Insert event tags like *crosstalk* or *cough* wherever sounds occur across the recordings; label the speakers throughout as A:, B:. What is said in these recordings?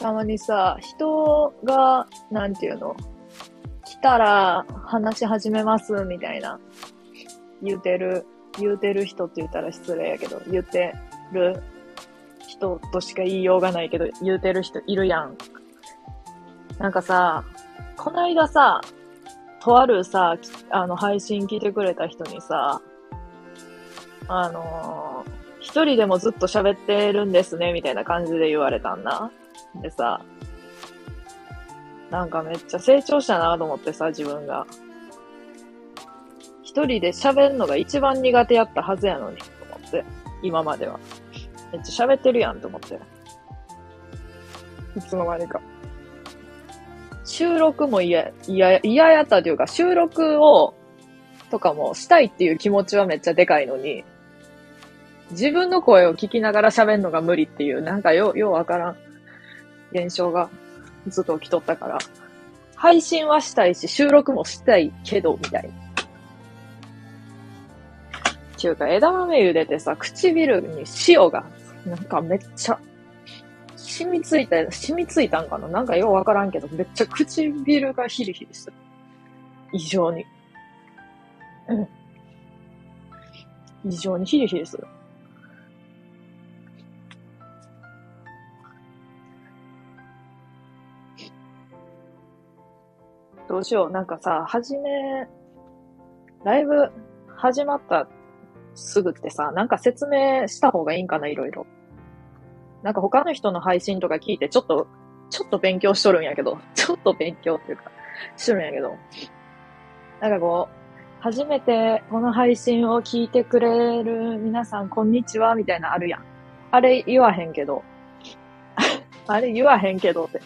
A: たまにさ、人が、なんていうの、来たら話し始めますみたいな、言うてる、言うてる人って言ったら失礼やけど、言ってる人としか言いようがないけど、言うてる人いるやん。なんかさ、こないださ、とあるさ、あの、配信聞いてくれた人にさ、あのー、一人でもずっと喋ってるんですね、みたいな感じで言われたんだ。でさ、なんかめっちゃ成長したなと思ってさ、自分が。一人で喋るのが一番苦手やったはずやのに、と思って。今までは。めっちゃ喋ってるやんと思って。いつの間にか。収録も嫌、嫌、嫌やったというか、収録を、とかもしたいっていう気持ちはめっちゃでかいのに、自分の声を聞きながら喋るのが無理っていう、なんかよ、ようわからん現象がずっと起きとったから、配信はしたいし、収録もしたいけど、みたいな。ちゅうか、枝豆茹でてさ、唇に塩が、なんかめっちゃ、染みついた、染みついたんかな？なんかようわからんけど、めっちゃ唇がヒリヒリする。異常に。うん。異常にヒリヒリする。どうしよう。なんかさ、はじめ、ライブ始まったすぐってさ、なんか説明した方がいいんかないろいろ。なんか他の人の配信とか聞いて、ちょっと、ちょっと勉強しとるんやけど、*laughs* ちょっと勉強っていうか、しとるんやけど、なんかこう、初めてこの配信を聞いてくれる皆さん、こんにちは、みたいなあるやん。あれ言わへんけど、*laughs* あれ言わへんけどって。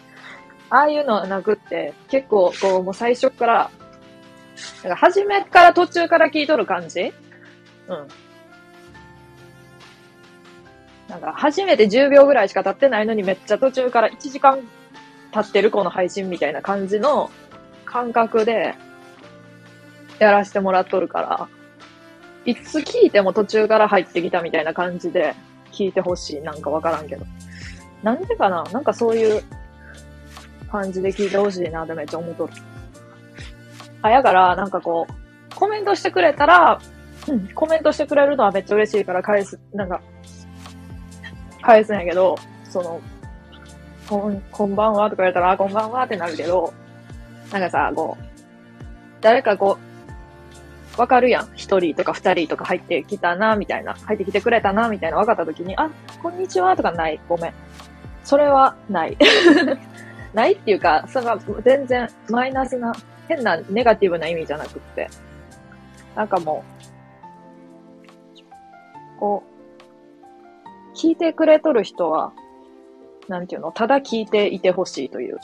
A: ああいうのはなくって、結構、こう、もう最初から、なんか初めから途中から聞いとる感じ？うん。なんか、初めて10秒ぐらいしか経ってないのにめっちゃ途中から1時間経ってるこの配信みたいな感じの感覚でやらせてもらっとるから、いつ聞いても途中から入ってきたみたいな感じで聞いてほしい。なんかわからんけど。なんでかな？なんかそういう感じで聞いてほしいなってめっちゃ思っとる。あ、やから、なんかこう、コメントしてくれたら、うん、コメントしてくれるのはめっちゃ嬉しいから返す、なんか、返すんやけど、その、こん、こんばんはとか言われたら、あ、こんばんはってなるけど、なんかさ、こう、誰かこう、わかるやん。一人とか二人とか入ってきたな、みたいな。入ってきてくれたな、みたいな。分かった時に、あ、こんにちはとかない。ごめん。それはない。*laughs* ないっていうか、それは全然マイナスな、変なネガティブな意味じゃなくって、なんかもう、こう、聞いてくれとる人は、なんていうの、ただ聞いていてほしいという。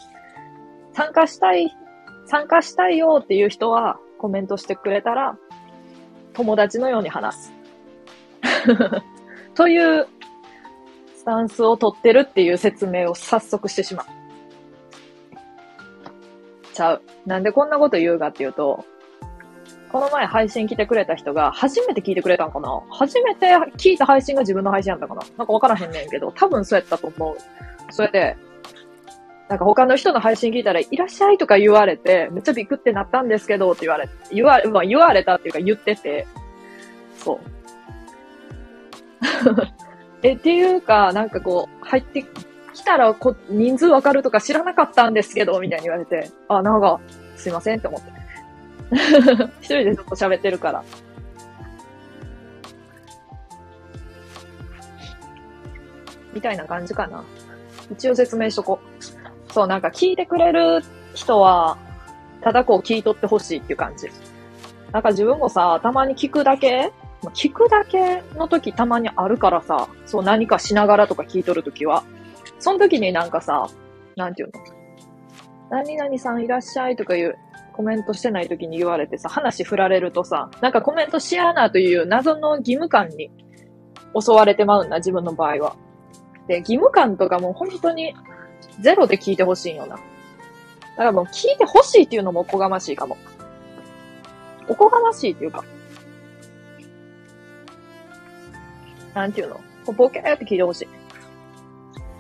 A: 参加したい、参加したいよっていう人はコメントしてくれたら、友達のように話す。*laughs* というスタンスを取ってるっていう説明を早速してしまう。ちゃう。なんでこんなこと言うかっていうと、この前配信来てくれた人が初めて聞いてくれたんかな？初めて聞いた配信が自分の配信やったかな？なんかわからへんねんけど、多分そうやったと思う。それで、なんか他の人の配信聞いたら、いらっしゃいとか言われて、めっちゃビクってなったんですけどって言われ、言われ、まあ言われたっていうか言ってて、そう。*laughs* え、っていうか、なんかこう、入って来たらこ人数わかるとか知らなかったんですけど、みたいに言われて、あ、なんか、すいませんって思って。一人でずっと喋ってるから。みたいな感じかな。一応説明しとこう。そう、なんか聞いてくれる人は、ただこう聞いとってほしいっていう感じ。なんか自分もさ、たまに聞くだけ聞くだけの時たまにあるからさ、そう何かしながらとか聞いとる時は。その時になんかさ、なんていうの？何々さんいらっしゃいとかいうコメントしてない時に言われてさ、話振られるとさ、なんかコメントしやなという謎の義務感に襲われてまうんだ、自分の場合は。で、義務感とかも本当にゼロで聞いてほしいよな。だからもう聞いてほしいっていうのもおこがましいかも。おこがましいっていうか、なんていうの？ボケーって聞いてほしい。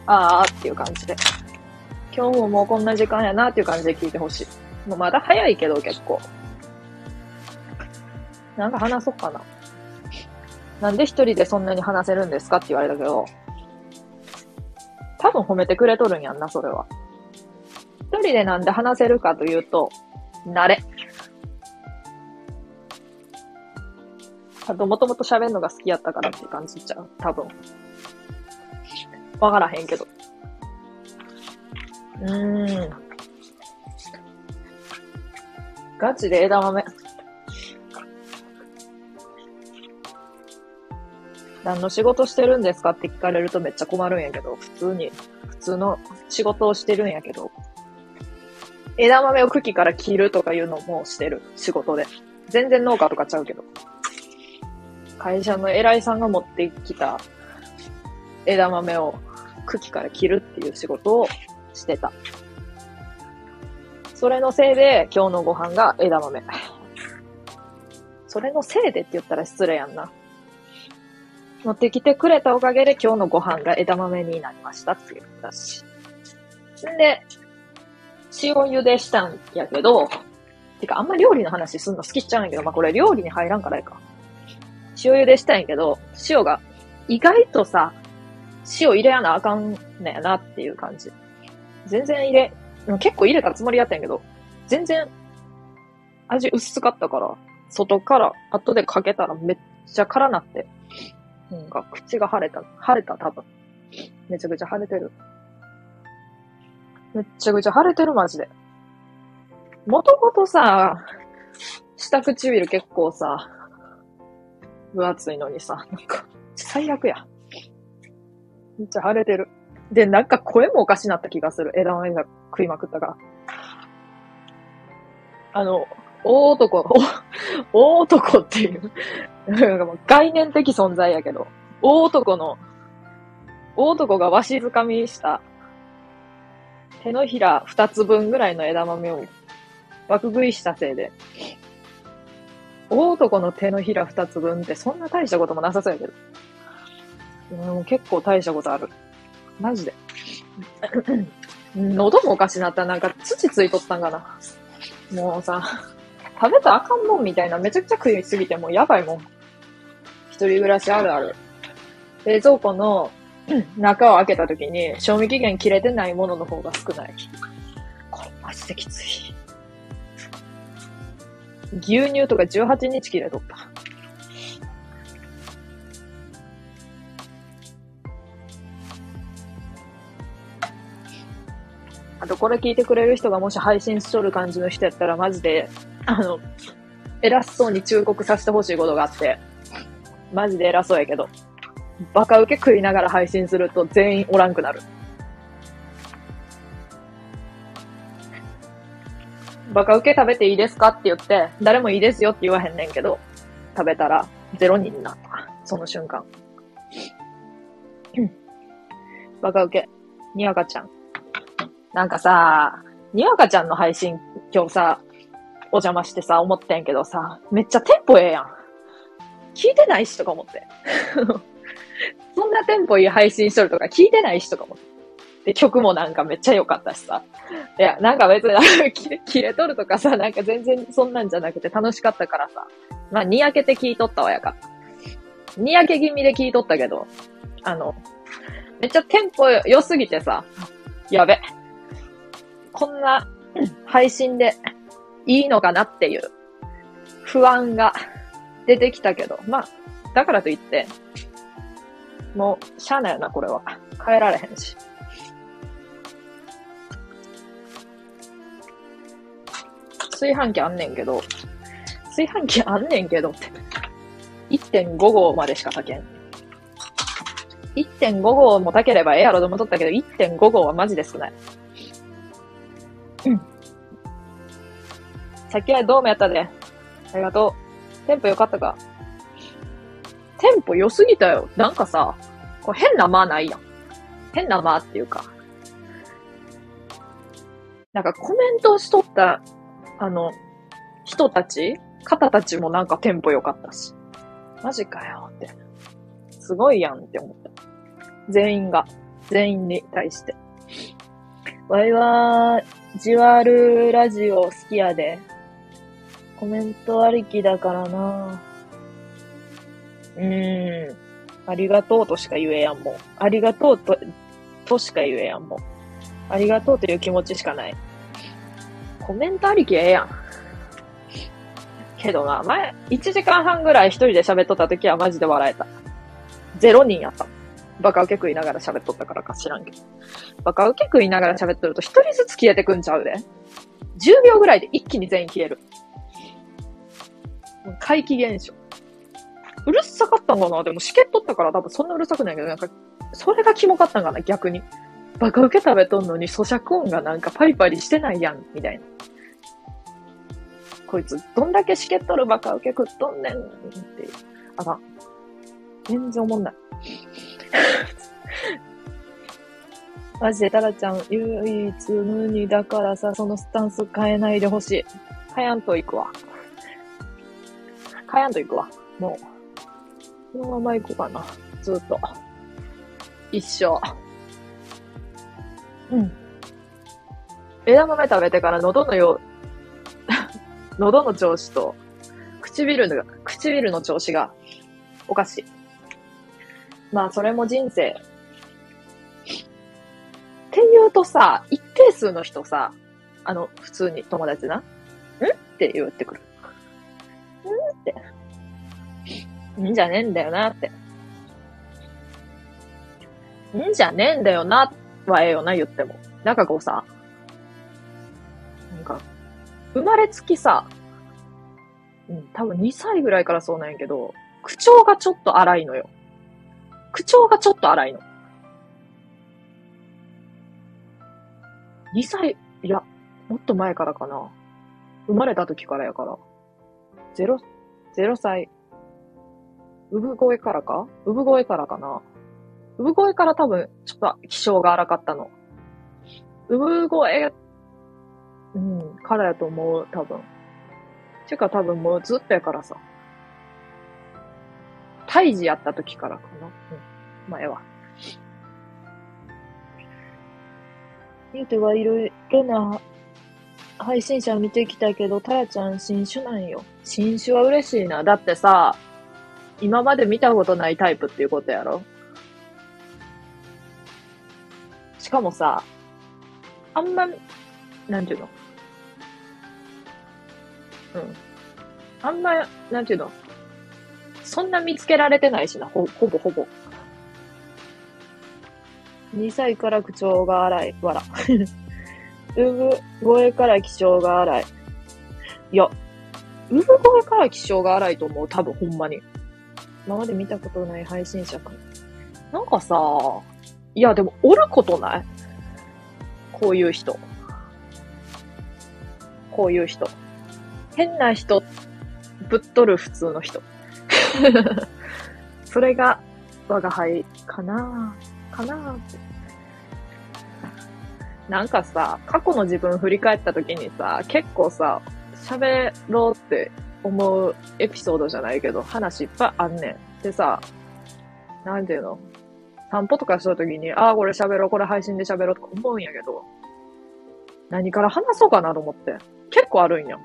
A: あーっていう感じで。今日ももうこんな時間やなっていう感じで聞いてほしい。もうまだ早いけど結構。なんか話そうかな。なんで一人でそんなに話せるんですかって言われたけど、多分褒めてくれとるんやんな、それは。一人でなんで話せるかというと、慣れ。あと、もともと喋るのが好きやったからって感じちゃう。多分。わからへんけど。うーん。ガチで枝豆。何の仕事してるんですかって聞かれるとめっちゃ困るんやけど、普通に、普通の仕事をしてるんやけど、枝豆を茎から切るとかいうのもしてる、仕事で。全然農家とかちゃうけど。会社の偉いさんが持ってきた枝豆を茎から切るっていう仕事をしてた。それのせいで今日のご飯が枝豆。それのせいでって言ったら失礼やんな。持ってきてくれたおかげで今日のご飯が枝豆になりましたっていう話。んで、塩茹でしたんやけど、てかあんま料理の話すんの好きっちゃうんやけど、まあこれ料理に入らんからやか。塩茹でしたんやけど、塩が意外とさ、塩入れやなあかんねやなっていう感じ。全然入れ、結構入れたつもりやったんやけど、全然味薄かったから、外から後でかけたらめっちゃ辛なって。なんか口が腫れた。腫れた多分。めちゃくちゃ腫れてる。めちゃくちゃ腫れてるマジで。もともとさ、下唇結構さ、分厚いのにさ、なんか、最悪や。めっちゃ腫れてる。で、なんか声もおかしなった気がする。枝豆が食いまくったから。あの、大男、*laughs* 大男っていうなんかもう概念的存在やけど、大男の、大男がわしづかみした手のひら二つ分ぐらいの枝豆を爆食いしたせいで、大男の手のひら二つ分ってそんな大したこともなさそうやけど。もう結構大したことある。マジで。喉もおかしなったなんか土ついとったんかな。もうさ、食べたらあかんもんみたいなめちゃくちゃ食いすぎてもうやばいもん。一人暮らしあるある。冷蔵庫の中を開けた時に賞味期限切れてないものの方が少ない。これマジできつい。牛乳とか18日切れとった。あと、これ聞いてくれる人がもし配信しとる感じの人やったら、マジで、あの、偉そうに忠告させてほしいことがあって、マジで偉そうやけど、バカ受け食いながら配信すると全員おらんくなる。バカ受け食べていいですかって言って、誰もいいですよって言わへんねんけど、食べたらゼロ人になった。その瞬間。バカ受け。にわかちゃん。なんかさ、にわかちゃんの配信今日さ、お邪魔してさ、思ってんけどさ、めっちゃテンポええやん。聞いてないしとか思って。*laughs* そんなテンポいい配信しとるとか聞いてないしとか思って。で、曲もなんかめっちゃ良かったしさ。いや、なんか別に *laughs* 切れ、切れとるとかさ、なんか全然そんなんじゃなくて楽しかったからさ。まあ、にやけて聞いとったわやか。にやけ気味で聞いとったけど、あの、めっちゃテンポ良すぎてさ、やべ。こんな配信でいいのかなっていう不安が出てきたけど、まあ、だからといって、もう、しゃあないよな、これは。変えられへんし。炊飯器あんねんけど、炊飯器あんねんけどって、1.5号までしか炊けん。1.5号も炊ければええやろと思っとったけど、1.5号はマジで少ない。うん。さっきはどうもやったで。ありがとう。テンポ良かったかテンポ良すぎたよ。なんかさ、これ変な間ないやん。変な間っていうか、なんかコメントしとった、あの、人たち方たちもなんかテンポ良かったし。マジかよって。すごいやんって思った。全員が。全員に対して。わいは、じわるラジオ好きやで。コメントありきだからなうーん。ありがとうとしか言えやんもん。ありがとうと、としか言えやんもん。ありがとうという気持ちしかない。コメントありきええやん。けどな、前、1時間半ぐらい一人で喋っとった時はマジで笑えた。ゼロ人やった。バカ受け食いながら喋っとったからか知らんけど。バカ受け食いながら喋っとると一人ずつ消えてくんちゃうで。10秒ぐらいで一気に全員消える。怪奇現象。うるさかったんかな？でも、しけっとったから多分そんなうるさくないけど、なんか、それがキモかったんかな？逆に。バカ受け食べとんのに咀嚼音がなんかパリパリしてないやん、みたいな。こいつ、どんだけしけっとるバカ受け食っとんねんっていう。あかん。全然おもんない。*laughs* マジで、タラちゃん、唯一無二だからさ、そのスタンス変えないでほしい。変やんと行くわ。変やんと行くわ。もう。このまま行こうかな。ずっと。一生。うん。枝豆食べてから喉のよう、*laughs* 喉の調子と、唇の、唇の調子がおかしい。まあ、それも人生。って言うとさ、一定数の人さ、あの、普通に友達な、ん？って言ってくる。ん？って。んじゃねえんだよなって。んじゃねえんだよな、はええよな、言っても。なんかこうさ、なんか、生まれつきさ、うん、多分2歳ぐらいからそうなんやけど、口調がちょっと荒いのよ。口調がちょっと荒いの。2歳、いや、もっと前からかな。生まれた時からやから。0、0歳。産声からか？産声からかな。産声から多分、ちょっと気性が荒かったの。産声、うん、からやと思う、多分。てか多分もうずっとやからさ。胎児やった時からかな。うん。前は。言うてはいろいろな配信者を見てきたけど、タラちゃん新種なんよ。新種は嬉しいな。だってさ、今まで見たことないタイプっていうことやろしかもさ、あんま、なんていうの？うん。あんま、なんていうの？そんな見つけられてないしな、ほ、ほぼほぼ。2歳から口調が荒い。わら。*laughs* 産声から気性が荒い。いや、産声から気性が荒いと思う。多分ほんまに。今まで見たことない配信者かな。なんかさ、いやでもおることない？こういう人。こういう人。変な人、ぶっとる普通の人。*laughs* それが我が輩かなかなって。なんかさ、過去の自分振り返った時にさ、結構さ、喋ろうって思うエピソードじゃないけど、話いっぱいあんねん。でさ、なんていうの？散歩とかした時に、ああ、これ喋ろう、これ配信で喋ろうとか思うんやけど、何から話そうかなと思って。結構あるんやん。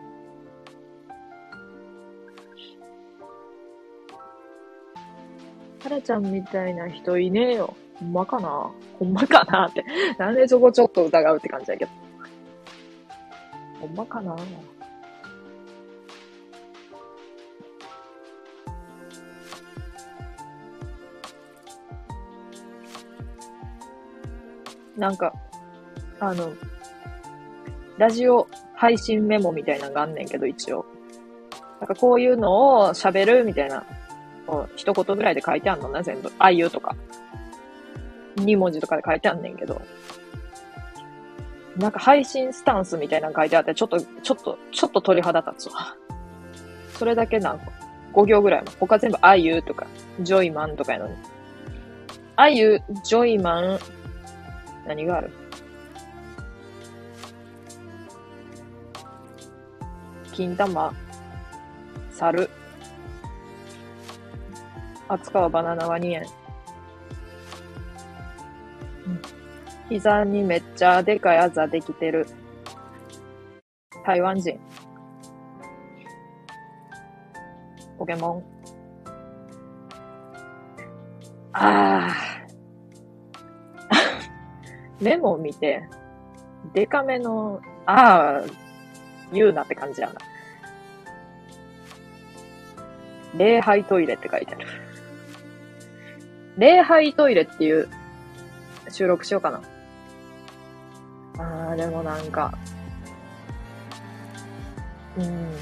A: タラちゃんみたいな人いねえよ。ほんまかな？ほんまかな？って。なんでそこちょっと疑うって感じやけど。ほんまかな？なんか、あの、ラジオ配信メモみたいなのがあんねんけど、一応。なんかこういうのを喋るみたいな、一言ぐらいで書いてあんの？な、全部。あいうとか。二文字とかで書いてあんねんけど。なんか配信スタンスみたいなの書いてあって、ちょっと、ちょっと、ちょっと鳥肌立つわ。それだけなんか、5行ぐらいも。他全部あいうとか、ジョイマンとかやのに。あゆ、ジョイマン、何がある？金玉、猿。厚川バナナは2円。膝にめっちゃでかいあざできてる。台湾人。ポケモン。ああ。*laughs* メモを見て、デカめの、ああ、言うなって感じやな。礼拝トイレって書いてある。礼拝トイレっていう収録しようかな。ああ、でもなんか、うん。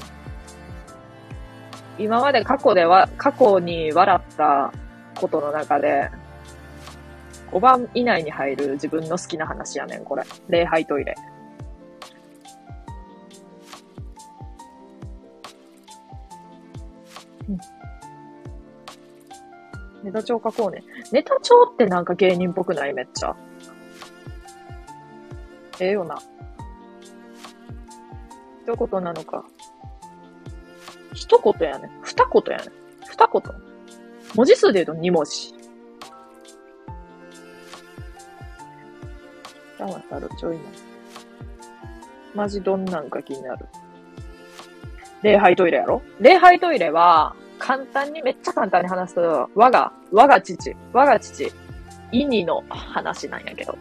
A: 今まで過去では、過去に笑ったことの中で、5番以内に入る自分の好きな話やねん、これ。礼拝トイレ。うん。ネタ帳書こうね。ネタ帳ってなんか芸人っぽくない？めっちゃ。ええよな。一言なのか。一言やね。二言やね。二言。文字数で言うと二文字。ダマサル、ちょいな。マジどんなんか気になる。礼拝トイレやろ？礼拝トイレは、簡単に、めっちゃ簡単に話すと、我が、我が父、我が父、イニの話なんやけど。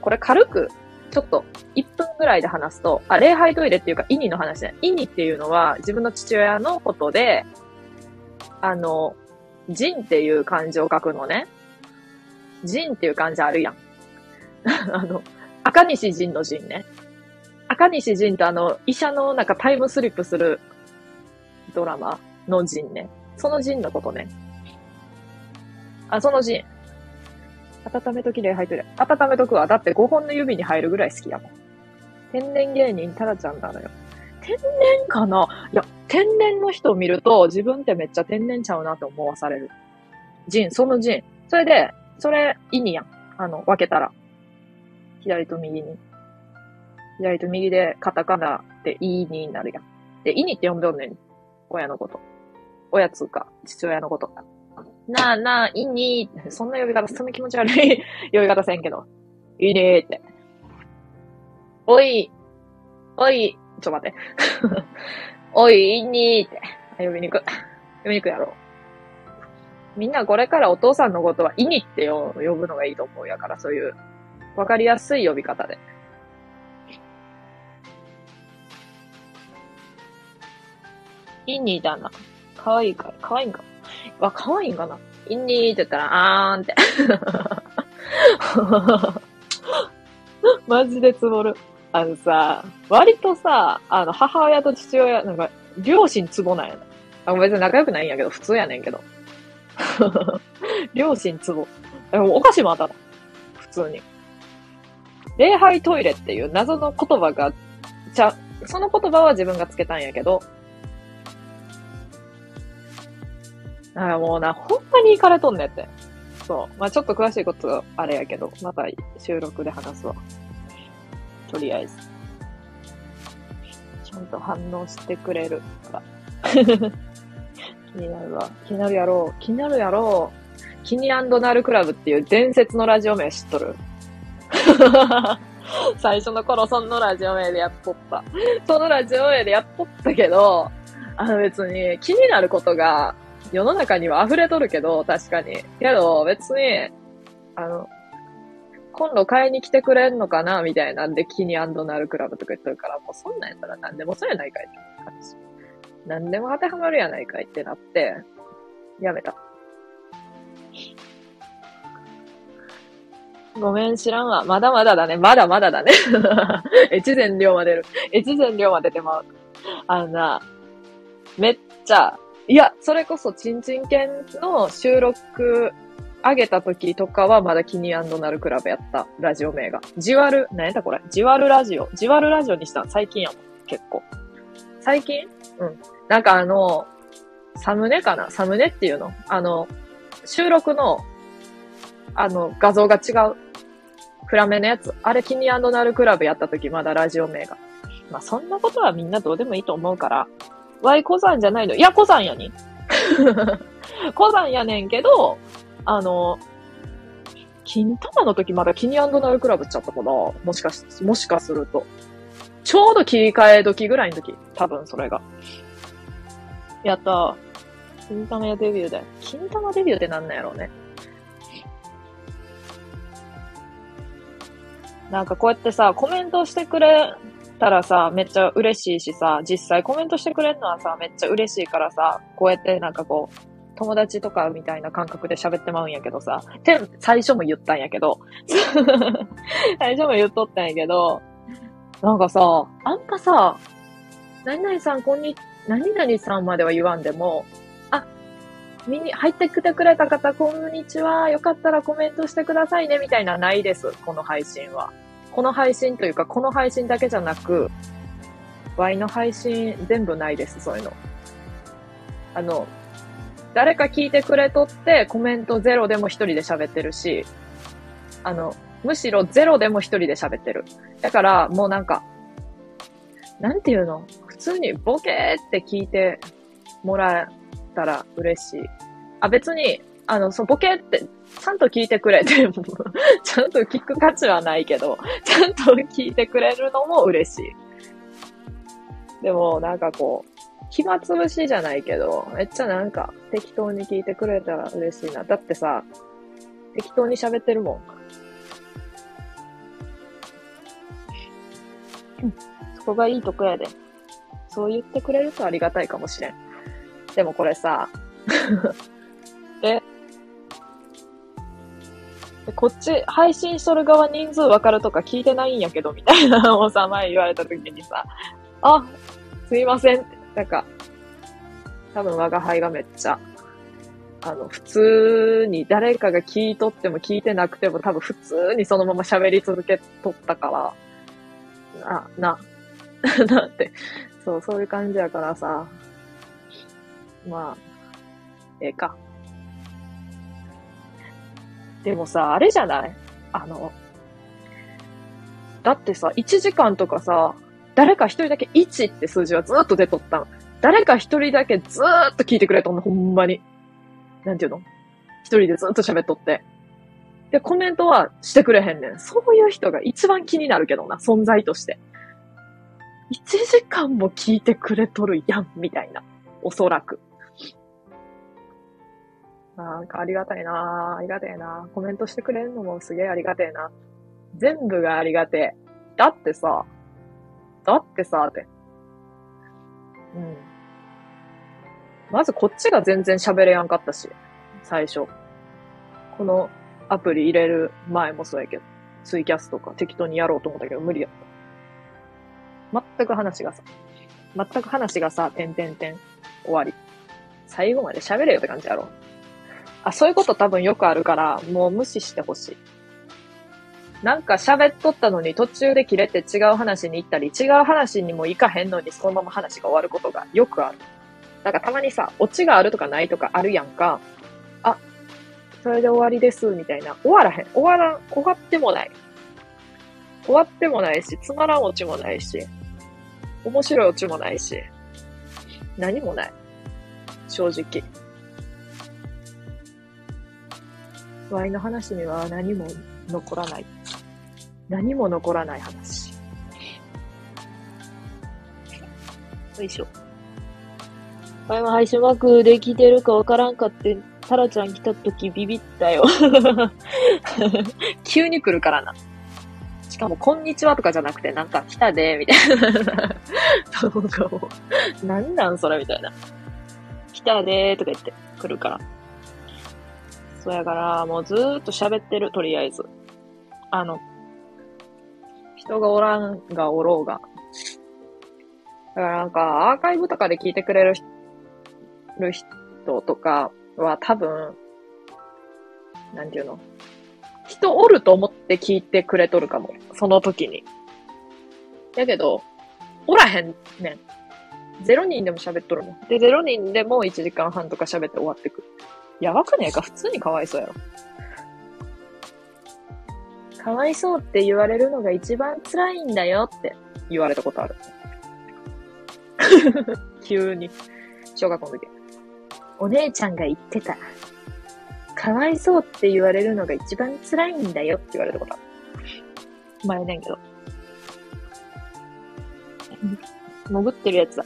A: これ軽く、ちょっと、1分ぐらいで話すと、あ、礼拝トイレっていうか、イニの話ね。イニっていうのは、自分の父親のことで、あの、ジンっていう漢字を書くのね。ジンっていう漢字あるやん。*laughs* あの、赤西仁の仁ね。赤西仁とあの、医者のなんかタイムスリップするドラマの仁ね。その仁のことね。あ、その仁。温めとき礼拝とる。温めとくわ。だって5本の指に入るぐらい好きやもん。天然芸人、タラちゃんなのよ。天然かな？いや、天然の人を見ると自分ってめっちゃ天然ちゃうなって思わされる。仁、その仁。それで、それ、意味やん。あの、分けたら。左と右に。左と右でカタカナっていになるやん。で、いにって呼んでんねん。親のこと。親つうか、父親のこと。なあなあ、いにそんな呼び方、そんな気持ち悪い *laughs* 呼び方せんけど。いいねーって。おい、おい、ちょ待って。*laughs* おい、いにーって。呼びに行く。呼びに行くやろう。みんなこれからお父さんのことは、いにって呼ぶのがいいと思うやから、そういう、わかりやすい呼び方で。インニーだな。かわいか、かわいいんか。わ、かわいんかな？インニーって言ったら、あーんって。*laughs* マジでつぼる。あのさ、割とさ、あの、母親と父親、なんか、両親つぼなんやな。あ、別に仲良くないんやけど、普通やねんけど。*laughs* 両親つぼ。お菓子もあったの。普通に。礼拝トイレっていう謎の言葉が、じゃ、その言葉は自分がつけたんやけど、あもうな、ほんまに行かれとんねって。そう。まあちょっと詳しいことあれやけど、また収録で話すわ。とりあえず。ちゃんと反応してくれるから。*laughs* 気になるわ。気になるやろう。気になるやろう。キニナルクラブっていう伝説のラジオ名知っとる？*laughs* 最初の頃そのラジオ名でやっとった。そのラジオ名でやっとったけど、あの別に気になることが世の中には溢れとるけど、確かに。けど、別に、あの、今度買いに来てくれんのかなみたいなんで、キニアンドナルクラブとか言っとるから、もうそんなんやったら何でもそうやないかいって感じ。何でも当てはまるやないかいってなって、やめた。ごめん、知らんわ。まだまだだね。まだまだだね。*laughs* 越前龍馬出る。越前龍馬出てまう。あのな、めっちゃ、いや、それこそ、ちんちん犬の収録上げた時とかはまだキニアンドナルクラブやった、ラジオ名が。ジワル、何やったこれ？ジワルラジオ。ジワルラジオにした最近やもん、結構。最近？うん。なんかあの、サムネかな？サムネっていうの？あの、収録の、あの、画像が違う。暗めのやつ。あれ、キニアンドナルクラブやった時まだラジオ名が。まあ、そんなことはみんなどうでもいいと思うから、Y 小山じゃないの。いや、小山やに。*laughs* 小山やねんけど、あの、金玉の時まだキニナイルクラブっちゃったかなもしかし、もしかすると。ちょうど切り替え時ぐらいの時。多分それが。やった。金玉やデビューだよ。金玉デビューってなんなんやろうね。なんかこうやってさ、コメントしてくれたらさ、めっちゃ嬉しいしさ、実際コメントしてくれるのはさ、めっちゃ嬉しいからさ、こうやってなんかこう、友達とかみたいな感覚で喋ってまうんやけどさ、て最初も言ったんやけど、*laughs* 最初も言っとったんやけど、なんかさ、あんまさ、何々さんこんに、何々さんまでは言わんでも、あ、みに、入ってきてくれた方、こんにちは。よかったらコメントしてくださいね、みたいなないです。この配信は。この配信というか、この配信だけじゃなく、Y の配信全部ないです、そういうの。あの、誰か聞いてくれとってコメントゼロでも一人で喋ってるし、あの、むしろゼロでも一人で喋ってる。だから、もうなんか、なんていうの？普通にボケーって聞いてもらえたら嬉しい。あ、別に、あの、そう、ボケって、ちゃんと聞いてくれて、ちゃんと聞く価値はないけど、ちゃんと聞いてくれるのも嬉しい。でも、なんかこう、暇つぶしじゃないけど、めっちゃなんか適当に聞いてくれたら嬉しいな。だってさ、適当に喋ってるもん。うん。そこがいいとこやで。そう言ってくれるとありがたいかもしれん。でもこれさ、え、*laughs* でこっち、配信しとる側人数わかるとか聞いてないんやけど、みたいなのをさ、前言われた時にさ、*laughs* あ、すいません。ってなんか、多分我が輩がめっちゃ、あの、普通に誰かが聞いとっても聞いてなくても多分普通にそのまま喋り続けとったから、な、な、*laughs* なって、そう、そういう感じやからさ、まあ、ええか。でもさ、あれじゃない？あの、だってさ、1時間とかさ、誰か一人だけ1って数字はずっと出とったの。誰か一人だけずーっと聞いてくれとんの、ほんまに。なんていうの？一人でずっと喋っとって。で、コメントはしてくれへんねん。そういう人が一番気になるけどな、存在として。1時間も聞いてくれとるやん、みたいな。おそらく。なんかありがたいなありがたいなコメントしてくれるのもすげえありがてえな。全部がありがてえ。だってさ、だってさ、って。うん。まずこっちが全然喋れやんかったし、最初。このアプリ入れる前もそうやけど、ツイキャスとか適当にやろうと思ったけど無理やった。全く話がさ、全く話がさ、てんてんてん、終わり。最後まで喋れよって感じやろ。あ、そういうこと多分よくあるから、もう無視してほしい。なんか喋っとったのに途中で切れて違う話に行ったり、違う話にも行かへんのにそのまま話が終わることがよくある。だかたまにさ、オチがあるとかないとかあるやんか。あ、それで終わりです、みたいな。終わらへん。終わらん、終わってもない。終わってもないし、つまらんオチもないし、面白いオチもないし、何もない。正直。ワイの話には何も残らない。何も残らない話。よいしょ。前も配信枠できてるかわからんかって、タラちゃん来た時ビビったよ。*laughs* 急に来るからな。しかも、こんにちはとかじゃなくて、なんか来たで、みたいな。動画を。なんなんそれみたいな。来たでーとか言って来るから。そうやから、もうずーっと喋ってる、とりあえず。あの、人がおらんがおろうが。だからなんか、アーカイブとかで聞いてくれるる人とかは多分、なんていうの？人おると思って聞いてくれとるかも。その時に。だけど、おらへんねん。ゼロ人でも喋っとるもん。で、ゼロ人でも1時間半とか喋って終わってく。やばくねえか？普通にかわいそうやろ。かわいそうって言われるのが一番辛いんだよって言われたことある。*laughs* 急に。小学校の時。お姉ちゃんが言ってた。かわいそうって言われるのが一番辛いんだよって言われたことある。前ねんけど。潜ってるやつだ。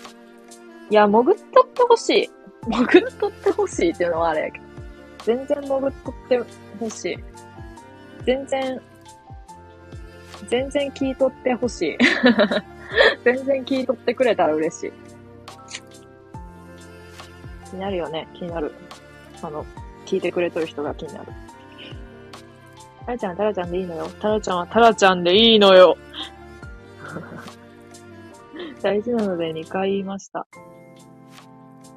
A: いや、潜っとってほしい。潜っとってほしいっていうのはあれやけど。全然潜っとってほしい。全然、全然聞いとってほしい。*laughs* 全然聞いとってくれたら嬉しい。気になるよね。気になる。あの、聞いてくれとる人が気になる。タラちゃん、タラちゃんでいいのよ。タラちゃんはタラちゃんでいいのよ。*laughs* 大事なので2回言いました。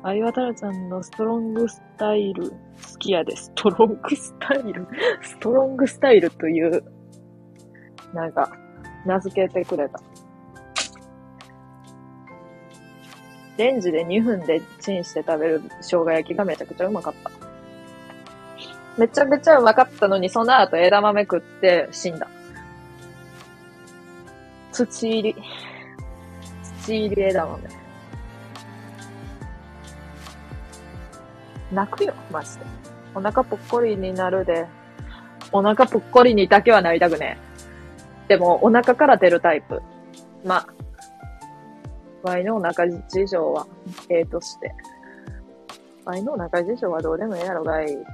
A: あいはタラちゃんのストロングスタイル好きやで。ストロングスタイル？*laughs* ストロングスタイルという、なんか、名付けてくれた。レンジで2分でチンして食べる生姜焼きがめちゃくちゃうまかった。めちゃくちゃうまかったのに、その後枝豆食って死んだ。土入り。土入り枝豆。泣くよ、マジで。お腹ぽっこりになるで。お腹ぽっこりにだけはなりたくねえ。でも、お腹から出るタイプ。まあ、ワイのお腹事情は、ええとして。ワイのお腹事情はどうでもええやろがいって。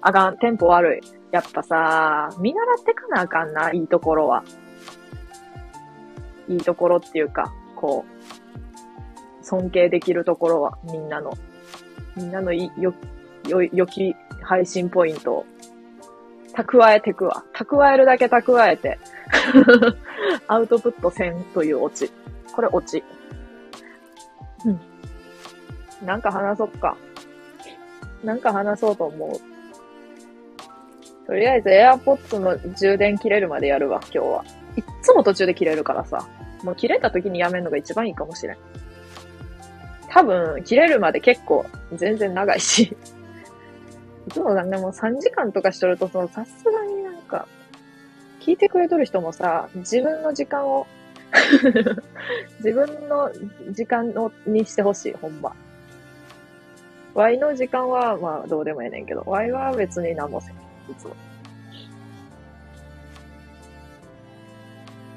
A: あかん、テンポ悪い。やっぱさ、見習ってかなあかんな、いいところは。いいところっていうか、こう、尊敬できるところは、みんなの。みんなのい、よ、よ、良き配信ポイントを、蓄えてくわ。蓄えるだけ蓄えて、*laughs* アウトプットせんというオチ。これオチ。うん。なんか話そっか。なんか話そうと思う。とりあえず AirPods の充電切れるまでやるわ、今日は。いっつも途中で切れるからさ。もう切れた時にやめるのが一番いいかもしれん。多分、切れるまで結構全然長いし。いつもなんでも3時間とかしとると、そのさすがになんか、聞いてくれとる人もさ、自分の時間を *laughs* 自分の時間をにしてほしい、ほんま。Y の時間は、まあ、どうでもええねんけど、Y は別に何もせん。いつも。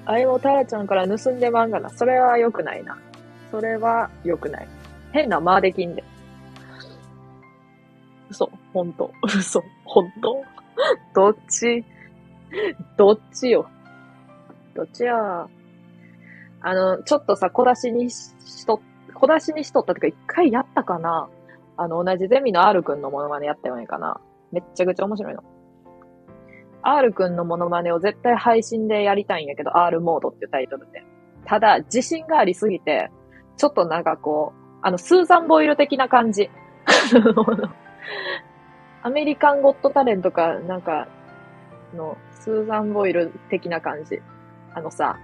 A: あれもタラちゃんから盗んでまんがな。それは良くないな。それは良くない。変な間できんで。嘘、ほんと。*laughs* 嘘、ほんと。どっち？どっちよ？どっちや？あの、ちょっとさ、小出しにしと、小出しにしとったとか一回やったかな？あの、同じゼミの R くんのモノマネやったよねかなめっちゃくちゃ面白いの。R くんのモノマネを絶対配信でやりたいんやけど、R モードっていうタイトルで。ただ、自信がありすぎて、ちょっとなんかこう、あの、スーザン・ボイル的な感じ。*laughs* アメリカン・ゴット・タレントか、なんか、の、スーザン・ボイル的な感じ。あのさ、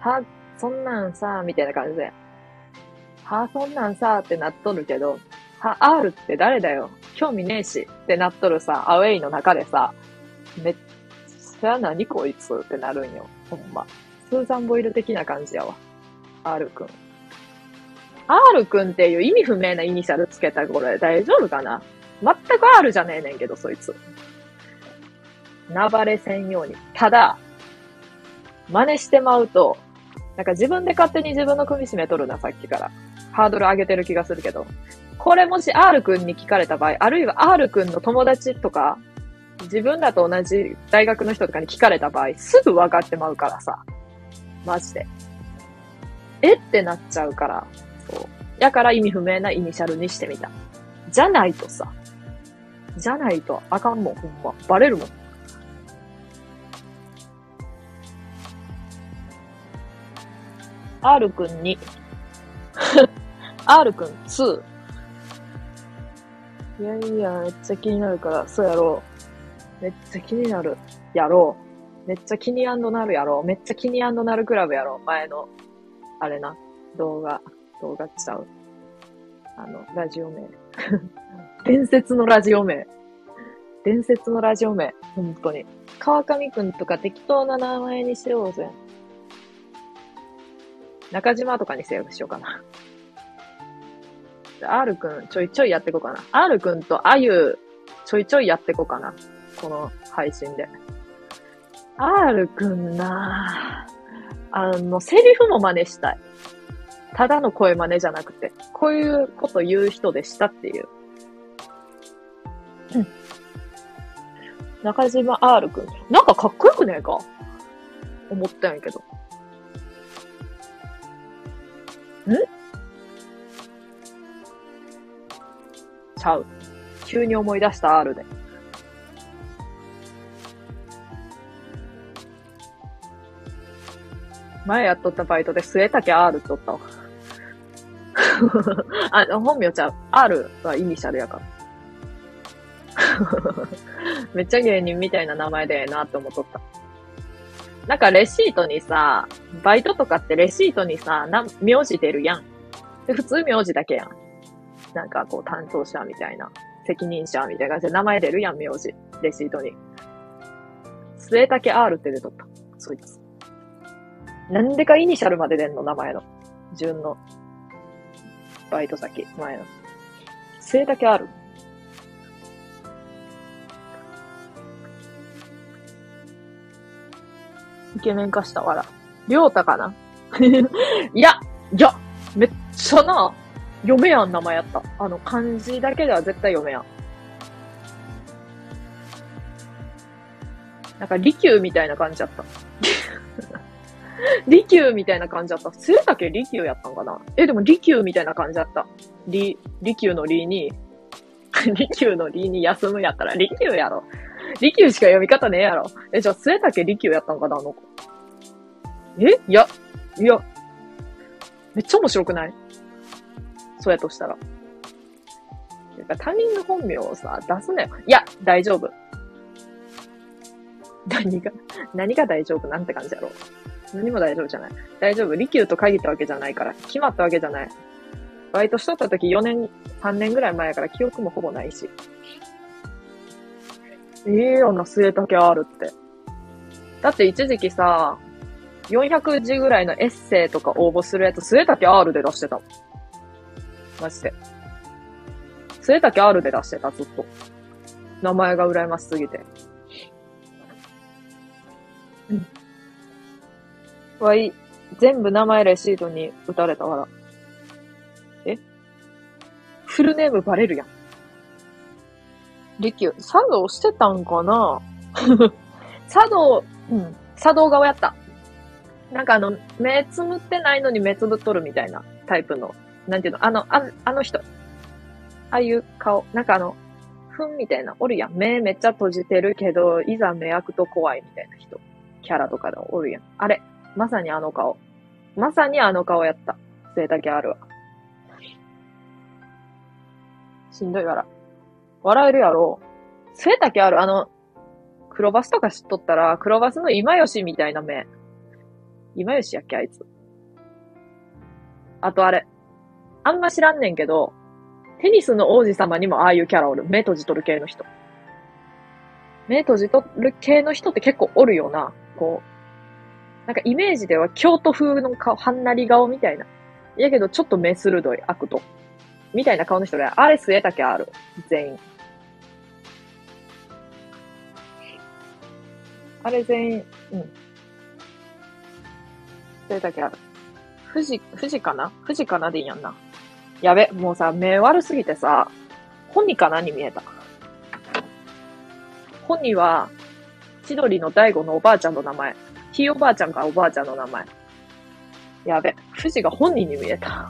A: は、そんなんさ、みたいな感じで。は、そんなんさ、ってなっとるけど、は、R って誰だよ興味ねえし、ってなっとるさ、アウェイの中でさ、めっちゃ何こいつってなるんよ。ほんま。スーザン・ボイル的な感じやわ。R くん。R くんっていう意味不明なイニシャルつけたこれ大丈夫かな？全く R じゃねえねんけど、そいつ。なばれせんように。ただ、真似してまうと、なんか自分で勝手に自分の組締め取るな、さっきから。ハードル上げてる気がするけど。これもし R くんに聞かれた場合、あるいは R くんの友達とか、自分だと同じ大学の人とかに聞かれた場合、すぐ分かってまうからさ。マジで。え？ってなっちゃうから。そう。やから意味不明なイニシャルにしてみた。じゃないとさ。じゃないとあかんもん、ほんま。バレるもん。R くんに *laughs* R くん2。いやいや、めっちゃ気になるから、そうやろう。めっちゃ気になる。やろう。めっちゃ気になるやろう。めっちゃ気になるクラブやろう。前の、あれな、動画。動画ちゃう。あの、ラジオ名。*laughs* 伝説のラジオ名。伝説のラジオ名。本当に。川上くんとか適当な名前にしようぜ。中島とかにセーブしようかな。R くん、ちょいちょいやっていこうかな。R くんとあゆ、ちょいちょいやっていこうかな。この配信で。R くんなあの、セリフも真似したい。ただの声真似じゃなくて、こういうこと言う人でしたっていう。うん。中島 R くん。なんかかっこよくねえか？思ったんやけど。ん？ちゃう。急に思い出した R で。前やっとったバイトで末竹 R っておったわ。あ、本名ちゃう。R はイニシャルやから。*laughs* めっちゃ芸人みたいな名前でええなって思っとった。なんかレシートにさ、バイトとかってレシートにさ、な、名字出るやん。で、普通名字だけやん。なんかこう担当者みたいな、責任者みたいな感じで名前出るやん、名字。レシートに。末竹 R って出とった。そいつ。なんでかイニシャルまで出んの名前の。順の。バイト先、前の。末竹 R。イケメン化したわら。りょうたかな？*laughs* いや、いや、めっちゃな、読めやん名前やった。あの、漢字だけでは絶対読めやん。なんか、利休みたいな感じやった。*laughs* 利休みたいな感じだった。末竹利休やったんかな？え、でも利休みたいな感じだった。利、利休の利に、*laughs* 利休の利に休むやったら利休やろ。利休しか読み方ねえやろ。え、じゃあ末竹利休やったんかなあの子。え？いや、いや、めっちゃ面白くない？そうやとしたら。他人の本名をさ、出すなよ。いや、大丈夫。何が、何が大丈夫なんて感じやろ。何も大丈夫じゃない。大丈夫。利休と限ったわけじゃないから。決まったわけじゃない。バイトしとった時4年、3年ぐらい前やから記憶もほぼないし。ええよな、末竹あるって。だって一時期さ、400字ぐらいのエッセイとか応募するやつ、末竹 R で出してたもん。マジで。末竹 R で出してた、ずっと。名前が羨ましすぎて。わい、全部名前レシートに打たれたわら。え？フルネームバレるやん。リキュー、茶道してたんかな？*laughs* 茶道、うん、茶道側やった。なんかあの、目つむってないのに目つぶっとるみたいなタイプの、なんていうの、あの、ああの人。ああいう顔、なんかあの、ふんみたいな、おるやん。目めっちゃ閉じてるけど、いざ目開くと怖いみたいな人。キャラとかでおるやん。あれ、まさにあの顔。まさにあの顔やった。末竹あるわ。しんどいから。笑えるやろ。末竹ある、あの、黒バスとか知っとったら、黒バスの今吉みたいな目。今吉やっけ、あいつ。あとあれ。あんま知らんねんけど、テニスの王子様にもああいうキャラおる。目閉じとる系の人。目閉じとる系の人って結構おるよな。こう。なんかイメージでは京都風の顔、はんなり顔みたいな。やけどちょっと目鋭い悪と。みたいな顔の人で、あれ末竹ある。全員。あれ全員、うん。末竹ある。富士、富士かな？富士かなでいいやんな。やべ、もうさ、目悪すぎてさ、本人かなに見えた。本人は、千鳥の大悟のおばあちゃんの名前。ひいおばあちゃんかおばあちゃんの名前。やべ、富士が本人に見えた。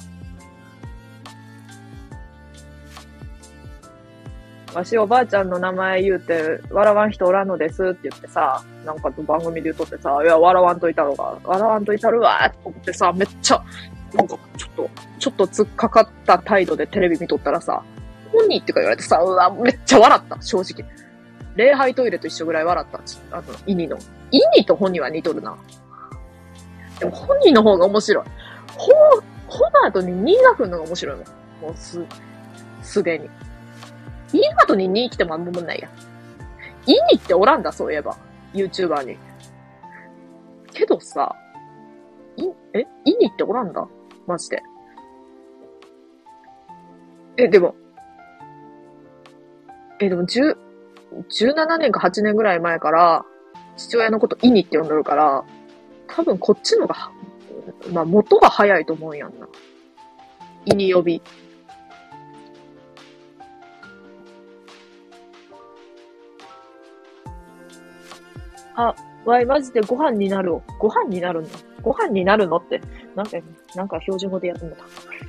A: わしおばあちゃんの名前言うて、笑わん人おらんのですって言ってさ、なんか番組で言うとってさ、いや、笑わんといたろが、笑わんといたるわって思ってさ、めっちゃ、なんかちょっと、ちょっと突っかかった態度でテレビ見とったらさ、本人ってか言われてさ、うわ、めっちゃ笑った、正直。礼拝トイレと一緒ぐらい笑った。あの、イニの。イニと本人は似とるな。でも本人の方が面白い。ほ、ほの後に2が来るのが面白いもん。もうす、すでに。いい後に2来てもあんまもんないや。いにっておらんだ、そういえば。YouTuber に。けどさ、い、え？イニっておらんだ？マジで。え、でも、え、でも、十、17年か8年ぐらい前から、父親のことイニって呼んでるから、多分こっちのが、まあ元が早いと思うやんな。イニ呼び。あ、わい、マジでご飯になるご飯になるの？ご飯になるのって、なんか、なんか標準語でやってんのか。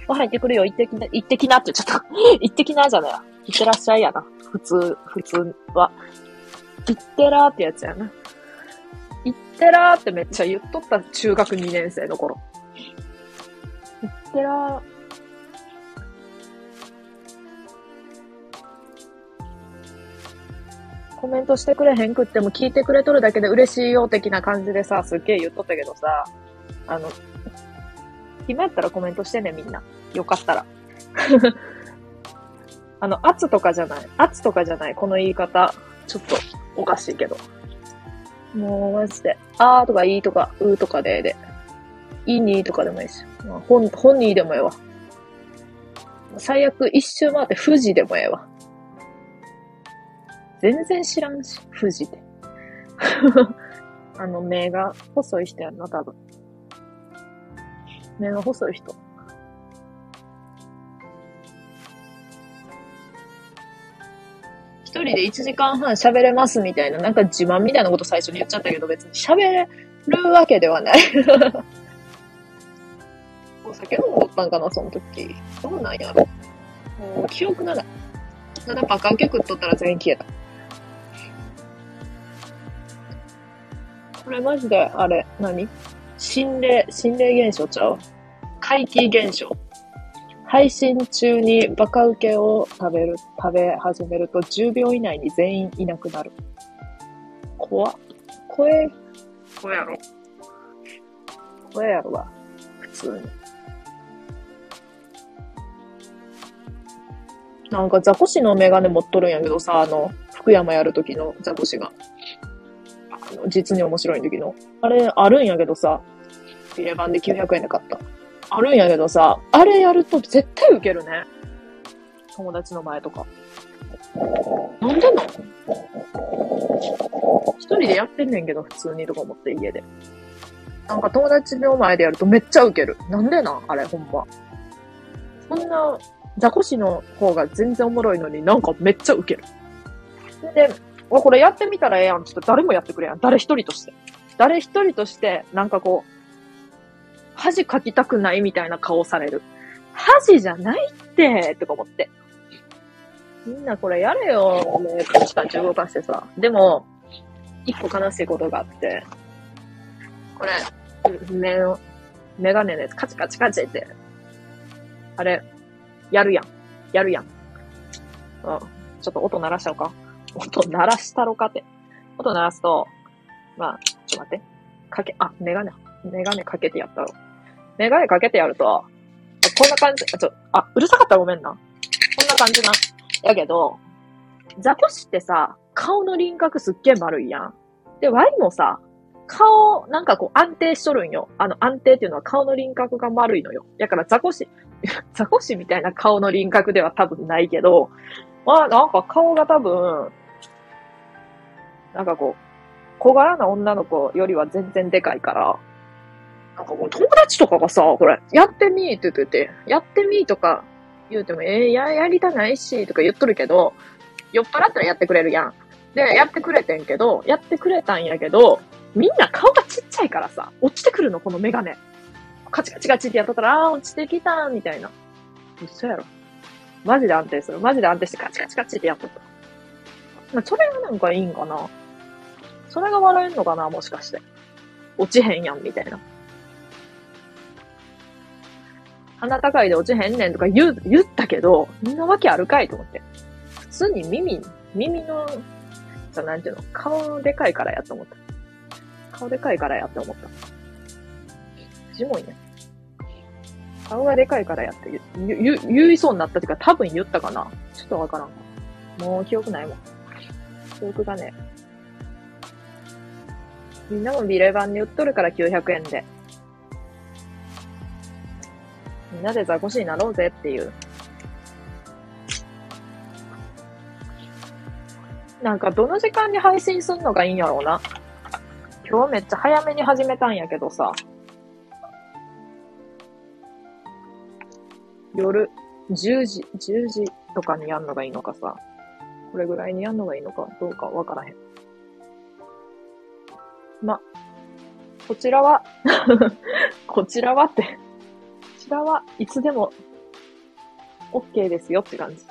A: ご飯行ってくるよ、行ってきな、行ってきなって言っちゃった。*laughs* 行ってきなじゃない行ってらっしゃいやな。普通、普通は。行ってらーってやつやな。ってらーってめっちゃ言っとった中学2年生の頃。行ってらー。コメントしてくれへんくっても聞いてくれとるだけで嬉しいよ的な感じでさ、すっげえ言っとったけどさ、あの、暇やったらコメントしてね、みんな。よかったら。*laughs* あの、圧とかじゃない。圧とかじゃない。この言い方。ちょっとおかしいけど。もう、マジで。あーとかいいとか、うーとかでで。いいにとかでもいいし。まあ、本、本にでもええわ。最悪一周回って富士でもええわ。全然知らんし、富士で。*laughs* あの、目が細い人やんな、多分。目が細い人。一人で1時間半喋れますみたいな、なんか自慢みたいなこと最初に言っちゃったけど、別に喋るわけではない。*laughs* お酒飲んどったんかな、その時。どうなんやろ。もう記憶ない。ただバカウケ食っとったら全員消えた。これマジで、あれ、何？心霊、心霊現象ちゃう？怪奇現象。配信中にバカウケを食べる、食べ始めると10秒以内に全員いなくなる。怖っ。声、声やろ。声やろわ。普通に。なんかザコシのメガネ持っとるんやけどさ、あの、福山やるときのザコシが。実に面白い時の。あれ、あるんやけどさ、ビレ版で900円で買った。あるんやけどさ、あれやると絶対ウケるね。友達の前とか。なんでな一人でやってんねんけど、普通にとか思って家で。なんか友達の前でやるとめっちゃウケる。なんでなん？あれ、ほんま。そんな、ザコシの方が全然おもろいのになんかめっちゃウケる。で、お、これやってみたらええやん。ちょっと誰もやってくれやん。誰一人として。誰一人として、なんかこう、恥かきたくないみたいな顔される。恥じゃないって、とか思って。みんなこれやれよ。ね、カチカチ動かしてさ。でも、一個悲しいことがあって、これ、目の、メガネのやつカチカチカチって、あれ、やるやん。やるやん。うん。ちょっと音鳴らしちゃおうか。音鳴らしたろかって。音鳴らすと、まあ、ちょっと待って。かけ、あ、メガネ、メガネかけてやったろ。メガネかけてやると、こんな感じ、あ、ちょ、あ、うるさかったらごめんな。こんな感じな。やけど、ザコシってさ、顔の輪郭すっげえ丸いやん。で、ワイもさ、顔、なんかこう安定しとるんよ。あの安定っていうのは顔の輪郭が丸いのよ。だからザコシ、*laughs* ザコシみたいな顔の輪郭では多分ないけど、まあなんか顔が多分、なんかこう、小柄な女の子よりは全然でかいから、なんかもう友達とかがさ、これ、やってみーって言ってて、やってみーとか言うても、えー、や、やりたないし、とか言っとるけど、酔っ払ったらやってくれるやん。で、やってくれてんけど、やってくれたんやけど、みんな顔がちっちゃいからさ、落ちてくるの、このメガネ。カチカチカチってやっとったら、あー、落ちてきたみたいな。嘘やろ。マジで安定する。マジで安定してカチカチカチってやっとった。まあ、それがなんかいいんかな。それが笑えんのかなもしかして。落ちへんやん、みたいな。鼻高いで落ちへんねんとか言う、言ったけど、みんなわけあるかいと思って。普通に耳、耳の、じゃなんていうの、顔でかいからやって思った。顔でかいからやって思った。ジモいね。顔がでかいからやって言、言、言いそうになったっていうか多分言ったかな。ちょっとわからん。もう記憶ないもん。記憶がね。みんなもビレ版に売っとるから900円で。みんなでザコシになろうぜっていう。なんかどの時間に配信すんのがいいんやろうな。今日めっちゃ早めに始めたんやけどさ。夜10時、10時とかにやんのがいいのかさ。これぐらいにやんのがいいのかどうかわからへん。ま、こちらは *laughs* こちらはってちらはいつでも OK ですよって感じ。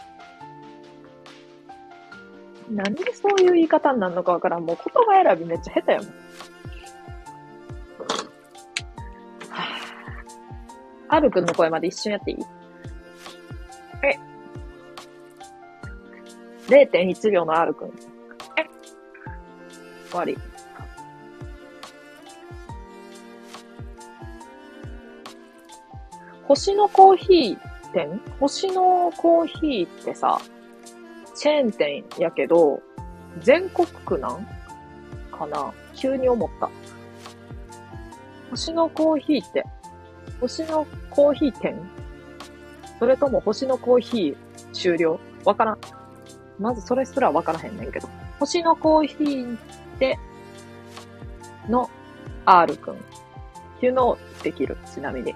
A: なんでそういう言い方になるのかわからん。もう言葉選びめっちゃ下手やもん。はあ、アルくんの声まで一瞬やっていい？え ?0.1 秒の R くん。え？終わり。星のコーヒー店？星のコーヒーってさ、チェーン店やけど、全国区なんかな？急に思った。星のコーヒーって、星のコーヒー店？それとも星のコーヒー終了？わからん。まずそれすらわからへんねんけど。星のコーヒーで、の R くんっていうのをできる。ちなみに。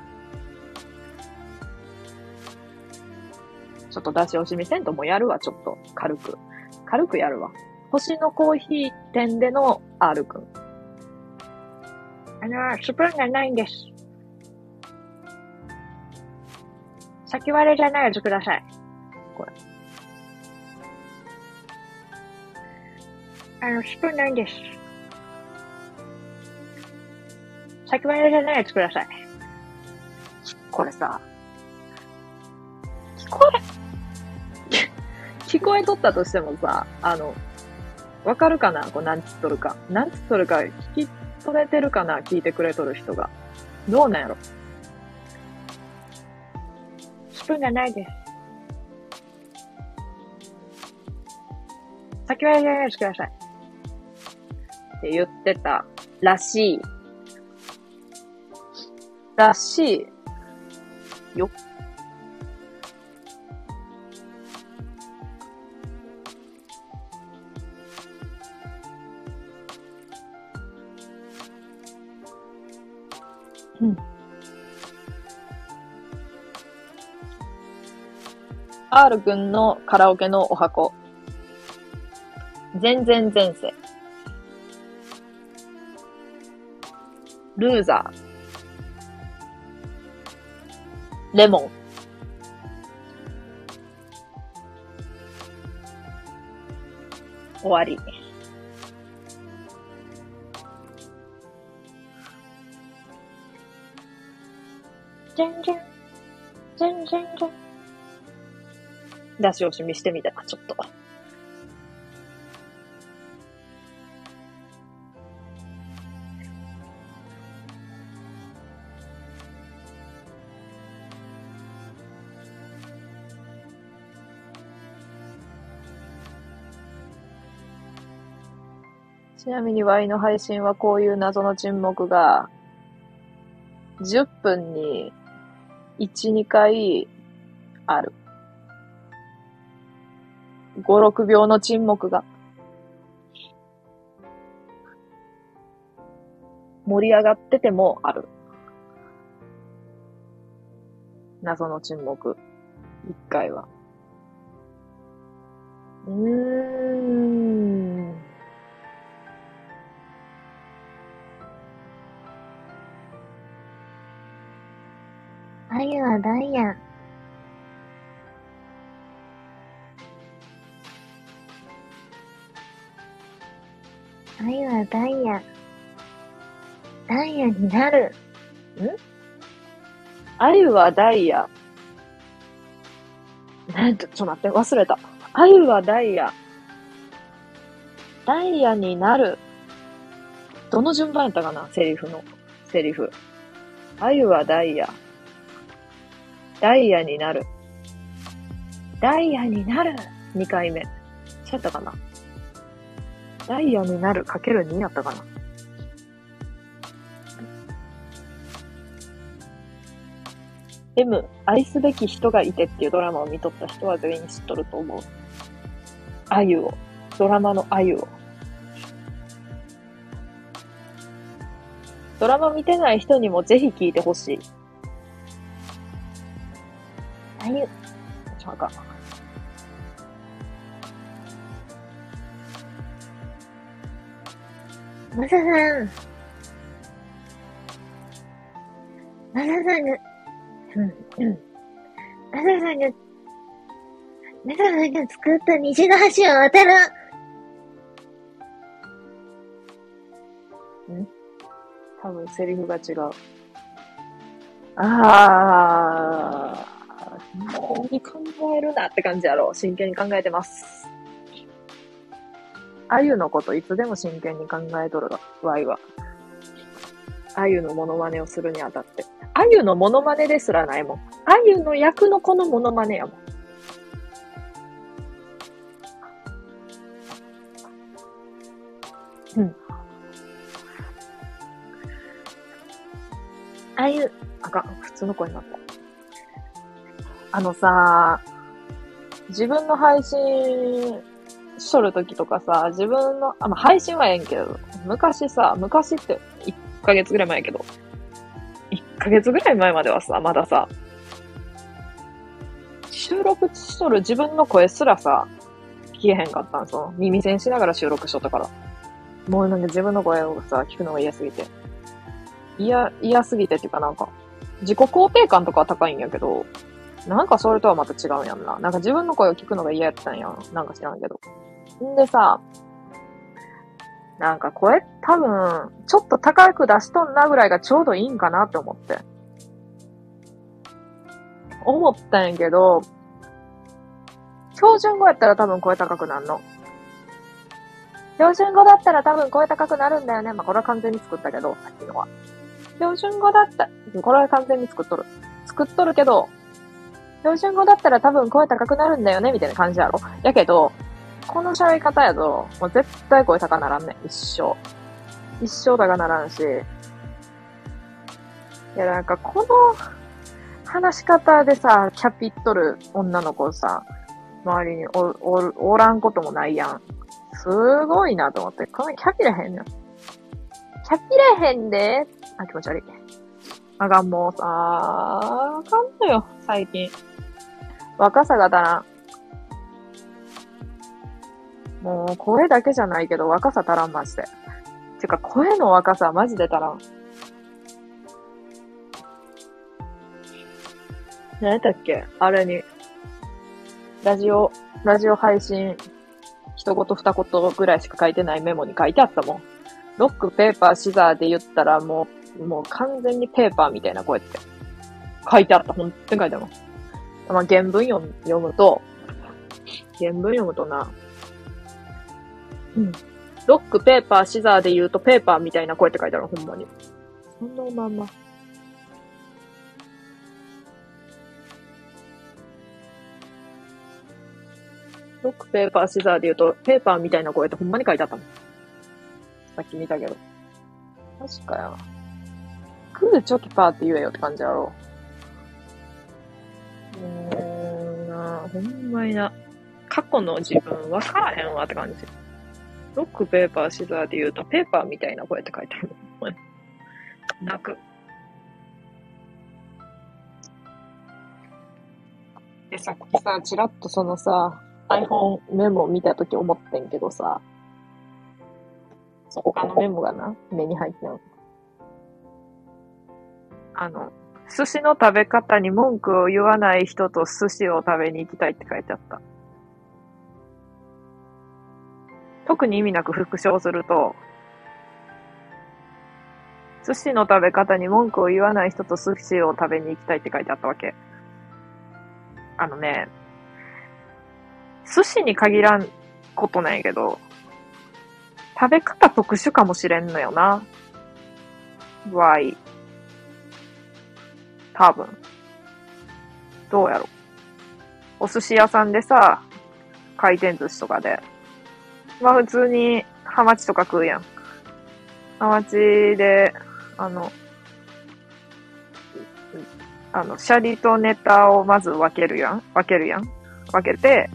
A: ちょっと出し惜しみせんともやるわ、ちょっと。軽く。軽くやるわ。星のコーヒー店での R くん。あの、スプーンがないんです。先割れじゃないやつください。これ。あの、スプーンないんです。先割れじゃないやつください。これさ、聞こえ、聞こえとったとしてもさ、あの、わかるかな？こう、なんつっとるか。なんつっとるか、聞き取れてるかな？聞いてくれとる人が。どうなんやろ？スプーンがないです。先はやらしてください。って言ってたらしい。らしい。よっ。うん。R くんのカラオケのお箱。全然前世。ルーザー。レモン。終わり。全然、全然、全。出し惜しみしてみたら、ちょっと。ちなみに Y の配信はこういう謎の沈黙が10分に1、2回ある。5、6秒の沈黙が。盛り上がっててもある。謎の沈黙。一回は。うーん。あゆはダイヤ。あゆはダイヤ。ダイヤになる。ん？あゆはダイヤ。なんと、ちょっと待って、忘れた。あゆはダイヤ。ダイヤになる。どの順番やったかなセリフの。セリフ。あゆはダイヤ。ダイヤになる。ダイヤになる !2 回目。そうやったかなダイヤになるかける2やったかな M、愛すべき人がいてっていうドラマを見とった人は全員知っとると思う。あゆを。ドラマのあゆを。ドラマ見てない人にもぜひ聞いてほしい。あゆ。ちょ、あかん。
B: マサさん。マサさんが、うん、うん。マサさんが、マサさんが作った虹の橋を渡る。
A: 多分セリフが違う。あー、もうに考えるなって感じやろ。真剣に考えてます。あゆのこといつでも真剣に考えとるわいは。あゆのモノマネをするにあたって。あゆのモノマネですらないもん。あゆの役のこのモノマネやもん。うん。
B: あゆ、
A: あかん。普通の声になった。あのさ、自分の配信しとるときとかさ、自分の、あ、ま、配信はええんけど、昔さ、昔って1ヶ月ぐらい前やけど、1ヶ月ぐらい前まではさ、まださ、収録しとる自分の声すらさ、聞けへんかったんその耳栓しながら収録しとったから。もうなんか自分の声をさ、聞くのが嫌すぎて。嫌、嫌すぎてっていうかなんか、自己肯定感とかは高いんやけど、なんかそれとはまた違うやんな。なんか自分の声を聞くのが嫌やったんやん。なんか知らんけど。んでさ、なんか声多分、ちょっと高く出しとんなぐらいがちょうどいいんかなって思って。思ったんやけど、標準語やったら多分声高くなるの。標準語だったら多分声高くなるんだよね。まあ、これは完全に作ったけど、さっきのは。標準語だった、これは完全に作っとる。作っとるけど、標準語だったら多分声高くなるんだよね、みたいな感じやろ。やけど、この喋り方やと、もう絶対声高ならんね。一生。一生高ならんし。いや、なんかこの話し方でさ、キャピっとる女の子さ、周りにお、お、おらんこともないやん。すごいなと思って。このキャピれへんねん。キャピれへんで。あ、気持ち悪い。あがんもうさ、あかんのよ、最近。若さが足らん。もう、声だけじゃないけど、若さ足らん、マジで。てか、声の若さ、マジで足らん。何やったっけ？あれに、ラジオ、ラジオ配信、一言二言ぐらいしか書いてないメモに書いてあったもん。ロック、ペーパー、シザーで言ったらもう、もう完全にペーパーみたいな声って。書いてあった。ほんとに書いてあるもん。まあ、原文読む読むと、原文読むとな、うん。ロック、ペーパー、シザーで言うとペーパーみたいな声って書いてある、ほんまに。そんなまま。ロック、ペーパー、シザーで言うと、ペーパーみたいな声ってほんまに書いてあったもん。さっき見たけど。確かや。グー、チョキ、パーって言えよって感じやろ。うーんなほんまにな。過去の自分分からへんわって感じ。ロック、ペーパー、シザーで言うと、ペーパーみたいな声って書いてある。*laughs* 泣く。で、さっきさ、ちらっとそのさ、iPhone メモ見たとき思ってんけどさ、そう他のメモがな、目に入ってん。あの、寿司の食べ方に文句を言わない人と寿司を食べに行きたいって書いてあった。特に意味なく復唱すると、寿司の食べ方に文句を言わない人と寿司を食べに行きたいって書いてあったわけ。あのね、寿司に限らんことなんやけど、食べ方特殊かもしれんのよな。わい。多分。どうやろ。お寿司屋さんでさ、回転寿司とかで。まあ普通にハマチとか食うやん。ハマチで、あの、あの、シャリとネタをまず分けるやん分けるやん分けて、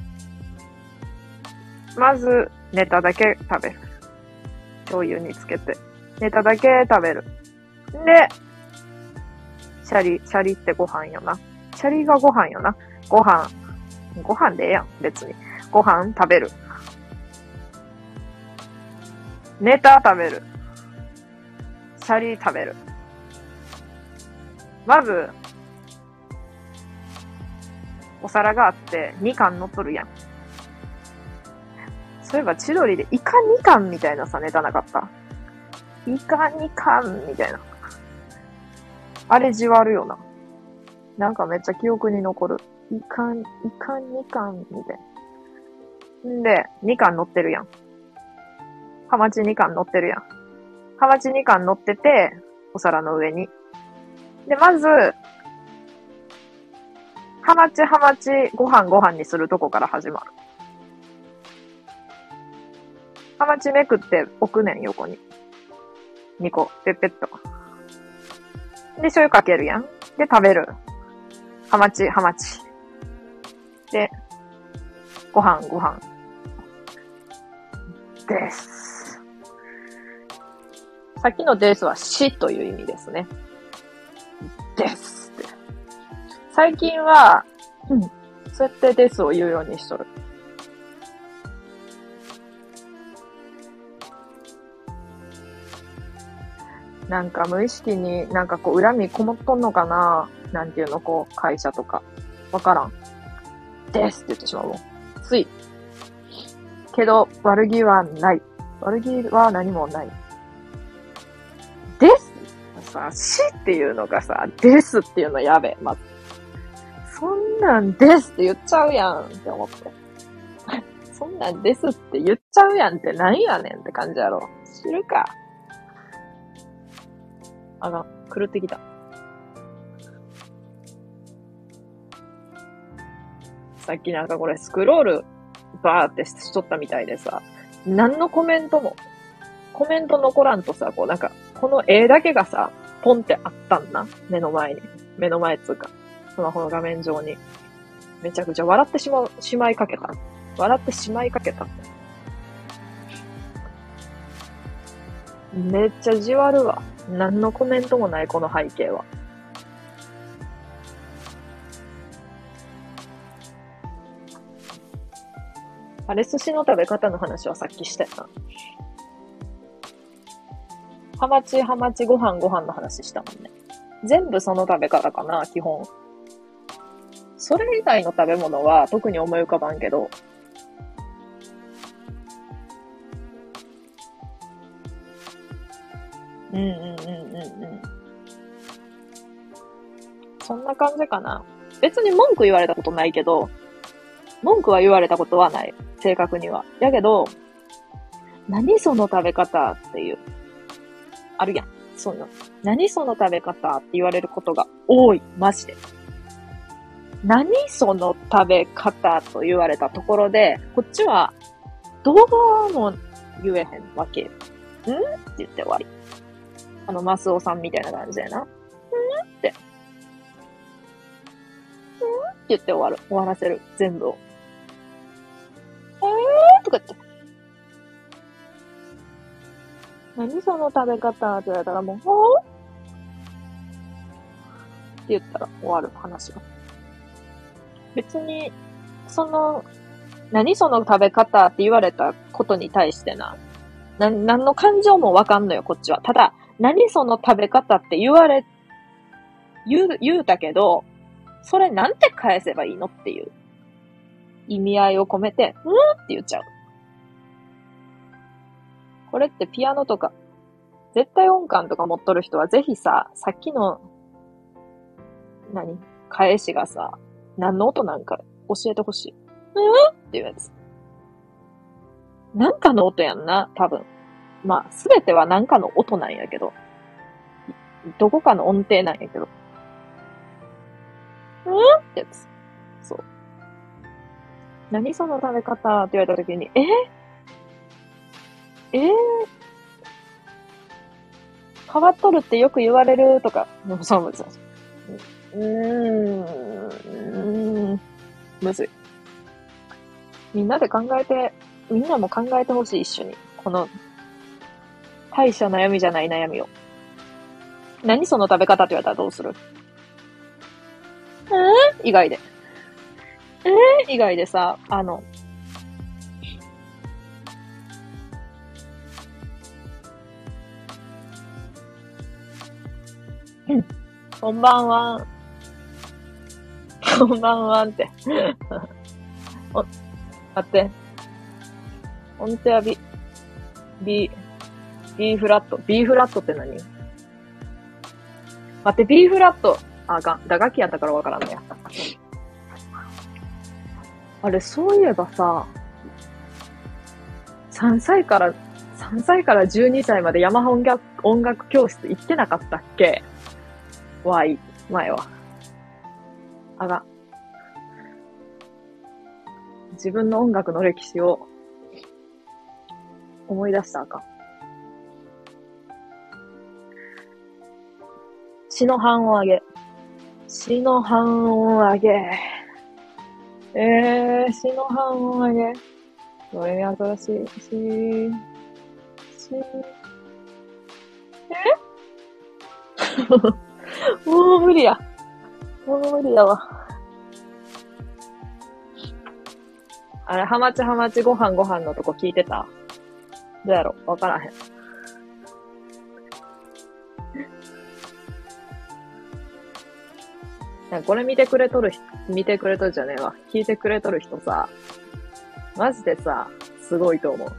A: まず、ネタだけ食べる。醤油につけて。ネタだけ食べる。で、シャリ、シャリってご飯よな。シャリがご飯よな。ご飯。ご飯でええやん、別に。ご飯食べる。ネタ食べる。シャリ食べる。まず、お皿があって、2貫乗っとるやん。そういえば千鳥でイカ2貫みたいなさ、ネタなかった？イカ2貫みたいな。あれじわるよな。なんかめっちゃ記憶に残る。イカ、イカ2貫みたいな。んで、2貫乗ってるやん。ハマチ2貫乗ってるやん。ハマチ2貫乗ってて、お皿の上に。で、まず、ハマチハマチご飯ご飯にするとこから始まる。ハマチめくって置くねん、横に。2個、ペッペッと。で、醤油かけるやん。で、食べる。ハマチ、ハマチ。で、ご飯、ご飯。です。さっきのですは死という意味ですね。ですって。最近は、うん、そうやってですを言うようにしとる。なんか無意識になんかこう恨みこもっとんのかな？なんていうのこう会社とか。わからん。ですって言ってしまうもん。つい。けど悪気はない。悪気は何もない。ですさ、死っていうのがさ、ですっていうのやべえ、まず。そんなんですって言っちゃうやんって思って。*laughs* そんなんですって言っちゃうやんってなんやねんって感じやろ。知るか。あが、狂ってきた。さっきなんかこれスクロールバーってしとったみたいでさ、何のコメントも、コメント残らんとさ、こうなんか、この絵だけがさ、ポンってあったんな。目の前に。目の前っつうか、スマホの画面上に。めちゃくちゃ笑ってしまう、しまいかけた。笑ってしまいかけた。めっちゃじわるわ。何のコメントもない、この背景は。あれ、寿司の食べ方の話はさっきしたよな。ハマチ、ハマチ、ご飯、ご飯の話したもんね。全部その食べ方かな、基本。それ以外の食べ物は特に思い浮かばんけど、うんうんうんうんうん。そんな感じかな。別に文句言われたことないけど、文句は言われたことはない。正確には。やけど、何その食べ方っていう。あるやん。その、何その食べ方って言われることが多い。マジで。何その食べ方と言われたところで、こっちは、どうも言えへんわけ。ん？って言って終わり。あの、マスオさんみたいな感じでな。んって。んって言って終わる。終わらせる。全部を。えーとか言って。何その食べ方って言われたらもう、ほーって言ったら終わる話が。別に、その、何その食べ方って言われたことに対してな、な、何の感情もわかんのよ、こっちは。ただ、何その食べ方って言われ、言う、言うたけど、それなんて返せばいいのっていう意味合いを込めて、うんって言っちゃう。これってピアノとか、絶対音感とか持っとる人はぜひさ、さっきの、何返しがさ、何の音なんか教えてほしい。うんっていうやつ。なんかの音やんな、多分。まあ、すべてはなんかの音なんやけど。どこかの音程なんやけど。うんってやつ。そう。何その食べ方って言われたときに、ええー、変わっとるってよく言われるとか、そうそうそう。うーん、むずい。みんなで考えて、みんなも考えてほしい、一緒に。この、大した悩みじゃない悩みを。何その食べ方って言われたらどうする？えー、以外で。えー、以外でさ、あの、うん。こんばんは。*laughs* こんばんはって。*laughs* お、待って。音程は B、B、B フラット。B フラットって何？待って、B フラット。あ、あかん。打楽器やったからわからんのや。あれ、そういえばさ、3歳から、3歳から12歳までヤマハ音楽音楽教室行ってなかったっけ？わい、前は。あが。自分の音楽の歴史を思い出したあかん。死の半をあげ。死の半をあげ。えー、死の半をあげ。どれに新しい、し、し、え？*laughs* もう無理や。もう無理やわ。あれ、ハマチハマチご飯ご飯のとこ聞いてた？どうやろ？わからへん。なんかこれ見てくれとる人、見てくれとるじゃねえわ。聞いてくれとる人さ、マジでさ、すごいと思う。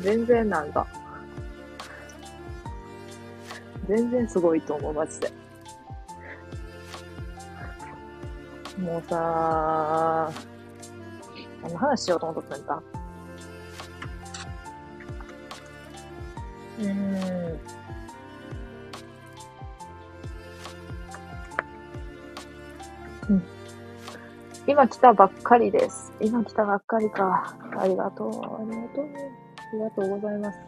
A: 全然なんか、全然すごいと思う、マジで。もうさ何の話しようと思っとったんだうー。ん。今来たばっかりです。今来たばっかりか。ありがとう。ありがとう。ありがとうございます。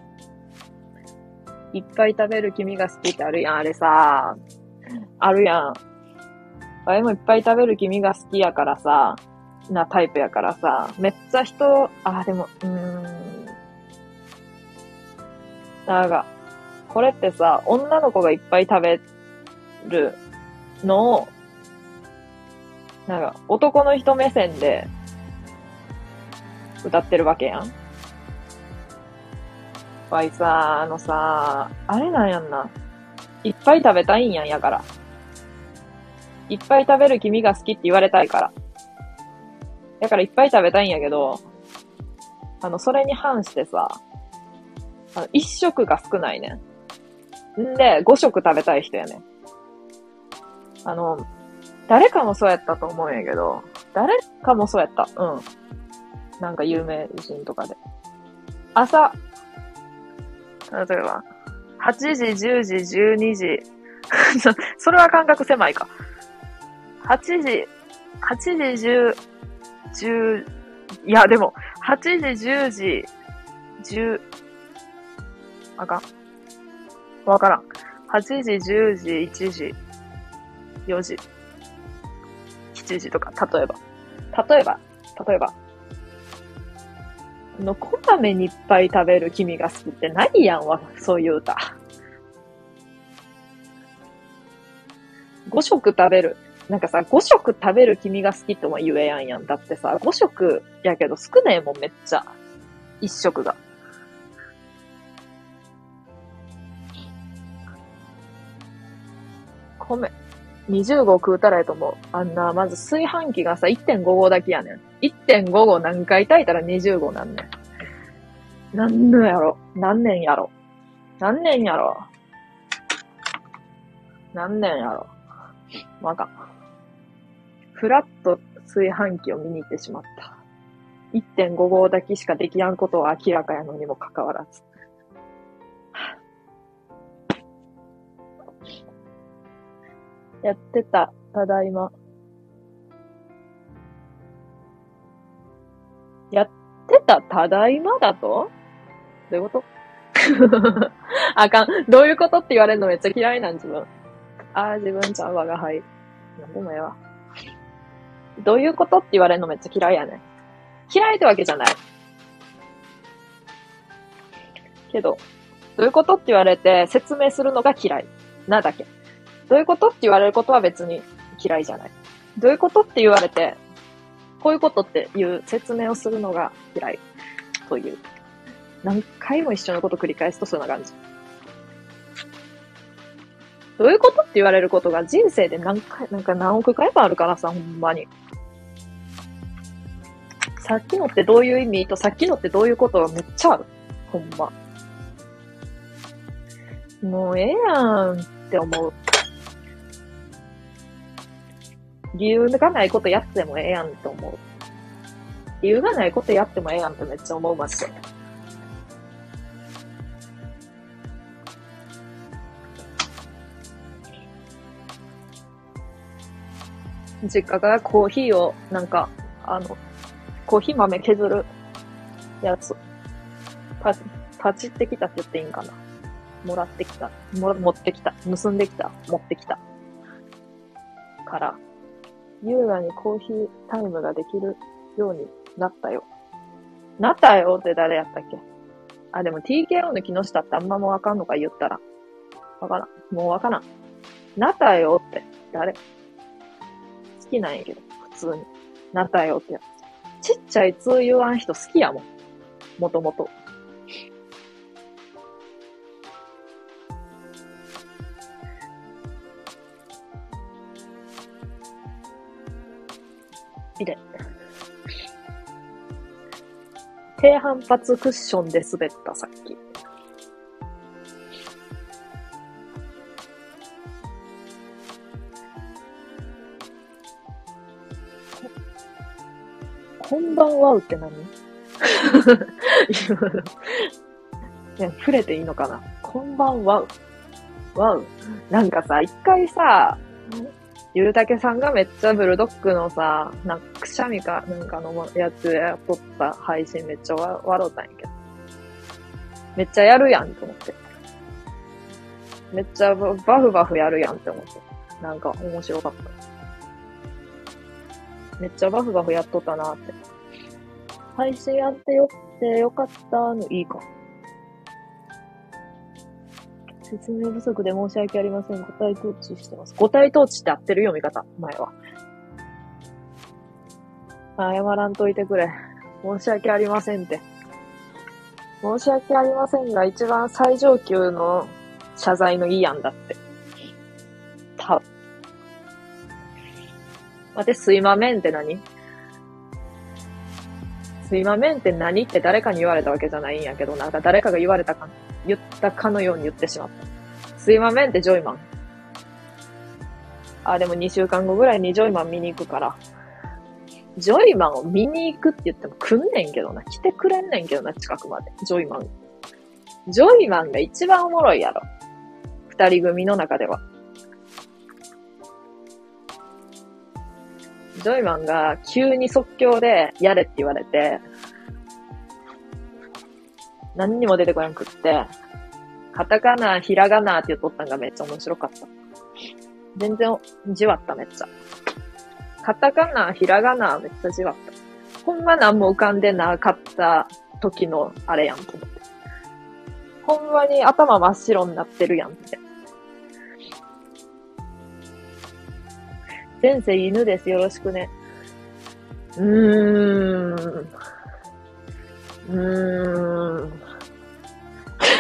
A: いっぱい食べる君が好きってあるやん、あれさ。あるやん。あれもいっぱい食べる君が好きやからさ、なタイプやからさ、めっちゃ人、あ、でも、うーん。なんか、これってさ、女の子がいっぱい食べるのを、なんか、男の人目線で歌ってるわけやん。わいさ、あのさ、あれなんやんな。いっぱい食べたいんやんやから。いっぱい食べる君が好きって言われたいから。だからいっぱい食べたいんやけど、あの、それに反してさ、あの、一食が少ないねん。んで、五食食べたい人やねん。あの、誰かもそうやったと思うんやけど、誰かもそうやった。うん。なんか有名人とかで。朝、例えば、8時、10時、12時。*laughs* それは感覚狭いか。8時、8時、10、10、いや、でも、8時、10時、10、あかん。わからん。8時、10時、1時、4時、7時とか、例えば。例えば、例えば。あの、こまめにいっぱい食べる君が好きってないやんわ、そういう歌。5食食べる。なんかさ、5食食べる君が好きとも言えやんやん。だってさ、5食やけど少ねえもんめっちゃ。1食が。米。20合食うたらやと思う。あんな、まず炊飯器がさ、1.5合だけやねん。1.5合何回炊いたら20合なんねん。なんのやろ？何年やろ？何年やろ？何年やろ？わかん。フラット炊飯器を見に行ってしまった。1.5合炊きしかできやんことは明らかやのにもかかわらず。やってた、ただいま。やってた、ただいまだと？どういうこと？*laughs* あかん。どういうことって言われるのめっちゃ嫌いなん、自分。ああ、自分ちゃうわがはい。なんでもええわ。どういうことって言われるのめっちゃ嫌いやね。嫌いってわけじゃない。けど、どういうことって言われて説明するのが嫌い。なだけ。どういうことって言われることは別に嫌いじゃない。どういうことって言われて、こういうことっていう説明をするのが嫌い。という。何回も一緒のこと繰り返すとそんな感じ。どういうことって言われることが人生で何回、なんか何億回もあるからさ、ほんまに。さっきのってどういう意味？とさっきのってどういうことがめっちゃある。ほんま。もうええやんって思う。理由がないことやってもええやんって思う。理由がないことやってもええやんってめっちゃ思う、マジで。実家がコーヒーを、なんか、あの、コーヒー豆削るやつ、パパチってきたって言っていいんかな。もらってきた。も持ってきた。盗んできた。持ってきた。から、優雅にコーヒータイムができるようになったよ。なったよって誰やったっけ？あ、でも TKO の木下ってあんまもわかんのか言ったら。わからん。もうわからん。なったよって誰？好きなんやけど、普通に。なったよってやつ。ちっちゃい通言わん人好きやもん。もともと。いで。低反発クッションで滑った、さっき。こんばんはうって何今のいや、触れていいのかなこんばんはう。わう。なんかさ、一回さ、ゆうたけさんがめっちゃブルドッグのさ、なんかくしゃみかなんかのやつやっとった配信めっちゃわ笑うたんやけど。めっちゃやるやんと思って。めっちゃバフバフやるやんって思って。なんか面白かった。めっちゃバフバフやっとったなって。配信やってよってよかったのいいか。説明不足で申し訳ありません。五体統治してます。五体統治って合ってる読み方、前は。謝らんといてくれ。申し訳ありませんって。申し訳ありませんが、一番最上級の謝罪のいい案だって。た、待て、すいまめんって何？すいまめんって何って誰かに言われたわけじゃないんやけど、なんか誰かが言われたか、言ったかのように言ってしまった。すいまめんってジョイマン。あ、でも2週間後ぐらいにジョイマン見に行くから。ジョイマンを見に行くって言っても来んねんけどな。来てくれんねんけどな、近くまで。ジョイマン。ジョイマンが一番おもろいやろ。二人組の中では。ジョイマンが急に即興でやれって言われて、何にも出てこなくって、カタカナ、ひらがなって言っとったんがめっちゃ面白かった。全然じわっためっちゃ。カタカナ、ひらがなめっちゃじわった。ほんま何も浮かんでなかった時のあれやんと思って。ほんまに頭真っ白になってるやんって。前世犬です。よろしくね。うーん。うーん。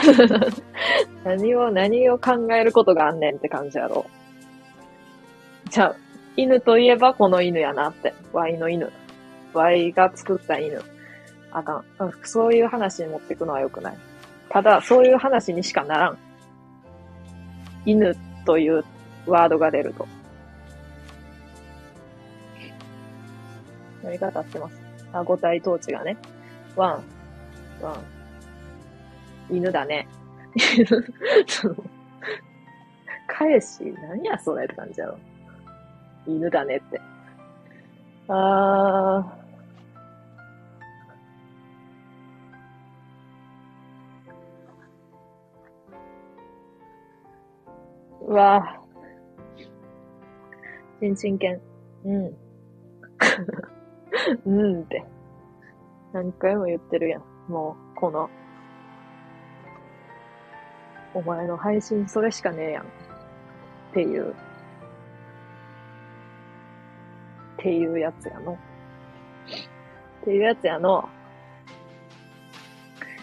A: *laughs* 何を、何を考えることがあんねんって感じやろ。じゃあ、犬といえばこの犬やなって。Y の犬。Y が作った犬。あかん。そういう話に持っていくのは良くない。ただ、そういう話にしかならん。犬というワードが出ると。やり方合ってます。あ、五体統治がね。ワン、ワン。犬だね。*laughs* その、返し、何やそれって感じやろ。犬だねって。あー。うわぁ。新真剣。うん。*laughs* うんって。何回も言ってるやん。もう、この。お前の配信それしかねえやん。っていう。っていうやつやの。っていうやつやの。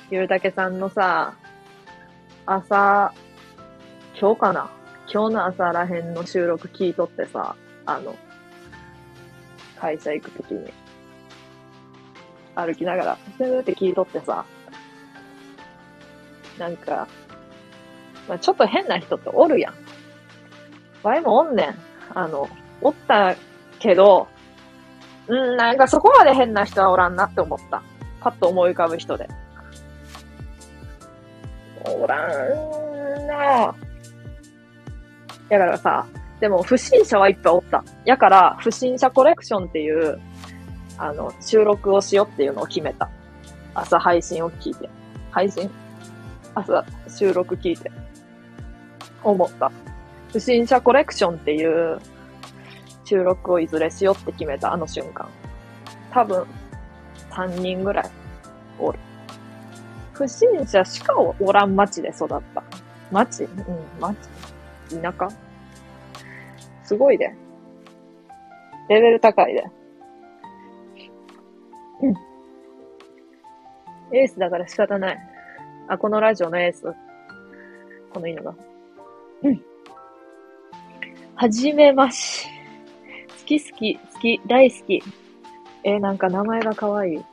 A: ゆるたけさんのさ、朝、今日かな？今日の朝らへんの収録聞いとってさ、あの、会社行くときに、歩きながら、スーって聞いとってさ、なんか、まあ、ちょっと変な人っておるやん。ワイもおんねん。あの、おったけど、うん、なんかそこまで変な人はおらんなって思った。パッと思い浮かぶ人で。おらんなぁ。だからさ、でも不審者はいっぱいおった。やから、不審者コレクションっていう、あの、収録をしようっていうのを決めた。朝配信を聞いて。配信？朝収録聞いて。思った。不審者コレクションっていう収録をいずれしようって決めた、あの瞬間。多分、3人ぐらいおる。不審者しかおらん町で育った。町？うん、町田舎？すごいで。レベル高いで。うん。エースだから仕方ない。あ、このラジオのエース。この犬が。うん。はじめまし。好き好き、好き、大好き。えーなんか名前が可愛い。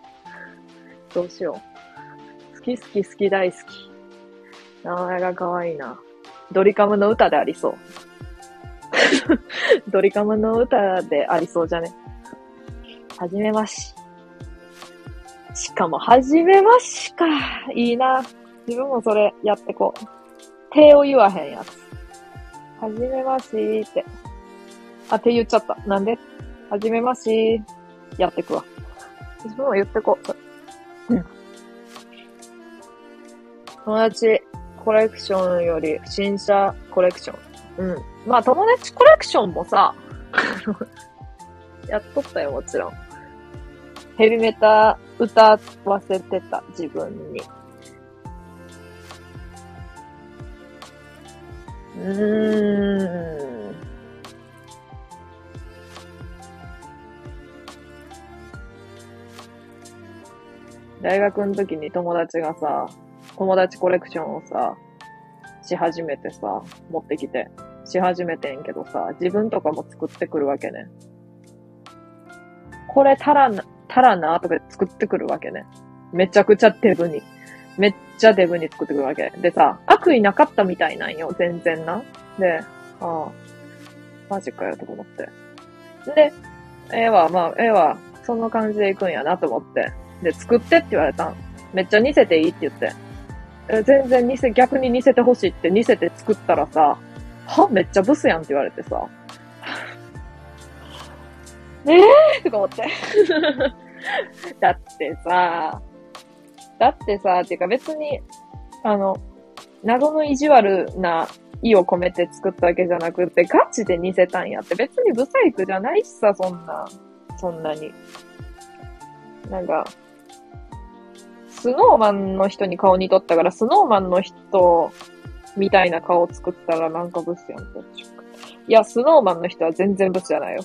A: どうしよう。好き好き好き大好き。名前が可愛いな。ドリカムの歌でありそう。*laughs* ドリカムの歌でありそうじゃね。はじめまし。しかも、はじめましか。いいな。自分もそれやってこう。手を言わへんやつ。はじめましーって。あ、手言っちゃった。なんで？はじめましー。やってくわ。自分も言ってこう。うん。友達コレクションより不審者コレクション。うん。まあ友達コレクションもさ、*laughs* やっとったよ、もちろん。ヘビメタ歌わせてた、自分に。うーん。大学の時に友達がさ、友達コレクションをさ、し始めてさ、持ってきて、し始めてんけどさ、自分とかも作ってくるわけね。これたらな、たらなとか作ってくるわけね。めちゃくちゃデブに。めっちゃデブに作ってくるわけ。でさ、悪意なかったみたいなんよ、全然な。で、ああ、マジかよ、とか思って。で、ええわ、まあ、ええわ、そんな感じで行くんやなと思って。で、作ってって言われたん。めっちゃ似せていいって言って。え全然似せ、逆に似せてほしいって似せて作ったらさ、はめっちゃブスやんって言われてさ。ねえとか思って。*laughs* だってさ、だってさ、てか別に、あの、謎の意地悪な意を込めて作ったわけじゃなくて、ガチで似せたんやって。別にブサイクじゃないしさ、そんな、そんなに。なんか、スノーマンの人に顔似とったから、スノーマンの人みたいな顔を作ったらなんかブスやんって。いや、スノーマンの人は全然ブスじゃないよ。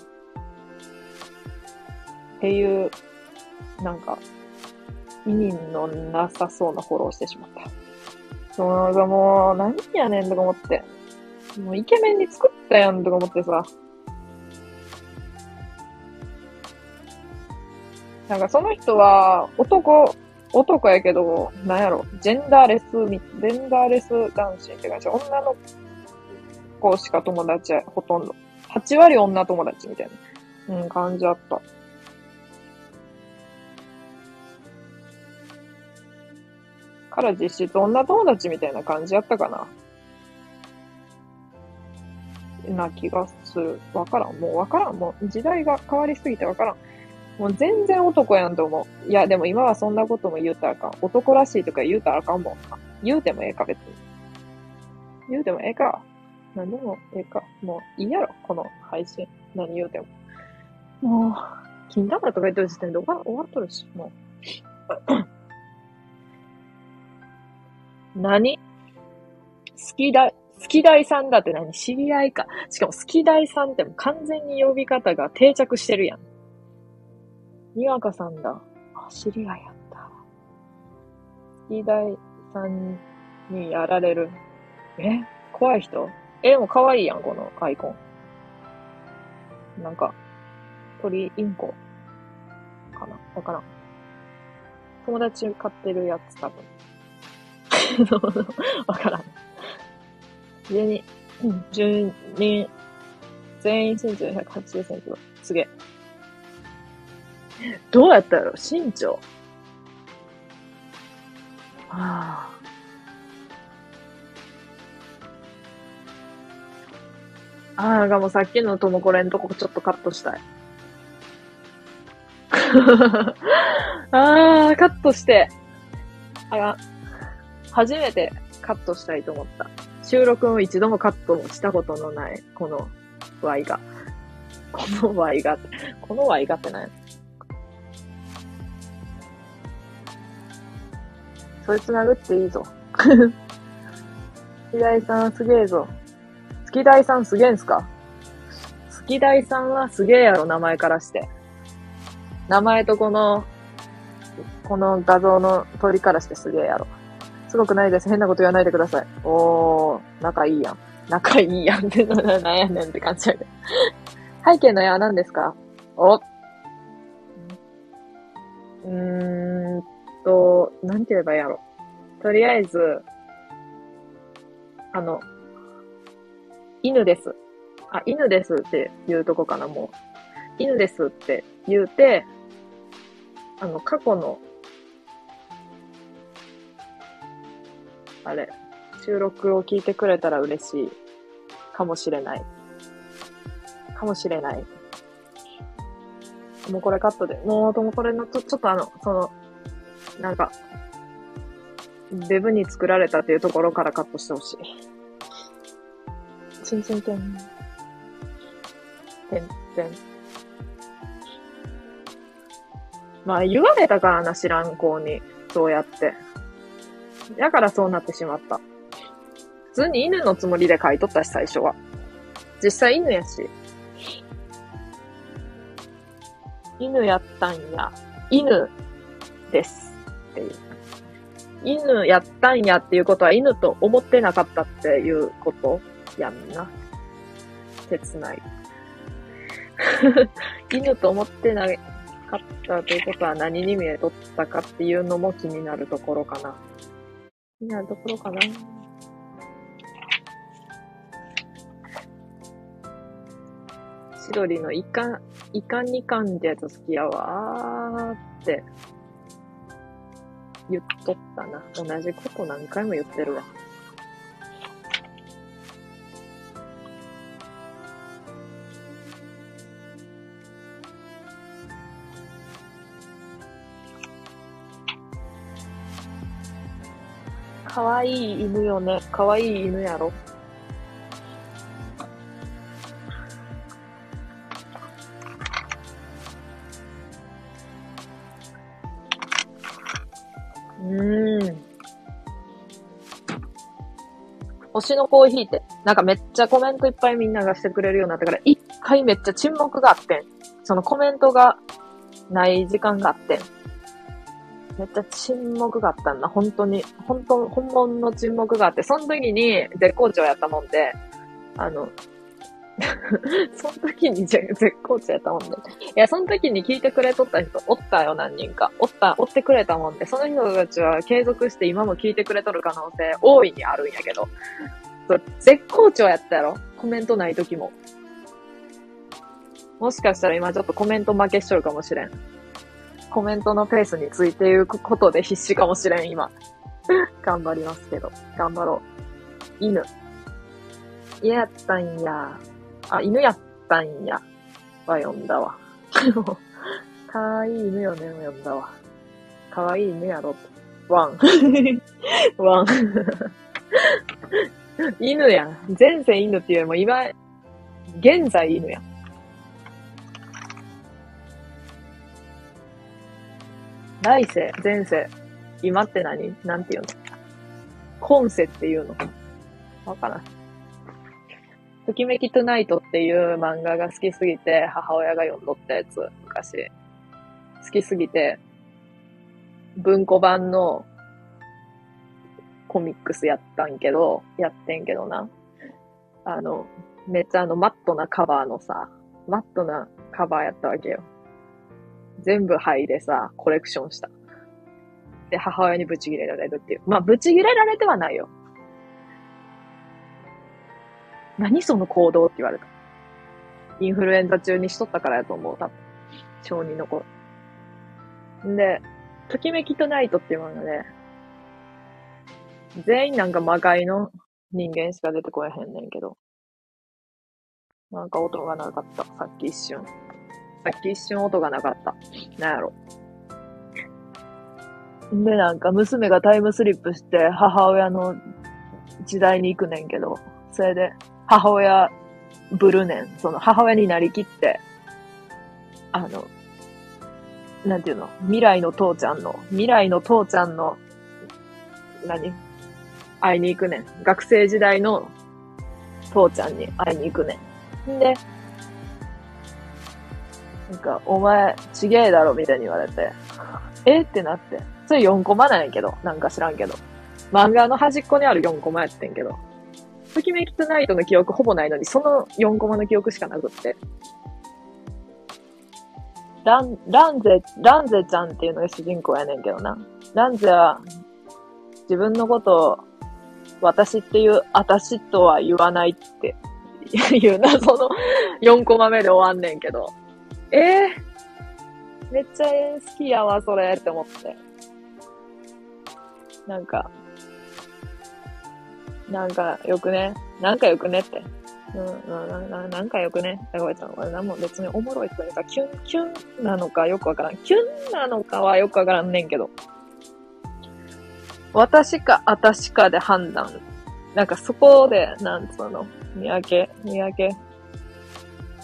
A: ていう、なんか、意味のなさそうなフォローしてしまった。そう、もう、何やねんとか思って。もうイケメンに作ったやんとか思ってさ。なんかその人は、男、男やけど、なんやろ、ジェンダーレス、ジェンダーレス男子って感じ。女の子しか友達、ほとんど。8割女友達みたいな、うん、感じあった。から実質女友達みたいな感じやったかな？な気がする。わからん。もうわからん。もう時代が変わりすぎてわからん。もう全然男やんと思う。いや、でも今はそんなことも言うたらあかん。男らしいとか言うたらあかんもんな。言うてもええか、別に。言うてもええか。なんでも、ええか、もういいやろ、この配信。何言うても。もう、金玉とか言ってる時点で終わ終わっとるし、もう。何？好きだ、好き大さんだって何？知り合いか。しかも好き大さんっても完全に呼び方が定着してるやん。にわかさんだ。あ、知り合いやった。好き大さんにやられる。え？怖い人？え、でも可愛いやん、このアイコン。なんか、鳥インコかな？わからん。友達飼ってるやつ多分。わからん。家に、うん、10人、全員身長180センチ。すげえ。どうやったやろ身長。はあ。ああ、なんかもうさっきのともこれんとこちょっとカットしたい。*laughs* ああ、カットして。あが、初めてカットしたいと思った。収録を一度もカットもしたことのない、この Y が。この Y が、この Y がって何？やそいつ殴っていいぞ。*laughs* 月大さんすげえぞ。月大さんすげえんすか？月大さんはすげえやろ、名前からして。名前とこの、この画像の通りからしてすげえやろ。すごくないです。変なこと言わないでください。おー、仲いいやん。仲いいやんって、*laughs* なんやねんって感じやけど。背景の絵は何ですか？おうーんと、なんて言えばいいやろ。とりあえず、あの、犬です。あ、犬ですって言うとこかな、もう。犬ですって言うて、あの、過去の、あれ、収録を聞いてくれたら嬉しいかもしれない。かもしれない。もうこれカットで。もう、ともこれのちょ、ちょっとあの、その、なんか、デブに作られたっていうところからカットしてほしい。チンチンチン。てんてん。まあ言われたからな、知らん子に。そうやって。だからそうなってしまった。普通に犬のつもりで書いとったし、最初は。実際犬やし。犬やったんや。犬です。っていう。犬やったんやっていうことは犬と思ってなかったっていうことやんな。切ない。*laughs* 犬と思ってなかったということは何に見えとったかっていうのも気になるところかな。気になるところかな。千鳥のいかん、いかんにかんってやつ好きやわーって言っとったな。同じこと何回も言ってるわ。かわいい犬よね。かわいい犬やろ。うーん。推しのコーヒーって、なんかめっちゃコメントいっぱいみんながしてくれるようになってから、一回めっちゃ沈黙があってん。そのコメントがない時間があってん。めっちゃ沈黙があったんだ。本当に、本当、本物の沈黙があって、その時に絶好調やったもんで、あの、*laughs* その時に絶好調やったもんで。いや、その時に聞いてくれとった人おったよ、何人か。おった、おってくれたもんで、その人たちは継続して今も聞いてくれとる可能性大いにあるんやけど。絶好調やったやろ？コメントない時も。もしかしたら今ちょっとコメント負けしとるかもしれん。コメントのペースについていくことで必死かもしれん、今。*laughs* 頑張りますけど。頑張ろう。犬。犬やったんや。あ、犬やったんや。は読んだわ。かわいい犬よね、を読んだわ。かわいい犬やろ。ワン。*laughs* ワン。犬やん。前世犬っていうよりも今、現在犬やん。来世、前世、今って何？なんていうの？今世っていうの？わからん。ときめきトゥナイトっていう漫画が好きすぎて、母親が読んどったやつ、昔。好きすぎて、文庫版のコミックスやったんけど、やってんけどな。あの、めっちゃあのマットなカバーのさ、マットなカバーやったわけよ。全部灰でさ、コレクションした。で、母親にブチギレられるっていう。まあ、ブチギレられてはないよ。何その行動って言われた。インフルエンザ中にしとったからやと思う、多分。小児の子。んで、ときめきとナイトっていう漫画で、全員なんか魔界の人間しか出てこえへんねんけど。なんか音がなかった。さっき一瞬。さっき一瞬音がなかった。なんやろ。で、なんか娘がタイムスリップして母親の時代に行くねんけど、それで母親ブルねん。その母親になりきって、あの、なんていうの？未来の父ちゃんの、未来の父ちゃんの、何？会いに行くねん。学生時代の父ちゃんに会いに行くねん。んで、なんか、お前、ちげえだろ、みたいに言われて、*laughs* え？ってなって。それ4コマなんやけど、なんか知らんけど。漫画の端っこにある4コマやってんけど。ときめきトゥナイトの記憶ほぼないのに、その4コマの記憶しかなくって。ラン、ランゼ、ランゼちゃんっていうのが主人公やねんけどな。ランゼは、自分のことを、私っていう、私とは言わないって *laughs* いうな、その4コマ目で終わんねんけど。ええー、めっちゃ好きやわ、それって思って。なんか、なんかよくね、なんかよくねって。うん、な、な、なんかよくね？ごめんなさい。これなんも別におもろいというか、キュン、キュンなのかよくわからん。キュンなのかはよくわからんねんけど。私か、私かで判断。なんかそこで、なんつうの、見分け、見分け、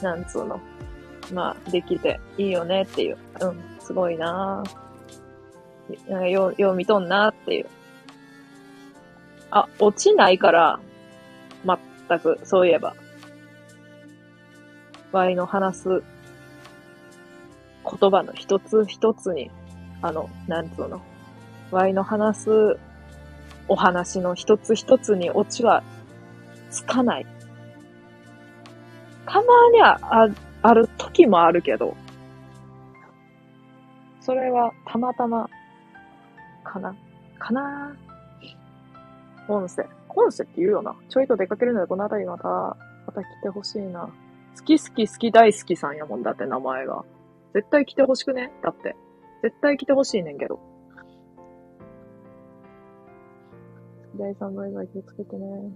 A: なんつうの？まあ、できていいよねっていう。うん、すごいなぁ。なんかよう、よう見とんなっていう。あ、落ちないから、全く、そういえば。ワイの話す言葉の一つ一つに、あの、なんつうの。ワイの話すお話の一つ一つにオチはつかない。たまにはあある時もあるけど、それはたまたまかなかな本世。本世って言うよな。ちょいと出かけるのでこの辺りまた、また来てほしいな。好き好き好き大好きさんやもんだって名前が。絶対来てほしくね？だって。絶対来てほしいねんけど。大さんの映画気をつけてね。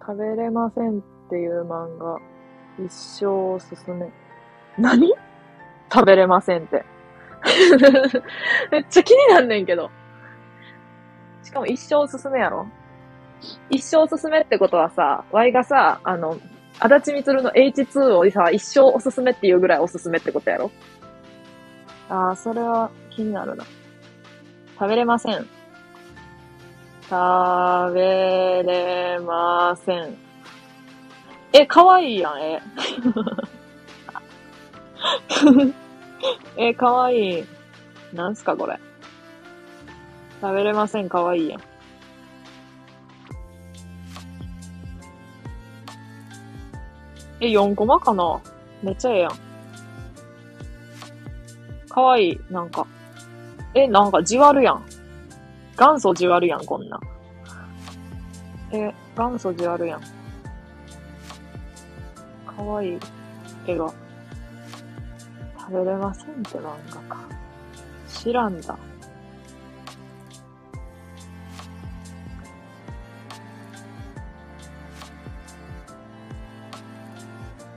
A: 食べれませんっていう漫画、一生おすすめ。何？食べれませんって。*laughs* めっちゃ気になんねんけど。しかも一生おすすめやろ？一生おすすめってことはさ、Y がさ、あの、足立みつるの H2 をさ、一生おすすめっていうぐらいおすすめってことやろ？ああ、それは気になるな。食べれません。食べれません。え、かわいいやん、え。*laughs* え、かわいい。なんすか、これ。食べれません、かわいいやん。え、4コマかな？めっちゃええやん。かわいい、なんか。え、なんかじわるやん。元祖じわるやん、こんな。え、元祖じわるやん。かわいい絵が。食べれませんって漫画か。知らんだ。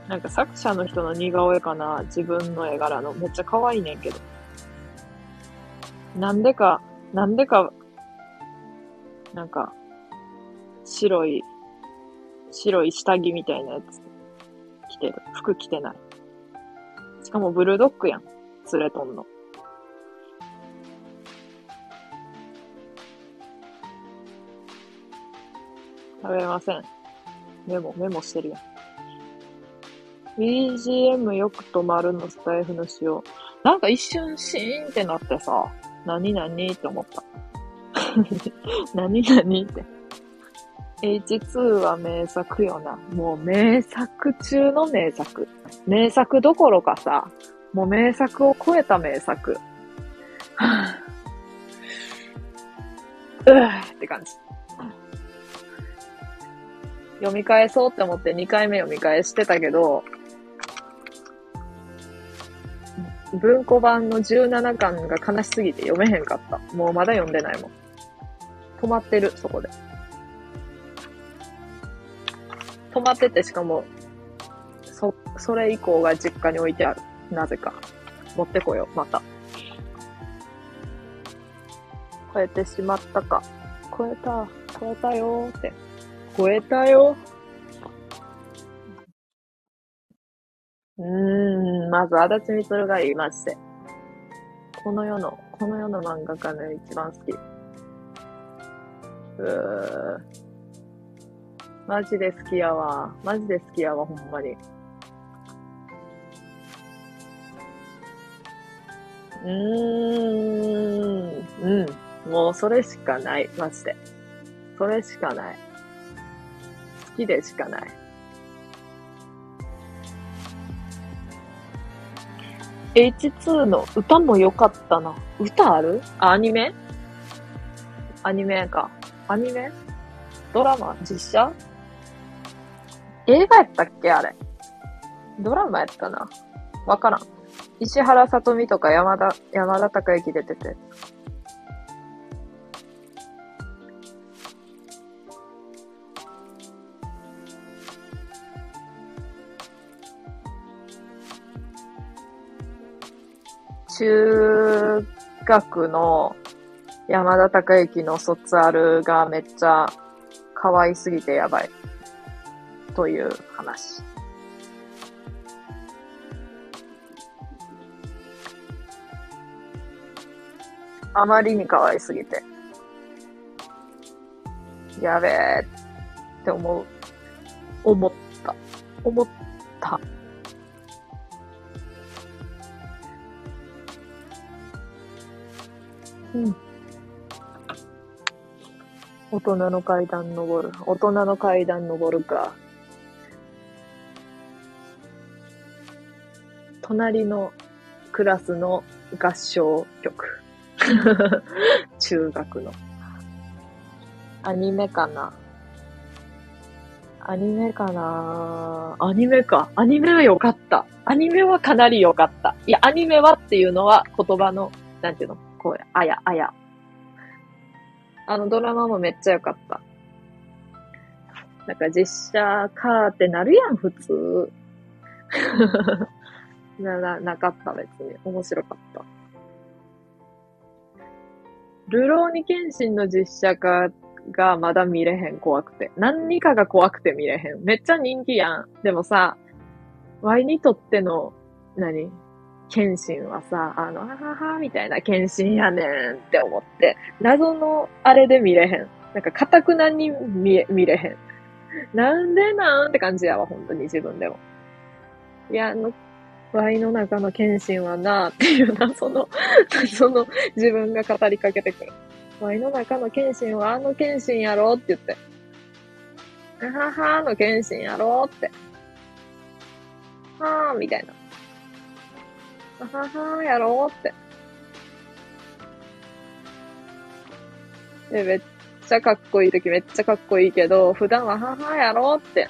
A: なんか作者の人の似顔絵かな自分の絵柄の。めっちゃ可愛いねんけど。なんでか、なんでか、なんか、白い、白い下着みたいなやつ着てる。服着てない。しかもブルドッグやん。連れとんの。食べません。メモ、メモしてるやん。BGM よく止まるのスタイフの仕様。なんか一瞬シーンってなってさ、何何って思った。*laughs* 何何って。H2 は名作よな。もう名作中の名作。名作どころかさ、もう名作を超えた名作。はぁ、うぅって感じ。読み返そうって思って2回目読み返してたけど、文庫版の17巻が悲しすぎて読めへんかった。もうまだ読んでないもん。止まってる、そこで。止まってて、しかも、そ、それ以降が実家に置いてある。なぜか。持ってこよう、また。超えてしまったか。超えた、超えたよーって。超えたよ。うーん、まず、足立みつるが言いまして。この世の、この世の漫画家ね、一番好き。うー。マジで好きやわ。マジで好きやわ、ほんまに。うーん、うん。もうそれしかない、マジで。それしかない。好きでしかない。H2 の歌も良かったな。歌ある？あ、アニメ？アニメか。アニメ？ドラマ？実写？映画やったっけあれ？ドラマやったな。わからん。石原さとみとか山田、山田孝之出てて。中学の山田孝之の卒アルがめっちゃ可愛すぎてやばい。という話。あまりに可愛すぎて。やべえって思う。思った。思った。うん。大人の階段登る。大人の階段登るか。隣のクラスの合唱曲。*laughs* 中学の。アニメかなアニメかなアニメか。アニメは良かった。アニメはかなり良かった。いや、アニメはっていうのは言葉の、なんていうの？こう、あや、あや。あのドラマもめっちゃ良かった。なんか実写かーってなるやん、普通。*laughs* な、な、なかった、別に。面白かった。ルローニケンシンの実写化がまだ見れへん、怖くて。何かが怖くて見れへん。めっちゃ人気やん。でもさ、ワイにとっての、何？謙信はさ、あの、ははは、みたいな謙信やねんって思って、謎のあれで見れへん。なんか、かたくなに見見れへん。なんでなん？って感じやわ、本当に自分でも。いや、あの、ワイの中の謙信はな、っていう謎の、*laughs* 謎の自分が語りかけてくる。ワイの中の謙信はあの謙信やろって言って。あははの謙信やろって。はーみたいな。あははやろうって。で、めっちゃかっこいい時めっちゃかっこいいけど、普段はははやろうって。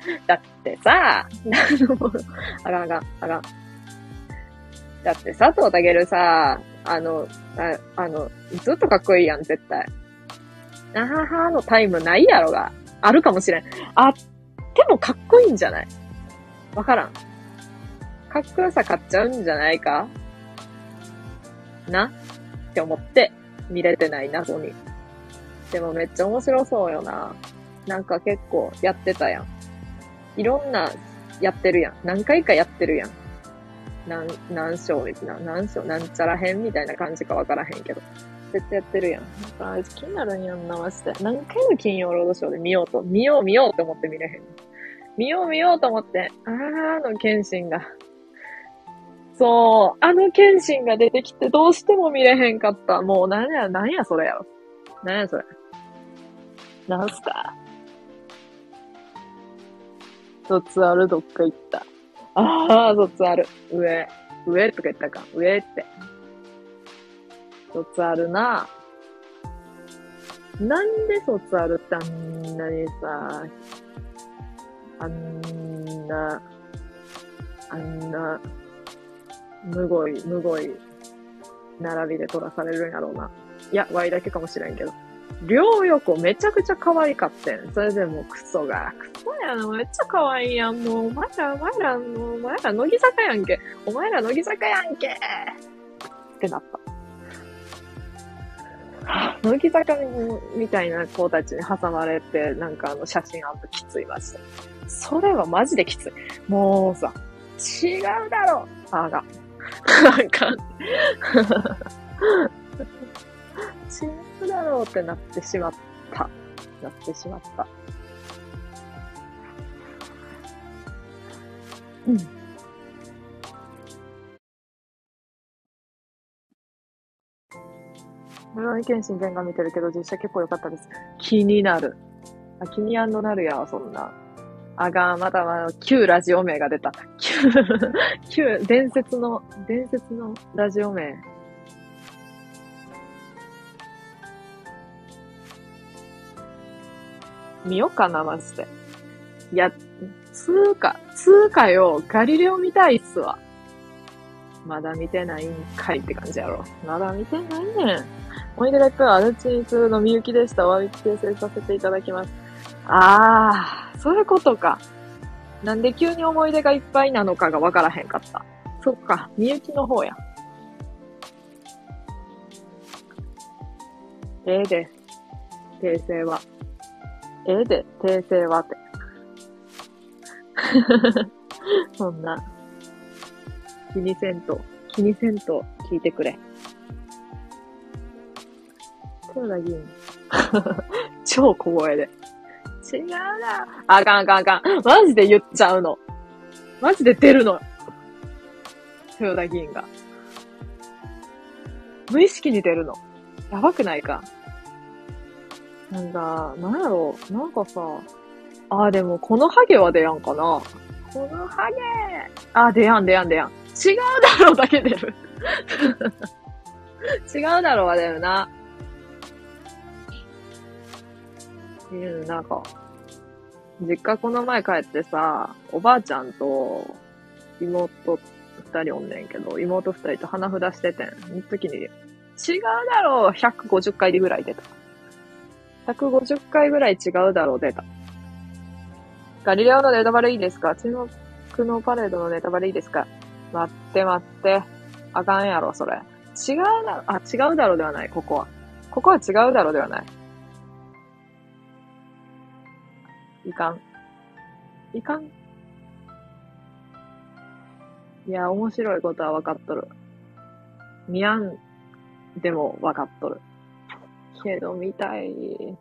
A: *laughs* だってさ、*laughs* あがあがあがだって佐藤健さ、あの、ああの、ずっとかっこいいやん、絶対。あははのタイムないやろが。あるかもしれん。あってもかっこいいんじゃない？わからん。かっこよさ買っちゃうんじゃないか？な？って思って見れてない謎に。でもめっちゃ面白そうよな。なんか結構やってたやん。いろんなやってるやん。何回かやってるやん。何、何章みたいな、何章、なんちゃら編みたいな感じかわからへんけど。絶対やってるやん。なんかあいつ気になるんやんな、マジで。何回も金曜ロードショーで見ようと、見よう見ようって思って見れへん。見よう見ようと思って、あーあの謙信が。そう、あの謙信が出てきてどうしても見れへんかった。もうなんや、なんやそれやろ。なんやそれ。なんすか？卒あるどっか行った。ああ、卒ある。上。上とか言ったか。上って。卒あるな。なんで卒あるってあんなにさ、あんな、あんな、むごい、むごい、並びで取らされるんやろうな。いや、ワイだけかもしれんけど。両横めちゃくちゃ可愛かってん。それでもうクソが。クソやな、めっちゃ可愛いやん。もう、お前ら、お前ら、もうお前ら乃木坂やんけ。お前ら乃木坂やんけ。ってなった。*sighs* 乃木坂みたいな子たちに挟まれて、なんかあの写真あんときついました。それはマジできつい。もうさ、違うだろあが。*laughs* なんか、違うだろうってなってしまった。なってしまった。うん。村上健信全画見てるけど実写結構良かったです。気になる。あ、気になるや、そんな。あがまだまだ、旧ラジオ名が出た。旧、旧、伝説の、伝説のラジオ名。見ようかな、マジで。いや、つーか、つーかよ、ガリレオ見たいっすわ。まだ見てないんかいって感じやろ。まだ見てないねん。思い出がいっぱいアルチン2のみゆきでした。お詫び訂正させていただきます。あー、そういうことか。なんで急に思い出がいっぱいなのかがわからへんかった。そっか、みゆきの方や。ええで、訂正は。ええで、訂正はって。*laughs* そんな、気にせんと、気にせんと聞いてくれ。豊田議員。*laughs* 超小声で。違うな。あかんあかんあかん。マジで言っちゃうの。マジで出るの。豊田議員が。無意識に出るの。やばくないか。なんだ、なんやろ？う。なんかさ、あーでもこのハゲは出やんかな？このハゲあー出やん出やん出やん。違うだろうだけ出る。*laughs* 違うだろうは出るな。うん、なんか、実家この前帰ってさ、おばあちゃんと妹二人おんねんけど、妹二人と花札しててん。その時に、違うだろう !150 回ぐらい出た。150回ぐらい違うだろう出た。ガリレオのネタバレいいですか？注目のパレードのネタバレいいですか？待って待って。あかんやろ、それ。違うだろ、あ、違うだろうではない、ここは。ここは違うだろうではない。いかん。いかん。いや、面白いことは分かっとる。見やんでも分かっとる。けど、見たい。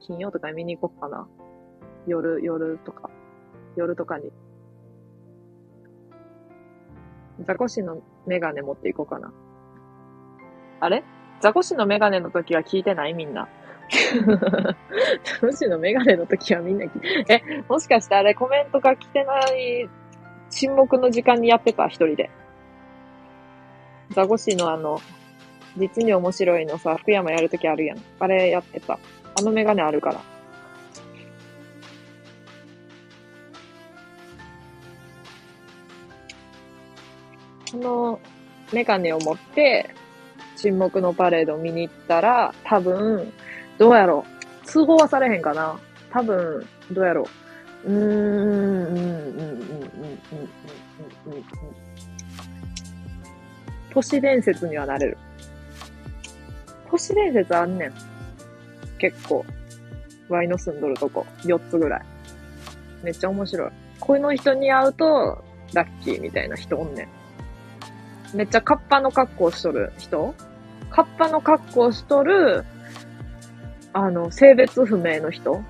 A: 金曜とか見に行こうかな。夜、夜とか。夜とかに。ザコシのメガネ持っていこうかな。あれ？ザコシのメガネの時は聞いてない？みんな。*laughs* ザコシのメガネの時はみんな聞いて、え、もしかしてあれコメントが来てない沈黙の時間にやってた？一人で。ザコシのあの、実に面白いのさ、福山やるときあるやん。あれやってた。あのメガネあるから。このメガネを持って、沈黙のパレードを見に行ったら、多分、どうやろう。通報はされへんかな。多分、どうやろう。うーん、うん、うん、うん、うん、うん、うん、うん。都市伝説にはなれる。都市伝説あんねん。結構。ワイの住んどるとこ。4つぐらい。めっちゃ面白い。この人に会うと、ラッキーみたいな人おんねん。めっちゃカッパの格好しとる人？カッパの格好しとる、あの、性別不明の人？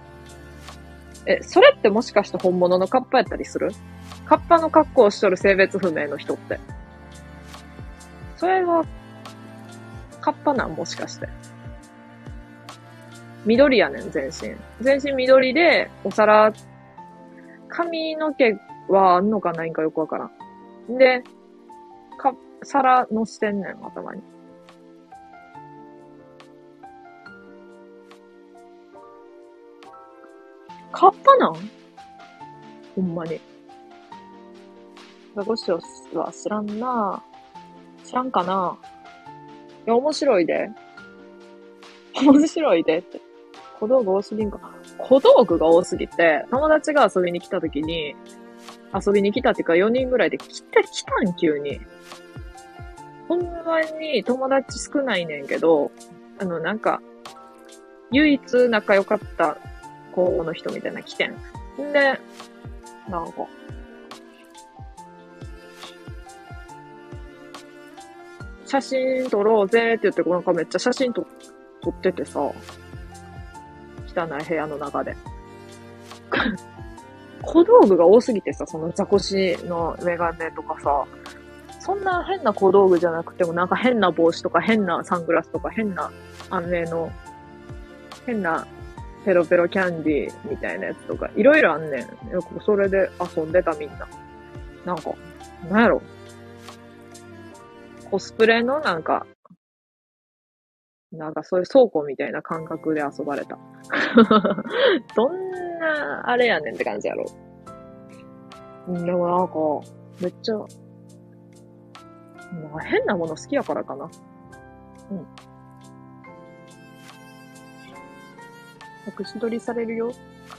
A: え、それってもしかして本物のカッパやったりする？カッパの格好をしとる性別不明の人って。それは、カッパなん？もしかして。緑やねん、全身。全身緑で、お皿、髪の毛はあんのかないんかよくわからん。で、か、皿乗してんねん、頭に。カッパなん？ほんまに。ザコシショは知らんな知らんかないや、面白いで。面白いでって。小道具多すぎんか。小道具が多すぎて、友達が遊びに来た時に、遊びに来たっていうか4人ぐらいで来て、来たん急に。ほんまに友達少ないねんけど、あの、なんか、唯一仲良かった子の人みたいな来てん。んで、なんか、写真撮ろうぜって言って、なんかめっちゃ写真撮撮っててさ、汚い部屋の中で。*laughs* 小道具が多すぎてさ、そのザコシのメガネとかさ、そんな変な小道具じゃなくても、なんか変な帽子とか変なサングラスとか変な安寧の、変なペロペロキャンディーみたいなやつとか、いろいろあんねん。よくそれで遊んでたみんな。なんか、なんやろ？コスプレのなんか、なんかそういう倉庫みたいな感覚で遊ばれた。*laughs* どんな、あれやねんって感じやろ。でもなんか、めっちゃ、なんか変なもの好きやからかな。うん。隠し撮りされるよ。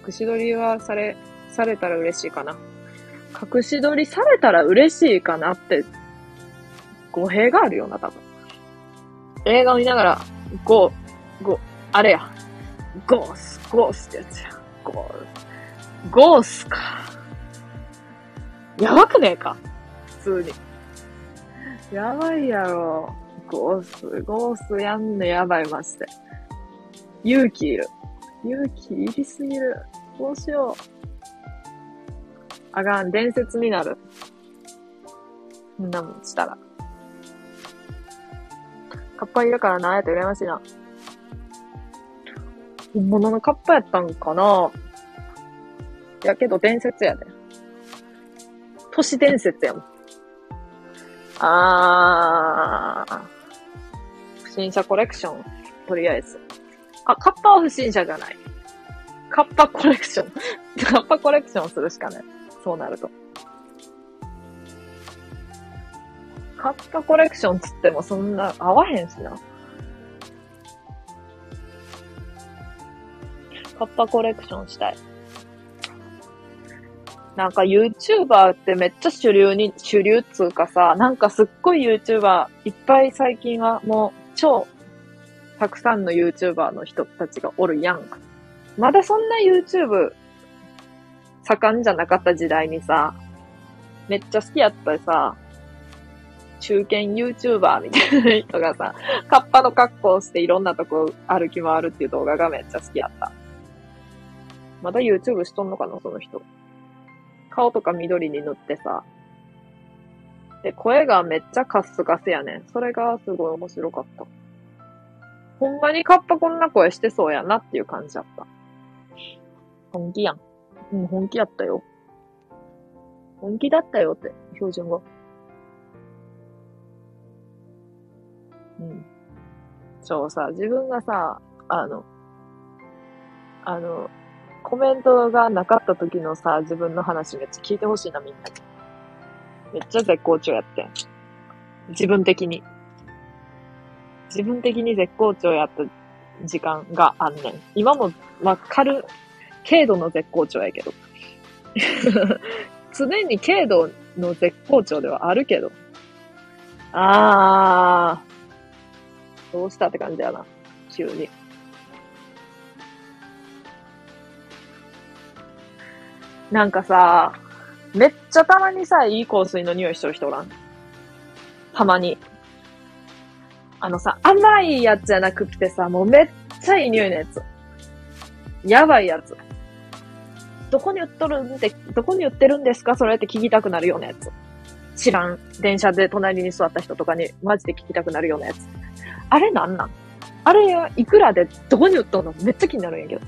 A: 隠し撮りはされ、されたら嬉しいかな。隠し撮りされたら嬉しいかなって、語弊があるよな、多分。映画を見ながら、ゴー、ゴー、あれや。ゴース、ゴースってやつや。ゴース。ゴースか。やばくねえか普通に。やばいやろ。ゴース、ゴースやんのやばい、マジで。勇気いる。勇気いりすぎる。どうしよう。あがん、伝説になる。そんなもんしたら。カッパいるからな、やと羨ましいな。本物のカッパやったんかなやけど伝説やで。都市伝説やもん。あー。不審者コレクション。とりあえず。あ、カッパは不審者じゃない。カッパコレクション。カッパコレクションするしかない。そうなると。カッパコレクションつってもそんな合わへんしな。カッパコレクションしたい。なんか YouTuber ってめっちゃ主流に、主流っつうかさ、なんかすっごい YouTuber いっぱい最近はもう超たくさんの YouTuber の人たちがおるやん。まだそんな YouTube 盛んじゃなかった時代にさ、めっちゃ好きやったさ、中堅 YouTuber みたいな人がさ、カッパの格好をしていろんなとこ歩き回るっていう動画がめっちゃ好きやった。まだ YouTube しとんのかな、その人。顔とか緑に塗ってさ。で、声がめっちゃカスカスやねん。それがすごい面白かった。ほんまにカッパこんな声してそうやなっていう感じだった。本気やん。うん、本気やったよ。本気だったよって、標準語。うん。そうさ、自分がさ、あの、あの、コメントがなかった時のさ、自分の話めっちゃ聞いてほしいな、みんなに。めっちゃ絶好調やってん。自分的に。自分的に絶好調やった時間があんねん。今も、まあ、軽、軽度の絶好調やけど。*laughs* 常に軽度の絶好調ではあるけど。あー、どうしたって感じやな。急に。なんかさ、めっちゃたまにさ、いい香水の匂いしとる人おらん？たまに。あのさ、甘いやつじゃなくてさ、もうめっちゃいい匂いのやつ。やばいやつ。どこに売っとるんで、どこに売ってるんですか？それって聞きたくなるようなやつ。知らん。電車で隣に座った人とかにマジで聞きたくなるようなやつ。あれなんなん？あれは、いくらでどこに売っとんの？めっちゃ気になるんやけど。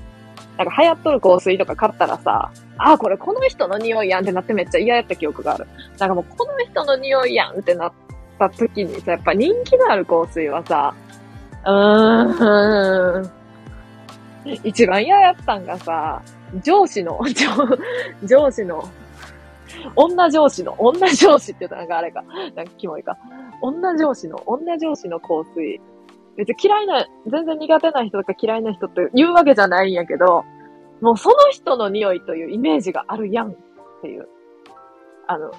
A: なんか流行っとる香水とか買ったらさ、あ、これこの人の匂いやんってなってめっちゃ嫌やった記憶がある。なんかもうこの人の匂いやんってなった時にさ、やっぱ人気のある香水はさ、うーん、一番嫌やったんがさ、上司の、上司の、女上司の、女上司って言ったらなんかあれか、なんかキモいか。女上司の、女上司の香水。別に嫌いな、全然苦手な人とか嫌いな人って言うわけじゃないんやけど、もうその人の匂いというイメージがあるやんっていう。あの、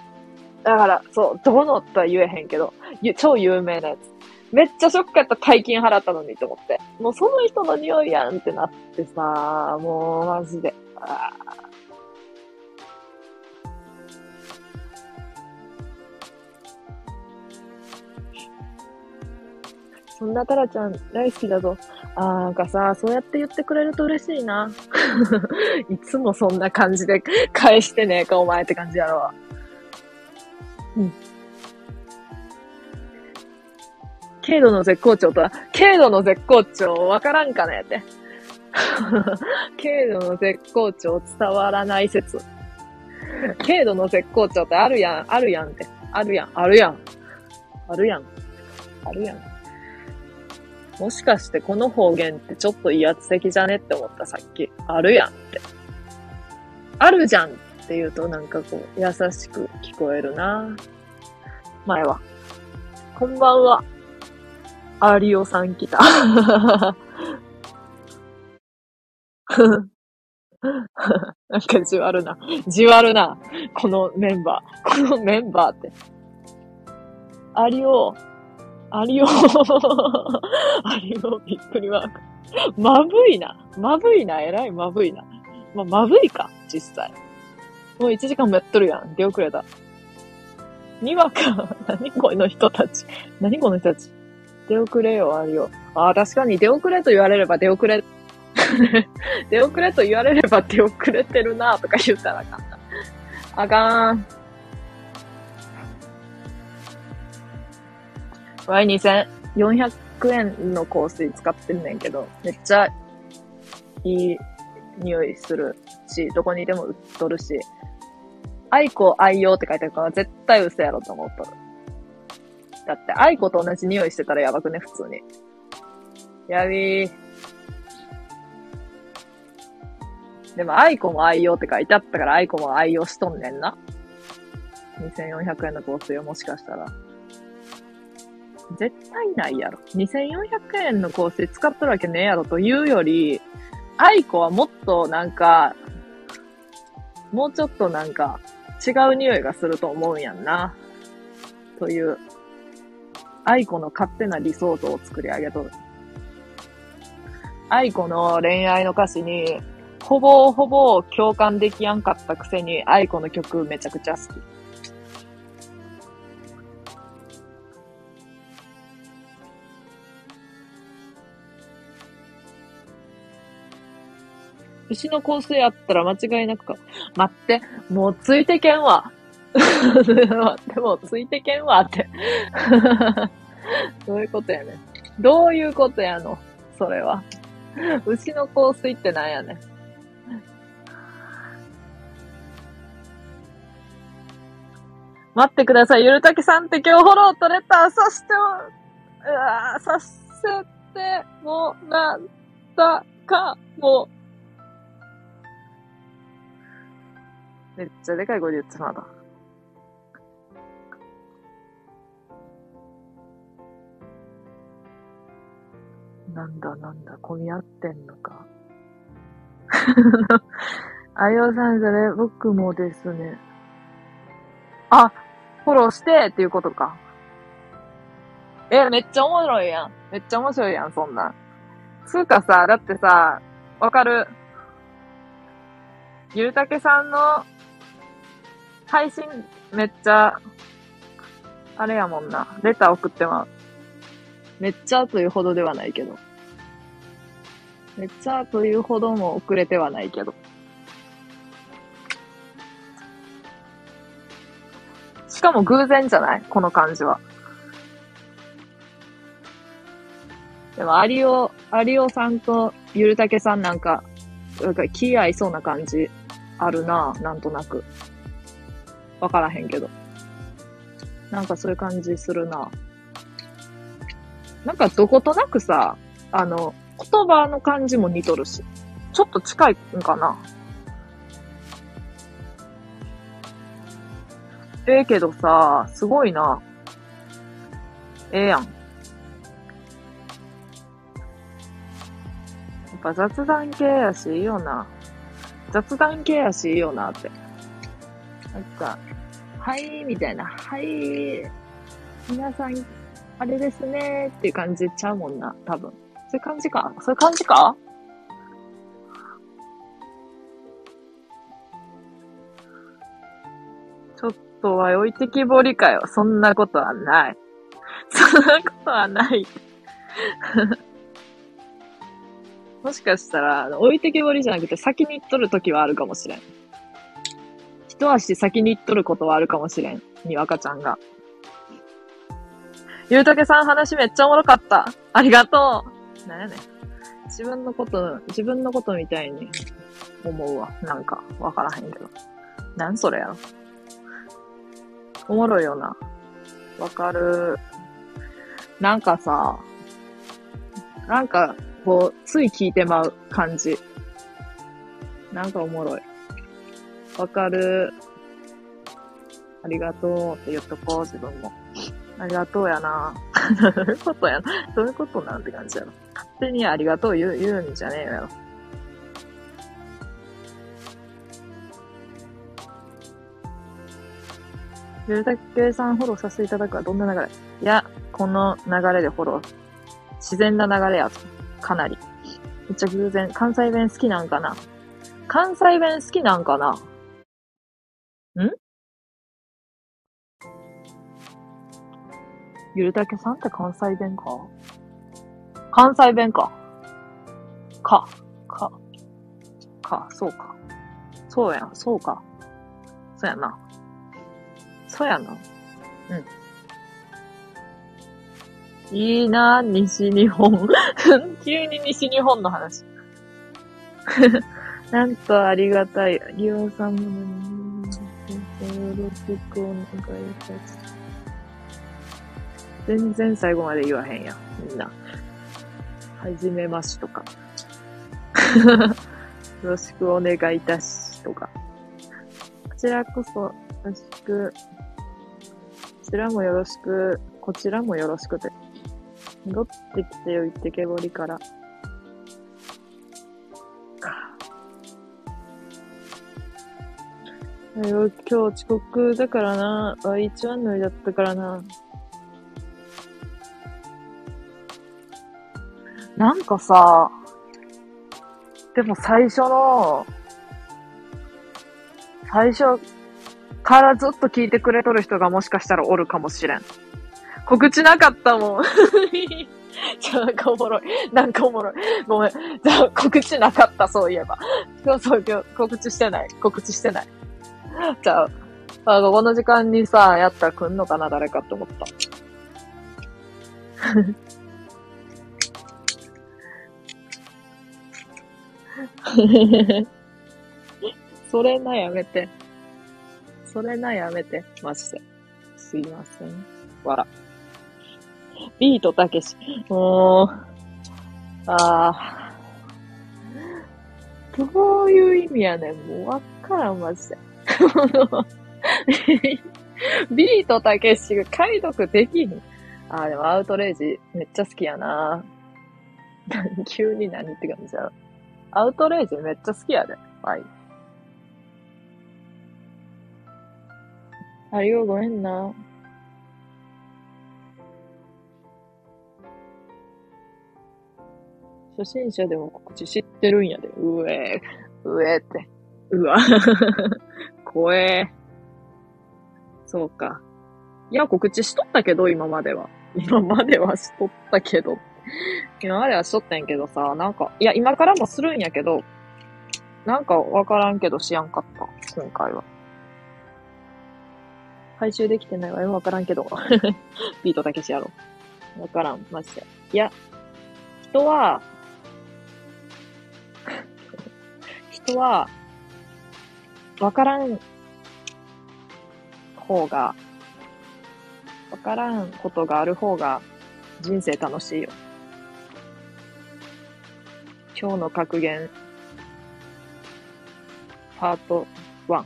A: だから、そう、どのとは言えへんけど、超有名なやつ。めっちゃショックやった大金払ったのにと思って。もうその人の匂いやんってなってさ、もうマジで。あーそんなタラちゃん大好きだぞ。あーなんかさ、そうやって言ってくれると嬉しいな。*laughs* いつもそんな感じで返してねえか、お前って感じやろ。うん。軽度の絶好調とは、軽度の絶好調わからんかねって。*laughs* 軽度の絶好調伝わらない説。軽度の絶好調ってあるやん、あるやんって。あるやん、あるやん。あるやん。あるやん。もしかしてこの方言ってちょっと威圧的じゃねって思ったさっき。あるやんって。あるじゃんって言うとなんかこう優しく聞こえるな前は。こんばんは。アリオさん来た。*laughs* なんかじわるな。じわるな。このメンバー。このメンバーって。アリオ、アリオ、アリオびっくりマーク。まぶいな。まぶいな。えらいまぶいな。まあ、まぶいか、実際。もう1時間もやっとるやん。出遅れた。にわか。*laughs* 何この人たち。何この人たち。出遅れよ、アリオ。ああ、確かに出遅れと言われれば出遅れ。出遅れと言われれば *laughs* 出遅れてるなとか言ったらあかんな。あかん。ワイ2400円の香水使ってんねんけど、めっちゃいい匂いするし、どこにでも売っとるし、愛子愛用って書いてあるから絶対嘘やろと思っとる。だって愛子と同じ匂いしてたらやばくね、普通に。やびー。でも愛子も愛用って書いてあったから愛子も愛用しとんねんな。2400円の香水をもしかしたら。絶対ないやろ。2400円の香水使っとるわけねえやろというより、愛子はもっとなんか、もうちょっとなんか違う匂いがすると思うんやんな。という、愛子の勝手な理想像を作り上げとる。愛子の恋愛の歌詞に、ほぼほぼ共感できやんかったくせに、愛子の曲めちゃくちゃ好き。牛の香水あったら間違いなくか。待って、もうついてけんわ。*laughs* 待って、もうついてけんわって。*laughs* どういうことやねん。どういうことやの？それは。牛の香水ってなんやねん。待ってください。ゆるたけさんって今日フォロー取れた。さして、うわさせてもらったかも。めっちゃでかい声で言ってまだ。なんだなんだ、混み合ってんのか。*laughs* あよさん、それ、僕もですね。あ、フォローしてっていうことか。え、めっちゃおもろいやん。めっちゃ面白いやん、そんな。つうかさ、だってさ、わかる。ゆうたけさんの配信めっちゃ、あれやもんな。レター送ってまう。めっちゃというほどではないけど。めっちゃというほども遅れてはないけど。しかも偶然じゃない？この感じは。でも、有オ、有オさんとゆるたけさんなんか、なんか気合いそうな感じあるななんとなく。わからへんけど。なんかそういう感じするななんかどことなくさ、あの、言葉の感じも似とるし。ちょっと近いんかなええけどさ、すごいな。ええやん。やっぱ雑談系やし、いいよな。雑談系やし、いいよなって。なんか、はい、みたいな。はい、皆さん、あれですねっていう感じちゃうもんな、多分。そういう感じか？そういう感じか？ちょっとは置いてきぼりかよ。そんなことはない。*laughs* そんなことはない。*laughs* もしかしたら、置いてきぼりじゃなくて先に行っとる時はあるかもしれん。一足先に行っとることはあるかもしれん。にわかちゃんが。ゆうたけさん話めっちゃおもろかった。ありがとう。なんやねん。自分のこと、自分のことみたいに思うわ。なんか、わからへんけど。なんそれやろ。おもろいよな。わかる。なんかさ、なんか、こう、つい聞いてまう感じ。なんかおもろい。わかる。ありがとうって言っとこう、自分も。ありがとうやな。*laughs* どういうことやな。どういうことなんて感じやろ。勝手にありがとう言う、言うんじゃねえよやろ。ゆるたけさんフォローさせていただくはどんな流れ？いや、この流れでフォロー。自然な流れや。かなり。めっちゃ偶然。関西弁好きなんかな？関西弁好きなんかな？ん？ゆるたけさんって関西弁か？関西弁か。か。か。か。そうか。そうやん。そうか。そうやな。そうやな。うん。いいな、西日本。*laughs* 急に西日本の話。*laughs* なんとありがたい。リオさんもね、よろしくお願いいたします。全然最後まで言わへんやん、みんな。はじめましとか。*laughs* よろしくお願いいたしとか。こちらこそよろしく。こちらもよろしく。こちらもよろしくて。戻ってきてよ、行ってけぼりから。今日遅刻だからな。あ、一番乗りだったからな。なんかさ、でも最初の、最初からずっと聞いてくれとる人がもしかしたらおるかもしれん。告知なかったもん。*laughs* じゃあなんかおもろい。なんかおもろい。ごめん。じゃあ告知なかった、そういえば。今日そう、今日告知してない。告知してない。*laughs* じゃあ、あこの時間にさ、やったら来んのかな、誰かって思った。*laughs* それな、やめて。それな、やめて。マジで。すいません。わら。ビートたけし。もう、ああ。どういう意味やねん。もうわからん、マジで。*laughs* ビートたけしが解読できん。ああ、でもアウトレイジめっちゃ好きやな。*laughs* 急に何って感じやろ。アウトレイジめっちゃ好きやで。はい。ありがごめんな。初心者でも告知知ってるんやで。うえー、うえーって。うわ。*laughs* 怖え。そうか。いや、告知しとったけど、今までは。今まではしとったけど。今まではしとったんやけどさ、なんか、いや、今からもするんやけど、なんかわからんけどしやんかった。今回は。回収できてないわよ、わからんけど。*laughs* ビートたけしやろ。わからん、マジで。いや、人は、人は、わからん方が、わからんことがある方が人生楽しいよ。今日の格言、パート1。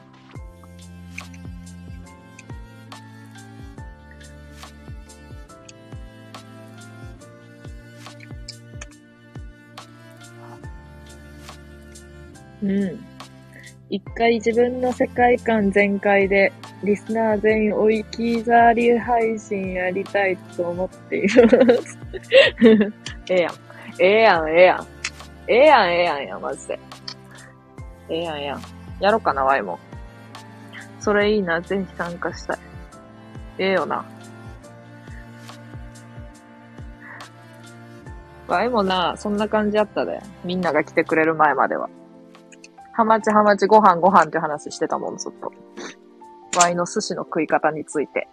A: うん。一回自分の世界観全開で、リスナー全員置き去り配信やりたいと思っています。*laughs* ええやん。ええやん、ええやん。ええやん、ええやんやん、マジで。ええやん、ええやん。やろうかな、ワイも。それいいな、ぜひ参加したい。ええよな。ワイもな、そんな感じやったで。みんなが来てくれる前までは。ハマチハマチご飯ご飯って話してたもん、ずっと。ワイの寿司の食い方について。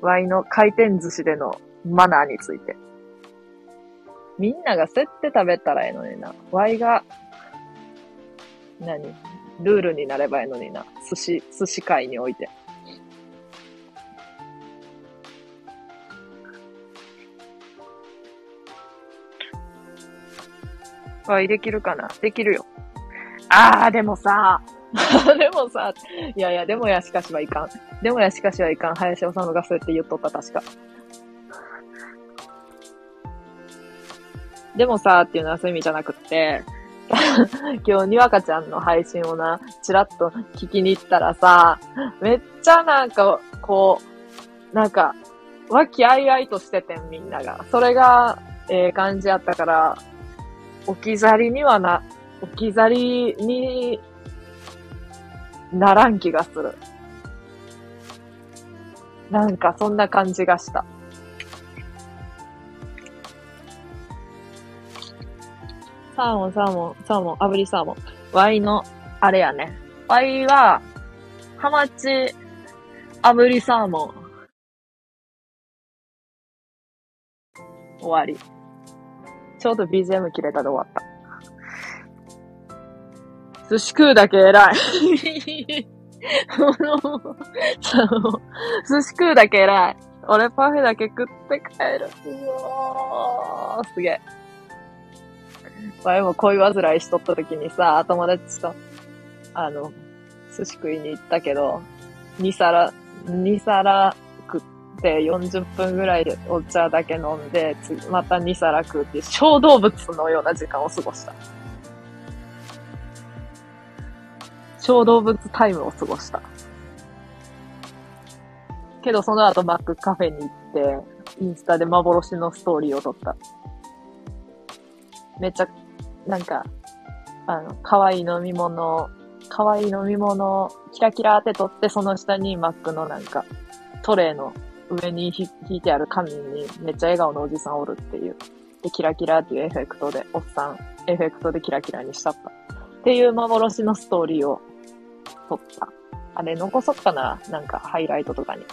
A: ワイの回転寿司でのマナーについて。みんなが競って食べたらええのにな。ワイが、何？ルールになればええのにな。寿司、寿司界において。ワイできるかな？できるよ。あー、でもさ、*laughs* でもさ、いやいや、でもやしかしはいかん。でもやしかしはいかん。林修がそうやって言っとった、確か。でもさ、っていうのはそういう意味じゃなくって、*laughs* 今日、にわかちゃんの配信をな、ちらっと聞きに行ったらさ、めっちゃなんか、こう、なんか、和気あいあいとしててん、みんなが。それが、ええ感じやったから、置き去りにはな、置き去りにならん気がする。なんかそんな感じがした。サーモン、サーモン、サーモン、炙りサーモン。ワイの、あれやね。ワイは、ハマチ、炙りサーモン。終わり。ちょうど BGM 切れたで終わった。寿司食うだけ偉い。*laughs* 寿司食うだけ偉い。俺パフェだけ食って帰る。うわー、すげえ。前も恋煩いしとった時にさ、友達と、あの、寿司食いに行ったけど、2皿、2皿食って40分ぐらいでお茶だけ飲んで、また2皿食うっていう小動物のような時間を過ごした。小動物タイムを過ごした。けどその後マックカフェに行って、インスタで幻のストーリーを撮った。めっちゃ、なんか、あの、可愛い飲み物、可愛い飲み物、キラキラって撮って、その下にマックのなんか、トレイの上にひ引いてある紙にめっちゃ笑顔のおじさんおるっていう。で、キラキラっていうエフェクトで、おっさん、エフェクトでキラキラにしたった。っていう幻のストーリーを撮った。あれ、残そっかななんか、ハイライトとかに。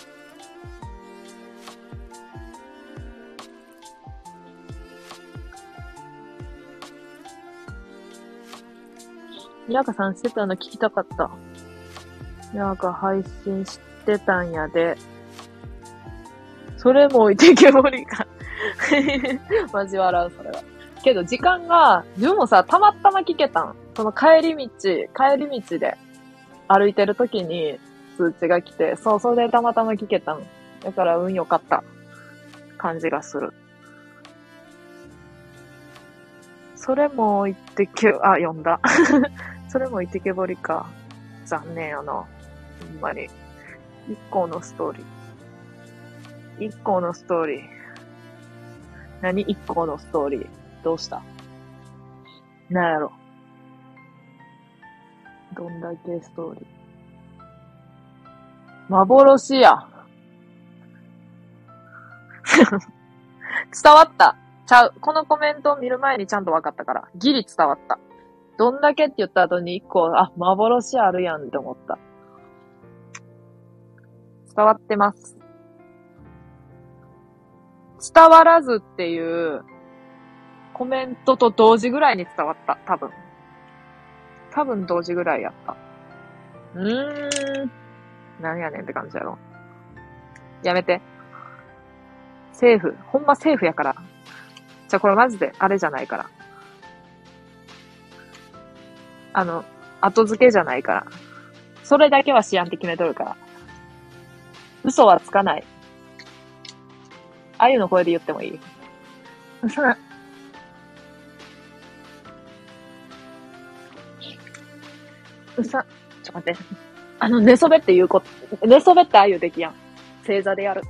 A: にわかさんしてたの聞きたかった。にわか配信してたんやで。それも置いてけぼりか。*laughs* マジ笑う、それは。けど、時間が、自分もさ、たまたま聞けたん。その帰り道、帰り道で歩いてる時に通知が来て、そう、それでたまたま聞けたん。だから運良かった感じがする。それも言ってけ、あ、読んだ。*laughs* それも言ってけぼりか。残念やな。ほんまに。一個のストーリー。一個のストーリー。何？一個のストーリー。どうした？なんやろ。どんだけストーリー。幻や。*laughs* 伝わった。ちゃう。このコメントを見る前にちゃんと分かったから。ギリ伝わった。どんだけって言った後に一個、あ、幻あるやんって思った。伝わってます。伝わらずっていうコメントと同時ぐらいに伝わった。多分。多分同時ぐらいやった。うーん。なんやねんって感じやろ。やめて。セーフ。ほんまセーフやから。じゃあこれマジであれじゃないから。あの、後付けじゃないから。それだけは思案って決めとるから。嘘はつかない。あゆの声で言ってもいい
B: 嘘だ。
A: 嘘。ちょっと待って。あの、寝そべって言うこ、寝そべってあゆできやん。正座でやる。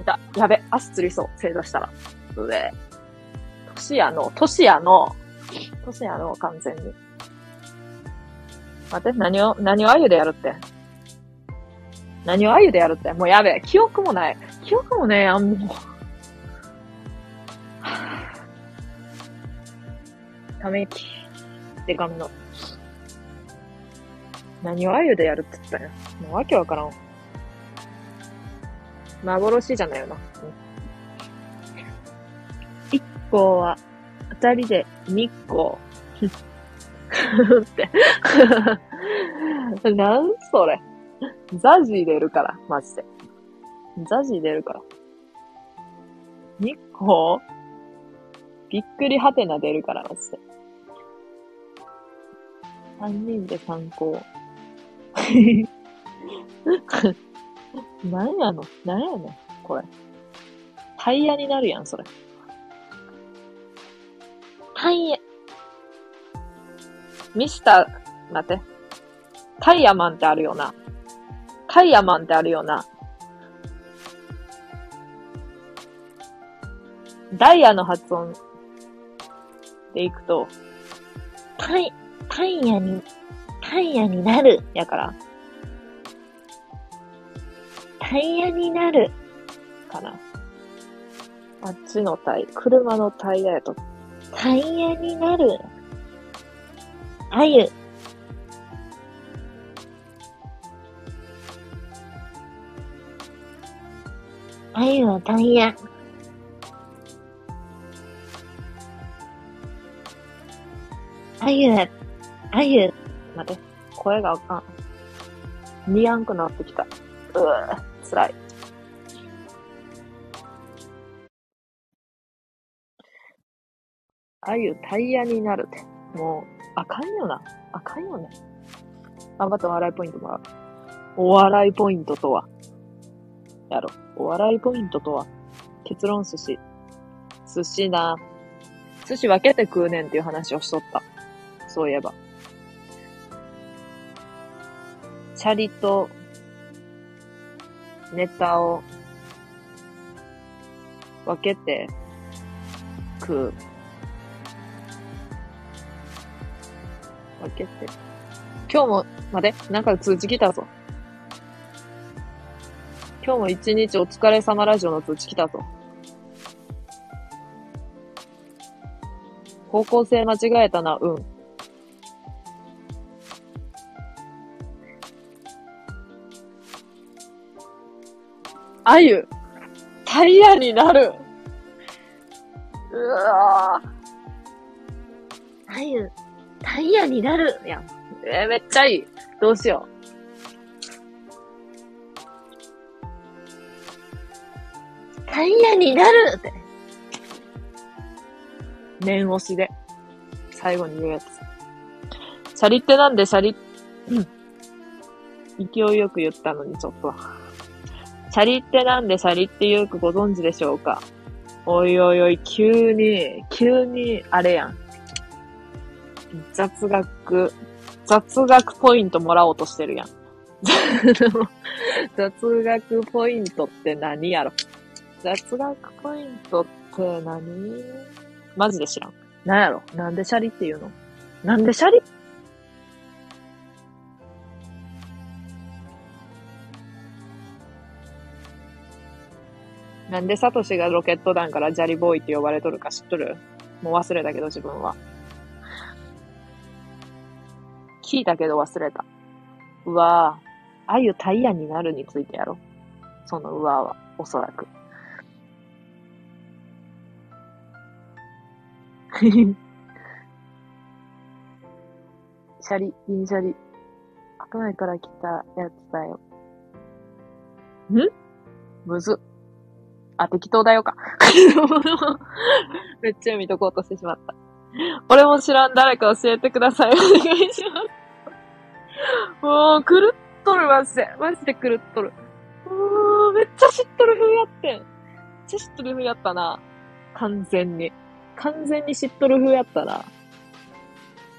A: いた。やべ。足つりそう。正座したら。うえ。年やの、年やの、年やの、完全に。待って、何を、何をあゆでやるって。何をあゆでやるって。もうやべ。記憶もない。記憶もねえやん、もう。*sighs* ため息。でかみの。何をあゆでやるって言ったんや。もうわけわからんわ。幻じゃないよな。一個は、二人で二個。って。なんそれ。ザジー出るから、マジで。ザジー出るから。二個？びっくりはてな出るから、マジで。三人で参考。なんやの？なんやねん？これ。タイヤになるやん、それ。
B: タイヤ、
A: ミスター、待って。タイヤマンってあるよな。タイヤマンってあるよな。ダイヤの発音でいくと、
B: タイ、タイヤに、タイヤになる。
A: やから、
B: タイヤになる。
A: かな。あっちのタイ、車のタイヤやと、
B: タイヤになる。あゆ。あゆはタイヤ。あゆは、あゆ、
A: 待って、声があかん。見やんくなってきた。うぅ、辛い。あゆタイヤになるって。もう、あかんよな。あかんよね。頑張ってお笑いポイントもらう。お笑いポイントとは。やろ。お笑いポイントとは。結論寿司。寿司な。寿司分けて食うねんっていう話をしとった。そういえば。シャリとネタを分けて食う。分けて。今日も、待て、なんか通知来たぞ。今日も一日お疲れ様ラジオの通知来たぞ。方向性間違えたな、うん。あゆ、タイヤになる。うわ
B: あゆ、タイヤになる。
A: や、えーめっちゃいい。どうしよ
B: タイヤになるって。
A: う。念押しで。最後に言うやつ。シャリってなんでシャリ、うん。勢いよく言ったのにちょっと。シャリってなんでシャリってよくご存知でしょうか？おいおいおい、急に、急に、あれやん。雑学、雑学ポイントもらおうとしてるやん。*laughs* 雑学ポイントって何やろ？雑学ポイントって何？マジで知らん。なんやろ？なんでシャリっていうの？なんでシャリなんでサトシがロケット団からジャリボーイって呼ばれとるか知っとる？もう忘れたけど自分は。聞いたけど忘れた。うわぁ。ああいうタイヤになるについてやろ。そのうわーは、おそらく。シャリ、銀シャリ。白米から来たやつだよ。ん？むずっ。あ、適当だよか。*laughs* めっちゃ見とこうとしてしまった。俺も知らん誰か教えてください。お願いします。もう、狂っとる、マジで。マジで狂っとる。もう、めっちゃ知っとる風やってん。めっちゃ知っとる風やったな。完全に。完全に知っとる風やったな。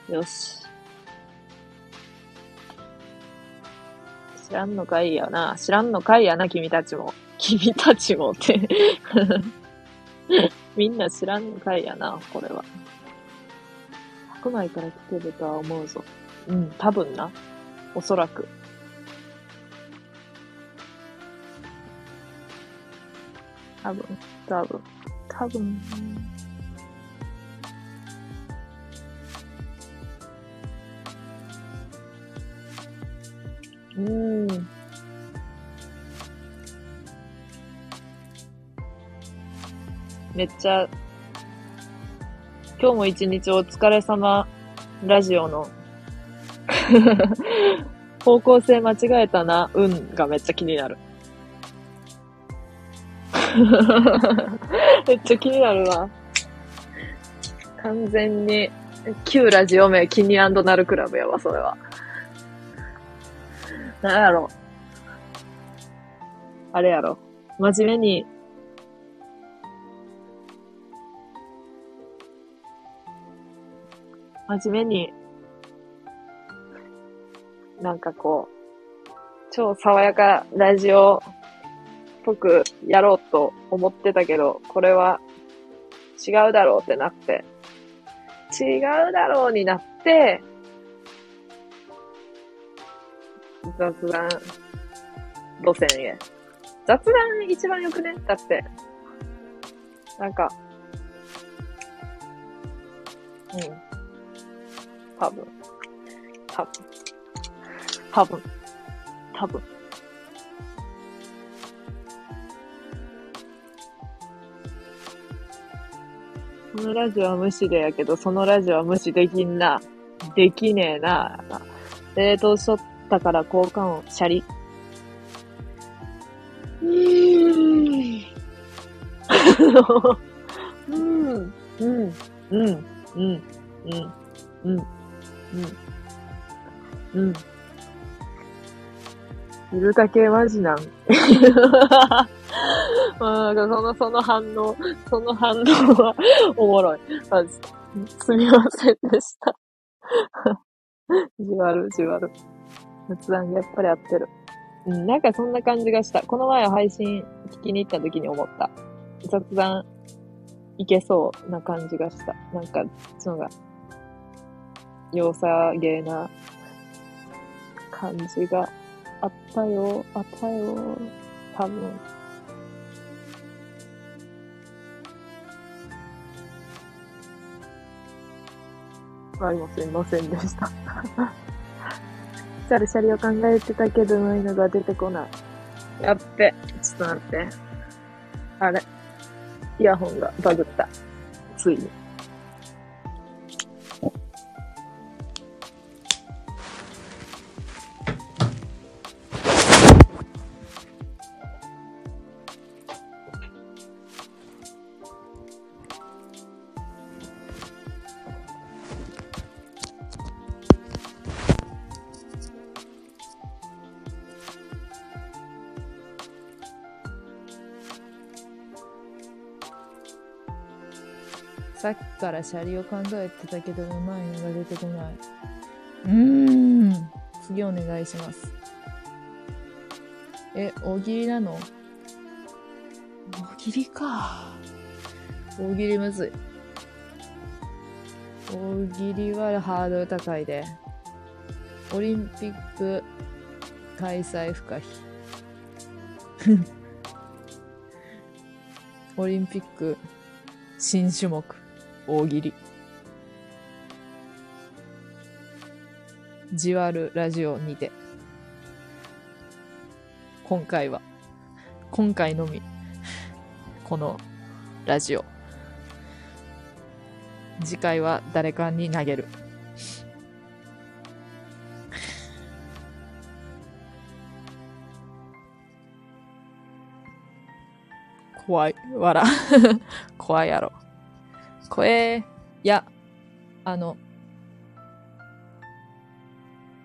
A: よし。知らんのかいやな。知らんのかいやな、君たちも。君たちもって。*laughs* みんな知らんのかいやな、これは。白米から来てるとは思うぞ。うん、多分な。おそらく。多分、多分、多分。うん。めっちゃ、今日も一日お疲れ様ラジオの *laughs* 方向性間違えたな、うんがめっちゃ気になる。*laughs* めっちゃ気になるわ。完全に、旧ラジオ名キニナルクラブやわ、それは。なんやろ。あれやろ。真面目に、真面目に、なんかこう、超爽やかラジオっぽくやろうと思ってたけど、これは違うだろうってなって、違うだろうになって、雑談路線へ。雑談一番よくね？だって。なんか、うん。多分。多分。多分。多分。このラジオは無視でやけど、そのラジオは無視できんな。できねえな。冷凍しとったから交換をシャリ。うーん。うん。うん。うん。うん。うん。うん。うん。うん。いるだけマジなん。*laughs* まあ、なんその、その反応、その反応はおもろい。マジ。すみませんでした。*laughs* じわるじわる。雑談やっぱり合ってる。うん、なんかそんな感じがした。この前配信聞きに行った時に思った。雑談いけそうな感じがした。なんか、そのが、良さげな感じがあったよ、あったよ、多分。ありもすいませんでした。シャリシャリを考えてたけどないのが出てこない。やっべ。ちょっと待って。あれ。イヤホンがバグった。ついに。からシャリを考えてたけどうまいのが出てこない。うーん。次お願いします。え、大喜利なの？大喜利か。大喜利むずい。大喜利はハードル高いで。オリンピック開催不可避。*laughs* オリンピック新種目、大喜利。じわるラジオにて。今回は、今回のみ、このラジオ。次回は誰かに投げる。怖い。わら。*laughs* 怖いやろ。怖え。いや、あの、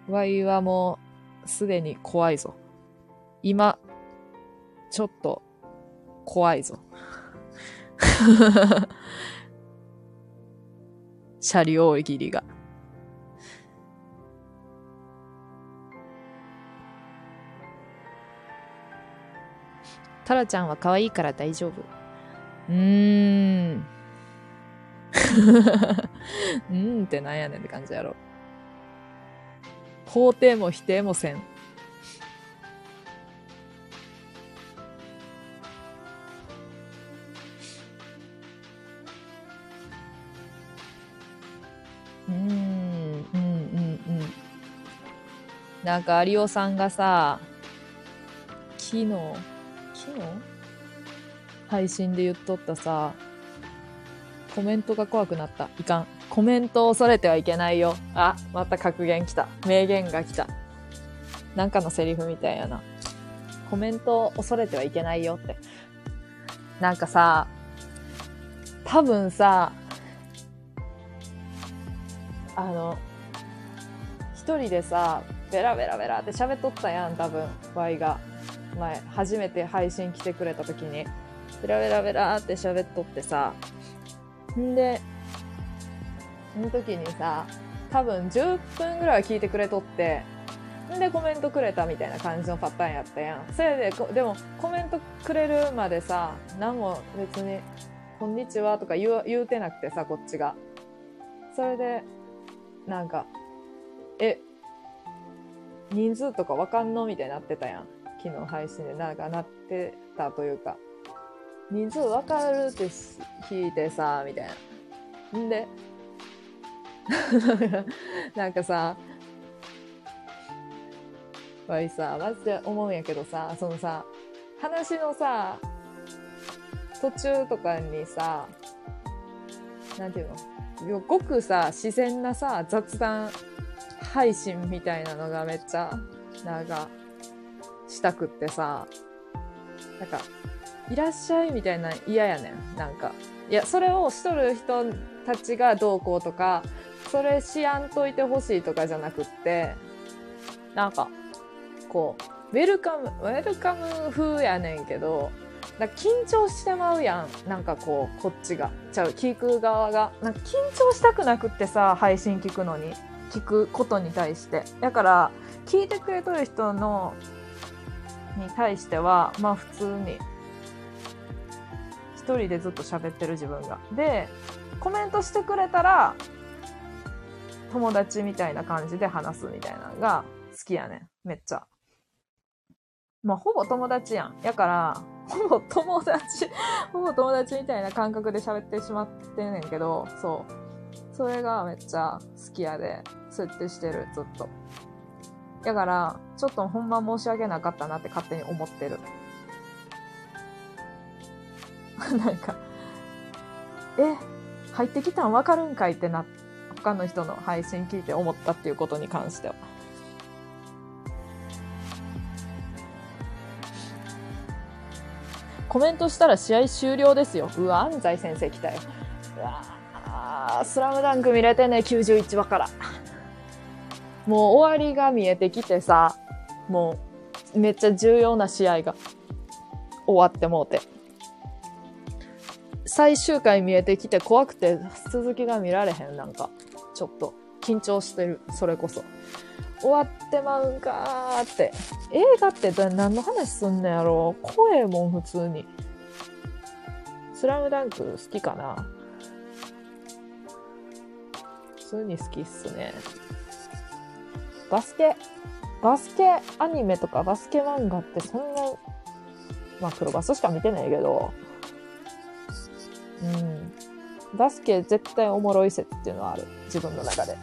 A: ワイはもうすでに怖いぞ。今、ちょっと怖いぞ。*laughs* 車両大喜利が。タラちゃんは可愛いから大丈夫。うーん。*laughs* うーんってなんやねんって感じやろ。肯定も否定もせん。うーん、うん、うん、うん。なんか、有オさんがさ、昨日、昨日？配信で言っとったさ、コメントが怖くなった。いかん。コメントを恐れてはいけないよ。あ、また格言来た。名言が来た。なんかのセリフみたいやな。コメントを恐れてはいけないよって。なんかさ、多分さ、あの、一人でさ、ベラベラベラって喋っとったやん、多分、ワイが。前、初めて配信来てくれた時に。ベラベラベラって喋っとってさ。んで、その時にさ、多分10分ぐらい聞いてくれとって、んでコメントくれたみたいな感じのパターンやったやん。それで、でもコメントくれるまでさ、何も別に、こんにちはとか言う言うてなくてさ、こっちが。それで、なんか、え、人数とかわかんの？みたいになってたやん。昨日配信でなんかなってたというか。人数わかるって聞いてさ、みたいな。んで、*laughs* なんかさ、わいさ、マジで思うんやけどさ、そのさ、話のさ、途中とかにさ、なんていうの？ごくさ、自然なさ、雑談配信みたいなのがめっちゃ、なんか、したくってさ、なんか、いらっしゃいみたいな嫌やねん。なんか。いや、それをしとる人たちがどうこうとか、それしやんといてほしいとかじゃなくって、なんか、こう、ウェルカム、ウェルカム風やねんけど、な緊張してまうやん。なんかこう、こっちが。ちゃう、聞く側が。なんか緊張したくなくってさ、配信聞くのに。聞くことに対して。だから、聞いてくれとる人の、に対しては、まあ普通に、一人でずっと喋ってる自分が。で、コメントしてくれたら、友達みたいな感じで話すみたいなのが好きやねん。めっちゃ。まあ、ほぼ友達やん。やから、ほぼ友達、*laughs* ほぼ友達みたいな感覚で喋ってしまってんねんけど、そう。それがめっちゃ好きやで、設定してる、ずっと。だから、ちょっとほんま申し訳なかったなって勝手に思ってる。*laughs* なんか、え、入ってきたんわかるんかいってな、他の人の配信聞いて思ったっていうことに関しては。コメントしたら試合終了ですよ。うわ、安西先生来たよ。うわあスラムダンク見れてね、91話から。もう終わりが見えてきてさ、もうめっちゃ重要な試合が終わってもうて。最終回見えてきて怖くて続きが見られへん、なんか。ちょっと緊張してる、それこそ。終わってまうんかーって。映画って何の話すんのやろ？怖えもん、普通に。スラムダンク好きかな？普通に好きっすね。バスケ、バスケアニメとかバスケ漫画ってそんな、まあ黒バスしか見てないけど、うん。バスケ絶対おもろい説っていうのはある。自分の中で。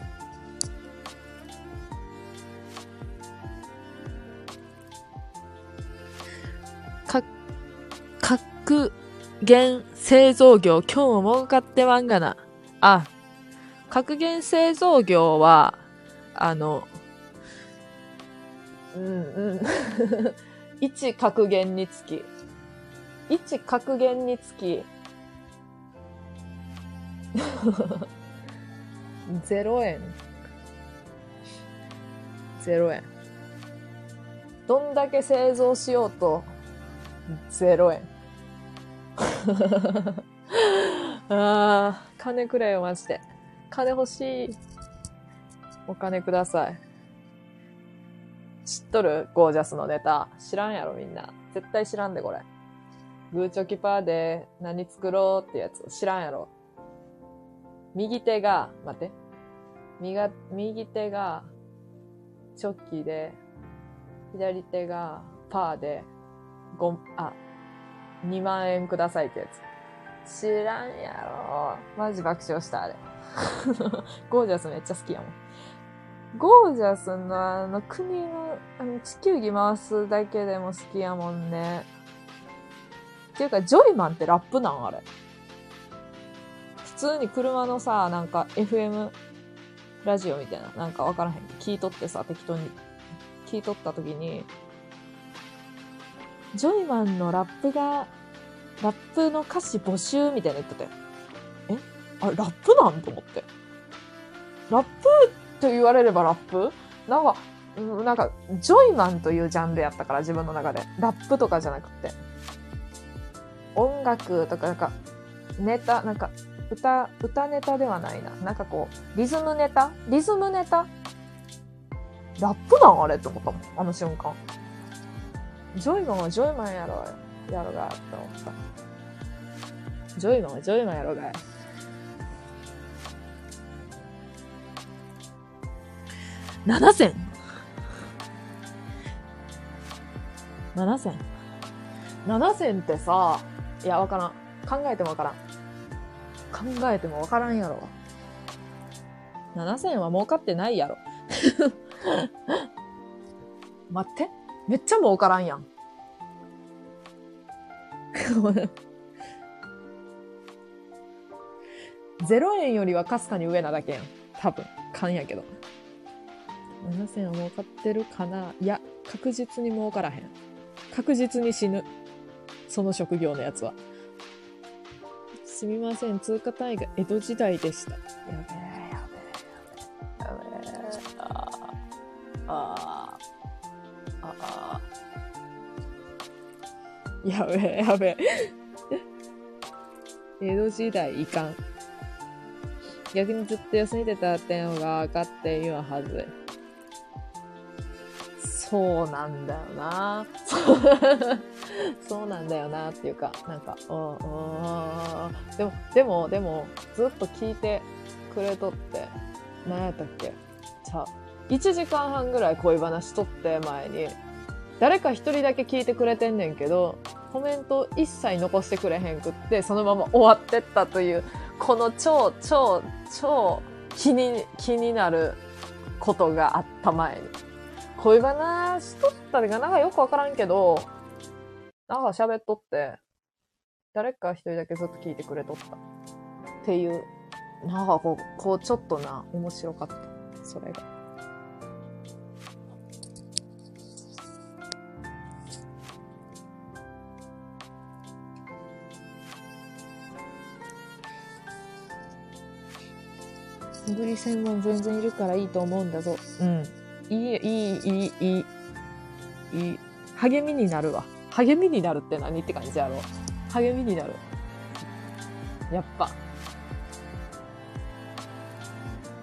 A: か、格言製造業、今日も儲かってまんがな。あ、格言製造業は、あの、うんうん。*laughs* 一格言につき、一格言につき、0円。0円。どんだけ製造しようと、0円。*laughs* ああ、金くれよ、マジで。金欲しい。お金ください。知っとる？ゴージャスのネタ。知らんやろ、みんな。絶対知らんで、これ。グーチョキパーで何作ろうってやつ。知らんやろ。右手が、待って。右、右手が、チョッキで、左手が、パーで、ご、あ、2万円くださいってやつ。知らんやろ。マジ爆笑した、あれ。*laughs* ゴージャスめっちゃ好きやもん。ゴージャスのあの国の、あの地球儀回すだけでも好きやもんね。っていうか、ジョイマンってラップなんあれ。普通に車のさ、なんか FM ラジオみたいな、なんかわからへん。聞いとってさ、適当に聞いとった時に、ジョイマンのラップが、ラップの歌詞募集みたいな言ってたよ。え？あれ、ラップなん？と思って。ラップと言われればラップ？なんか、なんか、ジョイマンというジャンルやったから、自分の中で。ラップとかじゃなくて。音楽とか、なんか、ネタ、なんか、歌、歌ネタではないな。なんかこう、リズムネタ？リズムネタ？ラップなん？あれって思ったもん。あの瞬間。ジョイマンはジョイマンやろう、やろうが、って思った。ジョイマンはジョイマンやろうがい。七千七千七千ってさ、いや、わからん。考えてもわからん。考えてもわからんやろ。七千は儲かってないやろ。*laughs* 待って。めっちゃ儲からんやん。*laughs* ゼロ円よりはかすかに上なだけやん。多分。勘やけど。7000は儲かってるかないや、確実に儲からへん。確実に死ぬ。その職業のやつは。すみません、通貨単位が江戸時代でした。やべえ、やべえ、やべえ、やべえ。あーあー、あーやべえ、やべえ。江戸時代いかん。逆にずっと休みでた点が上がっているはず。そうなんだよな。*laughs* そうなんだよなっていうか、なんか、うん、うん、でも、でも、でも、ずっと聞いてくれとって、何やったっけさ、1時間半ぐらい恋話しとって前に、誰か一人だけ聞いてくれてんねんけど、コメント一切残してくれへんくって、そのまま終わってったという、この超、超、超気に、気になることがあった前に。恋話しとったりがなんかよくわからんけど、なんか喋っとって、誰か一人だけずっと聞いてくれとった。っていう、なんかこう、こうちょっとな、面白かった。それが。潜り専門全然いるからいいと思うんだぞ。うん。いい、いい、いい、いい、いい。励みになるわ。励みになるって何って感じやろ。励みになる。やっぱ。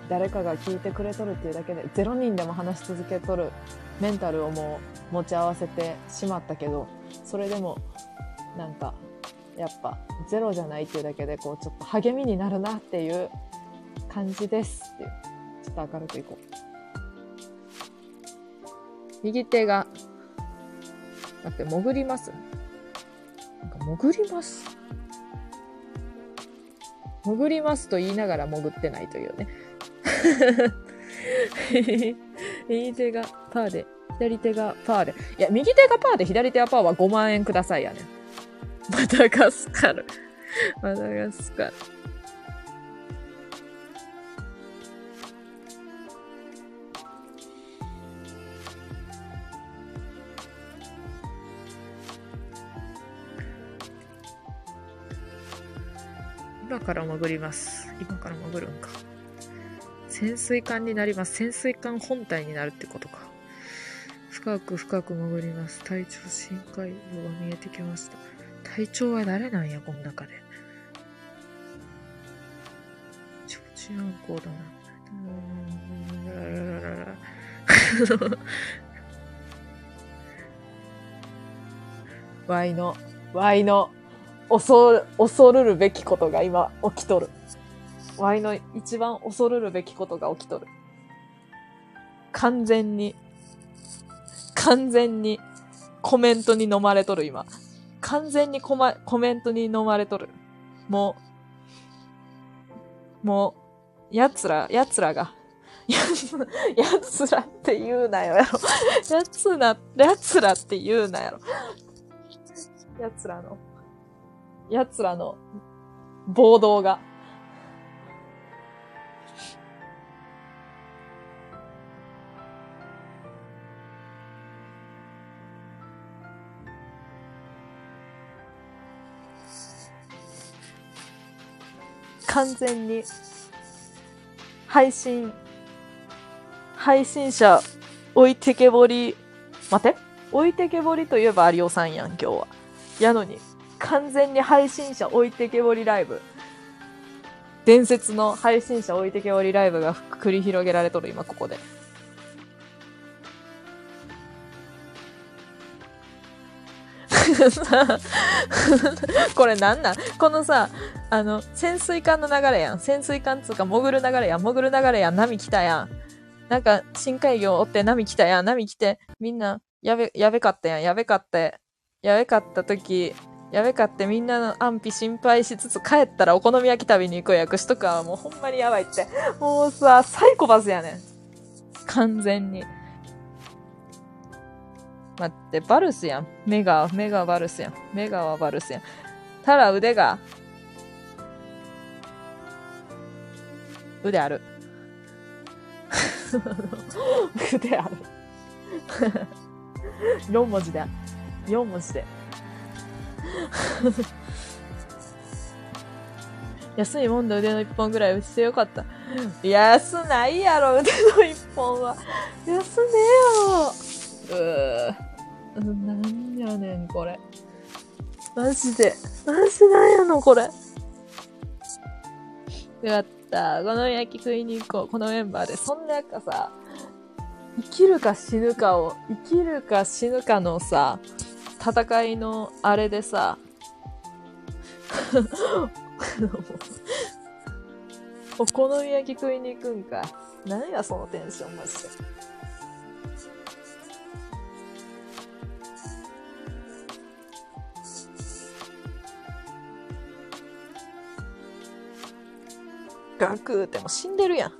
A: 誰かが聞いてくれとるっていうだけで、ゼロ人でも話し続けとるメンタルをもう持ち合わせてしまったけど、それでも、なんか、やっぱ、ゼロじゃないっていうだけで、こう、ちょっと励みになるなっていう感じですっていう。ちょっと明るくいこう。右手が、待って、潜りますなんか潜ります潜りますと言いながら潜ってないというね。*laughs* 右手がパーで、左手がパーで。いや、右手がパーで左手がパーは5万円くださいやね。*laughs* マダガスカル。マダガスカル。今から潜ります。今から潜るんか。潜水艦になります。潜水艦本体になるってことか。深く深く潜ります。体調深海魚が見えてきました。体調は誰なんや、この中で。超治安校だな。うーんワイの、ワイの、恐る、恐るるべきことが今起きとる。ワイの一番恐るるべきことが起きとる。完全に、完全にコメントに飲まれとる今。完全にコマコメントに飲まれとる。もう、もう、奴ら、奴らが、や *laughs* 奴らって言うなよやろ。奴ら、奴らって言うなやろ。奴らの、奴らの暴動が。完全に。配信、配信者置いてけぼり、待て。置いてけぼりといえば有オさんやん、今日は。やのに、完全に配信者置いてけぼりライブ。伝説の配信者置いてけぼりライブが繰り広げられとる、今ここで。*laughs* これなんなん？このさ、あの、潜水艦の流れやん。潜水艦つうか潜る流れやん。潜る流れやん。波来たやん。なんか、深海魚追って波来たやん。波来て、みんな、やべ、やべかったやん。やべかって、やべかった時、やべかってみんなの安否心配しつつ帰ったらお好み焼き食べに行く役しとかはもうほんまにやばいって。もうさ、サイコパスやねん。完全に。待って、バルスやん。目が、目がバルスやん。目がはバルスやん。ただ腕が、腕ある。*laughs* 腕ある。*laughs* 4文字で。4文字で。*laughs* 安いもんで腕の1本ぐらい打ちてよかった。安ないやろ、腕の1本は。安ねよ。うー。なんやねん、これ。マジで。マジなんやの、これ。よかった。この焼き食いに行こう。このメンバーで。そんなやっぱさ、生きるか死ぬかを、生きるか死ぬかのさ、戦いのあれでさ、お好み焼き食いに行くんか。何やそのテンションマジで。ガクーっても死んでるやん。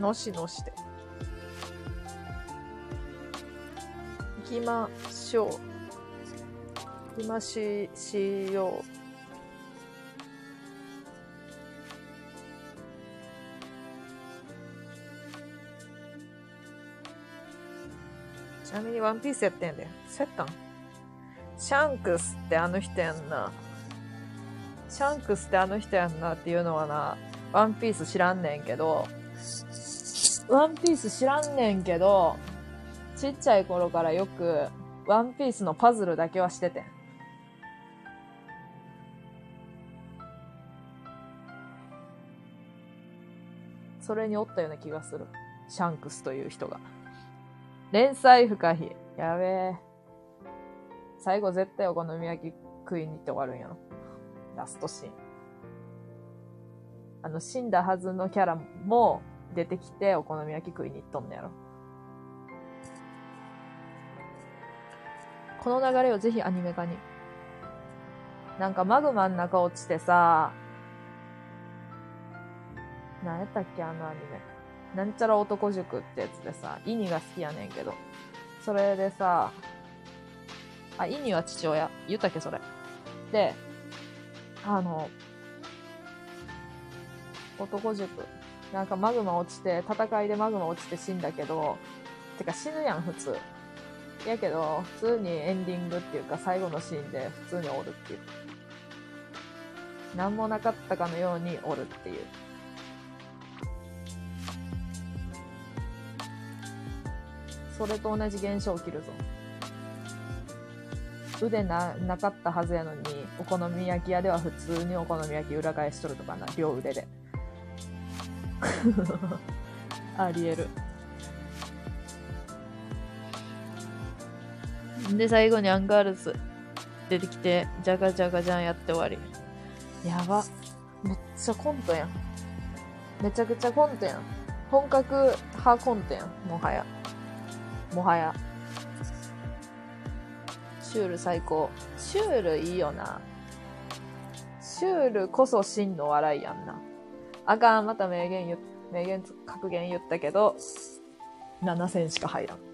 A: のしのして。きましょう。行きまし、しよう。ちなみにワンピースやってんだよ。セッタンシャンクスってあの人やんな。シャンクスってあの人やんなっていうのはな、ワンピース知らんねんけど、ワンピース知らんねんけど、ちっちゃい頃からよく、ワンピースのパズルだけはしててん。それにおったような気がする。シャンクスという人が。連載不可避。やべえ。最後絶対お好み焼き食いに行って終わるんやろ。ラストシーン。あの、死んだはずのキャラも出てきてお好み焼き食いに行っとんのやろ。この流れをぜひアニメ化に。なんかマグマの中落ちてさ、何やったっけあのアニメ。なんちゃら男塾ってやつでさ、イニが好きやねんけど。それでさ、あ、イニは父親。言ったっけそれ。で、あの、男塾。なんかマグマ落ちて、戦いでマグマ落ちて死んだけど、てか死ぬやん、普通。やけど、普通にエンディングっていうか最後のシーンで普通におるっていう。何もなかったかのようにおるっていう。それと同じ現象起きるぞ。腕な、なかったはずやのに、お好み焼き屋では普通にお好み焼き裏返しとるとかな、両腕で。*laughs* ありえる。で、最後にアンガールズ出てきて、ジャガジャガジャンやって終わり。やば。めっちゃコントやん。めちゃくちゃコントやん。本格派コントやん。もはや。もはや。シュール最高。シュールいいよな。シュールこそ真の笑いやんな。あかん、また名言言、名言、格言言ったけど、7戦しか入らん。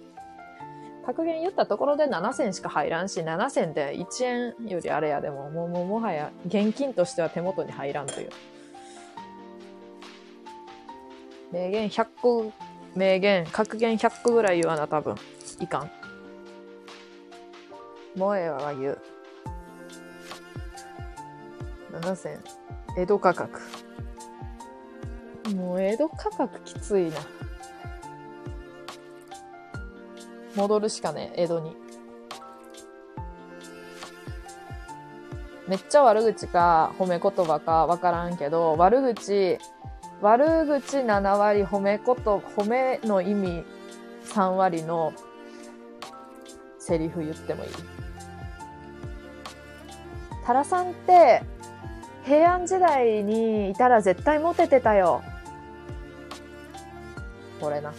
A: 格言言ったところで7戦しか入らんし、7戦で1円よりあれやでも、もう、ももはや現金としては手元に入らんという。名言100個、名言、格言100個ぐらい言わな、多分。いかん。もうええわ、言う。7戦、江戸価格。もう江戸価格きついな。戻るしかね、江戸に。めっちゃ悪口か褒め言葉かわからんけど、悪口、悪口7割、褒めこと、褒めの意味3割のセリフ言ってもいい。タラさんって平安時代にいたら絶対モテてたよ。これな。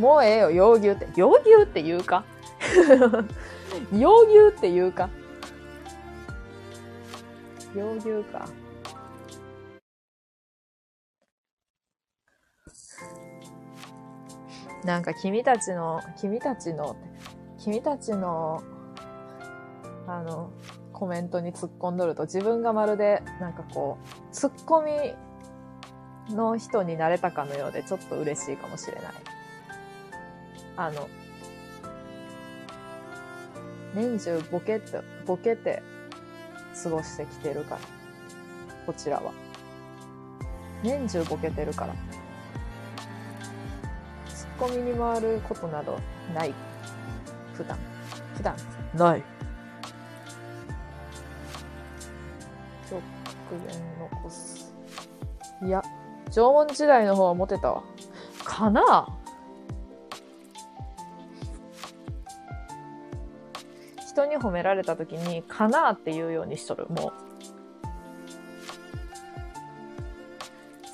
A: もうええよ、洋牛って。洋牛って言うか *laughs* 洋牛って言うか洋牛か。なんか君たちの、君たちの、君たちの、あの、コメントに突っ込んどると自分がまるで、なんかこう、突っ込みの人になれたかのようでちょっと嬉しいかもしれない。あの、年中ボケて、ボケて過ごしてきてるから。こちらは。年中ボケてるから。ツッコミに回ることなどない。普段。普段。ない。極限残す。いや、縄文時代の方はモテたわ。かな人に褒められた時に、かなって言うようにしとる、もう。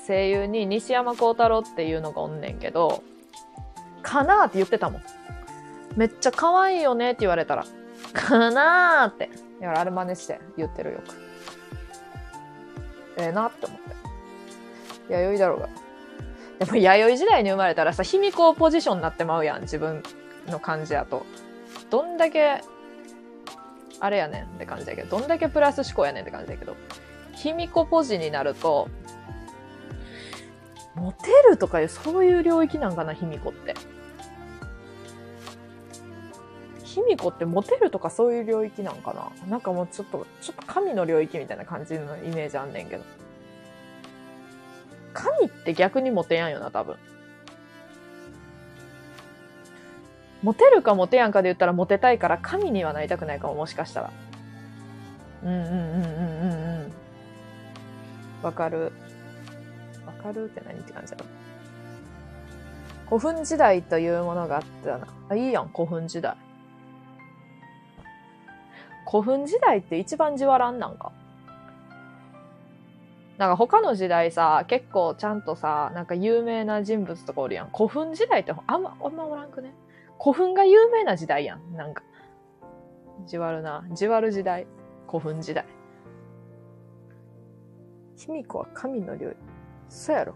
A: 声優に西山幸太郎っていうのがおんねんけど、かなって言ってたもん。めっちゃ可愛いよねって言われたら、かなって。だからあれ真似して言ってるよく。ええなって思って。弥生だろうが。でも弥生時代に生まれたらさ、卑弥呼ポジションになってまうやん、自分の感じやと。どんだけ、あれやねんって感じだけど、どんだけプラス思考やねんって感じだけど、卑弥呼ポジになると、モテるとかいう、そういう領域なんかな、卑弥呼って。卑弥呼ってモテるとかそういう領域なんかな？なんかもうちょっと、ちょっと神の領域みたいな感じのイメージあんねんけど。神って逆にモテやんよな、多分。モテるかモテやんかで言ったらモテたいから神にはなりたくないかも、もしかしたら。うんうんうんうんうんうん。わかる。わかるって何って感じだろ古墳時代というものがあったな。あ、いいやん、古墳時代。古墳時代って一番じわらんなんか。なんか他の時代さ、結構ちゃんとさ、なんか有名な人物とかおるやん。古墳時代ってあんま、あんまおらんくね？古墳が有名な時代やん。なんか。じわるな。じわる時代。古墳時代。卑弥呼は神の領域。そうやろ。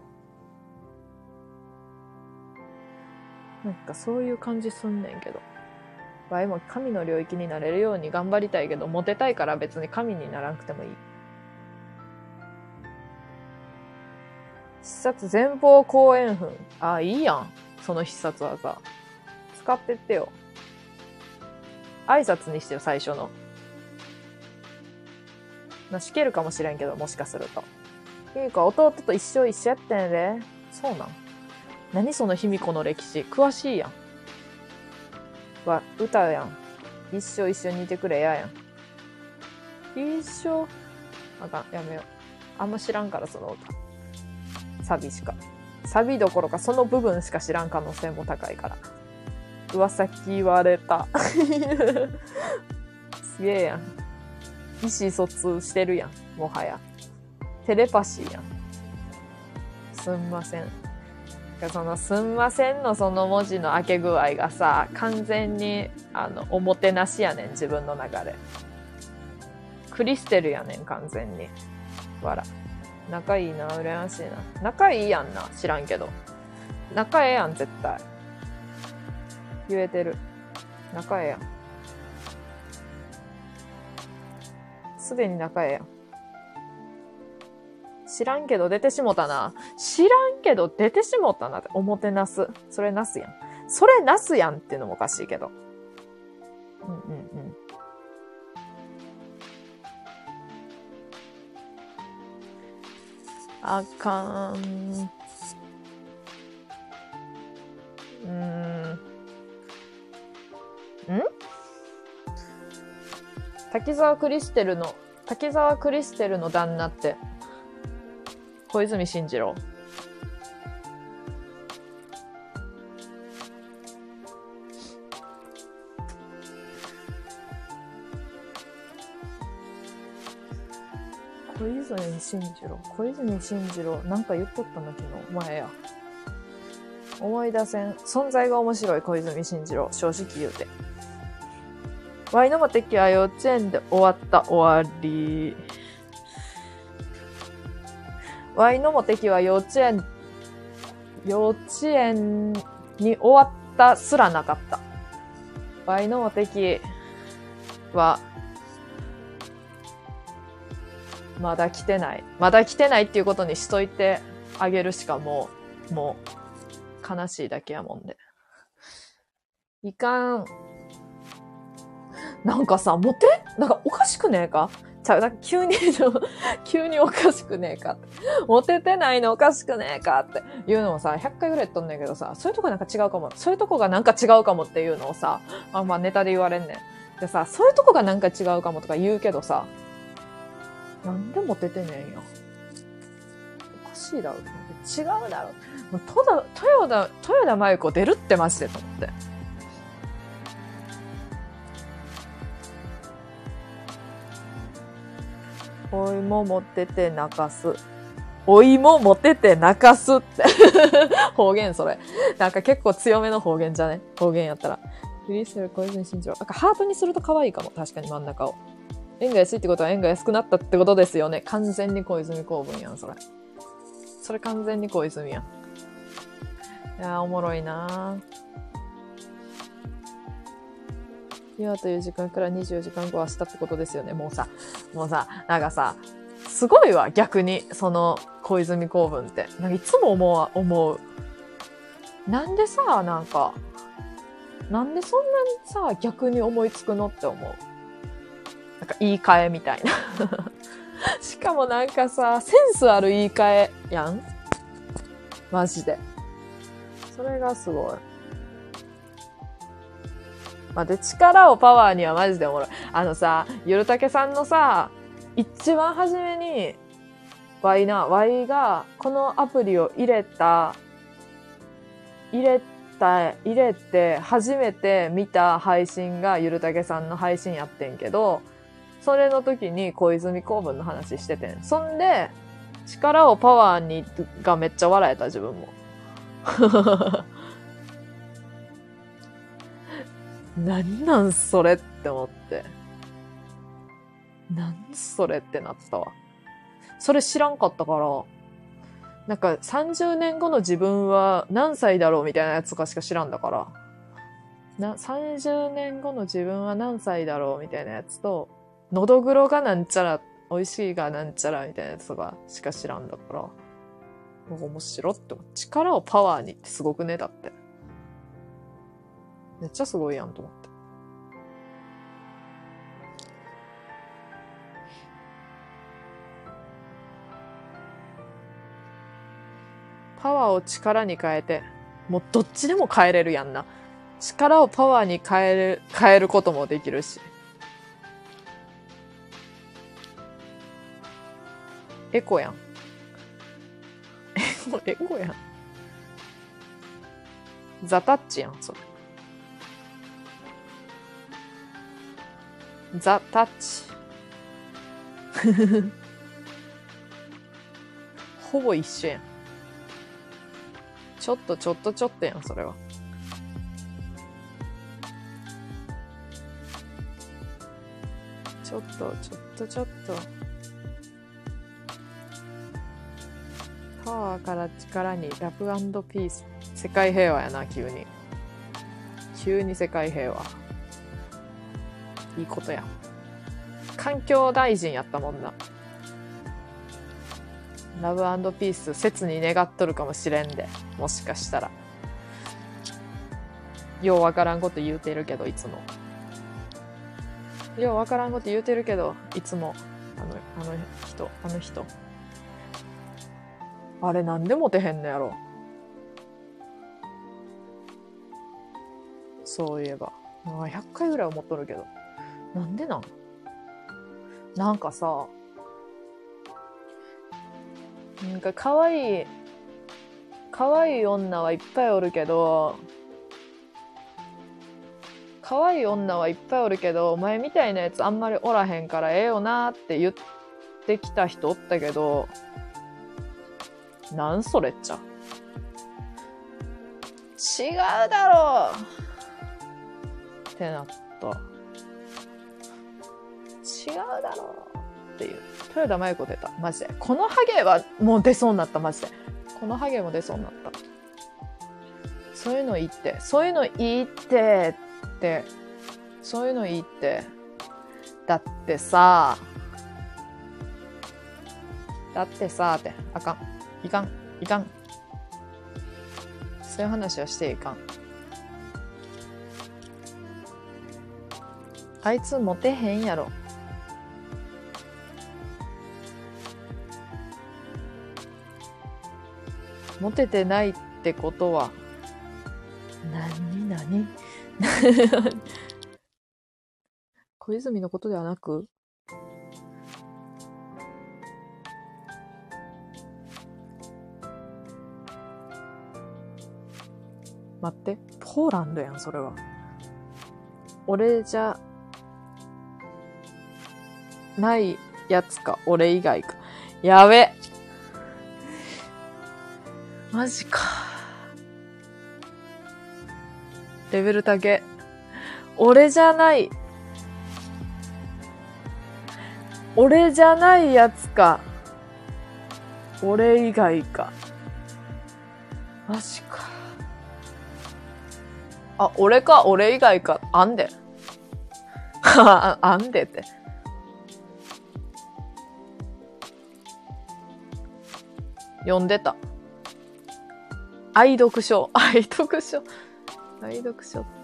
A: なんかそういう感じすんねんけど。わいも神の領域になれるように頑張りたいけど、モテたいから別に神にならなくてもいい。必殺前方後円墳。あ、いいやん。その必殺技。使ってってよ。挨拶にしてよ、最初の。な、しけるかもしれんけど、もしかすると。ゆうか、弟と一生一緒やってんで。そうなん？何その卑弥呼の歴史？詳しいやん。わ、歌やん。一生一緒にいてくれややん。一生。あかん、やめよう。あんま知らんから、その歌。サビしか。サビどころかその部分しか知らん可能性も高いから。噂聞われた。*laughs* すげえやん。意思疎通してるやん。もはや。テレパシーやん。すんません。そのすんませんのその文字の開け具合がさ、完全に、あの、おもてなしやねん、自分の中で。クリステルやねん、完全に。わら。仲いいな、羨ましいな。仲いいやんな、知らんけど。仲ええやん、絶対。言えてる。仲えや。すでに仲えや。知らんけど出てしもたな。知らんけど出てしもたなって。おもてなす。それなすやん。それなすやんっていうのもおかしいけど。うんうんうん。あかん。うーん。ん？滝沢クリステルの、滝沢クリステルの旦那って、小泉進次郎。小泉進次郎？小泉進次郎？なんか言っとったな、昨日。前や。思い出せん。存在が面白い小泉進次郎。正直言うて。ワイのも敵は幼稚園で終わった終わり。ワイのも敵は幼稚園、幼稚園に終わったすらなかった。ワイのも敵はまだ来てない。まだ来てないっていうことにしといてあげるしかもう、もう、悲しいだけやもんで。いかん。なんかさ、モテ？なんかおかしくねえか？ちゃう、なんか急に、*laughs* 急におかしくねえか。モテてないの？おかしくねえか？っていうのをさ、100回ぐらい言っとんねんけどさ、そういうとこなんか違うかも。そういうとこがなんか違うかもっていうのをさ、あんまネタで言われんねん。でさ、そういうとこがなんか違うかもとか言うけどさ、なんでモテてねえんや。おかしいだろ。違うだろ。もうトダ、豊田、豊田真由子出るってマジでと思って。お芋持ってて泣かす。お芋持ってて泣かすって *laughs* 方言それ。なんか結構強めの方言じゃね？方言やったら。フリースル小泉進次郎。なんかハートにすると可愛いかも。確かに真ん中を。円が安いってことは円が安くなったってことですよね。完全に小泉公文やん、それ。それ完全に小泉やん。いや、おもろいな今という時間から24時間後は明日ってことですよね。もうさ、もうさ、なんかさ、すごいわ、逆に、その、小泉公文って。なんかいつも思う、思う。なんでさ、なんか、なんでそんなにさ、逆に思いつくのって思う。なんか言い換えみたいな *laughs* しかもなんかさ、センスある言い換えやんマジで。それがすごい。まあ、で、力をパワーにはマジでおもろい。あのさ、ゆるたけさんのさ、一番初めに、ワイな、ワイが、このアプリを入れた入れた、入れて、初めて見た配信がゆるたけさんの配信やってんけど、それの時に小泉公文の話しててん。そんで、力をパワーにがめっちゃ笑えた自分も。*laughs* 何なんそれって思って。なんそれってなってたわ。それ知らんかったから、なんか30年後の自分は何歳だろうみたいなやつとかしか知らんだから。な、30年後の自分は何歳だろうみたいなやつと、のどぐろがなんちゃら、美味しいがなんちゃらみたいなやつとかしか知らんだから、面白って思う。力をパワーにってすごくねだって。めっちゃすごいやんと思って。パワーを力に変えて、もうどっちでも変えれるやんな。力をパワーに変える、変えることもできるし。エコやん。エコ、エコやん。ザタッチやん、それ。ザ・タッチ。*laughs* ほぼ一緒やん。ちょっとちょっとちょっとやん、それは。ちょっと、ちょっとちょっと。パワーから力にラブピース。世界平和やな、急に。急に世界平和。いいことや。環境大臣やったもんな。ラブピース、切に願っとるかもしれんで。もしかしたら。ようわからんこと言うてるけど、いつも。ようわからんこと言うてるけど、いつも。あの、あの人、あの人。あれなんでモテへんのやろ。そういえば。100回ぐらい思っとるけど。なんでなん？なんかさ、なんか可愛い、可愛い女はいっぱいおるけど、可愛い女はいっぱいおるけどお、前みたいなやつあんまりおらへんからええよなって言ってきた人おったけど、なんそれっちゃ。違うだろうってなった。違うだろうっていう。豊田真由子出た。マジで。このハゲはもう出そうになった、マジで。このハゲも出そうになった。そういうのいいって。そういうのいいって、って。そういうのいいって。だってさ、だってさ、って。あかん。いかん。いかん。そういう話はしていかん。あいつモテへんやろ。モテてないってことは、なになに小泉のことではなく待って、ポーランドやん、それは。俺じゃ、ないやつか、俺以外か。やべ。マジか。レベル高え。俺じゃない。俺じゃないやつか。俺以外か。マジか。あ、俺か、俺以外か。あんで。*laughs* あんでって。読んでた。愛読書。*laughs* 愛読書。愛読書。って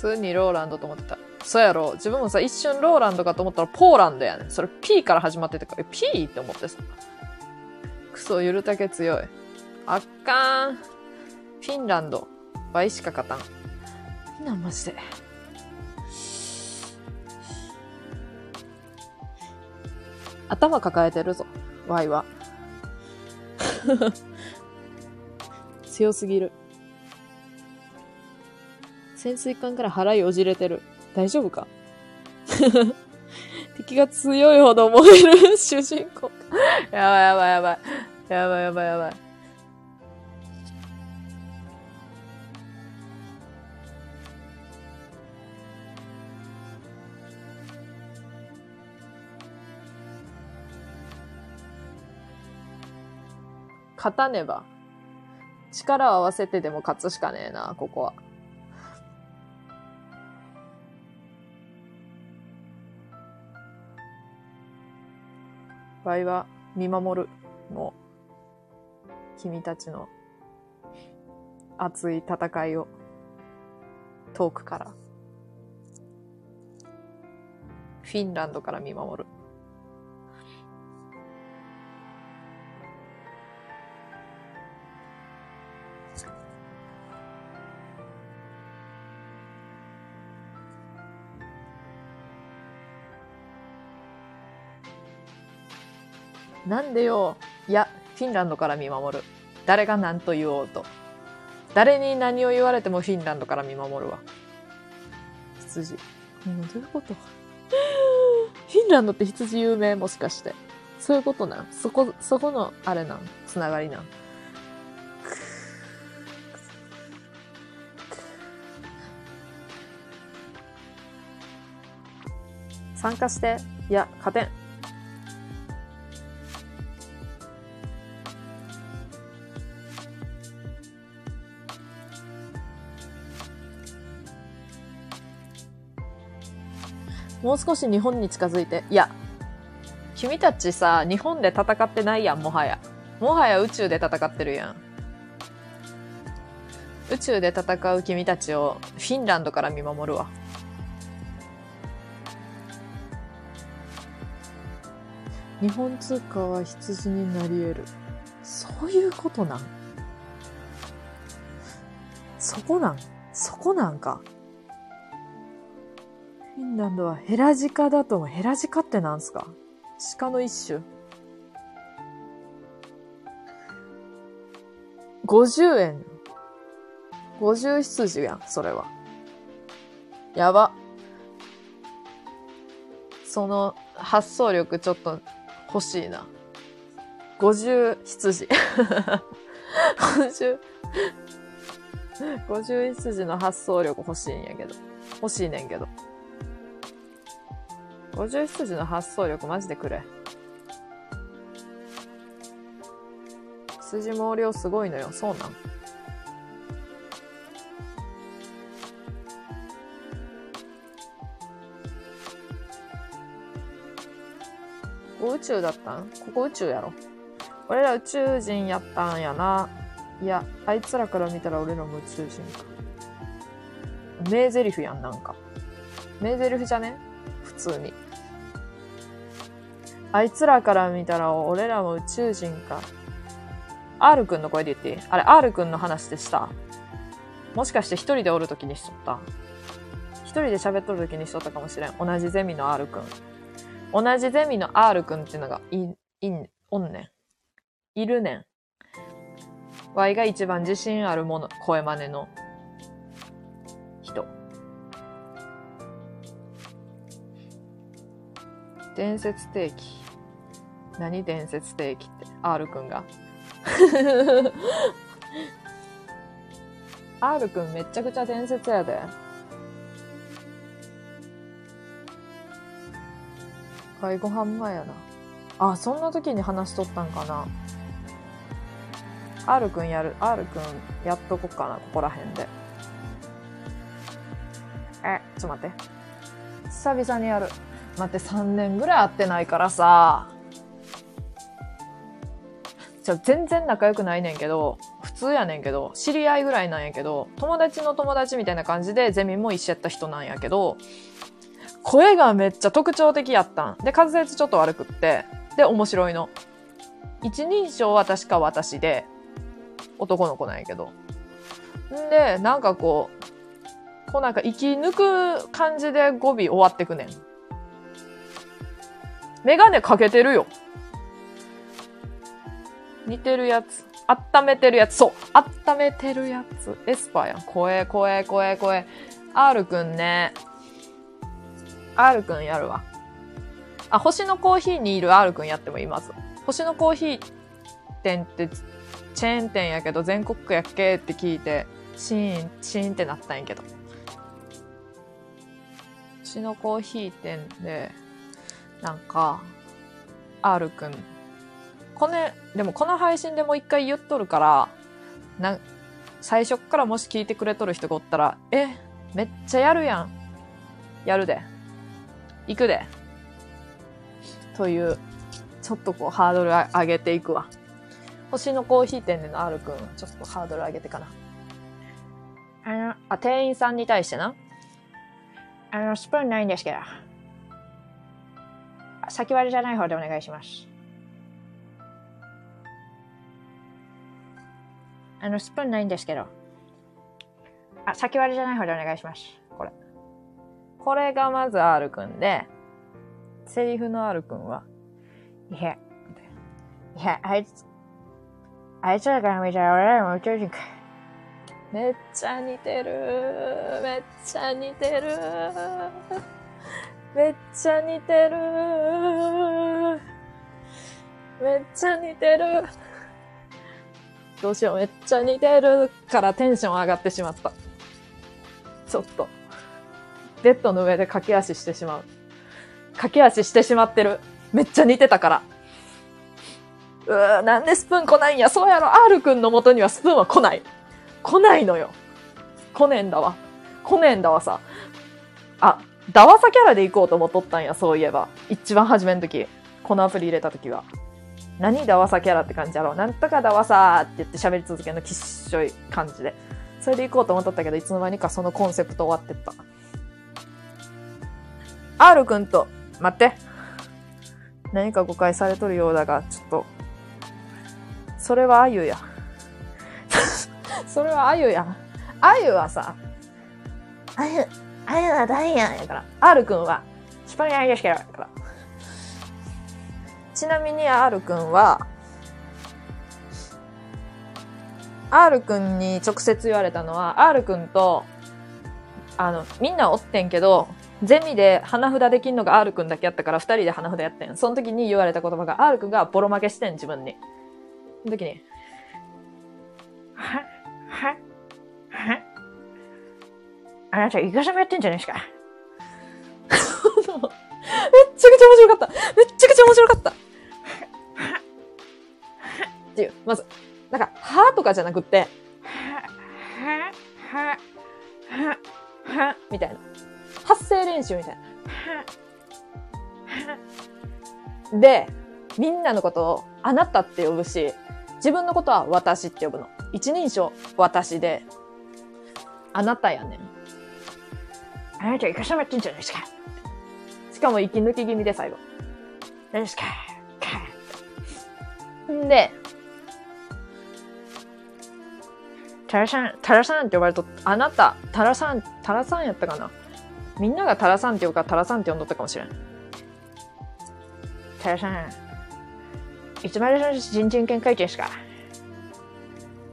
A: 普通にローランドと思ってた。そうやろ。自分もさ、一瞬ローランドかと思ったらポーランドやねん。それ P から始まっててから、え P? って思ってさ。クソ、ゆるたけ強い。あっかーん。フィンランド。倍しか勝たん。みんなマジで。頭抱えてるぞ、ワイは。*laughs* 強すぎる。潜水艦から腹よじれてる。大丈夫か？*laughs* 敵が強いほど燃える主人公。やばいやばいやばい。やばいやばいやばい。勝たねば。力を合わせてでも勝つしかねえな、ここは。場合は見守る。も、君たちの熱い戦いを遠くから。フィンランドから見守る。なんでよ。いや、フィンランドから見守る。誰が何と言おうと。誰に何を言われてもフィンランドから見守るわ。羊。う、どういうこと？*laughs* フィンランドって羊有名？もしかして。そういうことなそこ、そこの、あれなん？つながりなん？参加して。いや、勝てん。もう少し日本に近づいて。いや、君たちさ、日本で戦ってないやん、もはや。もはや宇宙で戦ってるやん。宇宙で戦う君たちをフィンランドから見守るわ。日本通貨は羊になり得る。そういうことなん？そこなん？そこなんか？フィンドはヘラジカだと思う。ヘラジカってなんすか？鹿の一種。50円。50羊やん、それは。やば。その発想力ちょっと欲しいな。50羊。*laughs* 50、50羊の発想力欲しいんやけど。欲しいねんけど。50羊の発想力マジでくれ。羊毛量すごいのよ。そうなんここ宇宙だったん？ここ宇宙やろ。俺ら宇宙人やったんやな。いや、あいつらから見たら俺らも宇宙人か。名台詞やん、なんか。名台詞じゃね？通に。あいつらから見たら俺らも宇宙人か。R くんの声で言っていい？あれ、R くんの話でした。もしかして一人でおるときにしとった？一人で喋っとるときにしとったかもしれん。同じゼミの R くん。同じゼミの R くんっていうのがい、いん、おんねん。いるねん。Y が一番自信あるもの、声真似の伝説定期。何伝説定期って ?R くんが。*laughs* R くんめっちゃくちゃ伝説やで。介護半前やな。あ、そんな時に話しとったんかな。R くんやる。R くんやっとこっかな、ここら辺で。え、ちょっと待って。久々にやる。待って、3年ぐらい会ってないからさ。じゃ全然仲良くないねんけど、普通やねんけど、知り合いぐらいなんやけど、友達の友達みたいな感じでゼミも一緒やった人なんやけど、声がめっちゃ特徴的やったん。で、滑舌ちょっと悪くって、で、面白いの。一人称は確か私で、男の子なんやけど。んで、なんかこう、こうなんか息抜く感じで語尾終わってくねん。メガネかけてるよ。似てるやつ。温めてるやつ。そう。温めてるやつ。エスパーやん。声、声、声、声。R くんね。R くんやるわ。あ、星のコーヒーにいる R くんやってもいます。星のコーヒー店ってチェーン店やけど全国区やっけって聞いて、シーン、シーンってなったんやけど。星のコーヒー店で、なんか、R くん。これ、でもこの配信でもう一回言っとるから、なん、最初っからもし聞いてくれとる人がおったら、え、めっちゃやるやん。やるで。行くで。という、ちょっとこうハードル上げていくわ。星のコーヒー店での R くん、ちょっとハードル上げてかな。
B: あの、
A: あ、店員さんに対してな。
B: あの、スプーンないんですけど。あ先割りじゃない方でお願いします。あの、スプーンないんですけど。あ、先割りじゃない方でお願いします。
A: これ。これがまず R くんで、セリフの R くんは、
B: いや、いや、あいつ、あいつらから見たら俺らも宇宙人か。
A: めっちゃ似てる。めっちゃ似てる。めっちゃ似てる。めっちゃ似てる。どうしよう、めっちゃ似てるからテンション上がってしまった。ちょっと。ベッドの上で駆け足してしまう。駆け足してしまってる。めっちゃ似てたから。うー、なんでスプーン来ないんや。そうやろ。R くんの元にはスプーンは来ない。来ないのよ。来ねえんだわ。来ねえんだわさ。あ、ダワサキャラで行こうと思っとったんや、そういえば。一番初めの時。このアプリ入れた時は。何ダワサキャラって感じやろうなんとかダワサーって言って喋り続けるのきっしょい感じで。それで行こうと思っとったけど、いつの間にかそのコンセプト終わってった。R くんと、待って。何か誤解されとるようだが、ちょっと。それはあゆや。*laughs* それはあゆや。あゆはさ、
B: あゆ、あゆはダイヤンや
A: から、R くんは、
B: スプーンないですけど。
A: だから。ちなみに R くんは、R くんに直接言われたのは、R くんと、あの、みんなおってんけど、ゼミで花札できんのが R くんだけやったから二人で花札やってん。その時に言われた言葉が R くんがボロ負けしてん、自分に。その時に、
B: は、は、は。あなた、イカサマやってんじゃないですか？
A: めっちゃくちゃ面白かった。めっちゃくちゃ面白かった。っていう、まず、なんか、はとかじゃなくって、
B: は、は、は、は、は、
A: みたいな。発声練習みたいな。で、みんなのことをあなたって呼ぶし、自分のことは私って呼ぶの。一人称私で、あなたやねん。
B: あなた、イカサマってんじゃないですか。
A: しかも息抜き気味で最後。
B: 何ですか。
A: んで、
B: タラさん、
A: タラさんって呼ばれと、あなた、タラさん、タラさんやったかなみんながタラさんって呼ぶからタラさんって呼んどったかもしれん。
B: タラさん、いつまでその人人権書いてんすか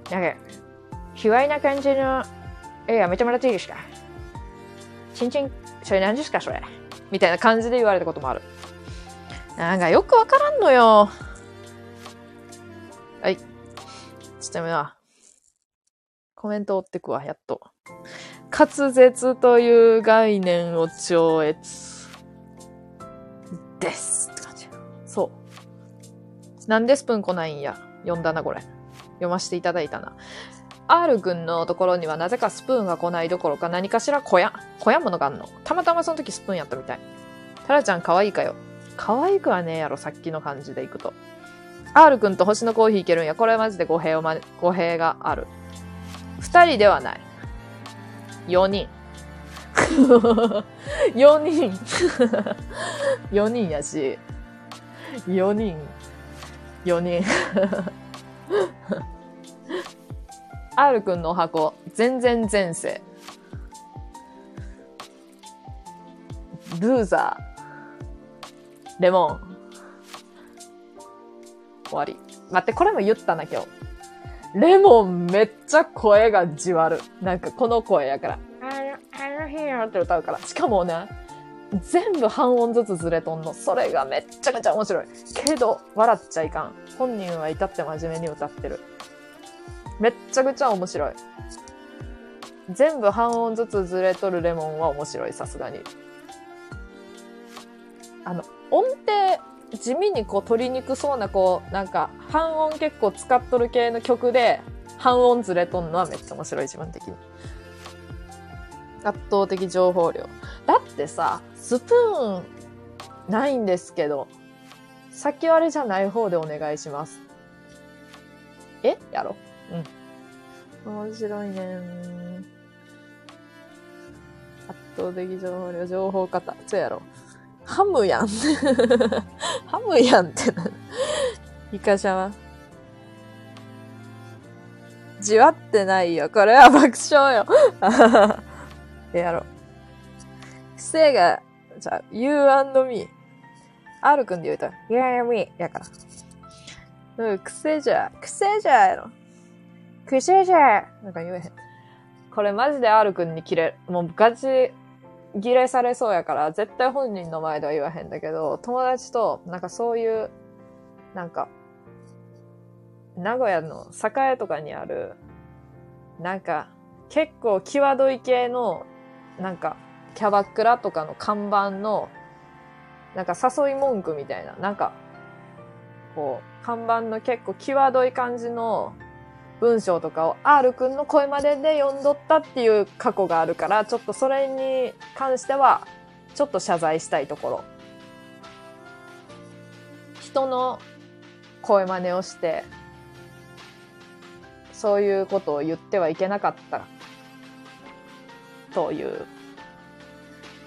B: なんか、卑猥な感じの絵やめてもらっていいですかちんちん、それ何ですかそれ。
A: みたいな感じで言われたこともある。なんかよくわからんのよ。はい。ちょっとやめな。コメント追ってくわ、やっと。滑舌という概念を超越。です。って感じ。そう。なんでスプーン来ないんや。読んだな、これ。読ませていただいたな。R 君のところにはなぜかスプーンが来ないどころか何かしら小屋、小屋ものがあんの。たまたまその時スプーンやったみたい。タラちゃん可愛いかよ。可愛くはねえやろ、さっきの感じでいくと。R 君と星のコーヒーいけるんや。これはマジで語弊をま、語弊がある。二人ではない。四人。*laughs* 四人。*laughs* 四人やし。四人。四人。R くんのお箱、全然前世。ルーザー。レモン。終わり。待って、これも言ったな、今日。レモンめっちゃ声がじわる。なんかこの声やから。あの、あの日よって歌うから。しかもね、全部半音ずつずれとんの。それがめっちゃくちゃ面白い。けど、笑っちゃいかん。本人は至って真面目に歌ってる。めっちゃくちゃ面白い。全部半音ずつずれとるレモンは面白い、さすがに。あの、音程、地味にこう取りにくそうなこう、なんか半音結構使っとる系の曲で半音ずれとんのはめっちゃ面白い、自分的に。圧倒的情報量。だってさ、スプーンないんですけど、先割れじゃない方でお願いします。え？やろうん。面白いね。圧倒的情報量、情報型。そうやろ。ハムやん。*laughs* ハムやんってな。イカシャは。じわってないよ。これは爆笑よ。で *laughs* やろう。癖が、じゃあ、you and me。R くんで言うと、you and me やから。うん、癖じゃ、癖じゃやろ。癖じゃなんか言えへん。これマジで R くんに切れる。もうガチ、儀礼されそうやから、絶対本人の前では言わへんだけど、友達と、なんかそういう、なんか、名古屋の栄とかにある、なんか、結構際どい系の、なんか、キャバクラとかの看板の、なんか誘い文句みたいな、なんか、こう、看板の結構際どい感じの文章とかを R くんの声までで読んどったっていう過去があるから、ちょっとそれに関しては、ちょっと謝罪したいところ。人の声真似をして、そういうことを言ってはいけなかったという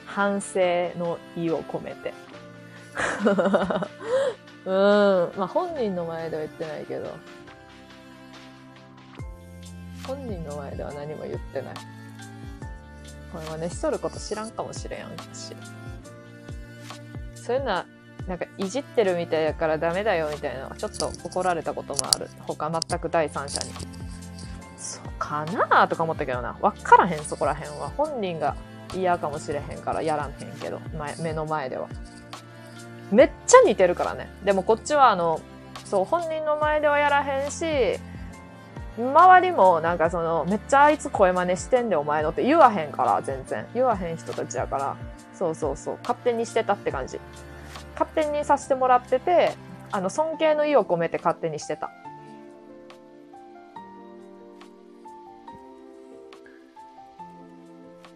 A: 反省の意を込めて。*laughs* うん。まあ本人の前では言ってないけど、本人の前では何も言ってない。これはね、しとること知らんかもしれんし。そういうのは、なんかいじってるみたいやからダメだよみたいなのはちょっと怒られたこともある。他全く第三者に。そうかなとか思ったけどな。わからへん、そこらへんは。本人が嫌かもしれへんからやらんへんけど、目の前では。めっちゃ似てるからね。でもこっちはあの、そう、本人の前ではやらへんし、周りもなんかその、めっちゃあいつ声真似してんでお前のって言わへんから、全然。言わへん人たちやから。そうそうそう。勝手にしてたって感じ。勝手にさせてもらってて、あの、尊敬の意を込めて勝手にしてた。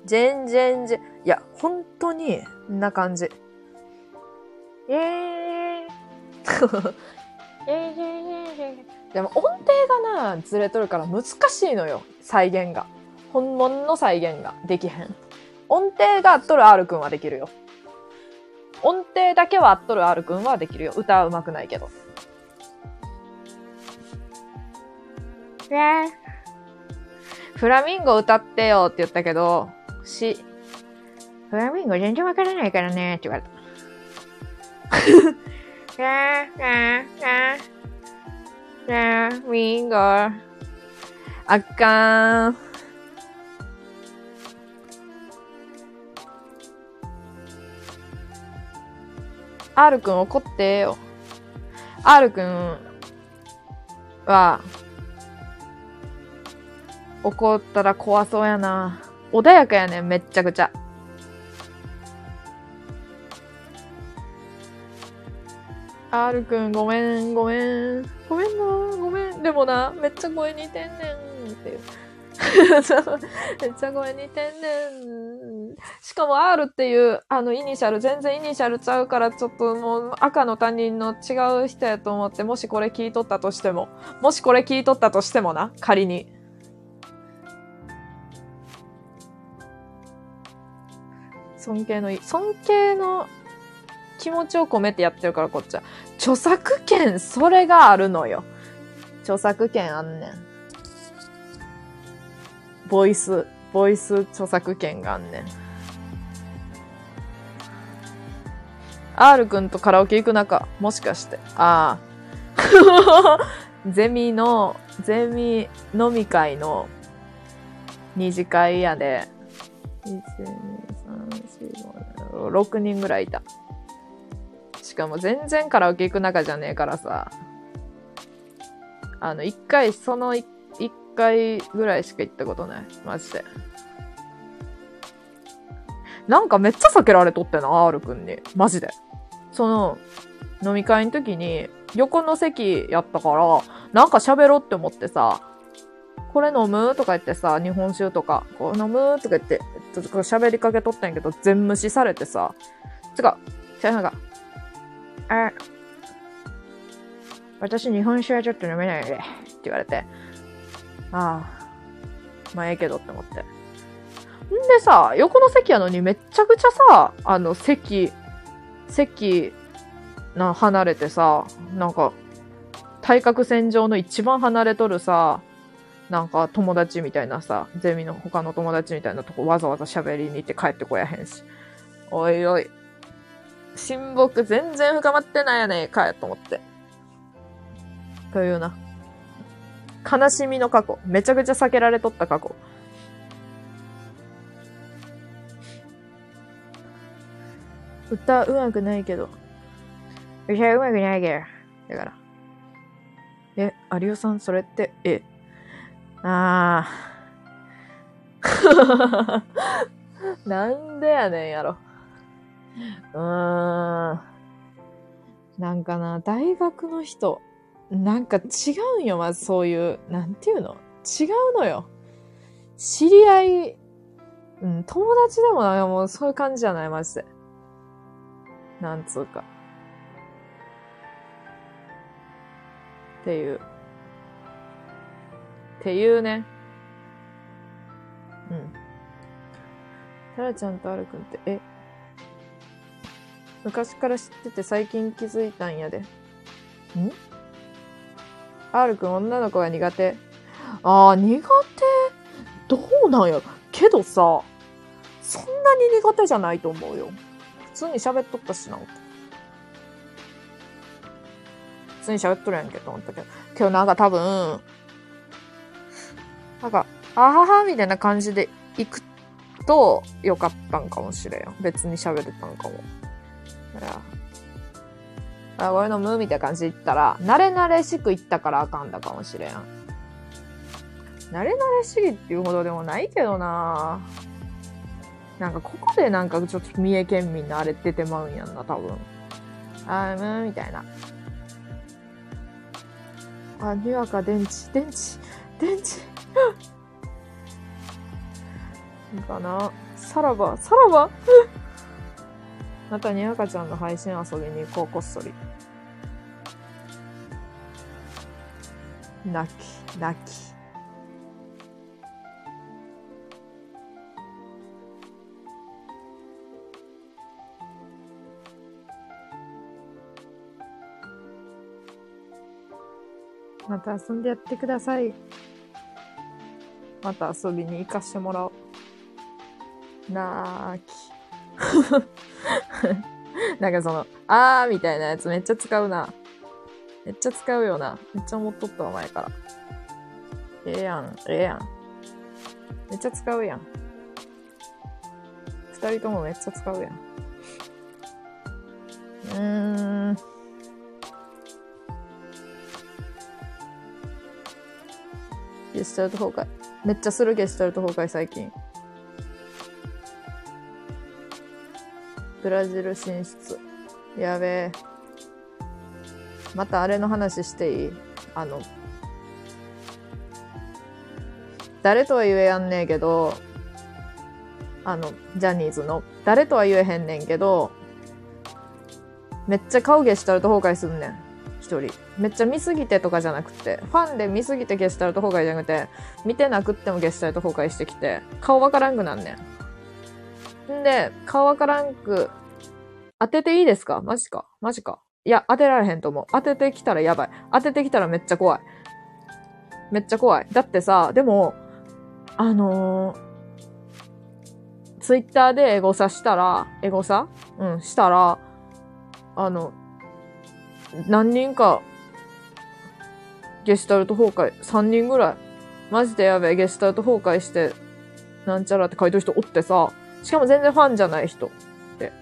A: 全然ぜ、いや、本当に、んな感じ。えー。え *laughs* ーでも音程がな、ずれとるから難しいのよ。再現が。本物の再現ができへん。音程が合っとる R くんはできるよ。音程だけは合っとる R くんはできるよ。歌は上手くないけど。フラミンゴ歌ってよって言ったけど、し、フラミンゴ全然わからないからねって言われた。*laughs* フラミンゴ。あかん。R くん怒ってよ。R くんは、怒ったら怖そうやな。穏やかやねん、めっちゃくちゃ。R くん、ごめん、ごめん。ごめんな、ごめん。でもな、めっちゃ声似てんねんっていう。*laughs* めっちゃ声似てんねん。しかも R っていう、あの、イニシャル、全然イニシャルちゃうから、ちょっともう赤の他人の違う人やと思って、もしこれ聞いとったとしても、もしこれ聞いとったとしてもな、仮に。尊敬のい、尊敬の気持ちを込めてやってるから、こっちは。著作権、それがあるのよ。著作権あんねん。ボイス、ボイス著作権があんねん。R くんとカラオケ行く中、もしかして。ああ。*laughs* ゼミの、ゼミ飲み会の二次会やで、1、2、3、4、5、6人ぐらいいた。しかも全然カラオケ行く仲じゃねえからさ。あの、一回、その一回ぐらいしか行ったことない。マジで。なんかめっちゃ避けられとってな、R くんに。マジで。その、飲み会の時に、横の席やったから、なんか喋ろうって思ってさ、これ飲む？とか言ってさ、日本酒とか、こう飲む？とか言って、喋りかけとったんやけど、全無視されてさ、つか、せなんか、あ、私日本酒はちょっと飲めないので、って言われて、ああ、まあええけどって思って。んでさ、横の席やのにめっちゃくちゃさ、あの席、席、な、離れてさ、なんか、対角線上の一番離れとるさ、なんか友達みたいなさ、ゼミの他の友達みたいなとこわざわざ喋りに行って帰ってこやへんし。おいおい。親睦全然深まってないやねえかと思って。というな。悲しみの過去。めちゃくちゃ避けられとった過去。歌うまくないけど。歌うまくないけど。だから。え、有吉さん、それって、え、ああ。*laughs* なんでやねんやろ。うーん。なんかな、大学の人、なんか違うんよ、まずそういう、なんていうの？違うのよ。知り合い、うん、友達でもない、もうそういう感じじゃない、マジで。なんつうか。っていう。っていうね。うん。タラちゃんとアルくんって、え？昔から知ってて最近気づいたんやで。ん ?R くん女の子が苦手。ああ、苦手？どうなんやけどさ、そんなに苦手じゃないと思うよ。普通に喋っとったしな。普通に喋っとるやんけと思ったけど。今日なんか多分、なんか、あははみたいな感じで行くとよかったんかもしれん。別に喋れたんかも。だから、あ、これ飲むみたいな感じで言ったら、慣れ慣れしく言ったからあかんだかもしれん。慣れ慣れしいっていうほどでもないけどななんかここでなんかちょっと三重県民のあれ出てまうんやんな、多分。あーむみたいな。あ、にわか電池、電池、電池。*laughs* いいかな。さらば、さらば *laughs* またにわかちゃんの配信遊びに行こう、こっそり。泣き、泣き。また遊んでやってください。また遊びに行かしてもらおう。なーき。*laughs* なんかその、あーみたいなやつめっちゃ使うな。めっちゃ使うよな。めっちゃ思っとったわ、前から。ええやん、ええやん。めっちゃ使うやん。二人ともめっちゃ使うやん。うーん。ゲスタルト崩壊。めっちゃするゲスタルト崩壊最近。ブラジル進出。やべえ。またあれの話していい？あの、誰とは言えやんねえけど、あの、ジャニーズの。誰とは言えへんねんけど、めっちゃ顔ゲシュタルト崩壊すんねん。一人。めっちゃ見すぎてとかじゃなくて、ファンで見すぎてゲシュタルト崩壊じゃなくて、見てなくってもゲシュタルト崩壊してきて、顔わからんくなんねん。んで、顔わからんく、当てていいですか？マジかマジか。いや、当てられへんと思う。当ててきたらやばい。当ててきたらめっちゃ怖い。めっちゃ怖い。だってさ、でも、あのー、ツイッターでエゴサしたら、エゴサ？うん、したら、あの、何人か、ゲシュタルト崩壊、3人ぐらい、マジでやべえ、ゲシュタルト崩壊して、なんちゃらって書いてる人おってさ、しかも全然ファンじゃない人って、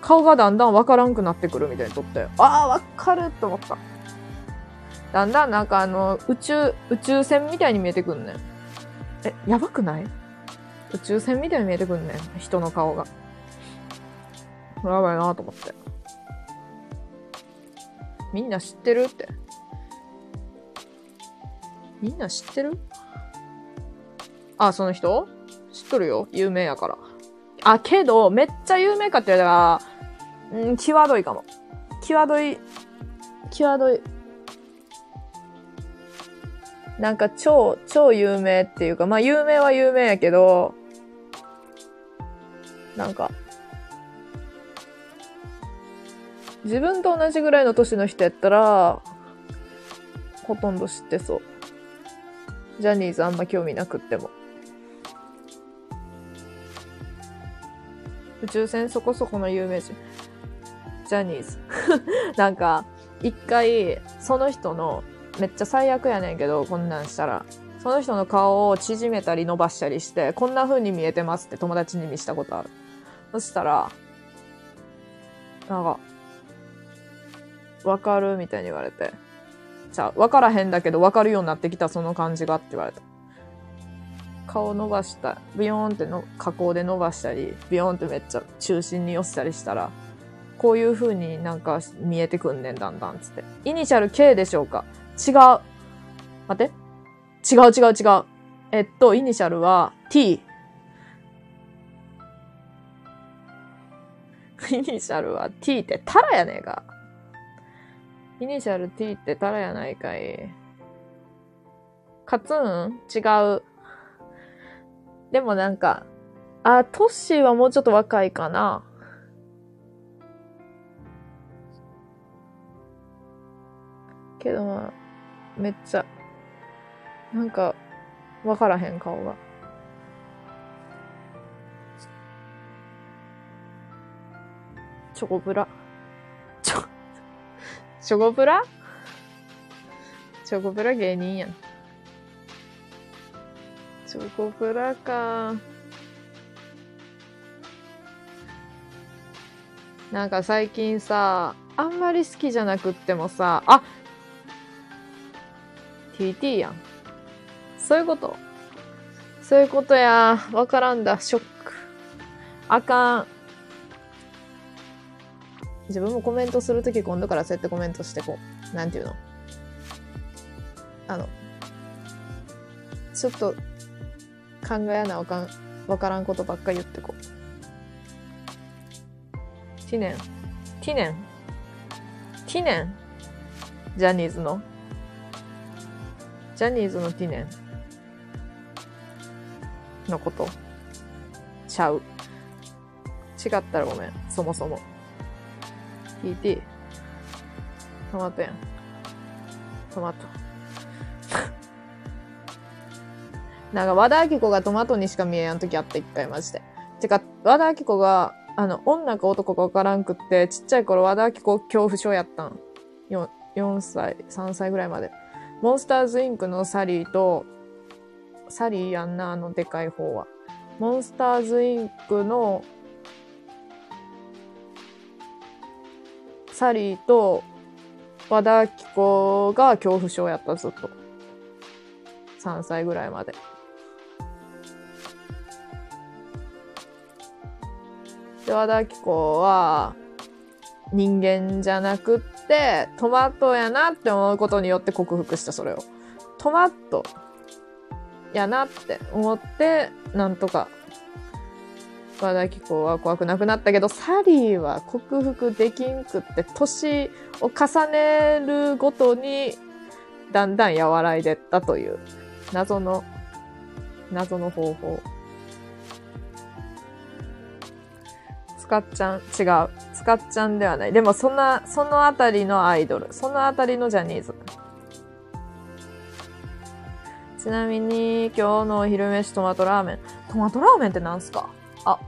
A: 顔がだんだんわからんくなってくるみたいにとって、ああ、わかるって思った。だんだんなんかあの、宇宙、宇宙船みたいに見えてくんねん。え、やばくない？宇宙船みたいに見えてくんねん。人の顔が。やばいなと思って。みんな知ってるって。みんな知ってる？あ、その人？知っとるよ。有名やから。あ、けど、めっちゃ有名かって言われたら、うん、際どいかも。際どい、際どい。なんか超、超有名っていうか、まあ有名は有名やけど、なんか、自分と同じぐらいの年の人やったら、ほとんど知ってそう。ジャニーズあんま興味なくっても。宇宙船そこそこの有名人。ジャニーズ。*laughs* なんか、一回、その人の、めっちゃ最悪やねんけど、こんなんしたら。その人の顔を縮めたり伸ばしたりして、こんな風に見えてますって友達に見したことある。そしたら、なんか、わかるみたいに言われて。じゃあ、わからへんだけど、わかるようになってきたその感じがって言われた。顔伸ばした、ビヨーンっての加工で伸ばしたり、ビヨーンってめっちゃ中心に寄せたりしたら、こういう風になんか見えてくんねん、だんだんつって。イニシャル K でしょうか？違う。待って。違う違う違う。えっと、イニシャルは T。*laughs* イニシャルは T ってタラやねえか。イニシャル T ってタラやないかい。カツン？違う。でもなんか、あ、トッシーはもうちょっと若いかな。けどまあ、めっちゃ、なんか、わからへん顔が。チョコブラ。チョ、*laughs* チョコブラ？チョコブラ芸人やん。チョコプラか。なんか最近さ、あんまり好きじゃなくってもさ、あ !TT やん。そういうことそういうことや。わからんだ。ショック。あかん。自分もコメントするとき今度からそうやってコメントしてこう。なんていうのあの、ちょっと考えなわかん、わからんことばっかり言ってこう。ティネン。ティネン。ティネン。ジャニーズの。ジャニーズのティネン。のこと。ちゃう。違ったらごめん。そもそも。TT。トマトやん。トマト。なんか和田アキ子がトマトにしか見えやん時あった一回マジで。てか、和田アキ子が、あの、女か男かわからんくって、ちっちゃい頃和田アキ子恐怖症やったん。4, 4歳、3歳ぐらいまで。モンスターズインクのサリーと、サリーやんな、あのでかい方は。モンスターズインクの、サリーと和田アキ子が恐怖症やった、ずっと。3歳ぐらいまで。で、和田アキ子は、人間じゃなくって、トマトやなって思うことによって克服した、それを。トマトやなって思って、なんとか、和田アキ子は怖くなくなったけど、サリーは克服できんくって、年を重ねるごとに、だんだん和らいでったという、謎の、謎の方法。スカッちゃん、違う。スカッちゃんではない。でも、そんな、そのあたりのアイドル。そのあたりのジャニーズ。ちなみに、今日のお昼飯トマトラーメン。トマトラーメンってなんすか？あ、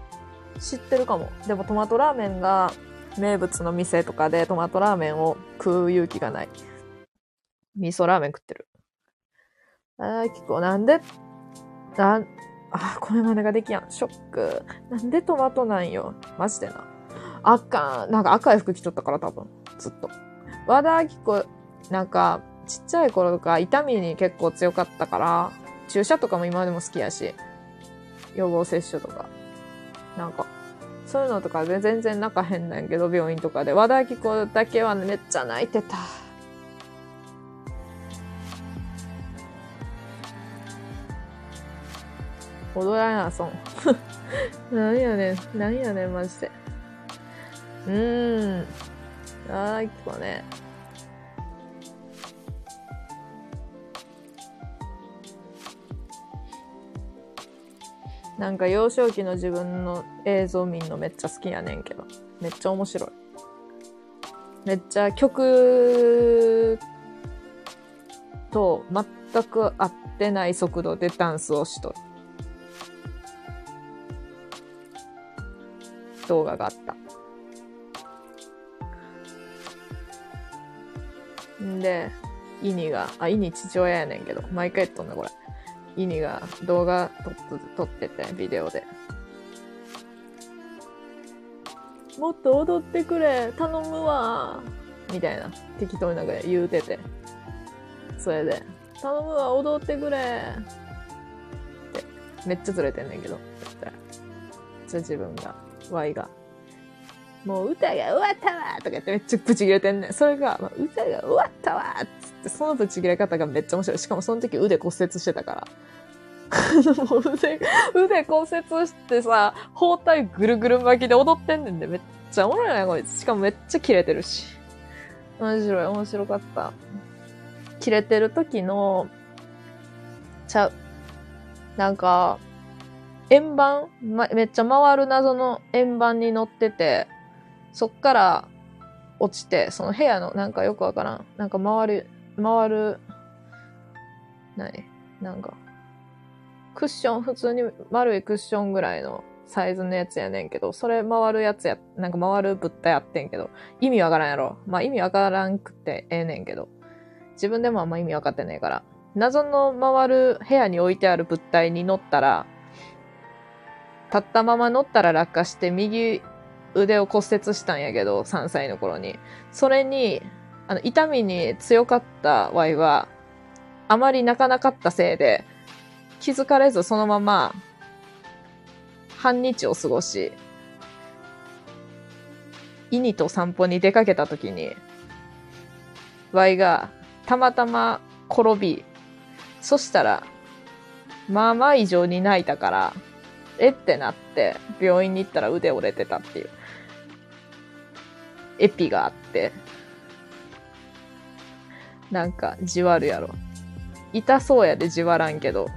A: 知ってるかも。でもトマトラーメンが名物の店とかでトマトラーメンを食う勇気がない。味噌ラーメン食ってる。あー、キコ、なんで、な、あ、これ真似ができやん。ショック。なんでトマトなんよ。マジでな。あか。なんか赤い服着とったから多分。ずっと。和田アキ子、なんか、ちっちゃい頃とか痛みに結構強かったから、注射とかも今でも好きやし、予防接種とか。なんか、そういうのとかで全然泣かへんなんやけど、病院とかで。和田アキ子だけはめっちゃ泣いてた。踊らなそん。*laughs* なんやねん。なんやねん、マジで。うーん。あー、こうね。なんか幼少期の自分の映像見んのめっちゃ好きやねんけど。めっちゃ面白い。めっちゃ曲と全く合ってない速度でダンスをしとる。動画があった。んで、イニが、あ、イニ父親やねんけど、毎回言っとんだこれ。イニが動画撮ってて、ビデオで。もっと踊ってくれ頼むわみたいな、適当になんか言うてて。それで、頼むわ踊ってくれって、めっちゃずれてんねんけど、絶対。じゃ自分が、Y が。もう歌が終わったわとか言ってめっちゃブチ切れてんねん。それが、まあ、歌が終わったわっつって、そのブチ切れ方がめっちゃ面白い。しかもその時腕骨折してたから。*laughs* もう腕、腕骨折してさ、包帯ぐるぐる巻きで踊ってんねんで、めっちゃおもろいな、こいつ。しかもめっちゃ切れてるし。面白い、面白かった。切れてる時の、ちゃう。なんか、円盤、ま、めっちゃ回る謎の円盤に乗ってて、そっから落ちて、その部屋のなんかよくわからん。なんか回る、回る、何なんか、クッション、普通に丸いクッションぐらいのサイズのやつやねんけど、それ回るやつや、なんか回る物体あってんけど、意味わからんやろ。まあ意味わからんくてええねんけど、自分でもあんま意味わかってねえから、謎の回る部屋に置いてある物体に乗ったら、立ったまま乗ったら落下して右腕を骨折したんやけど、3歳の頃に。それに、あの、痛みに強かった Y は、あまり泣かなかったせいで、気づかれずそのまま、半日を過ごし、イニと散歩に出かけた時に、Y がたまたま転び、そしたら、まあまあ異常に泣いたから、えってなって、病院に行ったら腕折れてたっていう、エピがあって、なんか、じわるやろ。痛そうやでじわらんけど、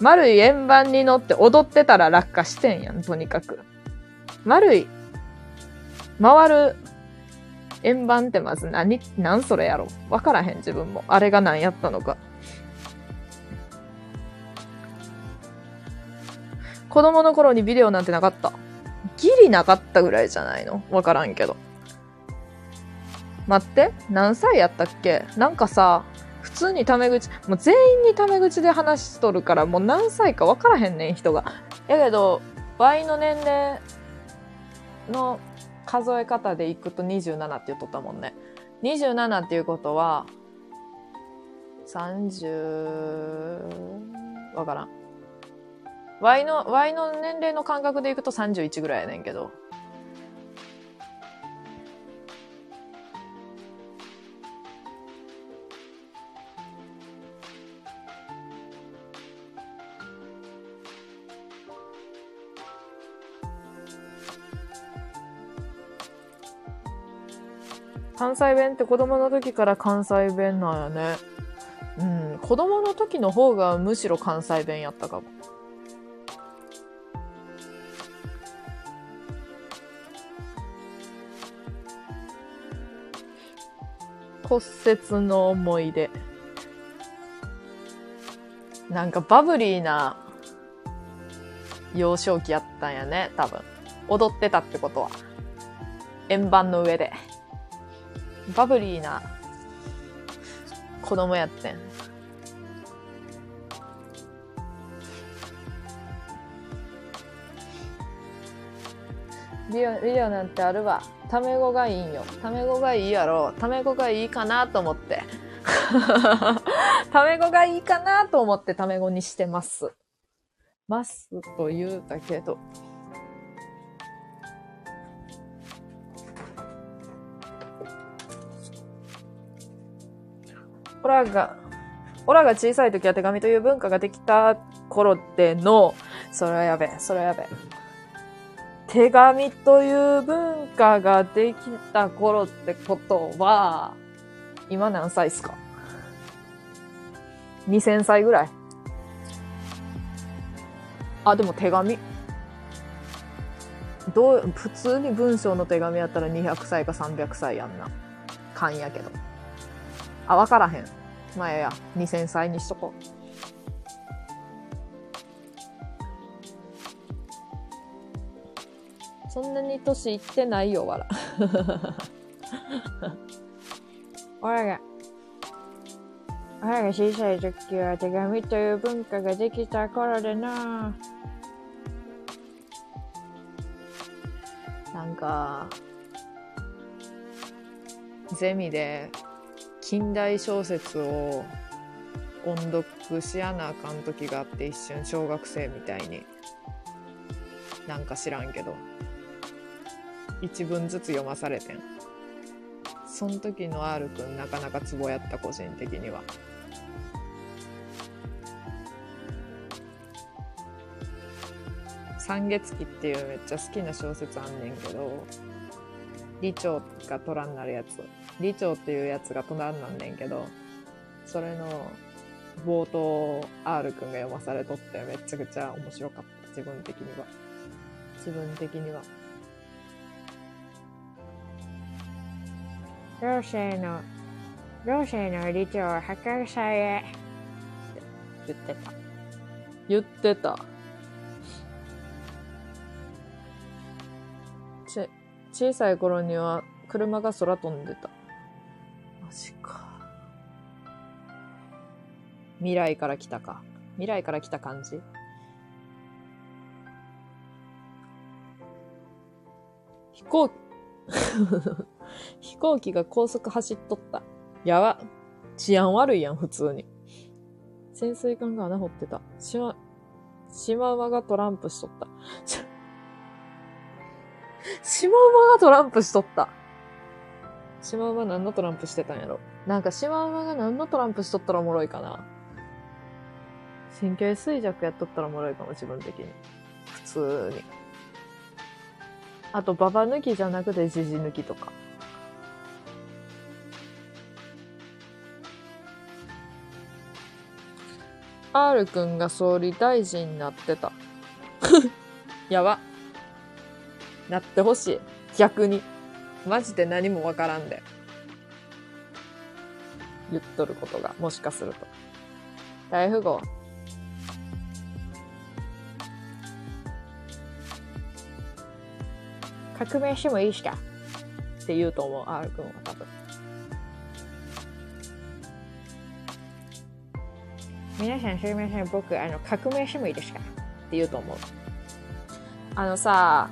A: 丸い円盤に乗って踊ってたら落下してんやん、とにかく。丸い、回る円盤ってまず何、なんそれやろ。わからへん、自分も。あれが何やったのか。子供の頃にビデオなんてなかった？ギリなかったぐらいじゃないの？わからんけど。待って、何歳やったっけ？なんかさ、普通にタメ口、もう全員にタメ口で話しとるから、もう何歳かわからへんねん、人が。やけど、Y の年齢の数え方でいくと27って言っとったもんね。27っていうことは、30、わからん。Y の、Y の年齢の感覚でいくと31ぐらいやねんけど。関西弁って子供の時から関西弁なんやね。うん、子供の時の方がむしろ関西弁やったかも。骨折の思い出。なんかバブリーな幼少期やったんやね、多分。踊ってたってことは。円盤の上で。バブリーな子供やってん。ビオ、ビオなんてあるわ。タメ語がいいんよ。タメ語がいいやろ。タメ語がいいかなと思って。*laughs* タメ語がいいかなと思ってタメ語にしてます。ますと言うだけど。オラが、オラが小さい時は手紙という文化ができた頃っての、それはやべえ、それはやべえ。手紙という文化ができた頃ってことは、今何歳っすか ?2000 歳ぐらいあ、でも手紙。どう、普通に文章の手紙やったら200歳か300歳やんな。勘やけど。あ、わからへん。まあええや、2000歳にしとこう。そんなに年いってないよ、わら。俺が、俺が小さい時は手紙という文化ができた頃でな。なんか、ゼミで近代小説を音読しやなあかん時があって一瞬小学生みたいになんか知らんけど一文ずつ読まされてん。そん時の R くんなかなかツボやった個人的には。三月期っていうめっちゃ好きな小説あんねんけど李長が虎になるやつ。李長っていうやつが虎になんねんけどそれの冒頭 R くんが読まされとってめちゃくちゃ面白かった。自分的には。自分的には。
B: 老生の、老生の理長は博士へ。
A: 言ってた。言ってた。ち小さい頃には車が空飛んでた。マジか。未来から来たか。未来から来た感じ？飛行飛行機が高速走っとったやば治安悪いやん普通に潜水艦が穴掘ってた。シマ、シマウマがトランプしとった。しシマウマがトランプしとった。シマウマ何のトランプしてたんやろなんかシマウマが何のトランプしとったらおもろいかな神経衰弱やっとったらおもろいかも、自分的に。普通に。あと、ババ抜きじゃなくてジジ抜きとか。R くんが総理大臣になってた。*laughs* やば。なってほしい。逆に。マジで何もわからんで。言っとることが、もしかすると。大富豪。
B: 革命してもいいしか。
A: って言うと思う、R くんは多分。
B: 皆さんすいません。僕、あの、革命してもいいですか
A: って言うと思う。あのさ、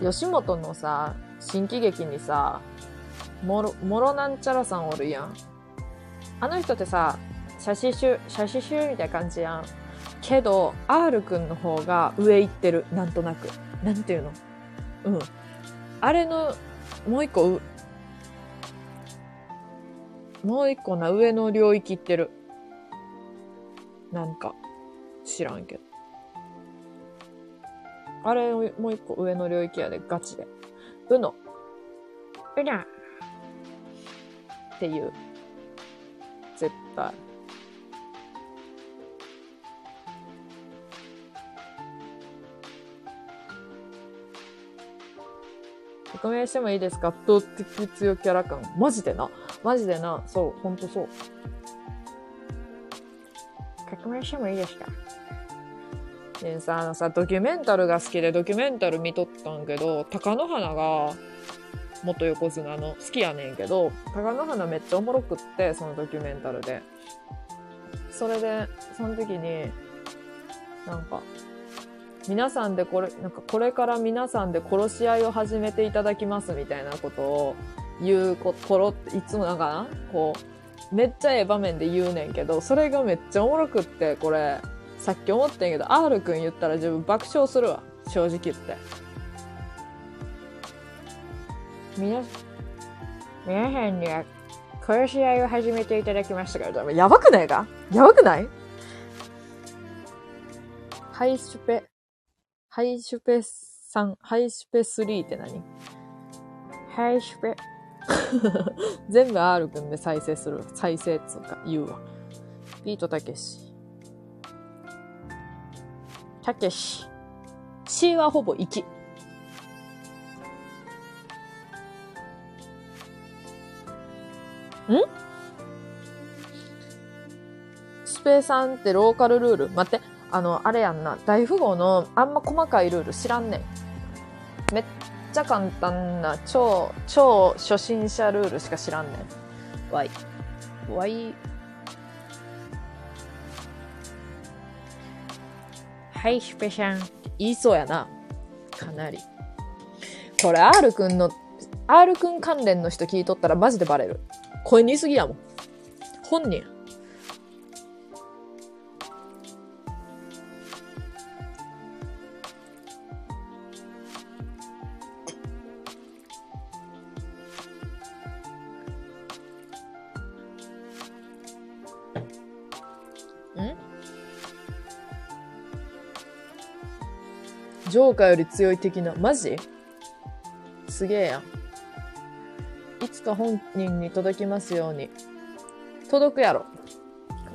A: 吉本のさ、新喜劇にさ、もろ、もろなんちゃらさんおるやん。あの人ってさ、写真集、写真集みたいな感じやん。けど、R くんの方が上行ってる。なんとなく。なんていうの？うん。あれの、もう一個、もう一個な、上の領域行ってる。なんか、知らんけど。あれ、もう一個上の領域やで、ガチで。うの
B: うな。
A: っていう。絶対。匿名してもいいですか？圧倒的強キャラ感。マジでな。マジでな。そう、ほんとそう。
B: お願いしてもいいですか？
A: でさ、あのさ、ドキュメンタルが好きでドキュメンタル見とったんけど、貴乃花が、元横綱の好きやねんけど、貴乃花めっちゃおもろくって、そのドキュメンタルで。それで、その時に、なんか、皆さんでこれ、なんかこれから皆さんで殺し合いを始めていただきますみたいなことを言うこ頃っていつもなんかな？こう、めっちゃええ場面で言うねんけど、それがめっちゃおもろくって、これ、さっき思ってんけど、R くん言ったら自分爆笑するわ。正直言って。
B: 皆皆さんには殺し合いを始めていただきましたから。
A: やばくないか？やばくない？ハイシュペ、ハイシュペ3、ハイシュペ3って何？
B: はい、シュペ。*laughs*
A: 全部 R くんで再生する。再生っつうか言うわ。ビートたけし。
B: たけし。
A: C はほぼ1。ん？スペさんってローカルルール？待って、あの、あれやんな。大富豪のあんま細かいルール知らんねん。めっちゃ簡単な超、超初心者ルールしか知らんねん。Y。Y。
B: はい、シュペさん。
A: 言いそうやな。かなり。これ R くんの、R くん関連の人聞いとったらマジでバレる。声に言いすぎやもん。本人。ジョーカーより強い的な。マジ？すげえやん。いつか本人に届きますように。届くやろ。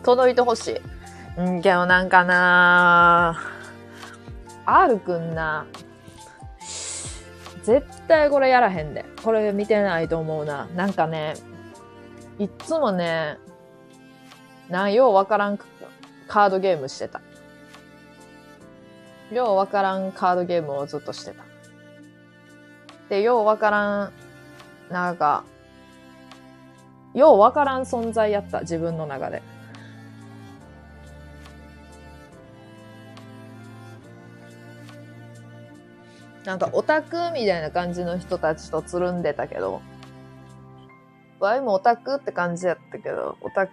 A: 届いてほしい。うん、けどなんかな R くんな。絶対これやらへんで。これ見てないと思うな。なんかね、いっつもね、なんようわからんカードゲームしてた。ようわからんカードゲームをずっとしてた。で、ようわからん、なんか、ようわからん存在やった、自分の中で。なんかオタクみたいな感じの人たちとつるんでたけど、わいもオタクって感じやったけど、オタ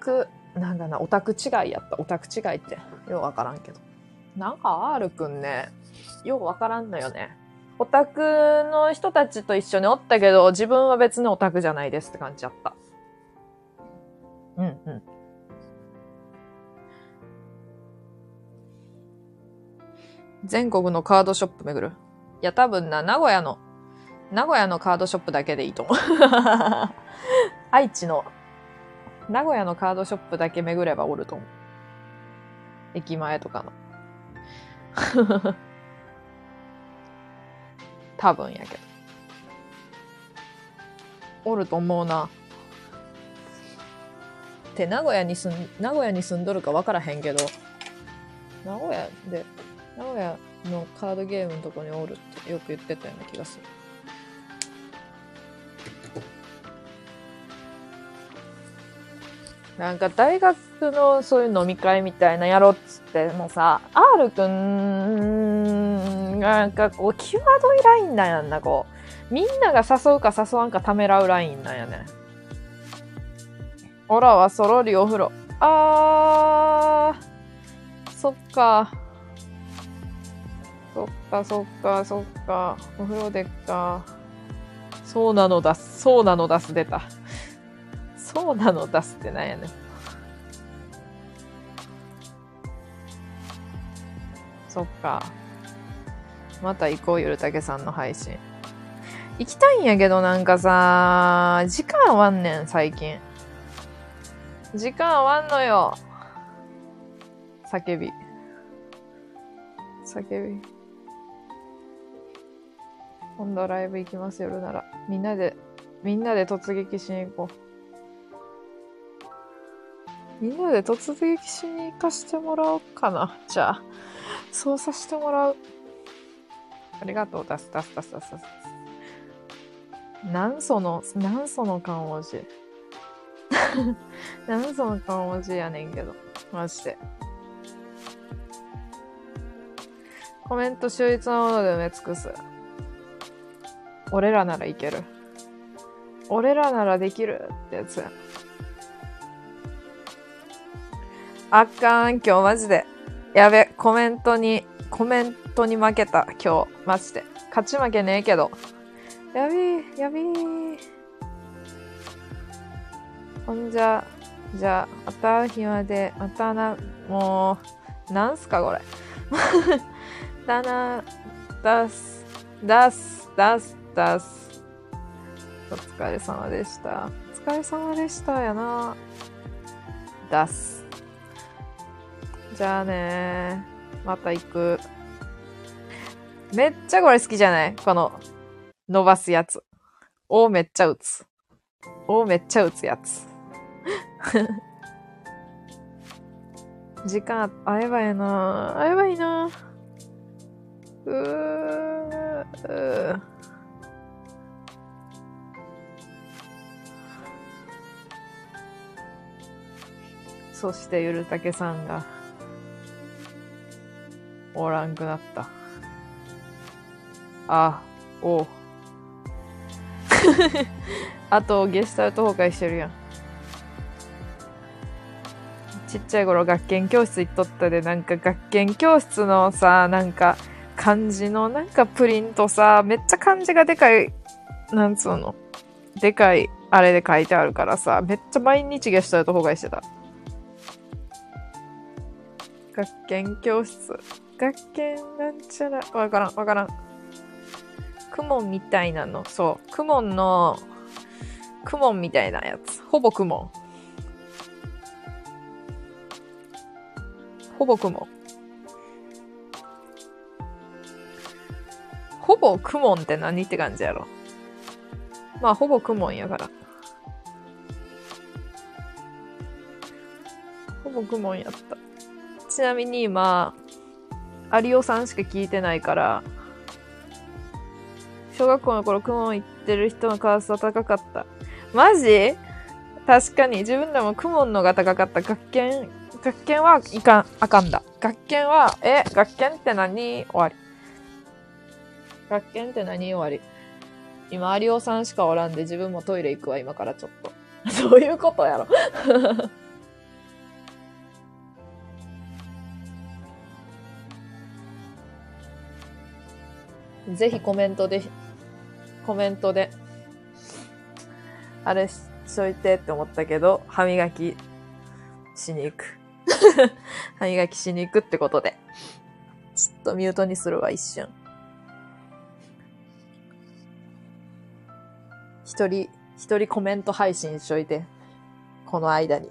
A: ク、なんかな、オタク違いやった。オタク違いって、ようわからんけど。なんか R くんね、ようわからんのよね。オタクの人たちと一緒におったけど、自分は別のオタクじゃないですって感じだった。うんうん。全国のカードショップ巡る。いや、多分な、名古屋の、名古屋のカードショップだけでいいと思う。*laughs* 愛知の、名古屋のカードショップだけ巡ればおると思う。駅前とかの。*laughs* 多分やけど。おると思うな。って名古屋に住ん、名古屋に住んどるか分からへんけど、名古屋で、名古屋のカードゲームのとこにおるってよく言ってたような気がする。なんか大学のそういう飲み会みたいなやろうっつってもさ、R くんなんかこう、際どいラインなんやんな、こう。みんなが誘うか誘わんかためらうラインなんやね。オラはそろりお風呂。あー、そっか。そっか、そっか、そっか。お風呂でっか。そうなの出す。そうなの出す出た。そうなの出すってなんやねん。そっか。また行こう、ゆるたけさんの配信。行きたいんやけどなんかさ、時間合わんねん、最近。時間合わんのよ。叫び。叫び。今度ライブ行きます、夜なら。みんなで、みんなで突撃しに行こう。みんなで突撃しに行かしてもらおうかな。じゃあ、そうさせてもらう。ありがとう、出す、出す、出す、出す、出す。なんその、なんその漢文字。*laughs* なんその漢文字やねんけど。マジで。コメント秀逸なもので埋め尽くす。俺らならいける。俺らならできるってやつや。あかん、今日マジで。やべ、コメントに、コメントに負けた、今日。マジで。勝ち負けねえけど。やべえ、やべえ。ほんじゃ、じゃあ、また暇で、またな、もう、なんすかこれ。*laughs* だな、だす、だす、だす、だす。お疲れ様でした。お疲れ様でしたやな。だす。じゃあねまた行く。めっちゃこれ好きじゃない？この、伸ばすやつ。おめっちゃ打つ。おめっちゃ打つやつ。*laughs* 時間合えばいいな合えばいいなうーうーそしてゆるたけさんがおらんくなった。あ、おう。*laughs* あと、ゲスタルト崩壊してるやん。ちっちゃい頃学研教室行っとったで、なんか学研教室のさ、なんか漢字のなんかプリントさ、めっちゃ漢字がでかい、なんつうの。でかい、あれで書いてあるからさ、めっちゃ毎日ゲスタルト崩壊してた。学研教室。学研なんちゃら、わからん、わからん。クモンみたいなの、そう。クモンの、クモンみたいなやつ。ほぼクモン。ほぼクモン。ほぼクモンって何って感じやろ。まあ、ほぼクモンやから。ほぼクモンやった。ちなみに今、有オさんしか聞いてないから、小学校の頃クモン行ってる人のカースト高かった。マジ？確かに自分らもクモンのが高かった。学研、学研はいかん、あかんだ。学研は、え、学研って何？終わり。学研って何？終わり。今、有オさんしかおらんで自分もトイレ行くわ、今からちょっと。*laughs* そういうことやろ。ぜひコメントで、コメントで、あれしといてって思ったけど、歯磨きしに行く。*laughs* 歯磨きしに行くってことで。ちょっとミュートにするわ、一瞬。一人、一人コメント配信しといて。この間に。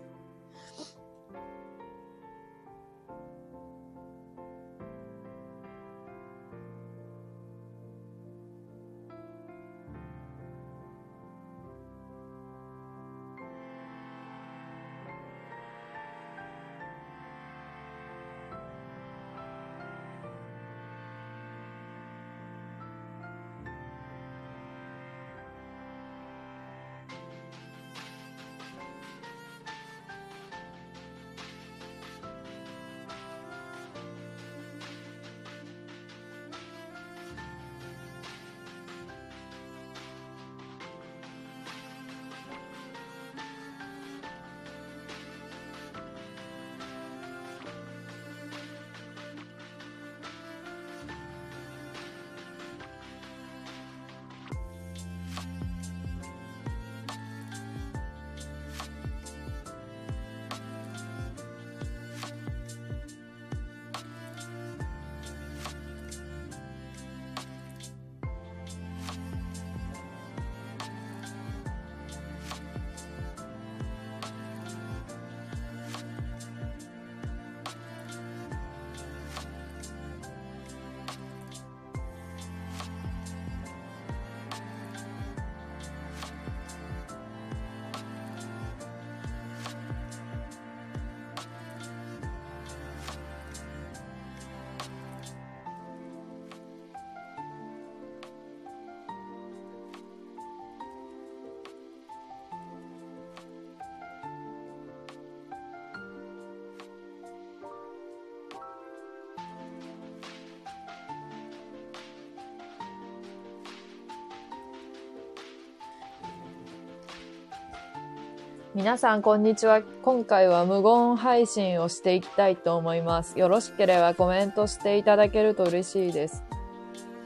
A: 皆さん、こんにちは。今回は無言配信をしていきたいと思います。よろしければコメントしていただけると嬉しいです。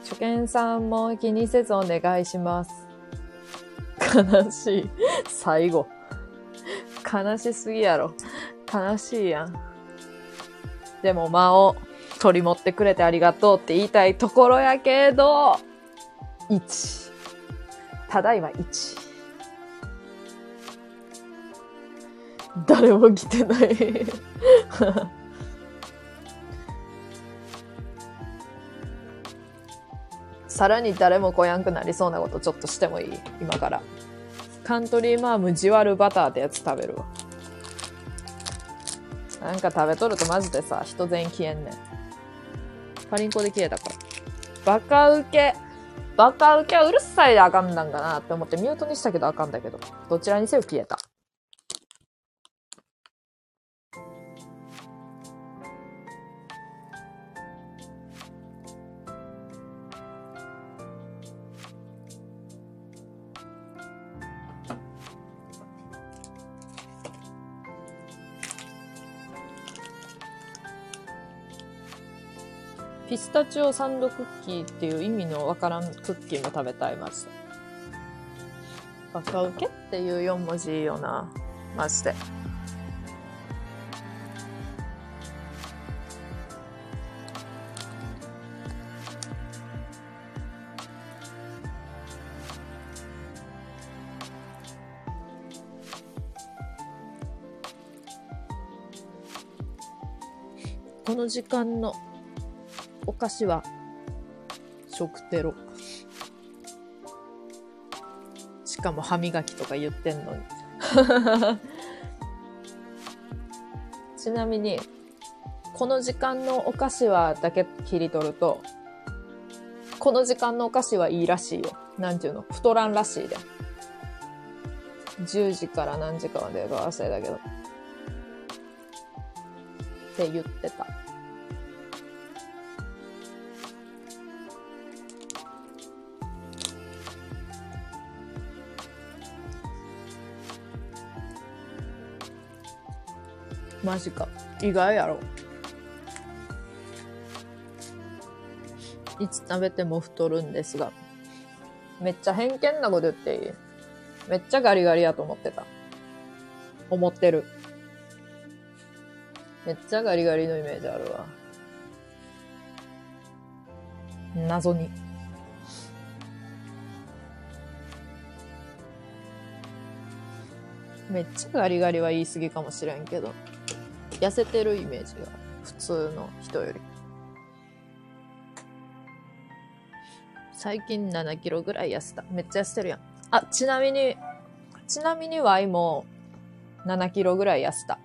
A: 初見さんも気にせずお願いします。悲しい。最後。悲しすぎやろ。悲しいやん。でも間を取り持ってくれてありがとうって言いたいところやけど、1。ただいま1。誰も来てない。*laughs* さらに誰も来やんくなりそうなことちょっとしてもいい？今から。カントリーマームジワルバターってやつ食べるわ。なんか食べとるとマジでさ、人全員消えんねん。パリンコで消えたから。バカウケ。バカウケはうるさいであかんなんかなって思ってミュートにしたけどあかんだけど。どちらにせよ消えた。ピスタチオサンドクッキーっていう意味のわからんクッキーも食べたい、マジで。バカウケっていう4文字いいよな。マジで。この時間のお菓子は食テロ。しかも歯磨きとか言ってんのに。*laughs* ちなみに、この時間のお菓子はだけ切り取ると、この時間のお菓子はいいらしいよ。なんていうの？太らんらしいで。10時から何時かまでか忘れたけど。って言ってた。マジか。意外やろ。いつ食べても太るんですが。めっちゃ偏見なこと言っていいめっちゃガリガリやと思ってた。思ってる。めっちゃガリガリのイメージあるわ。謎に。めっちゃガリガリは言い過ぎかもしれんけど。痩せてるイメージが普通の人より。最近7キロぐらい痩せた。めっちゃ痩せてるやん。あちなみにちなみにワイも7キロぐらい痩せた。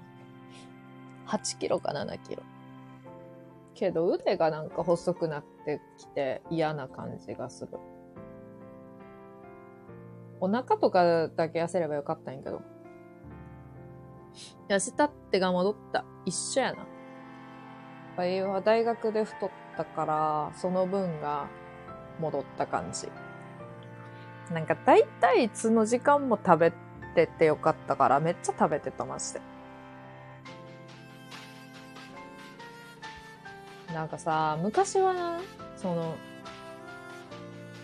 A: 8キロか7キロ。けど腕がなんか細くなってきて嫌な感じがする。お腹とかだけ痩せればよかったんやけど。痩せたってが戻った。一緒やな。バイは大学で太ったから、その分が戻った感じ。なんか大体いつの時間も食べててよかったから、めっちゃ食べてた、マジで。なんかさ、昔はな、その、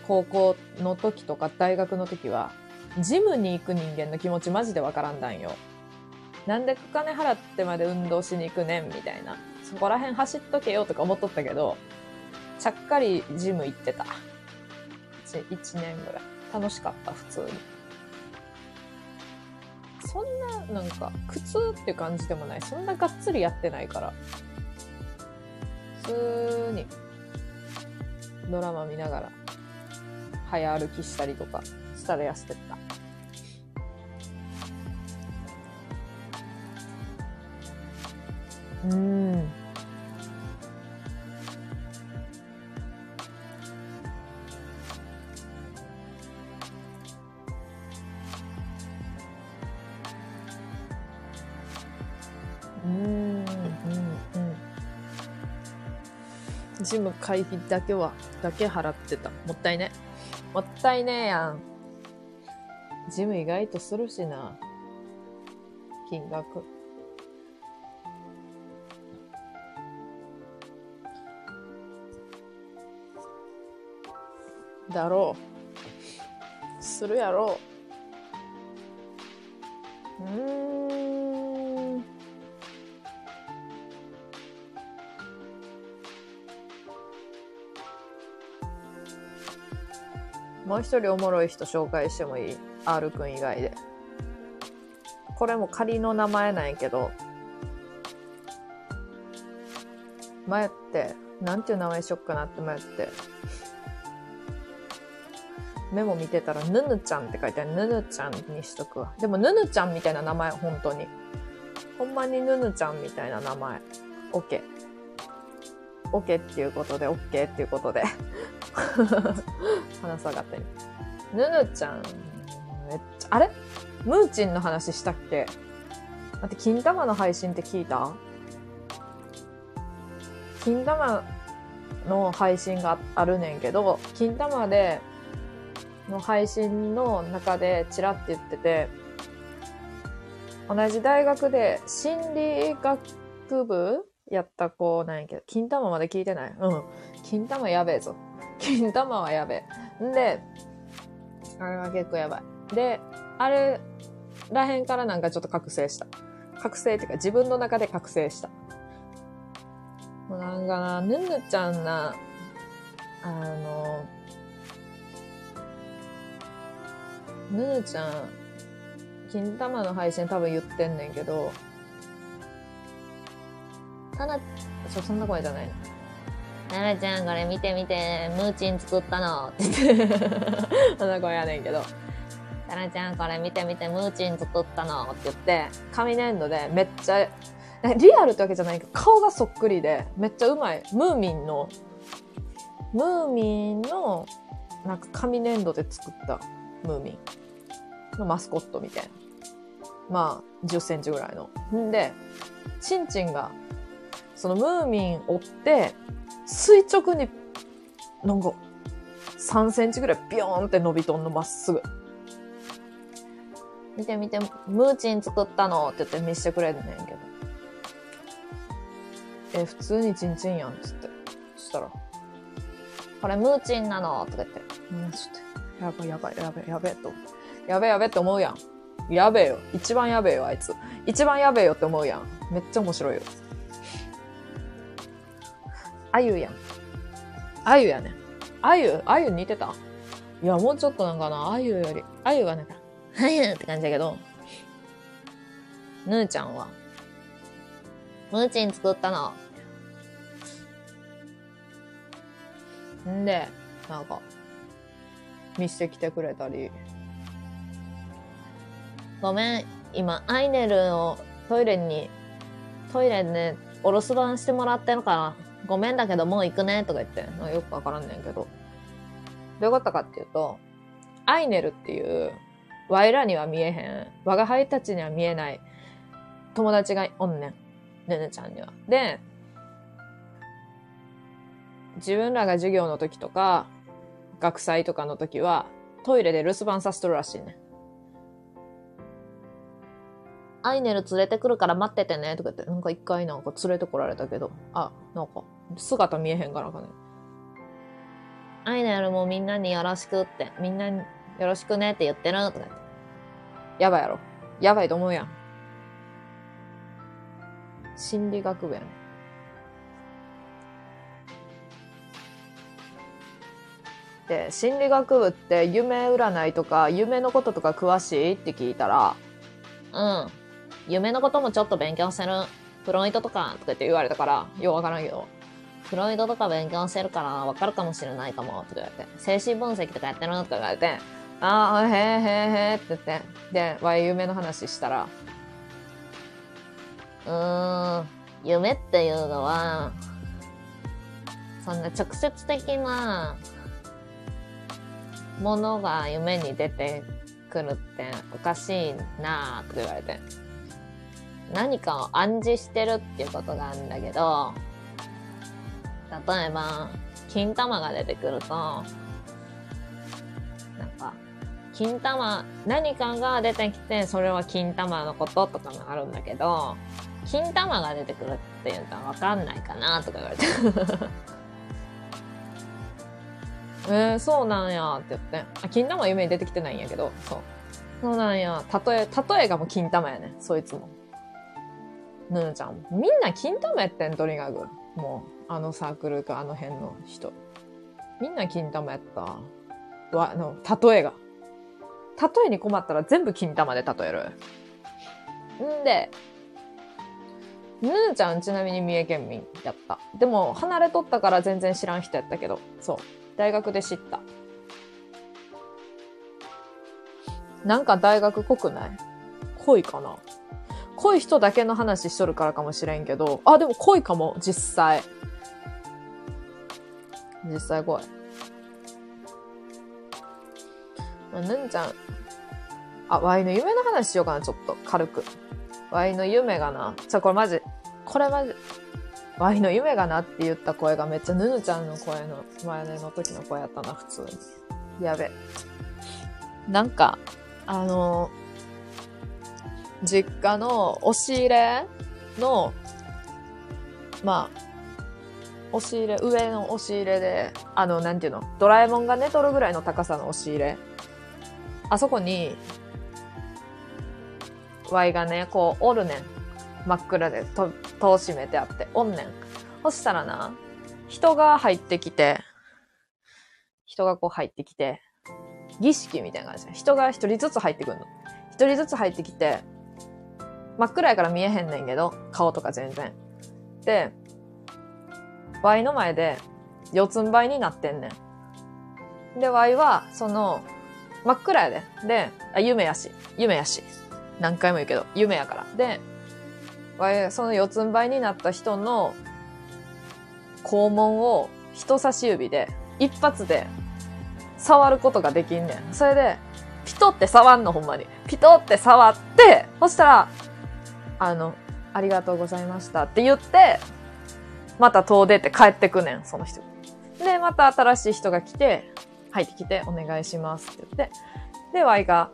A: 高校の時とか大学の時は、ジムに行く人間の気持ちマジでわからんだんよ。なんで金払ってまで運動しに行くねんみたいな。そこら辺走っとけよとか思っとったけど、ちゃっかりジム行ってた。1, 1年ぐらい。楽しかった、普通に。そんな、なんか、苦痛って感じでもない。そんながっつりやってないから。普通に、ドラマ見ながら、早歩きしたりとかしたら痩せてった。うん。うん、うん、うん。ジム会費だけは、だけ払ってた。もったいね。もったいねえやん。ジム意外とするしな。金額。だろう。するやろう。うん。もう一人おもろい人紹介してもいい ?R くん以外で。これも仮の名前なんやけど、迷って、なんていう名前しよっかなって迷って、メモ見てたら、ぬぬちゃんって書いてある。ぬぬちゃんにしとくわ。でも、ぬぬちゃんみたいな名前、本当に。ほんまにぬぬちゃんみたいな名前。OK。OK っていうことで、OK っていうことで。*laughs* 話下がって。ぬぬちゃん、めっちゃ、あれ？ムーチンの話したっけ？待って、金玉の配信って聞いた？金玉の配信があるねんけど、金玉で、の配信の中でチラって言ってて、同じ大学で心理学部やった子なんやけど、金玉まで聞いてない？うん。金玉やべえぞ。*laughs* 金玉はやべえ。んで、あれは結構やばい。で、あれらへんからなんかちょっと覚醒した。覚醒っていうか自分の中で覚醒した。もうなんかな、ぬぬちゃんな、あの、ぬぬちゃん、金玉の配信多分言ってんねんけど、たな、そ、そんな声じゃないな。ななちゃんこれ見て見て、ムーチン作ったのって言って、*laughs* そんな声やねんけど、タナちゃんこれ見て見て、ムーチン作ったのって言って、紙粘土でめっちゃ、リアルってわけじゃないけど、顔がそっくりで、めっちゃうまい。ムーミンの、ムーミンの、なんか紙粘土で作ったムーミンのマスコットみたいな。まあ、10センチぐらいの。んで、チンチンが、そのムーミン追って、垂直に、なんか、3センチぐらいビヨーンって伸びとんの、まっすぐ。見て見て、ムーチン作ったのって言って見してくれるねんけど。え、普通にチンチンやん、つって。そしたら、これムーチンなのとか言って。うん、ちょっと、やばいやばいやばいやべえと。やべえやべえって思うやん。やべえよ。一番やべえよ、あいつ。一番やべえよって思うやん。めっちゃ面白いよ。あゆやん。あゆやね。あゆ、あゆ似てた？いや、もうちょっとなんかな、あゆより、あゆがなんか、あゆって感じだけど、ぬーちゃんは、ムーチン作ったの。んで、なんか、見してきてくれたり、ごめん、今、アイネルをトイレに、トイレでお留守番してもらってるから、ごめんだけどもう行くね、とか言って、よくわからんねんけど。どういうことかっていうと、アイネルっていう、ワイらには見えへん、我が輩たちには見えない友達がおんねん。ねねちゃんには。で、自分らが授業の時とか、学祭とかの時は、トイレで留守番させとるらしいねん。アイネル連れてくるから待っててね、とか言って、なんか一回なんか連れてこられたけど、あ、なんか、姿見えへんからかね。アイネルもみんなによろしくって、みんなによろしくねって言ってる、とか言って。やばいやろ。やばいと思うやん。心理学部やね。で、心理学部って夢占いとか夢のこととか詳しいって聞いたら、うん。夢のこともちょっと勉強してる。フロイトとか、とかって言われたから、ようわからんけど。フロイトとか勉強してるからわかるかもしれないかも、とか言われて。精神分析とかやってるのとか言われて、ああ、へえへえへえって言って。で、わい夢の話したら、うーん、夢っていうのは、そんな直接的なものが夢に出てくるっておかしいなぁとか言われて。何かを暗示してるっていうことがあるんだけど、例えば、金玉が出てくると、なんか、金玉、何かが出てきて、それは金玉のこととかもあるんだけど、金玉が出てくるっていうのはわかんないかなとか言われて。えー、そうなんやって言って。あ、金玉は夢に出てきてないんやけど、そう。そうなんや。例え、例えがもう金玉やね。そいつも。ぬぬちゃん。みんな金玉やってん、とにかく。もう、あのサークルか、あの辺の人。みんな金玉やった。わ、あの、例えが。例えに困ったら全部金玉で例える。んで、ぬぬちゃんちなみに三重県民やった。でも、離れとったから全然知らん人やったけど、そう。大学で知った。なんか大学濃くない？濃いかな？濃い人だけの話しとるからかもしれんけど、あ、でも濃いかも、実際。実際濃い。まあ、ぬんちゃん。あ、ワイの夢の話しようかな、ちょっと、軽く。ワイの夢がな。ちょ、これマジ、これマジ、ワイの夢がなって言った声がめっちゃぬぬちゃんの声の、前の時の声やったな、普通に。やべ。なんか、あの実家の押し入れの、まあ、押し入れ、上の押し入れで、あの、なんていうの、ドラえもんが寝とるぐらいの高さの押し入れ。あそこに、ワイがね、こう、おるねん。真っ暗で、と、戸を閉めてあって、おんねん。そしたらな、人が入ってきて、人がこう入ってきて、儀式みたいな感じで、人が一人ずつ入ってくるの。一人ずつ入ってきて、真っ暗やから見えへんねんけど、顔とか全然。で、ワイの前で、四つん這いになってんねん。で、ワイは、その、真っ暗やで。で、あ、夢やし。夢やし。何回も言うけど、夢やから。で、その四つん這いになった人の肛門を人差し指で、一発で触ることができんねん。それで、ピトって触んの、ほんまに。ピトって触って、そしたら、あの、ありがとうございましたって言って、また遠出って帰ってくねん、その人。で、また新しい人が来て、入ってきて、お願いしますって言って。で、ワイが、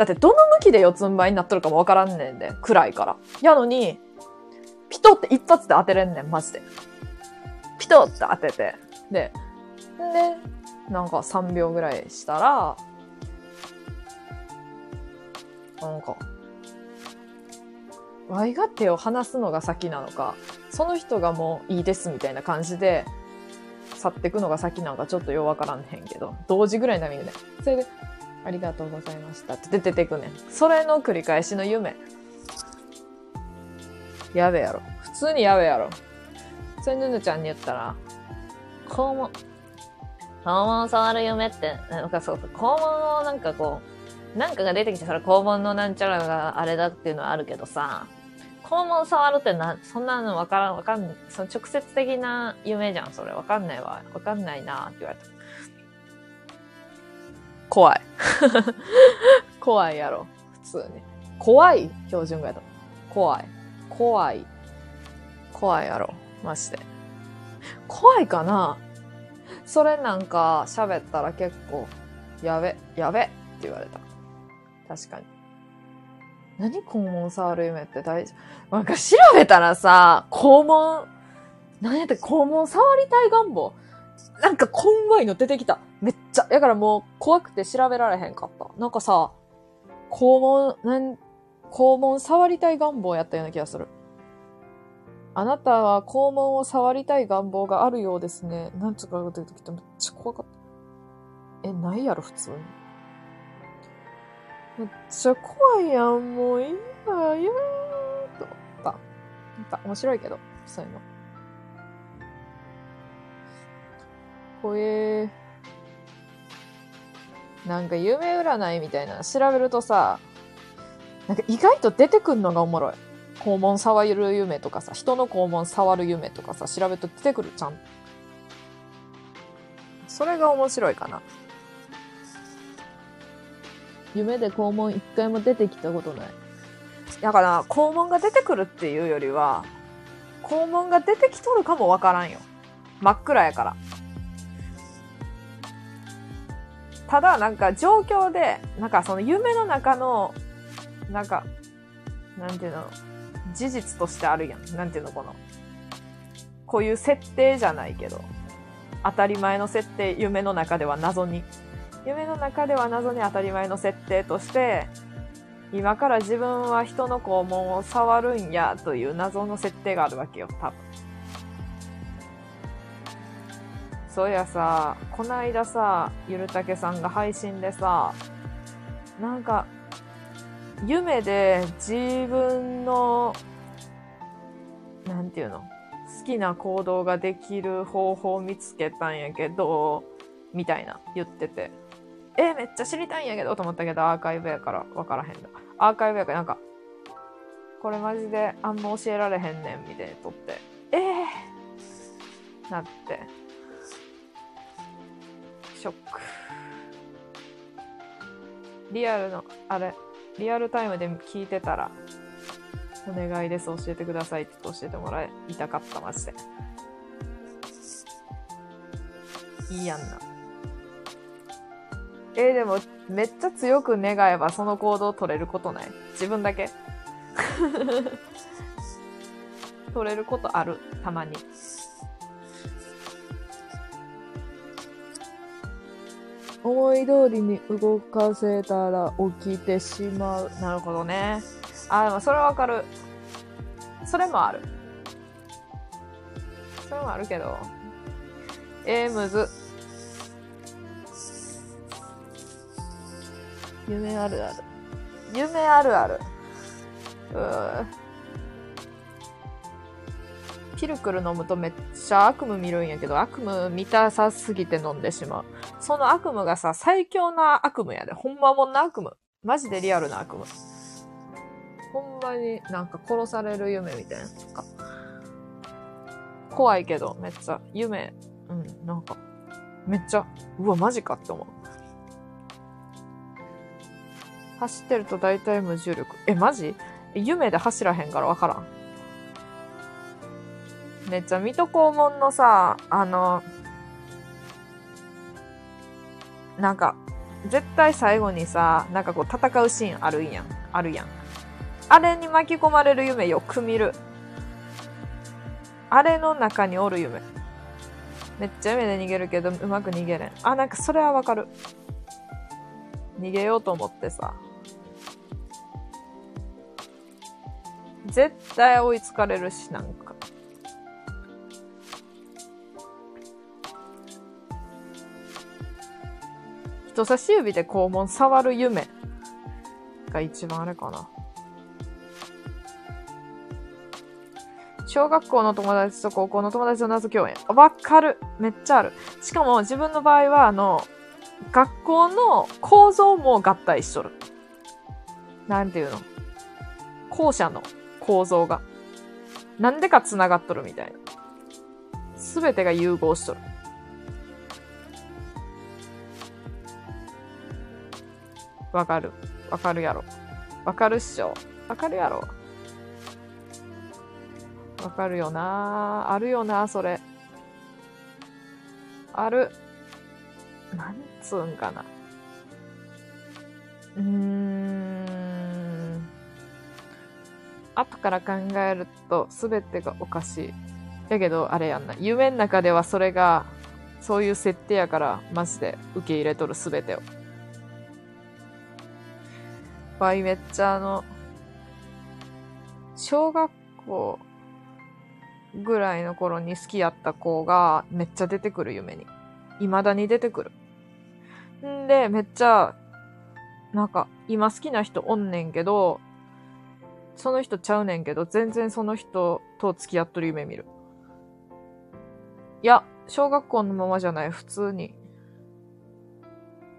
A: だってどの向きで四つん這いになっとるかもわからんねんで、暗いから。やのに、ピトって一発で当てれんねん、マジで。ピトって当てて。で、で、なんか3秒ぐらいしたら、なんか、ワイが手を離すのが先なのか、その人がもういいですみたいな感じで、去ってくのが先なのかちょっとようわからんへんけど、同時ぐらいのタイミングで。それで、ありがとうございましたって出てくねん。それの繰り返しの夢。やべやろ。普通にやべやろ。それぬぬちゃんに言ったら、肛門、肛門を触る夢って、なんかそうそう、肛門をなんかこう、なんかが出てきて、それ肛門のなんちゃらがあれだっていうのはあるけどさ、肛門触るってな、そんなのわからん、わかんない。その直接的な夢じゃん、それ。わかんないわ。わかんないなって言われた。怖い。*laughs* 怖いやろ。普通に。怖い？標準語やと。怖い。怖い。怖いやろ。マジで。怖いかな？それなんか喋ったら結構、やべ、やべって言われた。確かに。何肛門触る夢って大事？なんか調べたらさ、肛門、何やったっけ？肛門触りたい願望。なんかこんわいの出てきた。めっちゃ。だからもう怖くて調べられへんかった。なんかさ、肛門、なん、肛門触りたい願望やったような気がする。あなたは肛門を触りたい願望があるようですね。なんつうか出てきてめっちゃ怖かった。え、ないやろ、普通に。めっちゃ怖いやん、もういいわ、いやーと思った。なんか面白いけど、そういうの。こえー。なんか夢占いみたいな調べるとさ、なんか意外と出てくんのがおもろい。肛門触る夢とかさ、人の肛門触る夢とかさ、調べると出てくるちゃん。それが面白いかな。夢で肛門一回も出てきたことない。だから、肛門が出てくるっていうよりは、肛門が出てきとるかもわからんよ。真っ暗やから。ただなんか状況で、なんかその夢の中の、なんか、なんていうの、事実としてあるやん。なんていうの、この、こういう設定じゃないけど、当たり前の設定、夢の中では謎に。夢の中では謎に当たり前の設定として、今から自分は人の肛門を触るんやという謎の設定があるわけよ、多分。そういやさ、こないださ、ゆるたけさんが配信でさ、なんか、夢で自分の、なんていうの好きな行動ができる方法を見つけたんやけど、みたいな言ってて。え、めっちゃ知りたいんやけどと思ったけど、アーカイブやから分からへんだ。アーカイブやからなんか、これマジであんま教えられへんねん、みたいにとって。えー、なって。ショック。リアルの、あれ、リアルタイムで聞いてたら、お願いです、教えてくださいって教えてもらいたかった、マジで。いいやんな。えーでも、めっちゃ強く願えばその行動取れることない？自分だけ？*laughs* 取れることある、たまに。思い通りに動かせたら起きてしまう。なるほどね。あ、でもそれはわかる。それもある。それもあるけど。えー、むず。夢あるある。夢あるある。うーピルクル飲むとめっちゃ悪夢見るんやけど、悪夢見たさすぎて飲んでしまう。その悪夢がさ、最強な悪夢やで。ほんまもんな悪夢。マジでリアルな悪夢。ほんまになんか殺される夢みたいな。怖いけど、めっちゃ夢、うん、なんか、めっちゃ、うわ、マジかって思う。走ってると大体無重力。え、マジ？夢で走らへんからわからん。めっちゃ水戸黄門のさ、あの、なんか、絶対最後にさ、なんかこう戦うシーンあるんやん。あるやん。あれに巻き込まれる夢よく見る。あれの中におる夢。めっちゃ夢で逃げるけど、うまく逃げれん。あ、なんかそれはわかる。逃げようと思ってさ。絶対追いつかれるし、なんか。人差し指で肛門触る夢が一番あれかな。小学校の友達と高校の友達の謎共演。わかる。めっちゃある。しかも自分の場合は、あの、学校の構造も合体しとる。なんていうの？校舎の構造が。なんでか繋がっとるみたいな。すべてが融合しとる。わかる。わかるやろ。わかるっしょ。わかるやろ。わかるよなあるよなそれ。ある。なんつうんかな。うーん。後から考えると全てがおかしい。やけど、あれやんな。夢の中ではそれが、そういう設定やから、マジで受け入れとる全てを。わいめっちゃあの、小学校ぐらいの頃に好きやった子がめっちゃ出てくる夢に。未だに出てくる。んで、めっちゃ、なんか、今好きな人おんねんけど、その人ちゃうねんけど、全然その人と付き合っとる夢見る。いや、小学校のままじゃない、普通に。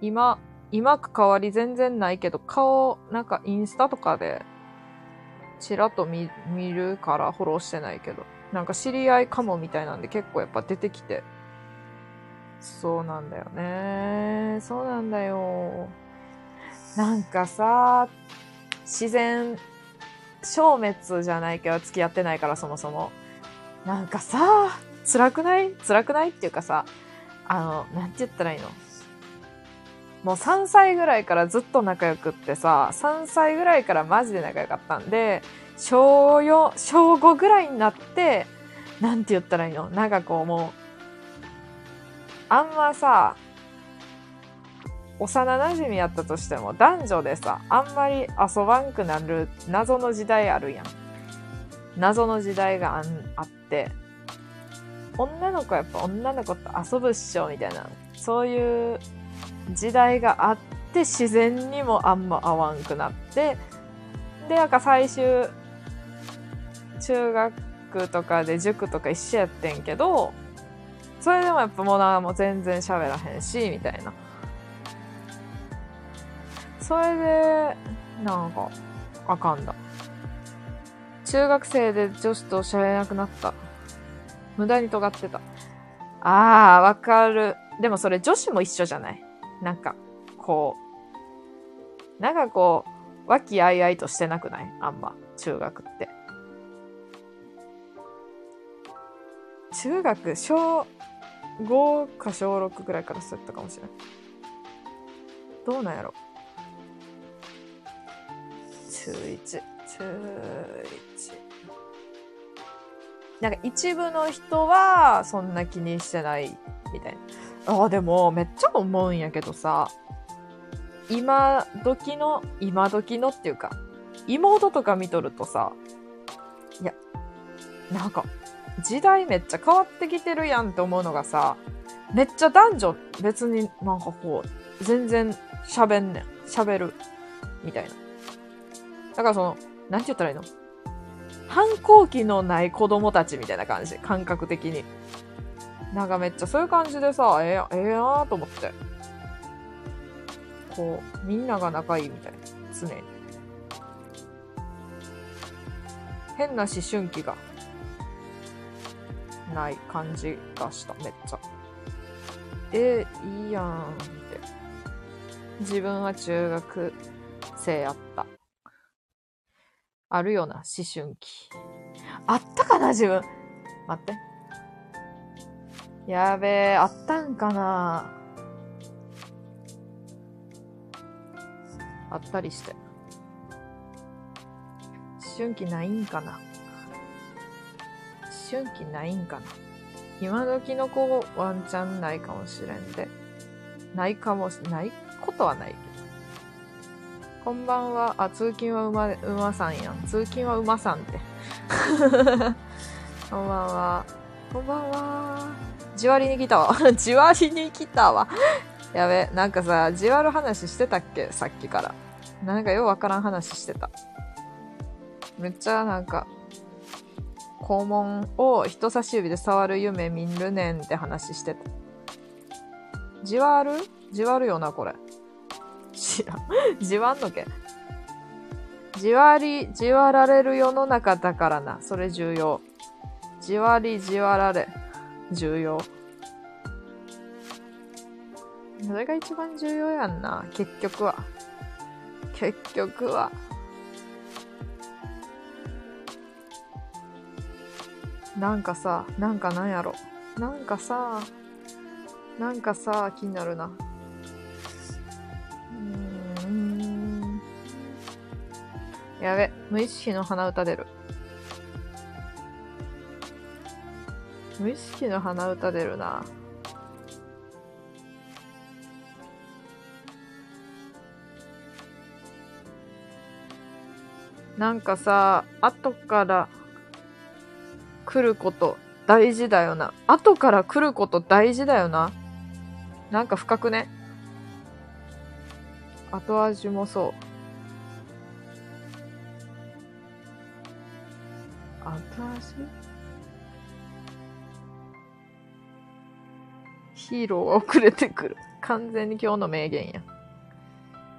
A: 今、今関わり全然ないけど、顔、なんかインスタとかで、ちらっと見、見るからフォローしてないけど。なんか知り合いかもみたいなんで結構やっぱ出てきて。そうなんだよね。そうなんだよ。なんかさ、自然消滅じゃないけど付き合ってないからそもそも。なんかさ、辛くない？辛くないっていうかさ、あの、なんて言ったらいいの？もう3歳ぐらいからずっと仲良くってさ、3歳ぐらいからマジで仲良かったんで、小4、小5ぐらいになって、なんて言ったらいいの？なんかこうもう、あんまさ、幼馴染やったとしても男女でさ、あんまり遊ばんくなる謎の時代あるやん。謎の時代がああって、女の子やっぱ女の子と遊ぶっしょみたいな、そういう時代があって自然にもあんま合わんくなって、で、なんか最終、中学とかで塾とか一緒やってんけど、それでもやっぱもうな、もう全然喋らへんし、みたいな。それで、なんか、あかんだ。中学生で女子と喋れなくなった。無駄に尖ってた。あー、わかる。でもそれ女子も一緒じゃない？なんか、こう、なんかこう、和気あいあいとしてなくない？あんま、中学って。中学、小5か小6ぐらいからそうやったかもしれない。どうなんやろ？中1、中1。なんか一部の人はそんな気にしてないみたいな。ああ、でもめっちゃ思うんやけどさ、今時の、今時のっていうか、妹とか見とるとさ、いや、なんか、時代めっちゃ変わってきてるやんって思うのがさ、めっちゃ男女別になんかこう、全然喋んねん。喋る。みたいな。だからその、なんて言ったらいいの？反抗期のない子供たちみたいな感じ。感覚的に。なんかめっちゃそういう感じでさ、ええや、ええやなと思って。こう、みんなが仲いいみたいな。常に。変な思春期がない感じがした、めっちゃ。えいいやんって。自分は中学生やった。あるよな、思春期。あったかな、自分。待って。やべえ、あったんかなあったりして。思春期ないんかな思春期ないんかな今時の子ワンチャンないかもしれんで。ないかもし、ないことはないけど。こんばんは。あ、通勤は馬、馬さんやん。通勤は馬さんって。*laughs* こんばんは。こんばんは。じわりに来たわ。*laughs* じわりに来たわ。やべ、なんかさ、じわる話してたっけ？さっきから。なんかようわからん話してた。めっちゃなんか、肛門を人差し指で触る夢見るねんって話してた。じわる？じわるよな、これ。知らん。じわんのけ？じわり、じわられる世の中だからな。それ重要。じわり、じわられ。重要。それが一番重要やんな。結局は。結局は。なんかさ、なんかなんやろ。なんかさ、なんかさ、気になるな。うん。やべ、無意識の鼻歌出る。無意識の鼻歌出るな。なんかさ、後から来ること大事だよな。後から来ること大事だよな。なんか深くね。後味もそう。後味？ヒーローは遅れてくる。完全に今日の名言や。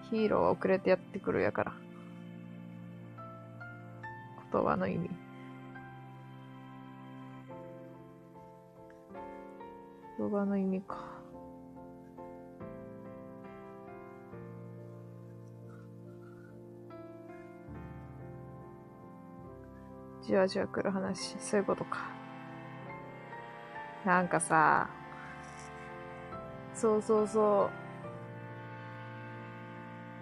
A: ヒーローは遅れてやってくるやから。言葉の意味。言葉の意味か。じわじわ来る話、そういうことか。なんかさ、そうそうそ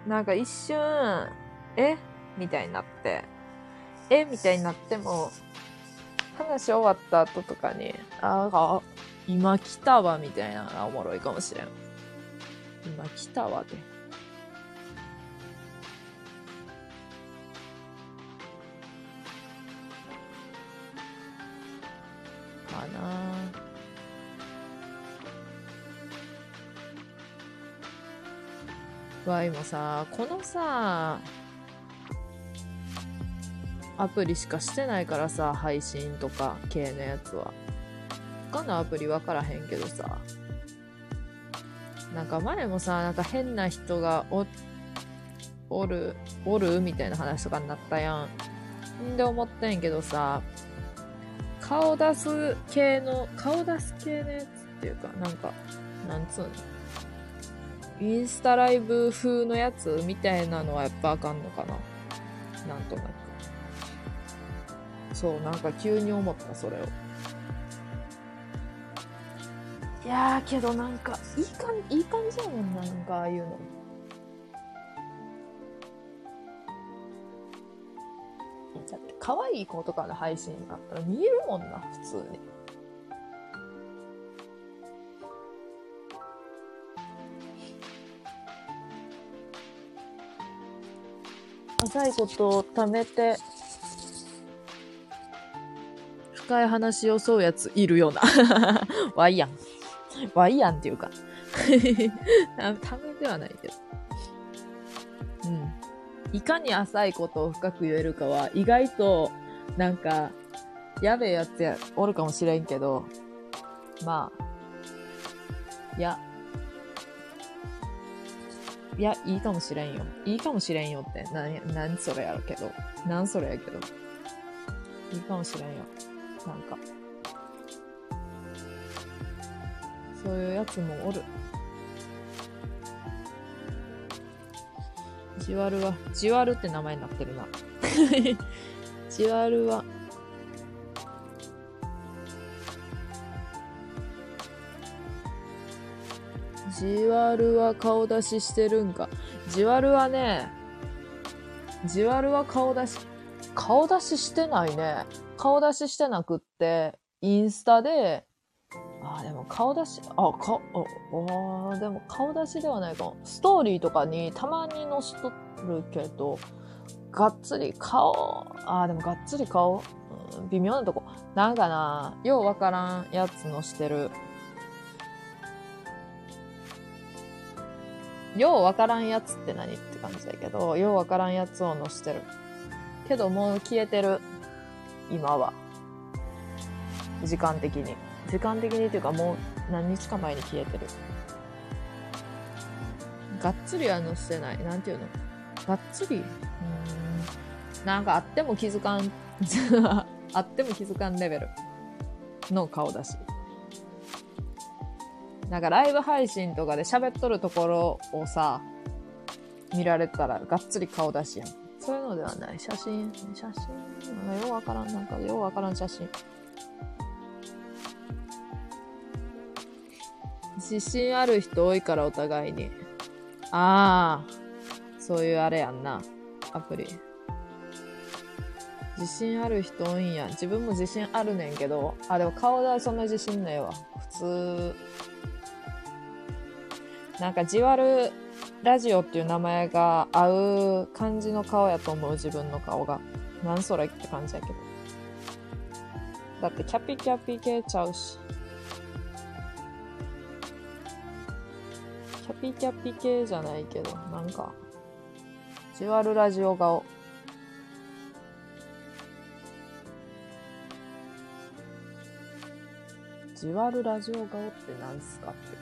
A: う。なんか一瞬、え？みたいになって、え？みたいになっても、話終わった後とかに、ああ、今来たわ、みたいなのがおもろいかもしれん。今来たわで。かなわいもさ、このさ、アプリしかしてないからさ、配信とか系のやつは。他のアプリ分からへんけどさ。なんか前もさ、なんか変な人がお、おる、おるみたいな話とかになったやん。んで思ってんけどさ、顔出す系の、顔出す系のやつっていうか、なんか、なんつうの？インスタライブ風のやつみたいなのはやっぱあかんのかな。なんとなく。そう、なんか急に思った、それを。いやー、けどなんか、いい感じ、いい感じやもんな、なんかああいうの。だって、可愛い子とかの配信あったら見えるもんな、普通に。浅いことを貯めて、深い話をそうやついるような。わいやん。わいやんっていうか。*laughs* たためではないけど。うん。いかに浅いことを深く言えるかは、意外と、なんか、やべえやつや、おるかもしれんけど、まあ、いや、いや、いいかもしれんよ。いいかもしれんよって、なん、なんそれやろけど。なんそれやけど。いいかもしれんよ。なんか。そういうやつもおる。ジワルは、ジワルって名前になってるな。*laughs* ジワルは、ジワルは顔出ししてるんか。ジワルはね、ジワルは顔出し、顔出ししてないね。顔出ししてなくって、インスタで、あー、でも顔出し、あ、か、あ、あでも顔出しではないかも。ストーリーとかにたまに載しとるけど、がっつり顔、あ、でもがっつり顔、うん微妙なとこ。なんかな、ようわからんやつ載してる。ようわからんやつって何って感じだけど、ようわからんやつを載してる。けどもう消えてる。今は。時間的に。時間的にっていうかもう何日か前に消えてる。がっつりは載してない。なんていうの？がっつり？うん。なんかあっても気づかん、*laughs* あっても気づかんレベルの顔だし。なんかライブ配信とかで喋っとるところをさ、見られたらがっつり顔出しやん。そういうのではない。写真、写真、なんかようわからん、なんかようわからん写真。自信ある人多いからお互いに。ああ、そういうあれやんな。アプリ。自信ある人多いんや。自分も自信あるねんけど。あ、でも顔でそんな自信ないわ。普通。なんか、じわるラジオっていう名前が合う感じの顔やと思う、自分の顔が。なんそれって感じやけど。だって、キャピキャピ系ちゃうし。キャピキャピ系じゃないけど、なんか、じわるラジオ顔。じわるラジオ顔ってなんすかって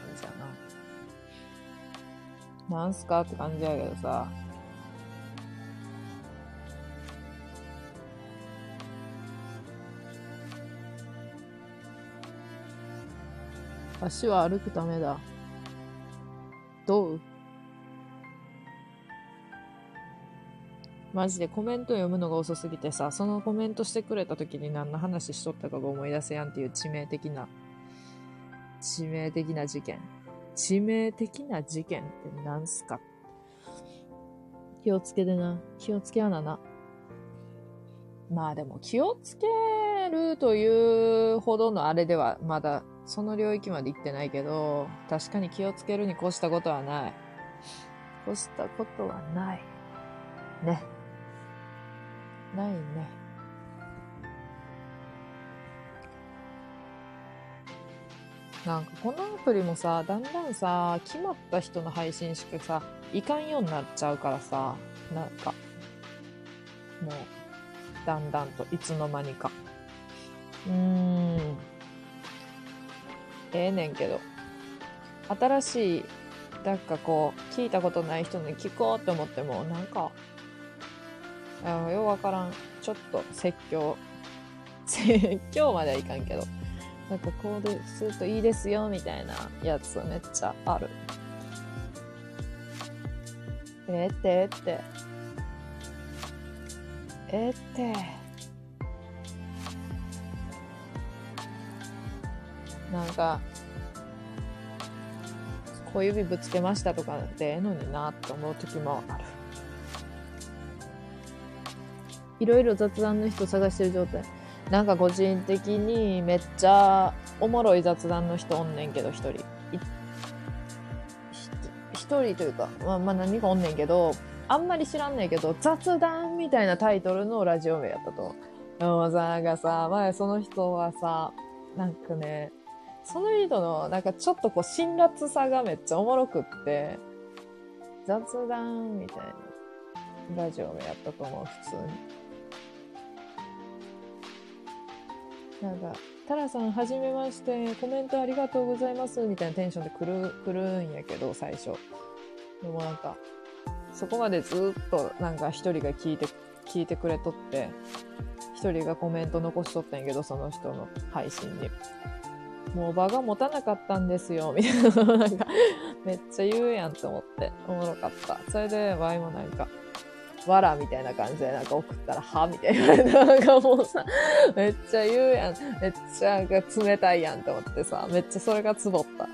A: な。んすか？って感じやけどさ。足は歩くためだ。どう？マジでコメント読むのが遅すぎてさ、そのコメントしてくれた時に何の話しとったかが思い出せやんっていう致命的な、致命的な事件。致命的な事件って何すか？気をつけてな。気をつけやなな。まあでも気をつけるというほどのあれではまだその領域まで行ってないけど、確かに気をつけるに越したことはない。越したことはない。ね。ないね。なんかこのアプリもさ、だんだんさ、決まった人の配信しかさ、いかんようになっちゃうからさ、なんか、もう、だんだんといつの間にか。うーん。ええねんけど。新しい、なんかこう、聞いたことない人に聞こうって思っても、なんか、あようわからん。ちょっと説教。*laughs* 説教まではいかんけど。なんかこうでするといいですよ、みたいなやつめっちゃある。えー、って、えー、って。えー、って。なんか、小指ぶつけましたとかでええのになって思う時もある。いろいろ雑談の人探してる状態。なんか個人的にめっちゃおもろい雑談の人おんねんけど、一人。一人というか、まあ、まあ何かおんねんけど、あんまり知らんねんけど、雑談みたいなタイトルのラジオ名やったと。でもさ、なんかさ、前その人はさ、なんかね、その人のなんかちょっとこう辛辣さがめっちゃおもろくって、雑談みたいなラジオ名やったと思う、普通に。なんか、タラさん、はじめまして、コメントありがとうございます、みたいなテンションで来る、来るんやけど、最初。でもなんか、そこまでずっとなんか一人が聞いて、聞いてくれとって、一人がコメント残しとったんやけど、その人の配信に。もう場が持たなかったんですよ、*laughs* みたいな。なんか、めっちゃ言うやんと思って、おもろかった。それで、ワイもなんか、わらみたいな感じでなんか送ったら、はみたいな。なんかもうさ、*laughs* めっちゃ言うやん。めっちゃなんか冷たいやんと思ってさ、めっちゃそれがつぼった。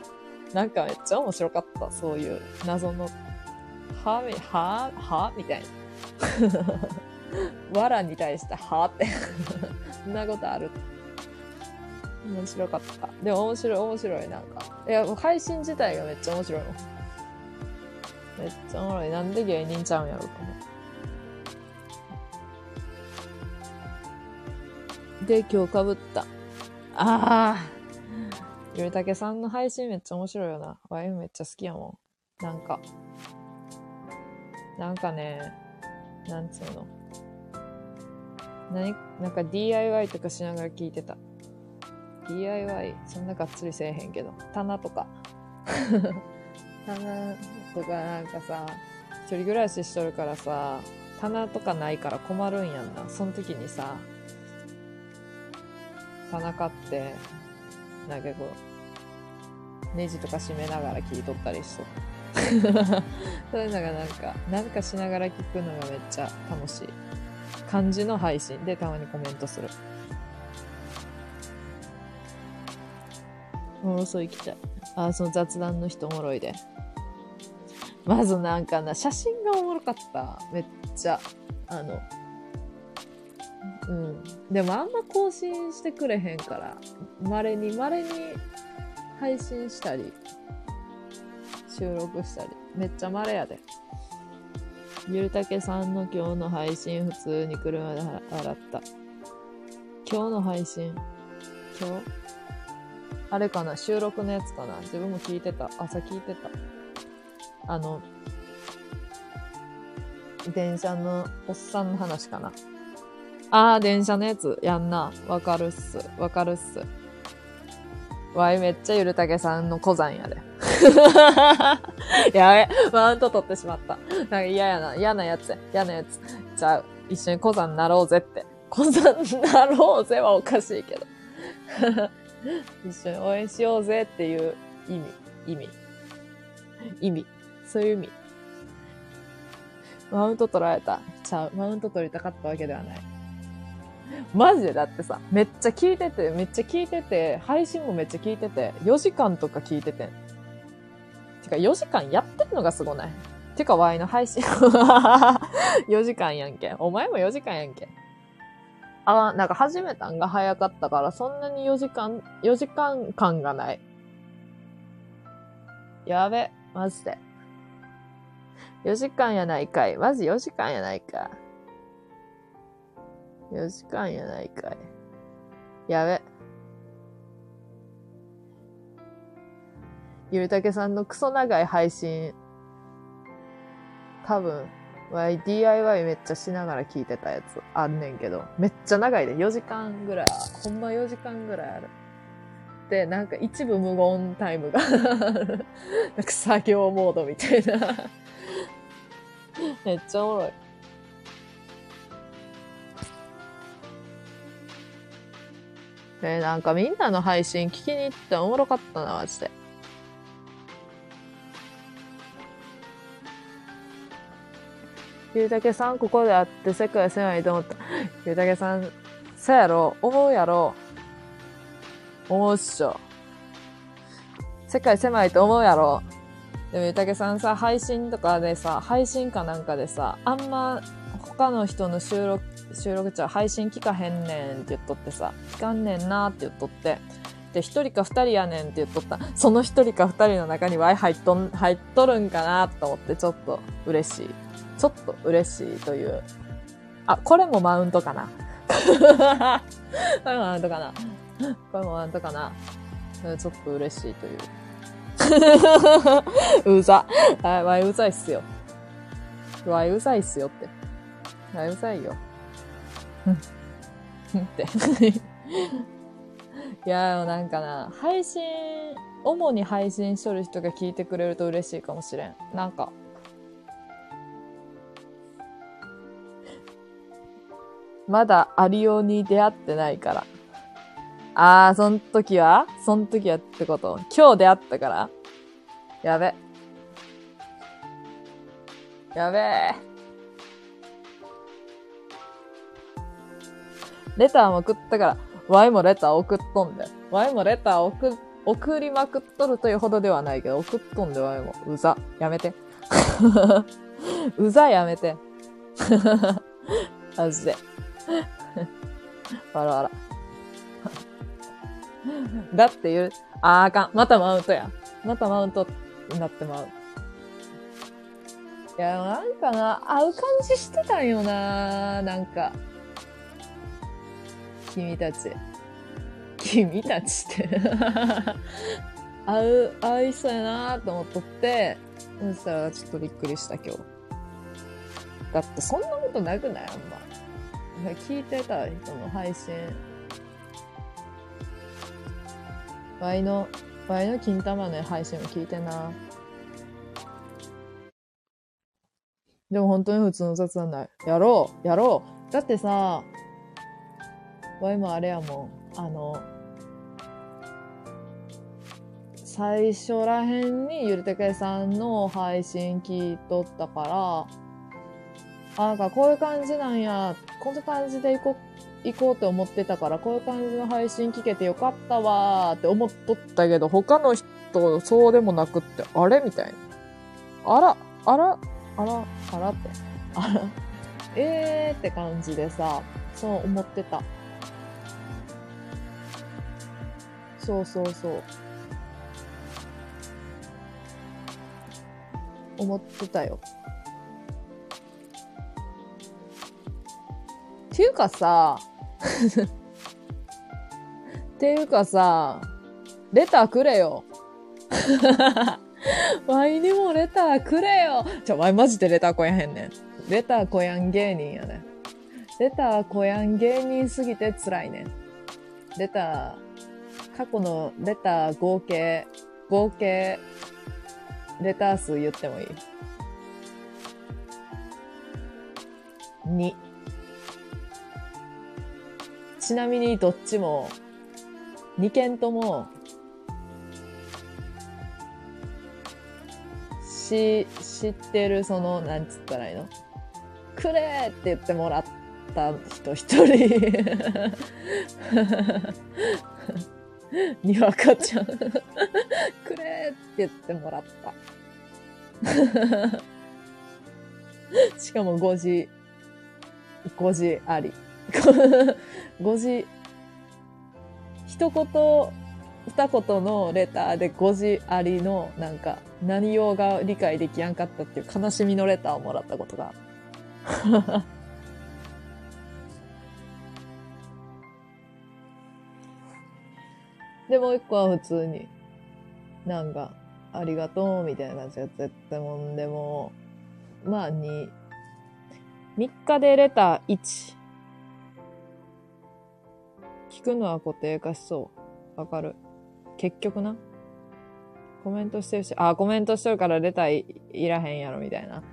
A: なんかめっちゃ面白かった。そういう謎の、はみ、ははみたいな。*laughs* わらに対して、はって。*laughs* そんなことある面白かった。でも面白い、面白い、なんか。いや、配信自体がめっちゃ面白いもん。めっちゃおもろい。なんで芸人ちゃうんやろうと思う。で、今日かぶった。ああ。ゆるたけさんの配信めっちゃ面白いよな。ワインめっちゃ好きやもん。なんか。なんかね、なんつうの。何なんか DIY とかしながら聞いてた。DIY、そんながっつりせえへんけど。棚とか。*laughs* 棚とかなんかさ、一人暮らししとるからさ、棚とかないから困るんやんな。その時にさ、棚買って、なんかこう、ネジとか締めながら聞いとったりしとった。*laughs* そういうのがなんか、なんかしながら聞くのがめっちゃ楽しい。感じの配信でたまにコメントする。おもろそう行きたい。あ、その雑談の人おもろいで。まずなんかな、写真がおもろかった。めっちゃ。あの、うん。でもあんま更新してくれへんから、稀に稀に配信したり、収録したり、めっちゃ稀やで。ゆるたけさんの今日の配信普通に車で洗った。今日の配信今日？あれかな収録のやつかな？自分も聞いてた。朝聞いてた。あの、電車のおっさんの話かな？あー、電車のやつやんな。わかるっす。わかるっす。わい、めっちゃゆるたけさんの小山やで。*laughs* やべ、マウント取ってしまった。なんか嫌やな。嫌なやつ。嫌なやつ。じゃあ、一緒に小山なろうぜって。小山なろうぜはおかしいけど。*laughs* 一緒に応援しようぜっていう意味。意味。意味。そういう意味。マウント取られた。ちゃう。マウント取りたかったわけではない。マジでだってさ、めっちゃ聞いてて、めっちゃ聞いてて、配信もめっちゃ聞いてて、4時間とか聞いてて。てか4時間やってんのがすごない？てか、ワイの配信。*laughs* 4時間やんけ。お前も4時間やんけ。あ、なんか始めたんが早かったから、そんなに4時間、4時間感がない。やべ、マジで。4時間やないかい。マジ4時間やないか。4時間やないかい。やべ。ゆるたけさんのクソ長い配信、多分、わい DIY めっちゃしながら聞いてたやつあんねんけど、めっちゃ長いで、4時間ぐらい、ほんま4時間ぐらいある。で、なんか一部無言タイムが *laughs* なんか作業モードみたいな *laughs* めっちゃおもろい。えー、なんかみんなの配信聞きに行っておもろかったな、マジで。ゆうたけさんここで会って世界狭いと思った。ゆうたけさん、そやろ？思うやろ？思うっしょ。世界狭いと思うやろ？でもゆうたけさんさ、配信とかでさ、配信かなんかでさ、あんま他の人の収録、収録ちゃう配信聞かへんねんって言っとってさ、聞かんねんなって言っとって、で、一人か二人やねんって言っとった。その一人か二人の中に Y 入っとん、入っとるんかなと思ってちょっと嬉しい。ちょっと嬉しいという。あ、これもマウントかな。*laughs* これもマウントかな。これもマウントかな。ちょっと嬉しいという。*laughs* うざ。はい、わいうざいっすよ。わいうざいっすよって。わいうざいよ。うん。って。いや、なんかな、配信、主に配信しとる人が聞いてくれると嬉しいかもしれん。なんか、まだアリオに出会ってないから。あー、そん時は？そん時はってこと？今日出会ったから？やべ。やべえ。レターも送ったから、ワイもレター送っとんで。ワイもレター送、送りまくっとるというほどではないけど、送っとんで、ワイも。うざ。やめて。*laughs* うざやめて。*laughs* マジで。*laughs* わらわら。だって言う、あーあかん。またマウントや。またマウントになってまう。いや、なんかな、合う感じしてたんよななんか。君たち。君たちって。*laughs* 合う、合いそうやなと思っとって、そしたらちょっとびっくりした今日。だってそんなことなくない？あんま。聞いてた人の配信。ワイの、ワイの金玉の配信も聞いてな。でも本当に普通の雑談ない。やろうやろうだってさ、ワイもあれやもん。あの、最初らへんにゆるてけさんの配信聞いとったから、あ、なんかこういう感じなんや、こんな感じで行こう、行こうって思ってたから、こういう感じの配信聞けてよかったわーって思っとったけど、他の人そうでもなくって、あれみたいな。あら、あら、あら、あらって。あら、えーって感じでさ、そう思ってた。そうそうそう。思ってたよ。っていうかさ、*laughs* っていうかさ、レターくれよ。*laughs* ワイにもレターくれよ。ちょ、ワイマジでレターこやへんねん。レターこやん芸人やねん。レターこやん芸人すぎて辛いねん。レター、過去のレター合計、合計、レター数言ってもいい ?2。ちなみにどっちも、2件とも、し、知ってるその、なんつったらいいの？くれって言ってもらった人一人。*laughs* にわかちゃん。*laughs* くれーって言ってもらった。*laughs* しかも5時、5時あり。5時、一言、二言のレターで5時ありの、なんか、内容が理解できやんかったっていう悲しみのレターをもらったことが。で、もう一個は普通に、なんか、ありがとうみたいな感じや絶対もんでも、まあ2、3日でレター1。聞くのは固定化しそう。わかる。結局な。コメントしてるし、あ、コメントしてるからレターいらへんやろ、みたいな。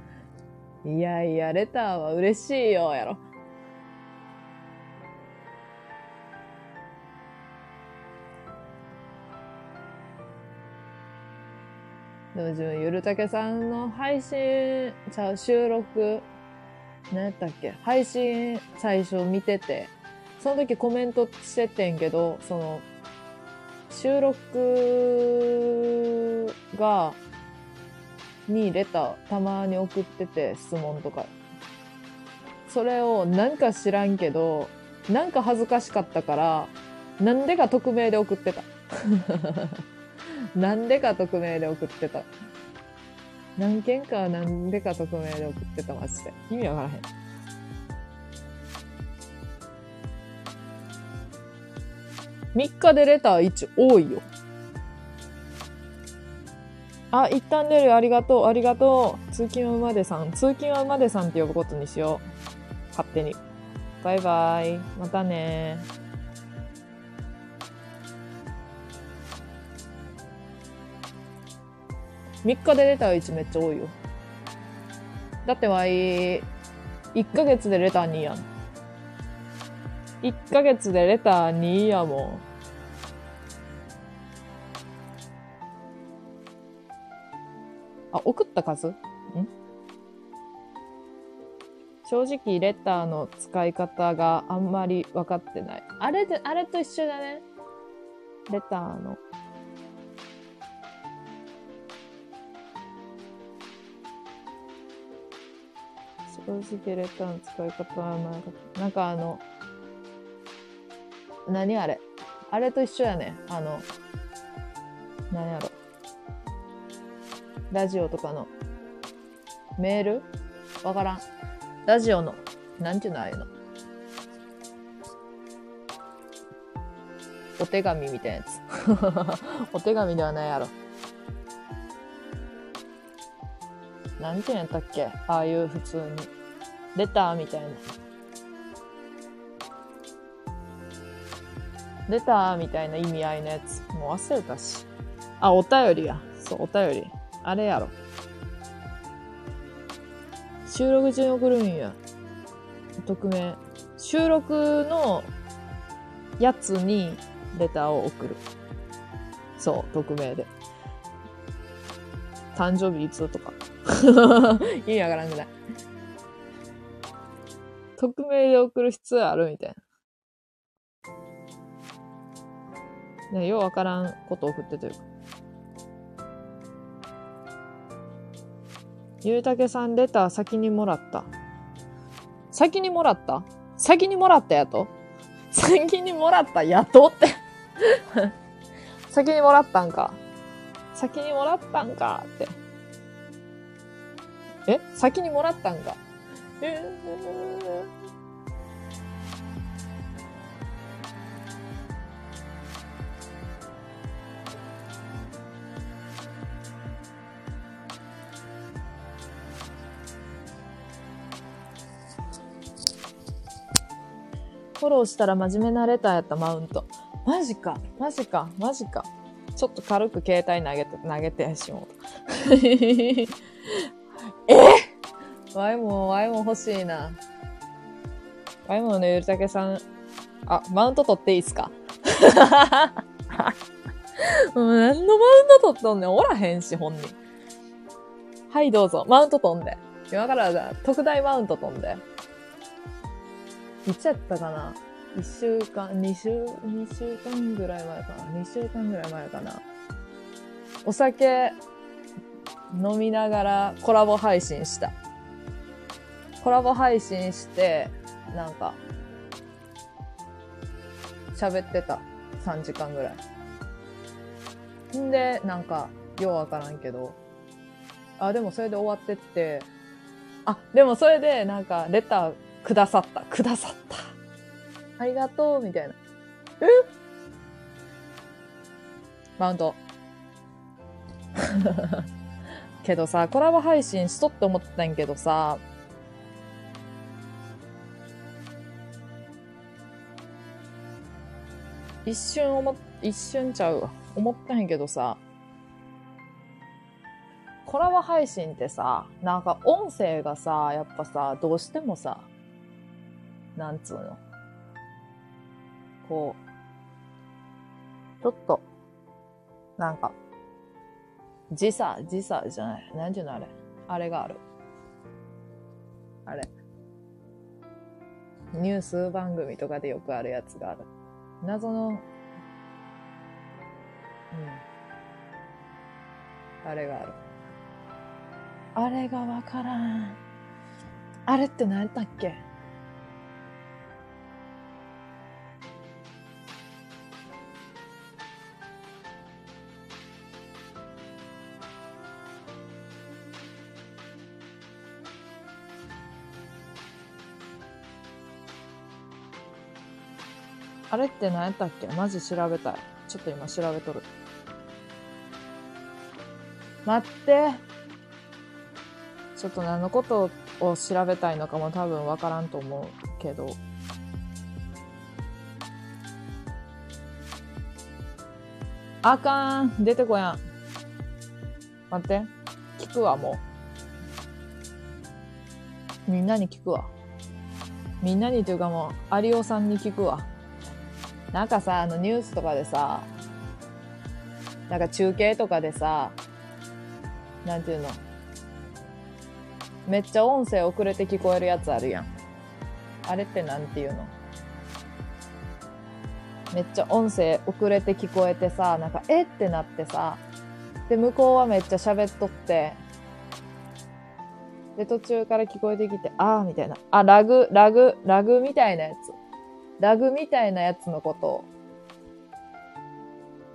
A: いやいや、レターは嬉しいよ、やろ。でも自分、ゆるたけさんの配信、ちゃう、収録、何やったっけ？配信最初見てて、その時コメントしててんけど、その、収録が、にレターたまに送ってて、質問とか。それをなんか知らんけど、なんか恥ずかしかったから、なんでか匿名で送ってた。なんでか匿名で送ってた。何件かはなんでか匿名で送ってた、マジで。意味わからへん。3日でレター1多いよ。あ、一旦出る。ありがとう。ありがとう。通勤は馬でさん。通勤は馬でさんって呼ぶことにしよう。勝手に。バイバイ。またね3日でレター1めっちゃ多いよ。だってわい、1ヶ月でレター2やん。1ヶ月でレター2やもん。あ、送った数？ん？正直、レターの使い方があんまり分かってない。あれで、あれと一緒だね。レターの。正直、レターの使い方はあんかな。んかあの、何あれ？あれと一緒やね。あの、何やろ？ラジオとかの。メール？わからん。ラジオの、なんていうのああいうの？お手紙みたいなやつ。*laughs* お手紙ではないやろ。なんていうんやったっけ？ああいう普通に。レターみたいな。レターみたいな意味合いのやつ。もう忘れたし。あ、お便りや。そう、お便り。あれやろ。収録中に送るんや。匿名。収録のやつにレターを送る。そう、匿名で。誕生日いつとか。*laughs* 意味わからんくない。匿名で送る必要あるみたいな。ね、ようわからんこと送ってというか。ゆうたけさんレター先にもらった。先にもらった？先にもらったやと？先にもらったやとって *laughs* 先にもらったんか。先にもらったんかって。え先にもらったんか。えーフォローしたら真面目なレターやったマウント。マジか、マジか、マジか。ちょっと軽く携帯投げて、投げてしもう。え？ワイも、ワイも欲しいな。ワイもね、ゆるたけさん。あ、マウント取っていいっすか？*laughs* もう何のマウント取っとんねん。おらへんし、本人。はい、どうぞ。マウント飛んで。今からじゃ特大マウント飛んで。いつやったかな？一週間、二週、二週間ぐらい前かな？二週間ぐらい前かな？お酒飲みながらコラボ配信した。コラボ配信して、なんか、喋ってた。3時間ぐらい。んで、なんか、ようわからんけど、あ、でもそれで終わってって、あ、でもそれで、なんか、レターくださった。くださった。ありがとう、みたいな。え？マウント。けどさ、コラボ配信しとって思ってたんやけどさ、一瞬思っ、一瞬ちゃうわ。思ったんやけどさ、コラボ配信ってさ、なんか音声がさ、やっぱさ、どうしてもさ、なんつうの？こう、ちょっと、なんか、時差、時差じゃない。なんていうのあれ？あれがある。あれ。ニュース番組とかでよくあるやつがある。謎の、うん。あれがある。あれがわからん。あれって何やったっけ？あれって何やったっけ？マジ調べたい。ちょっと今調べとる。待って。ちょっと何のことを調べたいのかも多分わからんと思うけど。あかん。出てこやん。待って。聞くわ、もう。みんなに聞くわ。みんなにというかもう、有オさんに聞くわ。なんかさ、あのニュースとかでさ、なんか中継とかでさ、なんていうの？めっちゃ音声遅れて聞こえるやつあるやん。あれってなんていうの？めっちゃ音声遅れて聞こえてさ、なんか、えってなってさ、で、向こうはめっちゃ喋っとって、で、途中から聞こえてきて、あーみたいな。あ、ラグ、ラグ、ラグみたいなやつ。ラグみたいなやつのこと。を、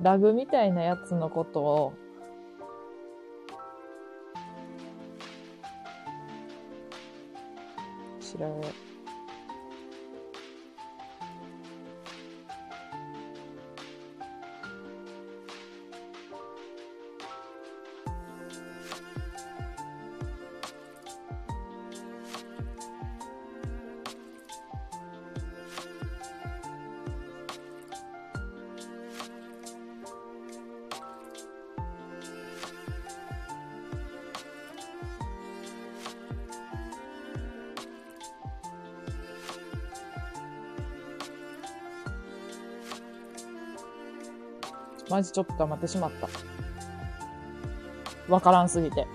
A: ラグみたいなやつのことを、調べ、マジちょっと黙ってしまった。わからんすぎて。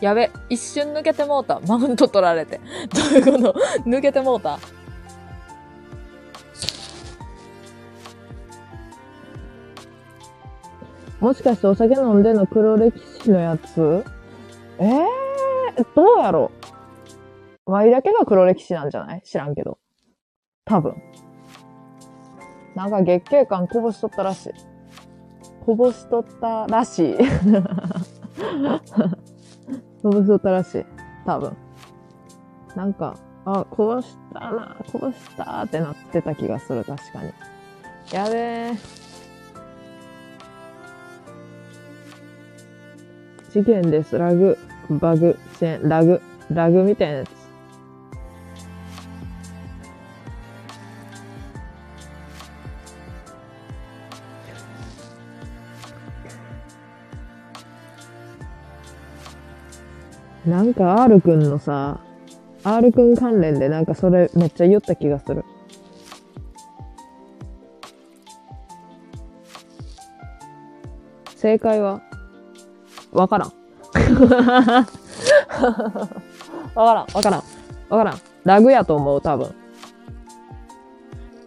A: やべ、一瞬抜けてもうた。マウント取られて。*laughs* どういうこと？抜けてもうた？もしかしてお酒飲んでの黒歴史のやつ？ええー、どうやろワイだけが黒歴史なんじゃない？知らんけど。多分。なんか月経感こぼしとったらしい。こぼしとったらしい。*laughs* こぼしとったらしい。多分。なんか、あ、こぼしたな、こぼしたってなってた気がする、確かに。やべえ。事件です。ラグ、バグ、チェン、ラグ、ラグみたいなやつ。なんか R くんのさ、R くん関連でなんかそれめっちゃ言った気がする。正解は？わからん。*laughs* わからん、わからん、わからん。ラグやと思う、多分。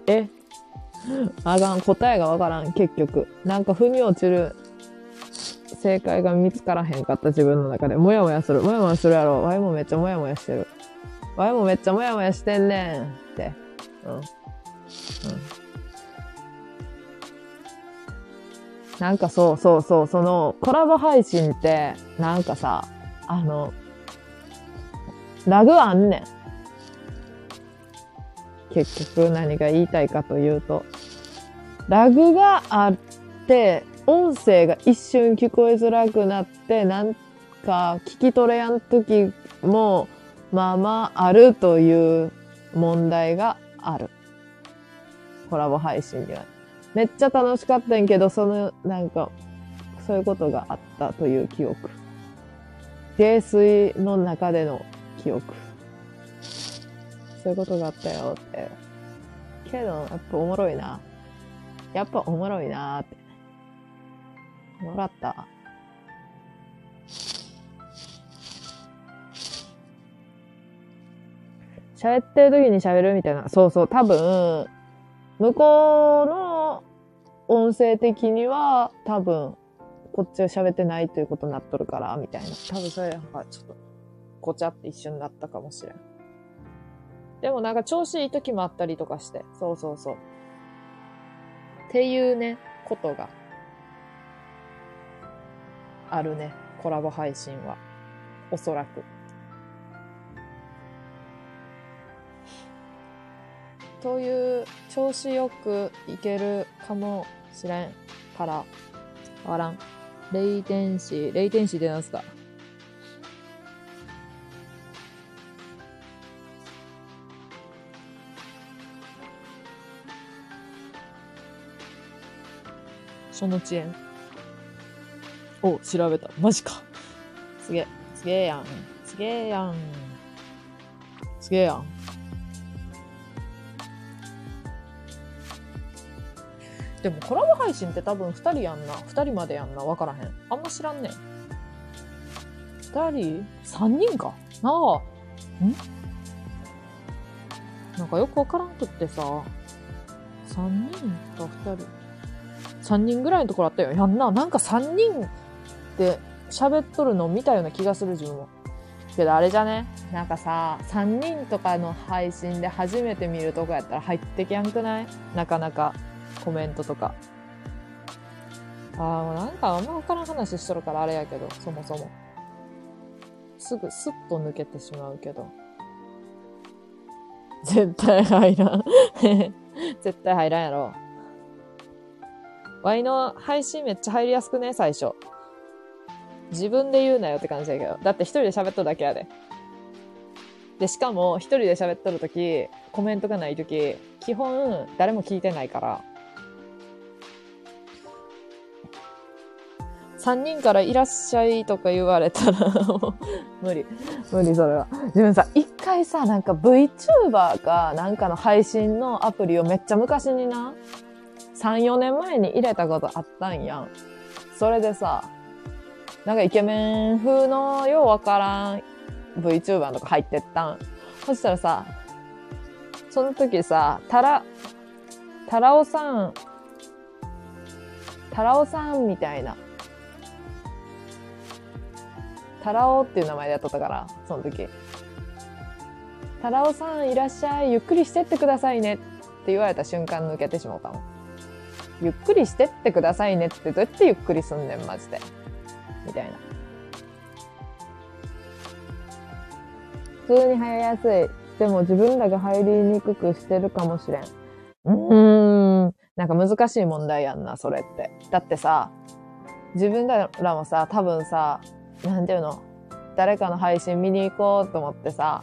A: え？あかん、答えがわからん、結局。なんか踏み落ちる正解が見つからへんかった自分の中で、もやもやする。もやもやするやろ。ワイもめっちゃもやもやしてる。ワイもめっちゃもやもやしてんねんって。うん。うん。なんかそうそうそう、そのコラボ配信って、なんかさ、あの、ラグあんねん。結局何が言いたいかというと、ラグがあって、音声が一瞬聞こえづらくなって、なんか聞き取れやん時も、まあまああるという問題がある。コラボ配信には。めっちゃ楽しかったんけど、その、なんか、そういうことがあったという記憶。泥酔の中での記憶。そういうことがあったよって。けど、やっぱおもろいな。やっぱおもろいなって。もらった？喋ってる時に喋るみたいな。そうそう、多分、向こうの音声的には、多分、こっちが喋ってないということになっとるから、みたいな。多分それがちょっと、ごちゃって一瞬なったかもしれん。でもなんか調子いい時もあったりとかして。そうそうそう。っていうね、ことが、あるね。コラボ配信は。おそらく。という、調子よくいけるかもしれんから、わらん。レイテンシー、レイテンシーってなんすか？その遅延。お、調べた。マジか。すげえ。すげえやん。すげえやん。すげえやん。でもコラボ配信って多分2人やんな。2人までやんな。わからへん。あんま知らんねん。2人 ?3 人か。なあ。ん？なんかよくわからんくってさ。3人か2人。3人ぐらいのところあったよ。やんな。なんか3人で喋っとるの見たような気がする自分も。けどあれじゃね？なんかさ、3人とかの配信で初めて見るとこやったら入ってきやんくない？なかなかコメントとか。ああ、もうなんかあんまわからん話しとるからあれやけど、そもそも。すぐスッと抜けてしまうけど。絶対入らん。*laughs* 絶対入らんやろ。ワイの配信めっちゃ入りやすくね、最初。自分で言うなよって感じだけど。だって一人で喋っとるだけやで。で、しかも一人で喋っとるとき、コメントがないとき、基本誰も聞いてないから。3人からいらっしゃいとか言われたら、*laughs* 無理。無理、それは。自分さ、一回さ、なんか VTuber かなんかの配信のアプリをめっちゃ昔にな、3、4年前に入れたことあったんやん。それでさ、なんかイケメン風のようわからん VTuber とか入ってったん。そしたらさ、その時さ、タラ、タラオさん、タラオさんみたいな。タラオっていう名前でやっとったから、その時。タラオさんいらっしゃい、ゆっくりしてってくださいねって言われた瞬間抜けてしまったの。ゆっくりしてってくださいねってどうやってゆっくりすんねん、マジで。みたいな。普通に入りやすい。でも自分らが入りにくくしてるかもしれん。うーん。なんか難しい問題やんな、それって。だってさ、自分らもさ、多分さ、なんていうの？誰かの配信見に行こうと思ってさ、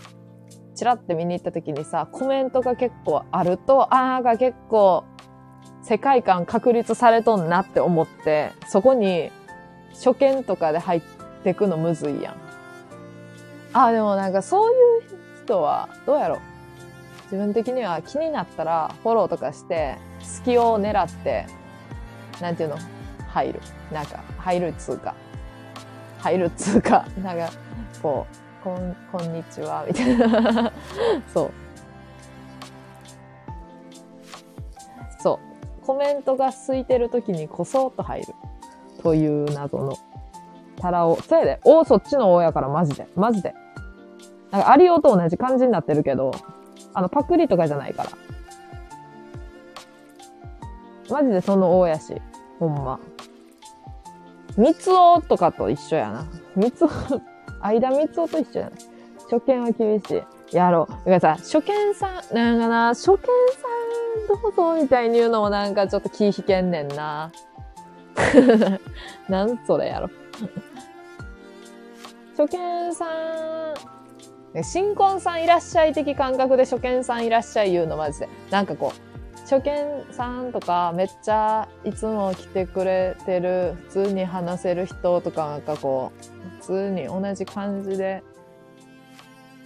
A: チラって見に行った時にさ、コメントが結構あると、あーが結構世界観確立されとんなって思って、そこに初見とかで入ってくのむずいやん。あ、でもなんかそういう人は、どうやろう自分的には気になったらフォローとかして、隙を狙って、なんていうの？入る。なんか、入るっつうか。入るっつうか、なんか、こう、こん、こんにちは、みたいな。*laughs* そう。そう。コメントが空いてる時にこそっと入る。という謎のタラオ。そうやで。おそっちのおやから、マジで。マジで。なんか、アリオと同じ感じになってるけど、あの、パクリとかじゃないから。マジでその大やし。ほんま。三つおとかと一緒やな。三つお、間三つおと一緒やな。初見は厳しい。やろう。だからさ、初見さん、なんかな、初見さんどうぞみたいに言うのもなんかちょっと気引けんねんな。*laughs* なんそれやろ。初見さん、新婚さんいらっしゃい的感覚で初見さんいらっしゃい言うのマジで。なんかこう、初見さんとかめっちゃいつも来てくれてる、普通に話せる人とかなんかこう、普通に同じ感じで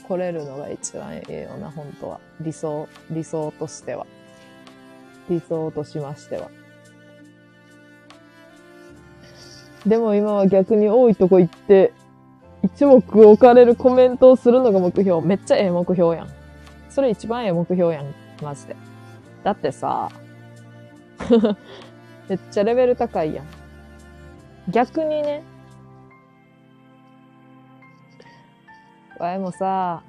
A: 来れるのが一番いいよな、本当は。理想、理想としては。理想としましては。でも今は逆に多いとこ行って、一目置かれるコメントをするのが目標。めっちゃええ目標やん。それ一番ええ目標やん。マジで。だってさ、*laughs* めっちゃレベル高いやん。逆にね、わいもさ、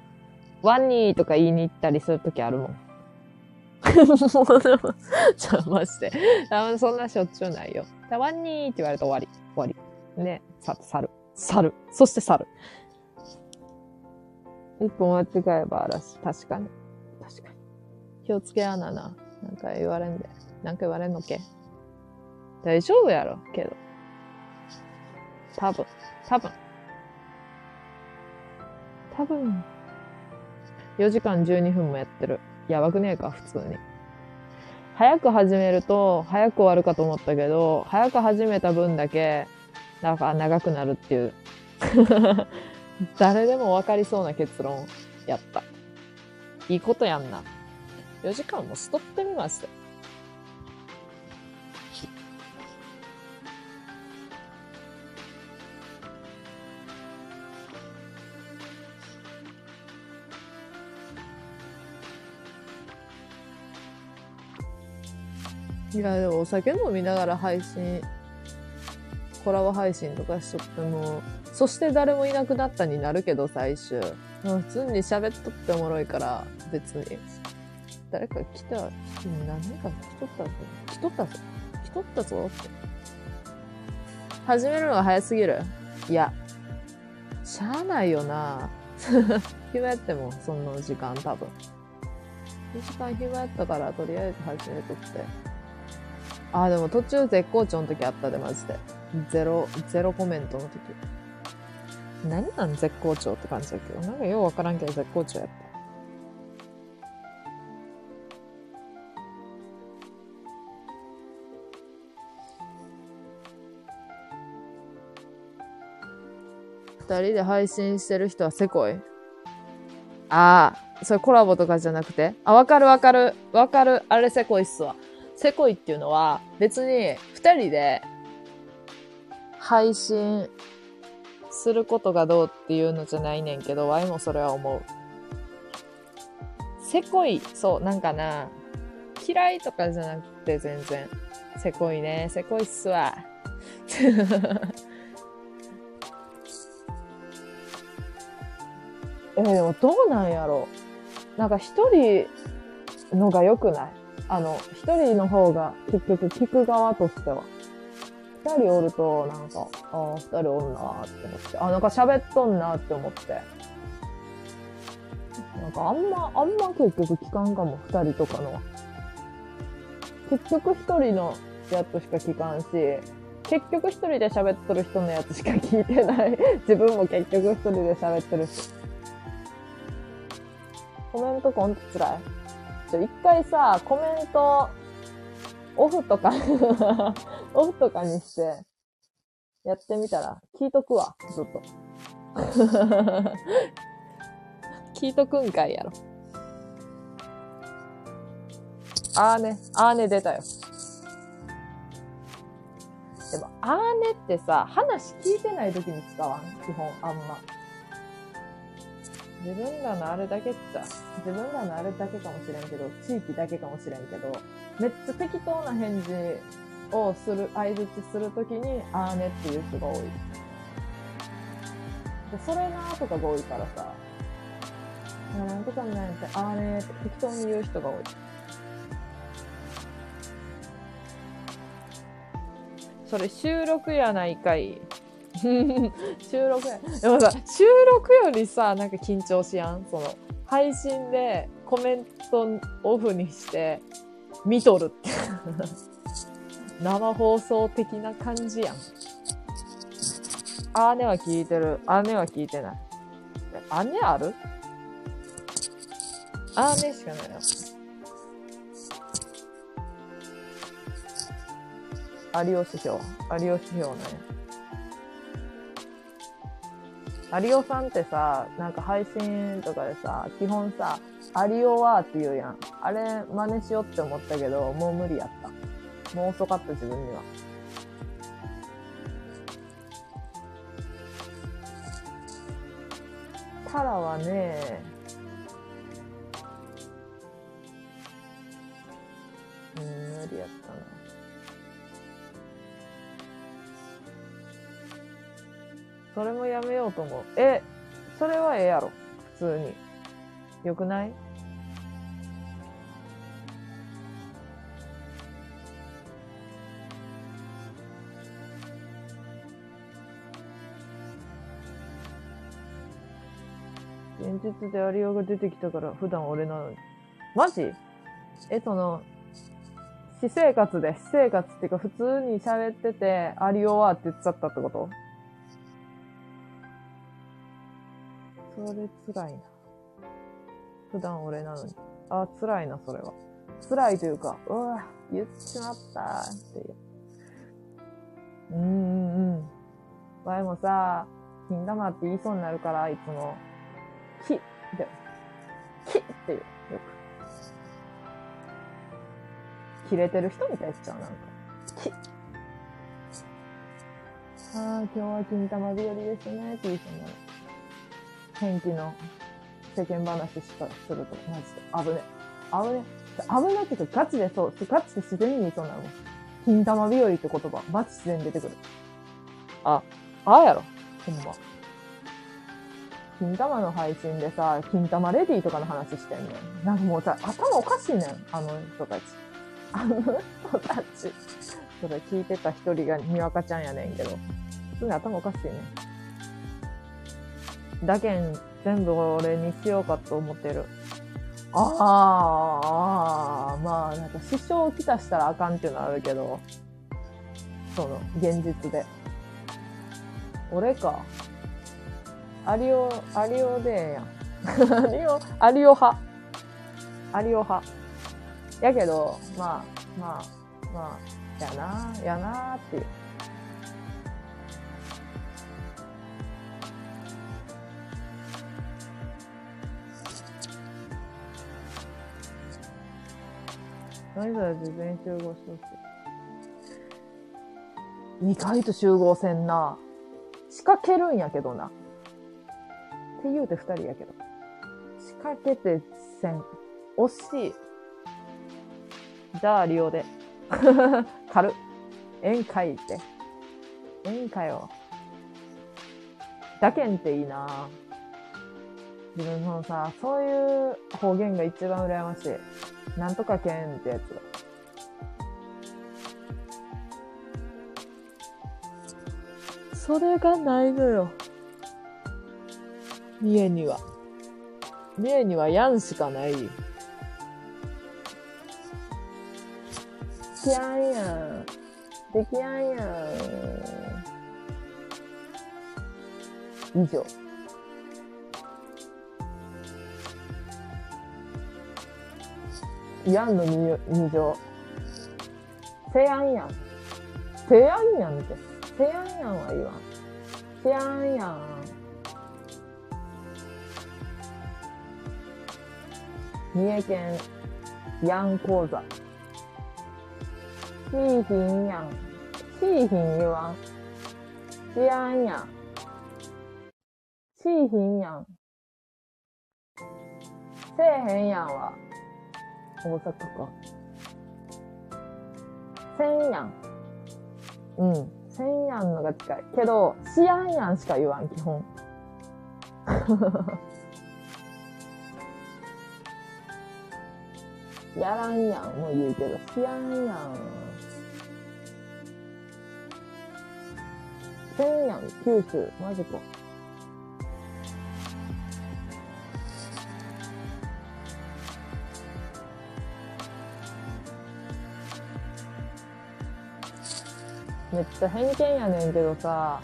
A: ワニーとか言いに行ったりするときあるもん。*laughs* もうでも *laughs* ちょ、マジで。あそんなしょっちゅうないよ。ワニーって言われたら終わり。終わり。ね、さ、去る。去る。そして去る。一本間違えば嵐。確かに。確かに。気をつけやなな。なんか言われんで。なんか言われんのけ大丈夫やろ、けど。多分。多分。多分。4時間12分もやってる。やばくねえか、普通に。早く始めると、早く終わるかと思ったけど、早く始めた分だけ、なんか長くなるっていう。*laughs* 誰でも分かりそうな結論やった。いいことやんな。4時間もストってみました。いや、でもお酒飲みながら配信、コラボ配信とかしとっても、そして誰もいなくなったになるけど、最終。普通に喋っとっておもろいから、別に。誰か来た、何人か来とったぞ。来とったぞ。来とったぞって。始めるのが早すぎる。いや、しゃあないよな。*laughs* 暇やっても、そんな時間多分。2時間暇やったから、とりあえず始めとって。あ、でも途中絶好調の時あったで、マジで。ゼロ、ゼロコメントの時。何なん絶好調って感じだけど。なんかようわからんけど絶好調やった。二人で配信してる人はせこいああ、それコラボとかじゃなくて？あ、わかるわかる。わかる。あれせこいっすわ。せこいっていうのは別に二人で配信することがどうっていうのじゃないねんけど、ワイもそれは思う。せこい、そう、なんかな、嫌いとかじゃなくて全然、せこいね、せこいっすわ。*laughs* えでもどうなんやろなんか一人のが良くない？あの、一人の方が結局聞く側としては。二人おると、なんか、ああ、二人おるなーって思って、あ、なんか喋っとんなーって思って。なんかあんま、あんま結局聞かんかも、二人とかの。結局一人のやつしか聞かんし、結局一人で喋っとる人のやつしか聞いてない。*laughs* 自分も結局一人で喋ってるし。コメントほんと辛い。ちょ、一回さ、コメント、オフとか、*laughs* オフとかにして、やってみたら、聞いとくわ、ずっと。*laughs* 聞いとくんかいやろ。あーね、あーね出たよ。でも、あーねってさ、話聞いてない時に使わん？基本、あんま。自分らのあれだけっちゃ、自分らのあれだけかもしれんけど、地域だけかもしれんけど、めっちゃ適当な返事をする、相槌するときに、あーねっていう人が多い。で、それなーとかが多いからさ、なんとかなんて、あーねーって適当に言う人が多い。それ収録やないかい。収録や。でもさ、収録よりさ、なんか緊張しやんその、配信でコメントオフにして、見とるって。生放送的な感じやん。姉は聞いてる。姉は聞いてない。姉ある？姉しかないな。有吉票。有吉票ね。有吉さんってさ、なんか配信とかでさ、基本さ、有オはって言うやん。あれ真似しようって思ったけど、もう無理やった。もう遅かった自分には。タラはね、うん、無理やったな。それもやめようと思う。え、それはええやろ。普通に。よくない？現実でアリオが出てきたから普段俺なのに。マジ？え、その、私生活で、私生活っていうか普通に喋ってて、アリオはって言っちゃったってこと？それ辛いな。普段俺なのに。あ、辛いな、それは。辛いというか、うわ、言っちまったっていう。うーんうん。うん。前もさ、金玉って言いそうになるから、いつも、きって、きっていう、よく。切れてる人みたいっちゃう、なんか。きああ、今日は金玉日和ですね、って言いそうになる。天気の世間話しかすると、マジで、危ね。危ね。危ないっていうか、ガチでそう、ガチで自然に言いそうになるもん。金玉日和って言葉、マジ自然に出てくる。あ、ああやろ。ほんま。金玉の配信でさ、金玉レディとかの話してんねん。なんかもうさ、頭おかしいねん。あの人たち。あの人たち。それ聞いてた一人がにわかちゃんやねんけど。普通に頭おかしいねん。だけん、全部俺にしようかと思ってる。ああ、ああ、まあ、なんか支障をきたしたらあかんっていうのはあるけど、その、現実で。俺か。アリオ、アリオでえやん。*laughs* アリオ、アリオ派。アリオ派。やけど、まあ、まあ、まあ、やな、やなーっていう。それ事前集合してほしい。意外と集合せんな。仕掛けるんやけどな。って言うて二人やけど。仕掛けてせん。惜しい。じゃあ、利用で。*laughs* 軽っ。宴会って。宴会を。だけんっていいな自分のさ、そういう方言が一番羨ましい。なんとかけんってやつが。それがないのよ。三重には。三重にはやんしかない。きやんやん。できやんやん。以上。やん。の二乗。せやん。やん。せやん。やん。って。せやん。やん。は言わん。せやん。やん。三重県ヤン講座。しーひん。やん。しひん。言わん。せやん。やん。しひん。やん。せえへん。やん。は。大阪か。せんやん。うん。せんやんのが近い。けど、しやんやんしか言わん、基本。*laughs* やらんやんも言うけど、しやんやん。せんやん、九州。マジか。めっちゃ偏見やねんけどさ、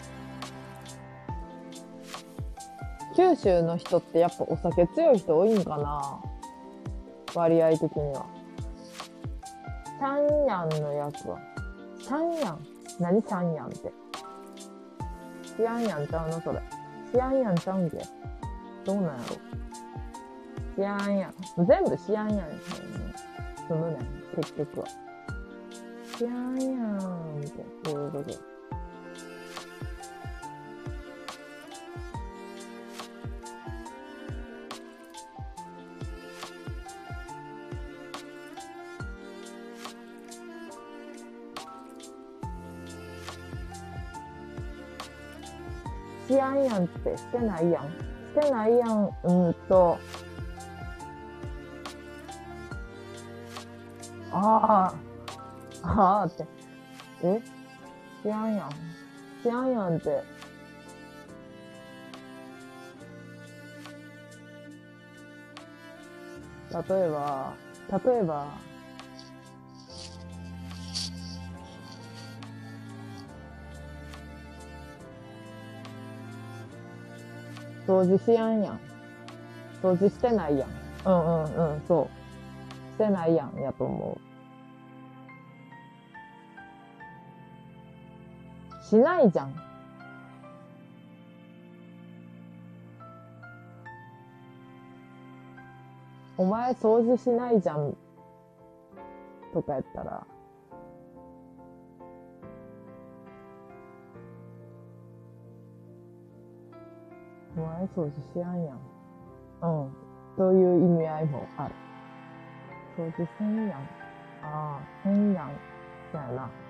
A: 九州の人ってやっぱお酒強い人多いんかな割合的には。シャンヤンのやつは。シャンヤン？何シャンヤンって。シアンヤンちゃうのそれ。シアンヤンちゃうんけ？どうなんやろシアンヤン。全部シアンヤンやね済むねん、結局は。シアンヤンって、そういうこと。やんやんってしてないやん。してないやん。うんと。ああ。ああって。え？しやんやん。しやんやんって。例えば、例えば、掃除しやんやん。掃除してないやん。うんうんうん、そう。してないやん、やと思う。しないじゃん。お前掃除しないじゃん。とかやったら。お前掃除しやんやん。うん。そういう意味合いもある。掃除せんやん。ああ、せんやん。そやな。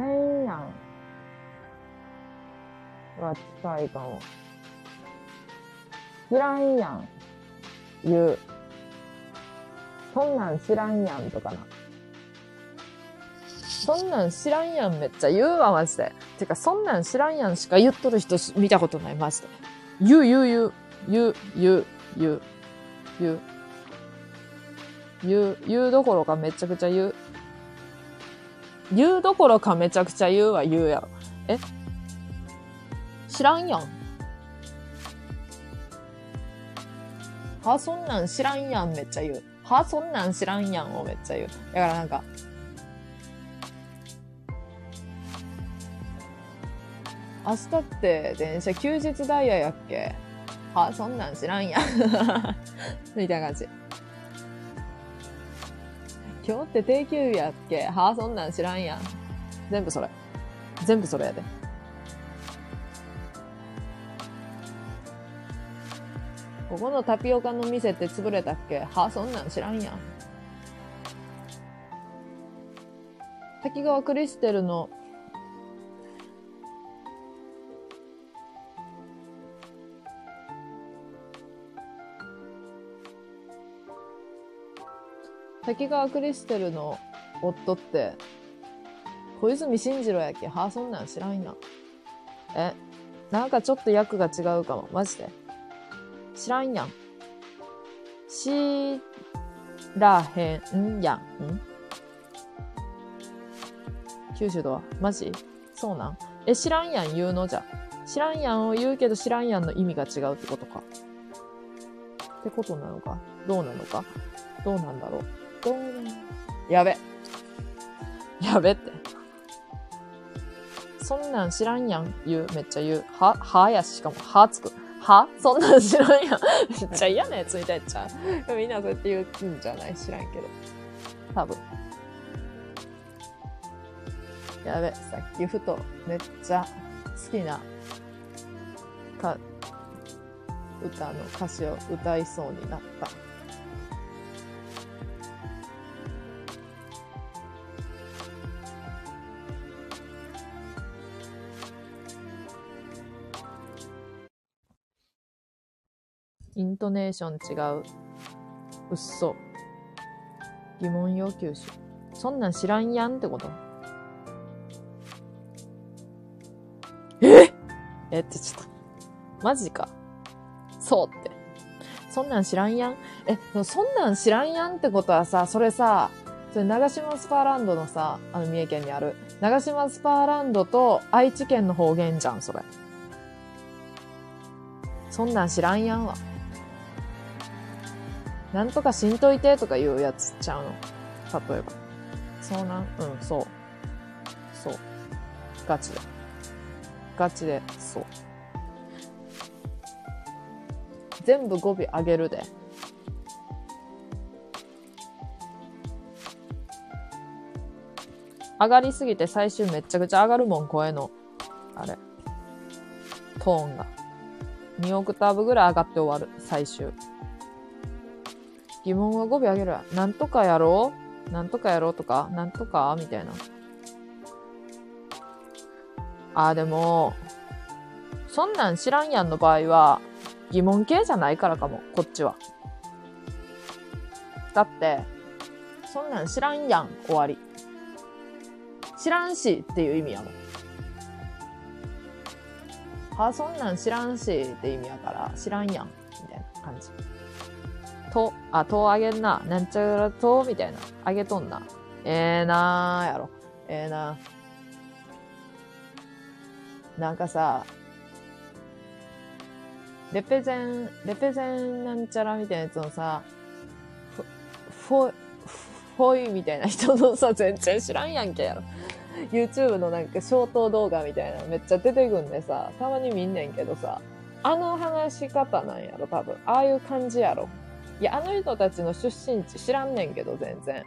A: せんやん。は近いかも。知らんやん。言う。そんなん知らんやんとかな。そんなん知らんやんめっちゃ言うわ、マジで。てか、そんなん知らんやんしか言っとる人見たことない、マジで。言う、言う、言う。言う、言う、言う。言う。言う、言うどころかめちゃくちゃ言う。言うどころかめちゃくちゃ言うは言うやろ。え？知らんやん。はそんなん知らんやんめっちゃ言う。はそんなん知らんやんをめっちゃ言う。だからなんか、明日って電車休日ダイヤやっけ？はそんなん知らんやん。*laughs* みたいな感じ。今日って定休日やっけ？はそんなん知らんやん。全部それ。全部それやで。ここのタピオカの店って潰れたっけ？はそんなん知らんやん。滝川クリステルの滝川クリステルの夫って、小泉進次郎やっけはあ、そんなん知らんやん。え、なんかちょっと役が違うかも。マジで。知らんやん。知らへんやん。ん？九州とは？マジ？そうなん？え、知らんやん言うのじゃ。知らんやんを言うけど知らんやんの意味が違うってことか。ってことなのか？どうなのか？どうなんだろう？どうなんやべ。やべって。そんなん知らんやん言う。めっちゃ言う。は、はやし、しかも、はつく。は？そんなん知らんやん。*laughs* めっちゃ嫌なやつみたいっちゃう。みんなそうやって言うんじゃない知らんけど。多分。やべ、さっきふとめっちゃ好きなか歌の歌詞を歌いそうになった。イントネーション違う。うっそ。疑問要求し。そんなん知らんやんってこと？え？えってちょっと。マジか。そうって。そんなん知らんやん？え、そんなん知らんやんってことはさ、それさ、それ長島スパーランドのさ、あの三重県にある、長島スパーランドと愛知県の方言じゃん、それ。そんなん知らんやんわ。なんとかしんといてとか言うやつちゃうの？例えば。そうなん？うん、そう。そう。ガチで。ガチで、そう。全部語尾上げるで。上がりすぎて最終めっちゃくちゃ上がるもん、声の。あれ。トーンが。2オクターブぐらい上がって終わる、最終。疑問は語尾上げる。なんとかやろう？なんとかやろうとか？なんとか？みたいな。あーでも、そんなん知らんやんの場合は、疑問系じゃないからかも、こっちは。だって、そんなん知らんやん、終わり。知らんしっていう意味やもん。は、そんなん知らんしって意味やから、知らんやん、みたいな感じ。と、あ、とあげんな。なんちゃらと、みたいな。あげとんな。ええー、なーやろ。ええー、ななんかさ、レペゼン、レペゼンなんちゃらみたいなやつのさ、フフォイ、フォイみたいな人のさ、全然知らんやんけやろ。YouTube のなんか消灯動画みたいなめっちゃ出てくんでさ、たまに見んねんけどさ、あの話し方なんやろ、多分。ああいう感じやろ。いや、あの人たちの出身地知らんねんけど、全然。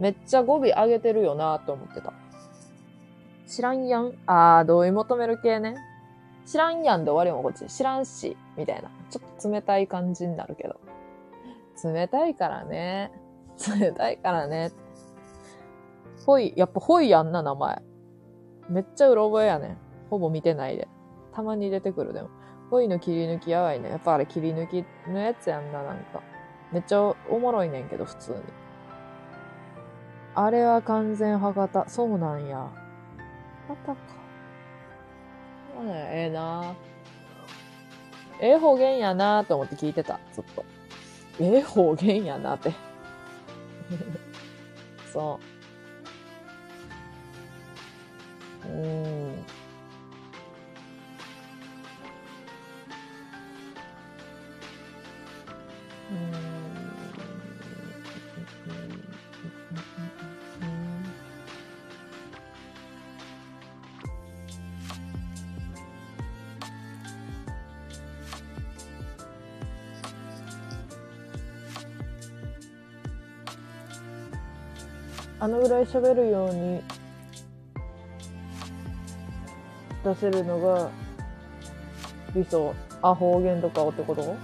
A: めっちゃ語尾上げてるよなと思ってた。知らんやん。あー、同意求める系ね。知らんやんで終わりもこっち。知らんし、みたいな。ちょっと冷たい感じになるけど。冷たいからね。冷たいからね。ほい、やっぱほいやんな、名前。めっちゃうろ覚えやねん。ほぼ見てないで。たまに出てくるでも。ほいの切り抜きやばいね。やっぱあれ切り抜きのやつやんな、なんか。めっちゃおもろいねんけど、普通に。あれは完全博多。そうなんや。博多か。そうね、ええなええ方言やなと思って聞いてた、ずっと。ええ方言やなって。*laughs* そう。うーん。あのぐらい喋るように出せるのが理想。あ、方言とかってこと？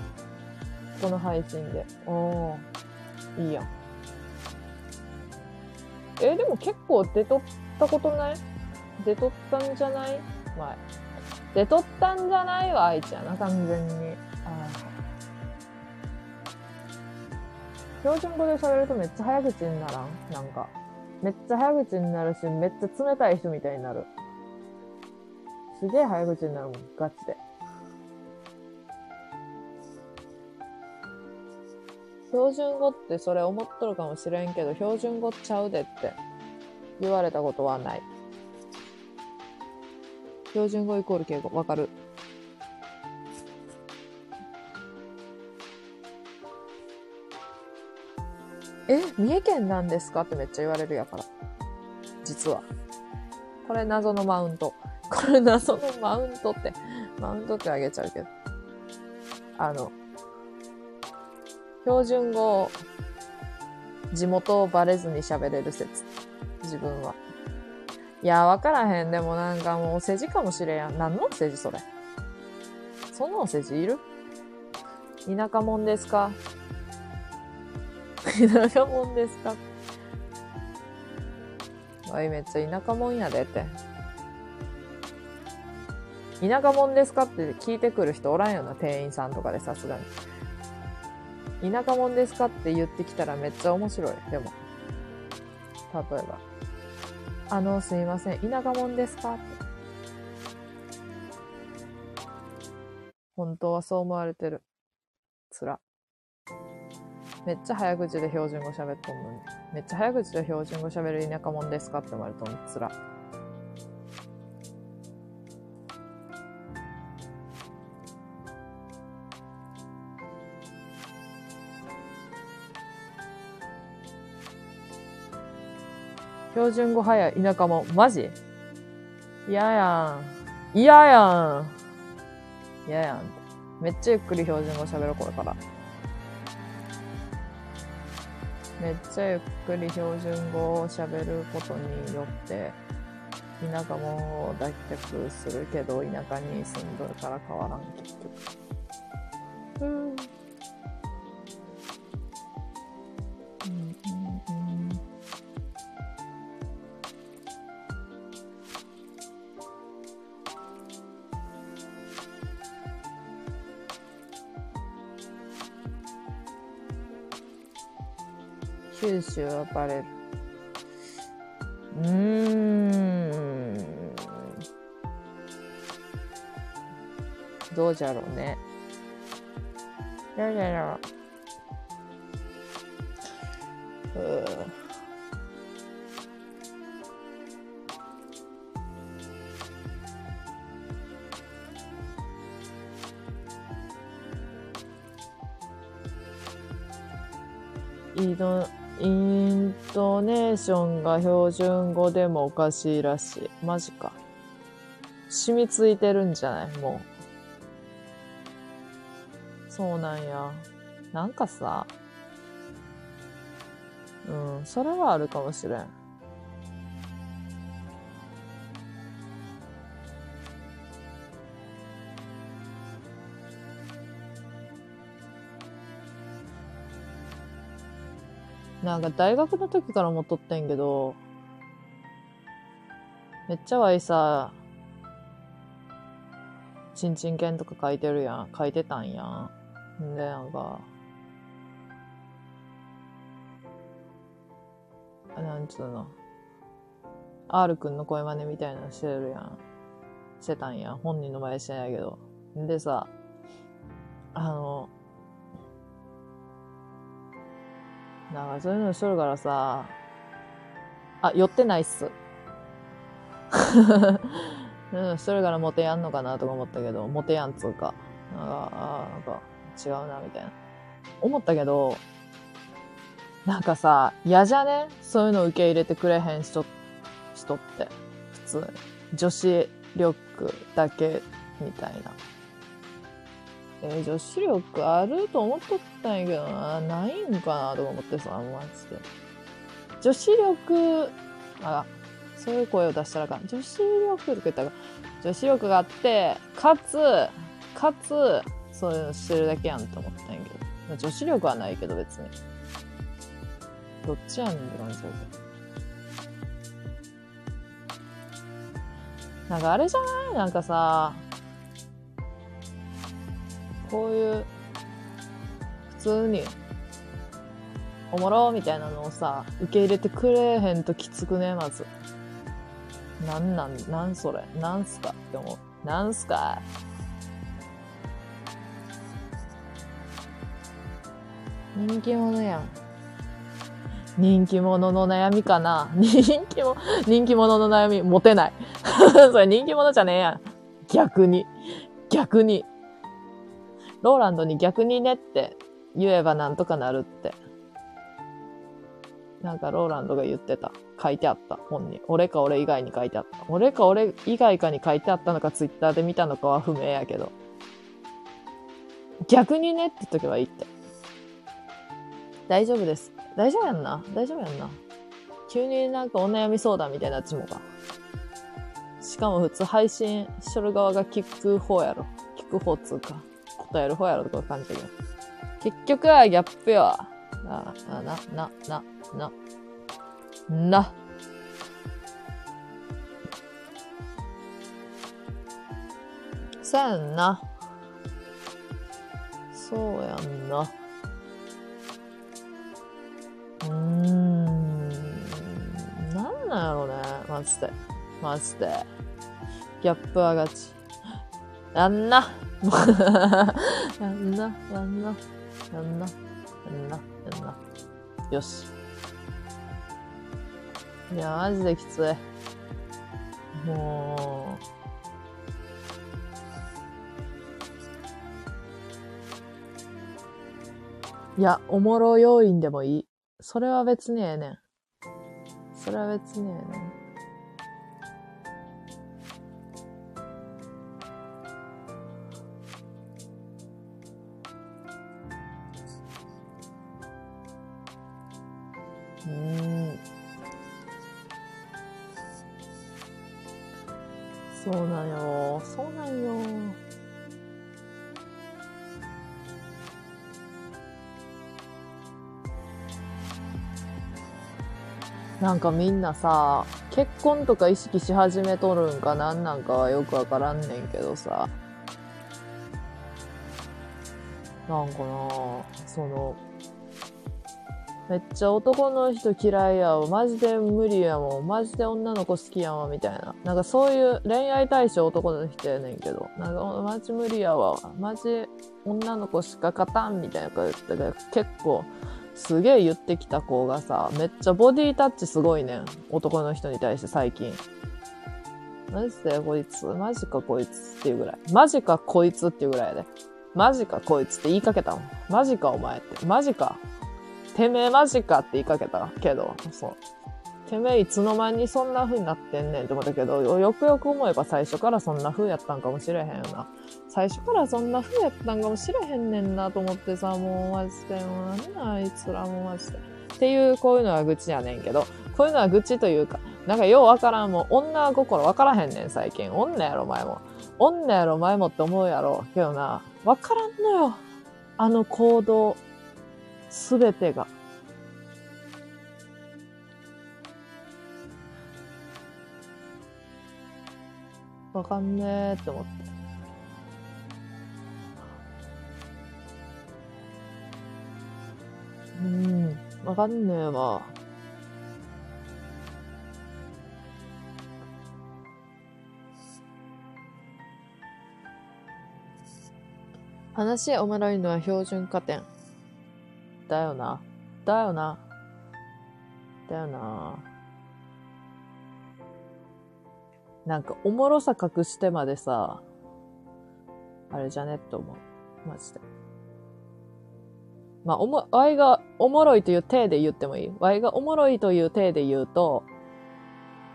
A: この配信で。ああ、いいやん。え、でも結構出とったことない？出とったんじゃない？前。出とったんじゃない？わ、愛知やな、完全に。標準語で喋るとめっちゃ早口にならん？なんか。めっちゃ早口になるし、めっちゃ冷たい人みたいになる。すげえ早口になるもん、ガチで。標準語ってそれ思っとるかもしれんけど、標準語ちゃうでって言われたことはない。標準語イコール敬語、わかる？え、三重県なんですかってめっちゃ言われるやから。実は。これ謎のマウント。これ謎のマウントって、マウントってあげちゃうけど。あの、標準語を地元をバレずに喋れる説。自分は。いや、わからへん。でもなんかもうお世辞かもしれんやん。何のお世辞それ？そのお世辞いる？田舎もんですか？*laughs* 田舎もんですか？わい、めっちゃ田舎もんやでって。田舎もんですかって聞いてくる人おらんよな、店員さんとかでさすがに。田舎もんですかって言ってきたらめっちゃ面白い。でも。例えば。あの、すいません。田舎もんですかって。本当はそう思われてる。つら。めっちゃ早口で標準語喋っとんのに。めっちゃ早口で標準語喋る田舎もんですかって言われとんのつら。標準語早い田舎も。マジ？嫌やん。嫌やん。嫌やん。めっちゃゆっくり標準語喋ろう、これから。めっちゃゆっくり標準語を喋ることによって、田舎も脱却するけど、田舎に住んどるから変わらん、結局。うん九州アパレル。うーん。どうじゃろうね。どうじゃろう。うーイドイントネーションが標準語でもおかしいらしい。マジか。染みついてるんじゃない？もう。そうなんや。なんかさ。うん、それはあるかもしれん。なんか大学の時からも撮ってんけど、めっちゃわいさ、ちんちん犬とか書いてるやん。書いてたんやん。んで、なんか、あなんつうの。R くんの声真似みたいなのしてるやん。してたんやん。本人の前してないけど。んでさ、あの、なんかそういうのしとるからさ、あ、寄ってないっす。*laughs* うん、しとるからモテやんのかなとか思ったけど、モテやんつうか。なんか、あなんか違うな、みたいな。思ったけど、なんかさ、嫌じゃね？そういうの受け入れてくれへん人、人って。普通。女子力だけ、みたいな。えー女子力あると思っとったんやけどな、ないんかなとか思ってさ、マジで。女子力、あ、そういう声を出したらかん。女子力とか言ったらか女子力があって、かつ、かつ、そういうのしてるだけやんって思ったんやけど。女子力はないけど別に。どっちやねんって感じだ。なんかあれじゃない？なんかさ、こういう、普通に、おもろみたいなのをさ、受け入れてくれへんときつくね、まず。なんなん、なんそれ、なんすかって思う。なんすか？人気者やん。人気者の悩みかな？*laughs* 人気も、人気者の悩み、モテない。*laughs* それ人気者じゃねえやん。逆に。逆に。ローランドに逆にねって言えばなんとかなるって。なんかローランドが言ってた。書いてあった。本に。俺か俺以外に書いてあった。俺か俺以外かに書いてあったのかツイッターで見たのかは不明やけど。逆にねって言っとけばいいって。大丈夫です。大丈夫やんな大丈夫やんな急になんかお悩み相談みたいなっちもか。しかも普通配信しとる側が聞く方やろ。聞く方つうか。答える方やろとか感じだけど。結局はギャップよ。あ、あ、な、な、な、な、な。そうやんな。そうやんな。うーん。なんなんやろうね。マジで。マジで。ギャップ上がち。やんな。やんな、*laughs* やんな、やんな、やんな、やんな。よし。いや、マジできつい。もう。いや、おもろ要因でもいい。それは別にええねん。それは別にええねん。うん。そうなんよ。そうなんよ。なんかみんなさ、結婚とか意識し始めとるんかなんなんかはよくわからんねんけどさ。なんかなその、めっちゃ男の人嫌いやわ。マジで無理やもん。マジで女の子好きやわ。みたいな。なんかそういう恋愛対象男の人やねんけど。なんかマジ無理やわ。マジ女の子しか勝たんみたいなこと言ってて、結構すげえ言ってきた子がさ、めっちゃボディタッチすごいねん。男の人に対して最近。マジでこいつ、マジかこいつっていうぐらい。マジかこいつっていうぐらいやで。マジかこいつって言いかけたもん。マジかお前って。マジか。てめえマジかって言いかけたけど、そう。てめえいつの間にそんな風になってんねんって思ったけど、よくよく思えば最初からそんな風やったんかもしれへんよな。最初からそんな風やったんかもしれへんねんなと思ってさ、もうマジで、もうなあいつらもうマジで。っていう、こういうのは愚痴やねんけど、こういうのは愚痴というか、なんかようわからんもん、女心わからへんねん最近。女やろ前も。女やろ前もって思うやろ。けどな、わからんのよ。あの行動。すべてが。わかんねえって思って。うん、わかんねえわ。話おもろいのは標準加点。だよな。だよな。だよな。なんか、おもろさ隠してまでさ、あれじゃねって思う。マジで。まあ、おも、ワイがおもろいという体で言ってもいい。ワイがおもろいという体で言うと、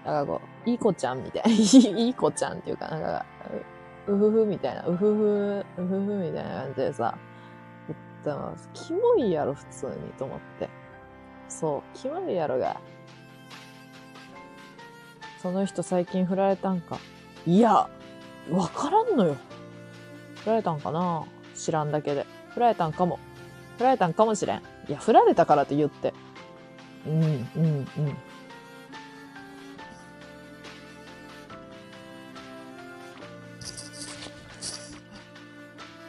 A: なんかこう、いい子ちゃんみたいな、*laughs* いい子ちゃんっていうか、なんか、うふふみたいな、うふふ、うふふみたいな感じでさ、ってます。キモいやろ、普通に、と思って。そう、キモいやろが。その人最近振られたんか。いや、わからんのよ。振られたんかな？知らんだけで。振られたんかも。振られたんかもしれん。いや、振られたからって言って。うん、うん、うん。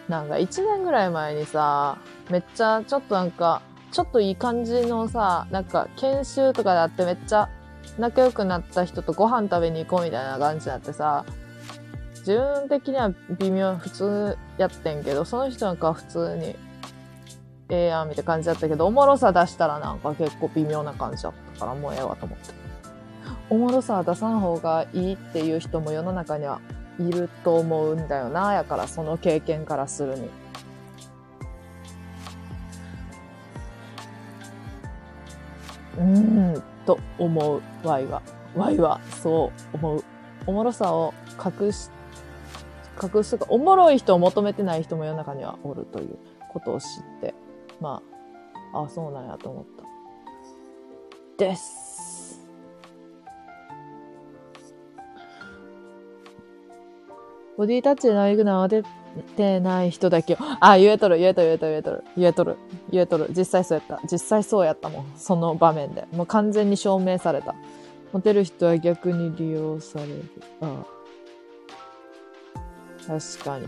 A: なんか一年ぐらい前にさ、めっちゃちょっとなんか、ちょっといい感じのさ、なんか研修とかであってめっちゃ仲良くなった人とご飯食べに行こうみたいな感じになってさ、自分的には微妙、普通やってんけど、その人なんか普通に、ええやんみたいな感じだったけど、おもろさ出したらなんか結構微妙な感じだったから、もうええわと思って。おもろさ出さん方がいいっていう人も世の中にはいると思うんだよな。やからその経験からするに。うーん、と思う。ワイは。ワイは、そう思う。おもろさを隠し、隠すか、おもろい人を求めてない人も世の中にはおるということを知って、まあ、あそうなんやと思った。です。ボディタッチでナくのは出てない人だけを、あ、言えとる、言えとる、言えとる、言えとる、言えとる、言えとる。実際そうやった。実際そうやったもん。その場面で。もう完全に証明された。モテる人は逆に利用される。ああ確かに。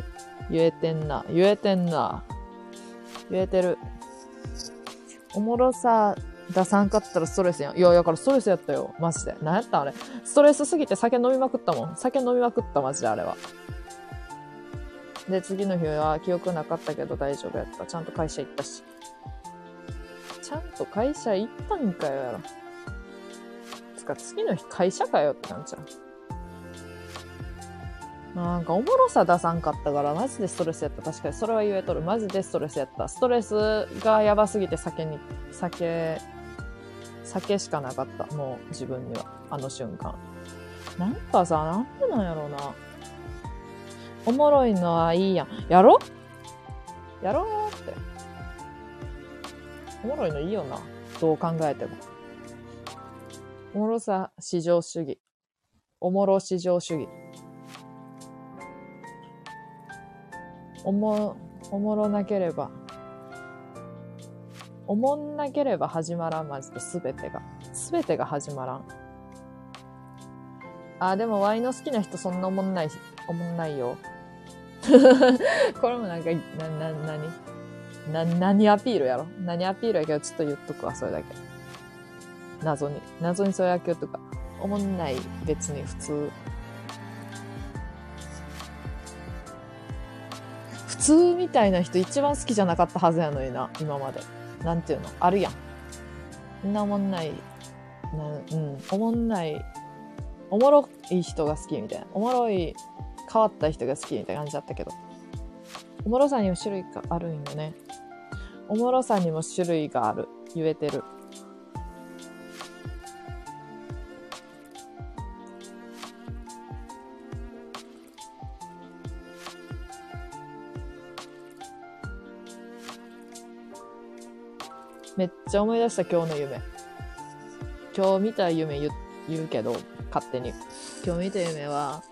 A: 言えてんな。言えてんな。言えてる。おもろさ出さんかったらストレスやん。いや、だからストレスやったよ。マジで。何やったんあれ。ストレスすぎて酒飲みまくったもん。酒飲みまくった、マジであれは。で、次の日は記憶なかったけど大丈夫やった。ちゃんと会社行ったし。ちゃんと会社行ったんかよ、やろ。つか、次の日会社かよってなんちゃう。なんかおもろさ出さんかったから、マジでストレスやった。確かにそれは言えとる。マジでストレスやった。ストレスがやばすぎて酒に、酒、酒しかなかった。もう自分には。あの瞬間。なんかさ、なんでなんやろうな。おもろいのはいいやん。やろ？やろうって。おもろいのいいよな。どう考えても。おもろさ至上主義。おもろ至上主義。おも、おもろなければ。おもんなければ始まらん、マジで、すべてが。すべてが始まらん。あ、でもワイの好きな人そんなおもんない、おもんないよ。*laughs* これもなんか、な、な、なに？な、何アピールやろ？何アピールやけどちょっと言っとくわ、それだけ。謎に。謎にそういう野球とか。おもんない、別に普通。普通みたいな人一番好きじゃなかったはずやのにな、今まで。なんていうの？あるやん。みんなおもんない、なうん、おもんない、おもろい人が好きみたいな。おもろい、変わった人が好きみたいな感じだったけど。おもろさにも種類があるんよね。おもろさにも種類がある。言えてる。めっちゃ思い出した今日の夢。今日見た夢言う言うけど、勝手に。今日見た夢は、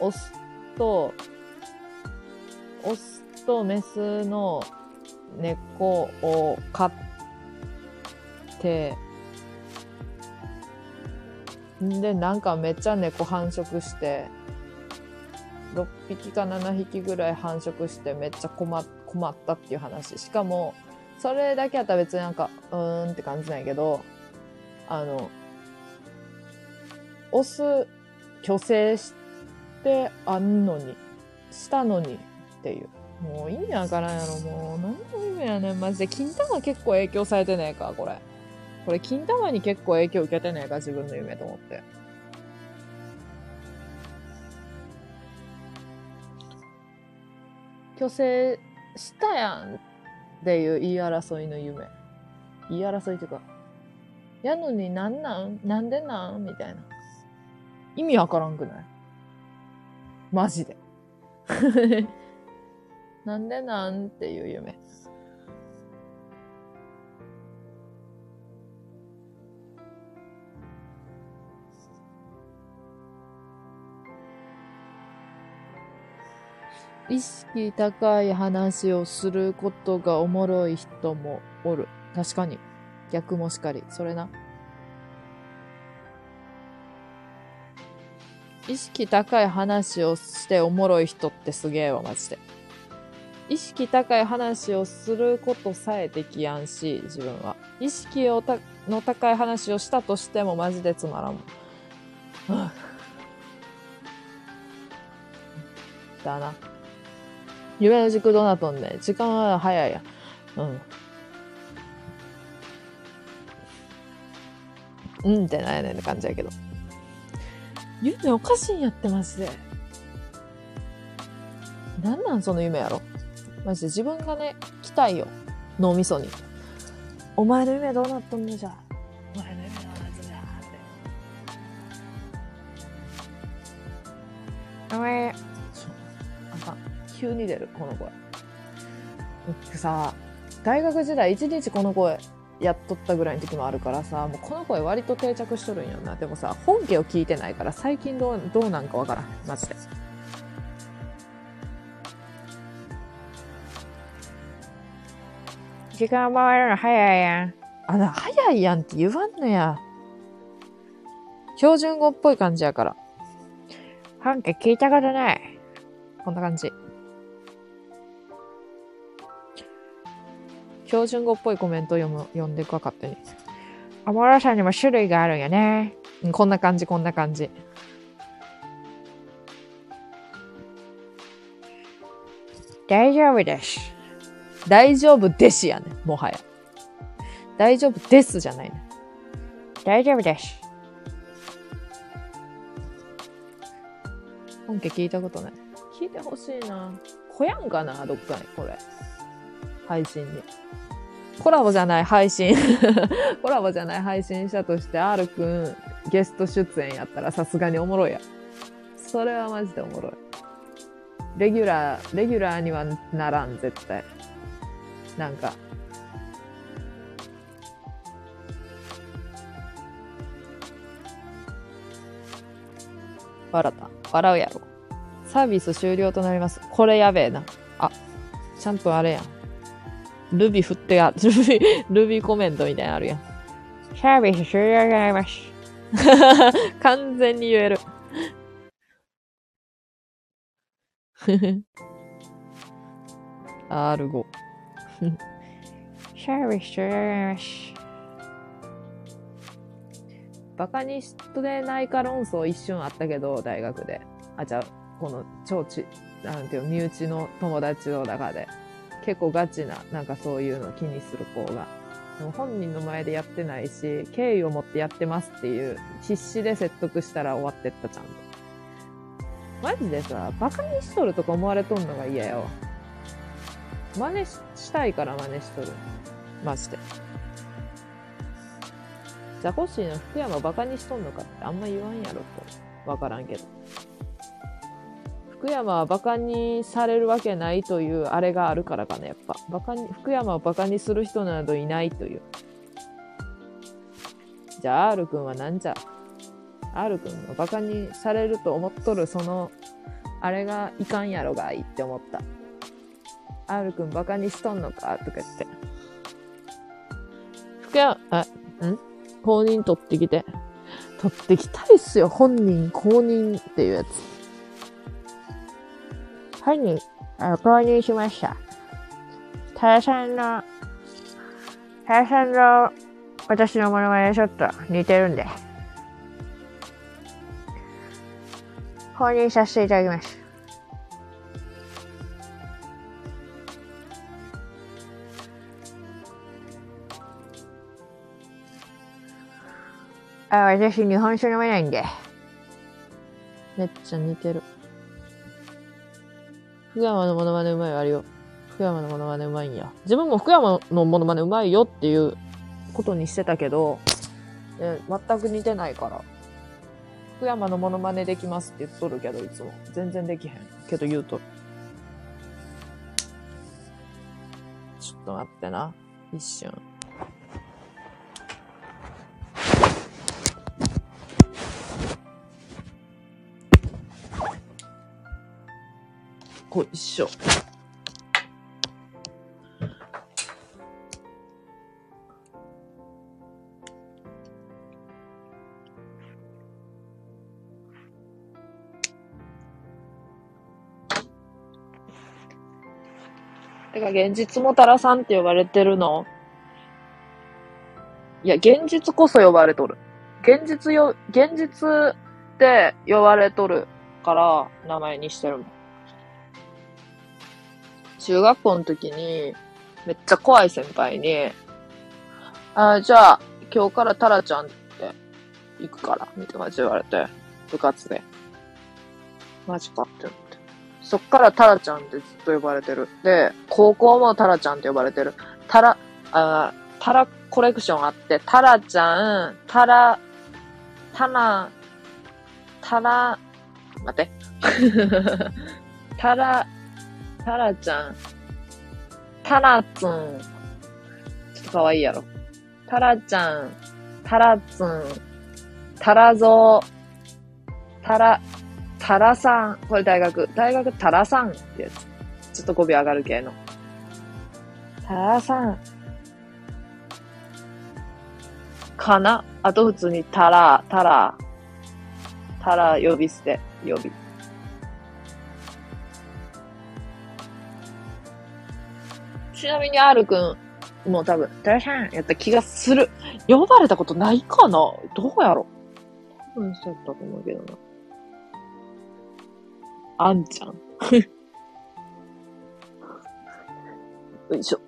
A: オスと、オスとメスの猫を飼って、で、なんかめっちゃ猫繁殖して、6匹か7匹ぐらい繁殖してめっちゃ困困ったっていう話。しかも、それだけやったら別になんか、うーんって感じなんやけど、あの、オス、虚勢してあんのに、したのにっていう。もう意味わからんやろ、もう。何の意味やねん、マジで。金玉結構影響されてねえか、これ。これ、金玉に結構影響受けてねえか、自分の夢と思って。虚勢したやんっていう言い争いの夢。言い争いっていうか、やのになんなんなんでなん？みたいな。意味わからんくない？マジで。*laughs* なんでなんていう夢。意識高い話をすることがおもろい人もおる。確かに。逆もしかり。それな。意識高い話をしておもろい人ってすげえわ、マジで。意識高い話をすることさえできやんし、自分は。意識をたの高い話をしたとしてもマジでつまらん。*sighs* だな。夢の軸どうなっとんね。時間は早いや。うん。うんってなんやねんって感じやけど。夢おかしいんやって、マジで。なんなんその夢やろマジで自分がね、来たいよ。脳みそに。お前の夢どうなっとんねじゃ。お前の夢どうなっとんじゃって。
B: お前、
A: あかん。急に出る、この声。僕さ、大学時代一日この声やっとったぐらいの時もあるからさ、もうこの声割と定着しとるんよな。でもさ、本家を聞いてないから最近どう、どうなんかわからん。マジで。
B: 時間回るの早いやん。
A: あ、な、早いやんって言わんのや。標準語っぽい感じやから。
B: 本家聞いたことない。
A: こんな感じ。標準語っぽいコメント読む、読んでいくわ、勝手に。
B: おもろさにも種類があるんやね。
A: うんこんな感じ、こんな感じ。
B: 大丈夫です。
A: 大丈夫ですやねもはや。大丈夫ですじゃないね。
B: 大丈夫です。
A: 本家聞いたことない。聞いてほしいな。来やんかな、どっかに、これ。配信に。コラボじゃない配信。*laughs* コラボじゃない配信者として R くんゲスト出演やったらさすがにおもろいや。それはマジでおもろい。レギュラー、レギュラーにはならん、絶対。なんか。笑った。笑うやろ。サービス終了となります。これやべえな。あ、ちゃんとあれやん。ルビ振ってや、*laughs* ルビ、ルビコメントみたいなのあるやん。
B: サービス終了となります。*laughs*
A: 完全に言える。*laughs* R5。
B: サービス終了となります。
A: バカにしてないか論争一瞬あったけど、大学で。あ、じゃあ、この超ち、なんていうの、身内の友達の中で。結構ガチな、なんかそういうの気にする子が。でも本人の前でやってないし、敬意を持ってやってますっていう、必死で説得したら終わってった、ちゃんと。マジでさ、バカにしとるとか思われとんのが嫌よ。真似ししたいから真似しとる。マジで。ザコシーの福山バカにしとんのかってあんま言わんやろと。わからんけど。福山はバカにされるわけないというあれがあるからかな、やっぱ。バカに、福山をバカにする人などいないという。じゃあ R 君はなんじゃ ?R 君がバカにされると思っとるその、あれがいかんやろがいいって思った。R 君バカにしとんのかとか言って。福山、あ、ん？公認取ってきて。取ってきたいっすよ。本人公認っていうやつ。
B: 本人、あ購入しました。タラさんの、タラさんの私のものまねちょっと似てるんで。購入させていただきます。あ、私日本酒飲めないんで。
A: めっちゃ似てる。福山のモノマネうまいよ、あるよ。福山のモノマネうまいんや。自分も福山のモノマネうまいよっていうことにしてたけど、え全く似てないから。福山のモノマネできますって言っとるけど、いつも。全然できへん。けど言うとる。ちょっと待ってな。一瞬。こいしょ。てか、現実もたらさんって呼ばれてるの？いや、現実こそ呼ばれとる。現実よ、現実って呼ばれとるから名前にしてるもん。中学校の時に、めっちゃ怖い先輩に、あじゃあ、今日からタラちゃんって行くから、みたいな感じで言われて、部活で。マジかって思って。そっからタラちゃんってずっと呼ばれてる。で、高校もタラちゃんって呼ばれてる。タラ、あタラコレクションあって、タラちゃん、タラ、タナ、タラ、待って。*laughs* タラ、タラちゃん、タラツン、ちょっとかわいいやろ。タラちゃん、タラツン、タラゾウ、タラ、タラさん、これ大学、大学タラさんってやつ。ちょっと語尾上がる系の。タラさん。かな？あと普通にタラ、タラ、タラ呼び捨て、呼び。ちなみに R くんも多分、タラさんやった気がする。呼ばれたことないかな？どうやろ多分そうやったと思うけどな。あんちゃん。*laughs* よいしょ。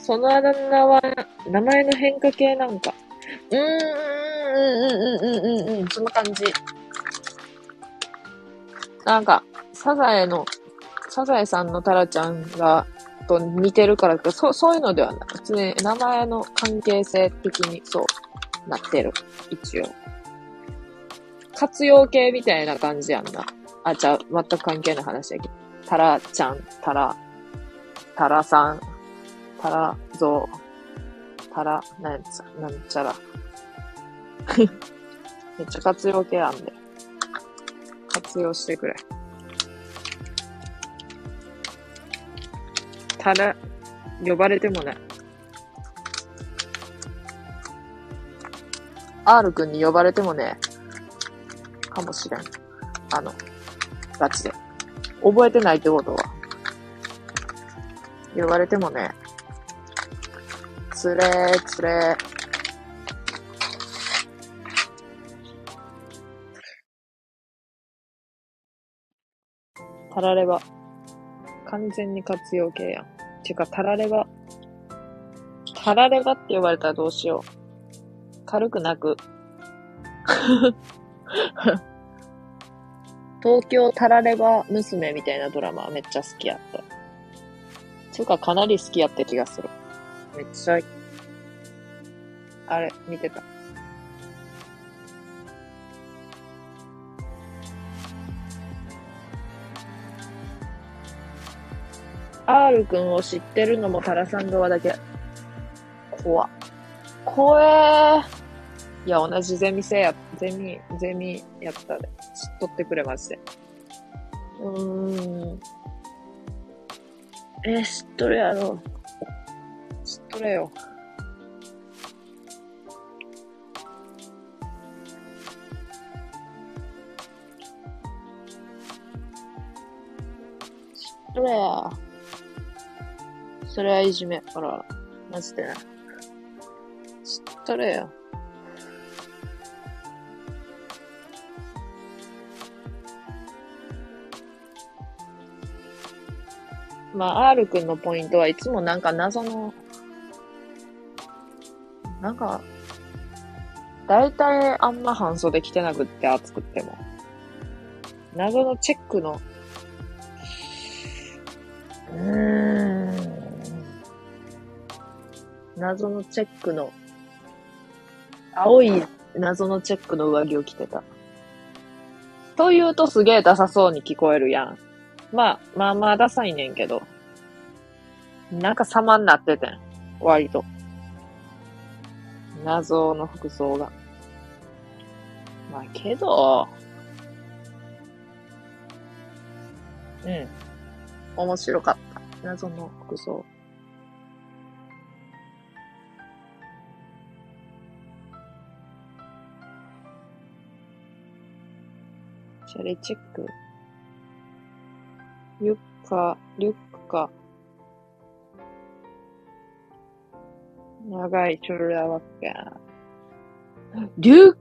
A: そのあだ名は、名前の変化系なんか。うーん、うん、うん、うん、うん、うん、うん、そんな感じ。なんか、サザエの、サザエさんのタラちゃんが、と似てるからか、そう、そういうのではない。普通に名前の関係性的にそうなってる。一応。活用形みたいな感じやんな。あ、じゃあ、全く関係ない話だけど。タラちゃん、タラ、タラさん、タラゾウ、タラ、なんちゃ、なんちゃら。*laughs* めっちゃ活用形あんで。活用してくれ。ただ、呼ばれてもね。R くんに呼ばれてもね、かもしれん。あの、ガチで。覚えてないってことは。呼ばれてもね、つれーつれー。たられば。完全に活用形やん。てか、たられば。たらればって呼ばれたらどうしよう。軽くなく。*laughs* 東京たられば娘みたいなドラマはめっちゃ好きやった。つうか、かなり好きやった気がする。めっちゃ、あれ、見てた。R くんを知ってるのもタラさん側だけ。怖っ。怖えー。いや、同じゼミ生や、ゼミ、ゼミやったで。知っとってくれまして。うーん。えー、知っとるやろ。知っとれよ。知っとれや。それはいじめ。ほら、マジでな。知っとれよ。まあ、R くんのポイントはいつもなんか謎の、なんか、だいたいあんま半袖着てなくって暑くっても。謎のチェックの、うーん。謎のチェックの、青い謎のチェックの上着を着てた。と言うとすげえダサそうに聞こえるやん。まあ、まあまあダサいねんけど。なんか様になっててん。割と。謎の服装が。まあけど、うん。面白かった。謎の服装。シャレチェック。リュッカ、リュックか。長いチョルラワッカ。リュッ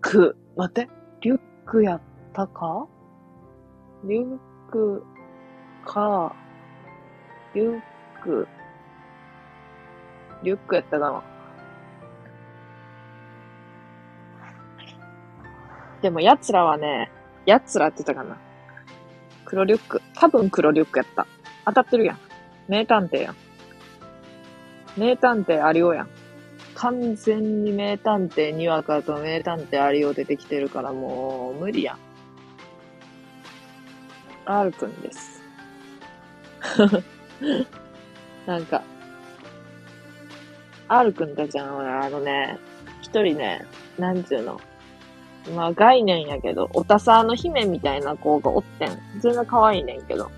A: ク、待って、リュックやったか？リュックか、リュック、リュックやったかな。でも奴らはね、奴らって言ったかな。黒リュック。多分黒リュックやった。当たってるやん。名探偵やん。名探偵アリオやん。完全に名探偵にわかと名探偵アリオ出てきてるからもう無理やん。R くんです。*laughs* なんか、R くんたちは、あのね、一人ね、なんちゅうの、まあ概念やけど、おたさの姫みたいな子がおってん。全然可愛いねんけど。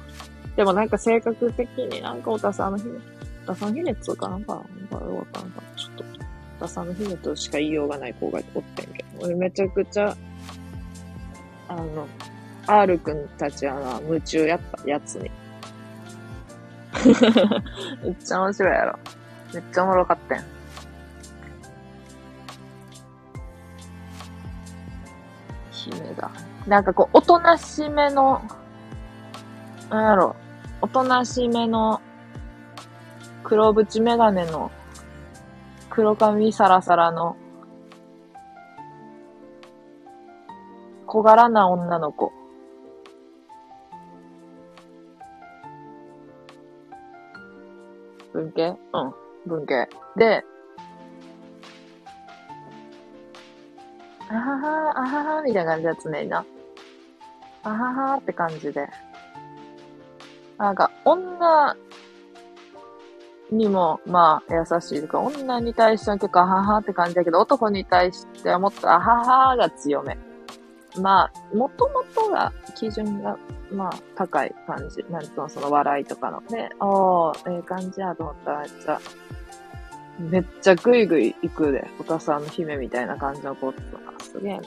A: でもなんか性格的になんかおたさの姫、おたさの姫っつうかなんか、なんかよかったなんか、ちょっと、おたさの姫としか言いようがない子がおってんけど、俺めちゃくちゃ、あの、R くんたちはな、夢中やった、やつに。*laughs* めっちゃ面白いやろ。めっちゃおもろかったやん。姫だ。なんかこう、おとなしめの、なんやろ、おとなしめの、黒縁メガネの、黒髪サラサラの、小柄な女の子。文系？うん。文系。で、あはは、あはは、みたいな感じで常にな。あははって感じで。なんか、女にも、まあ、優しいとか、女に対しては結構あははって感じだけど、男に対してはもっとあははが強め。まあ、もともとが、基準が、まあ、高い感じ。なんとその笑いとかの。で、おー、ええ感じやと思ったらめっちゃ、めっちゃグイグイ行くで。おたさんの姫みたいな感じの子とか、すげえな。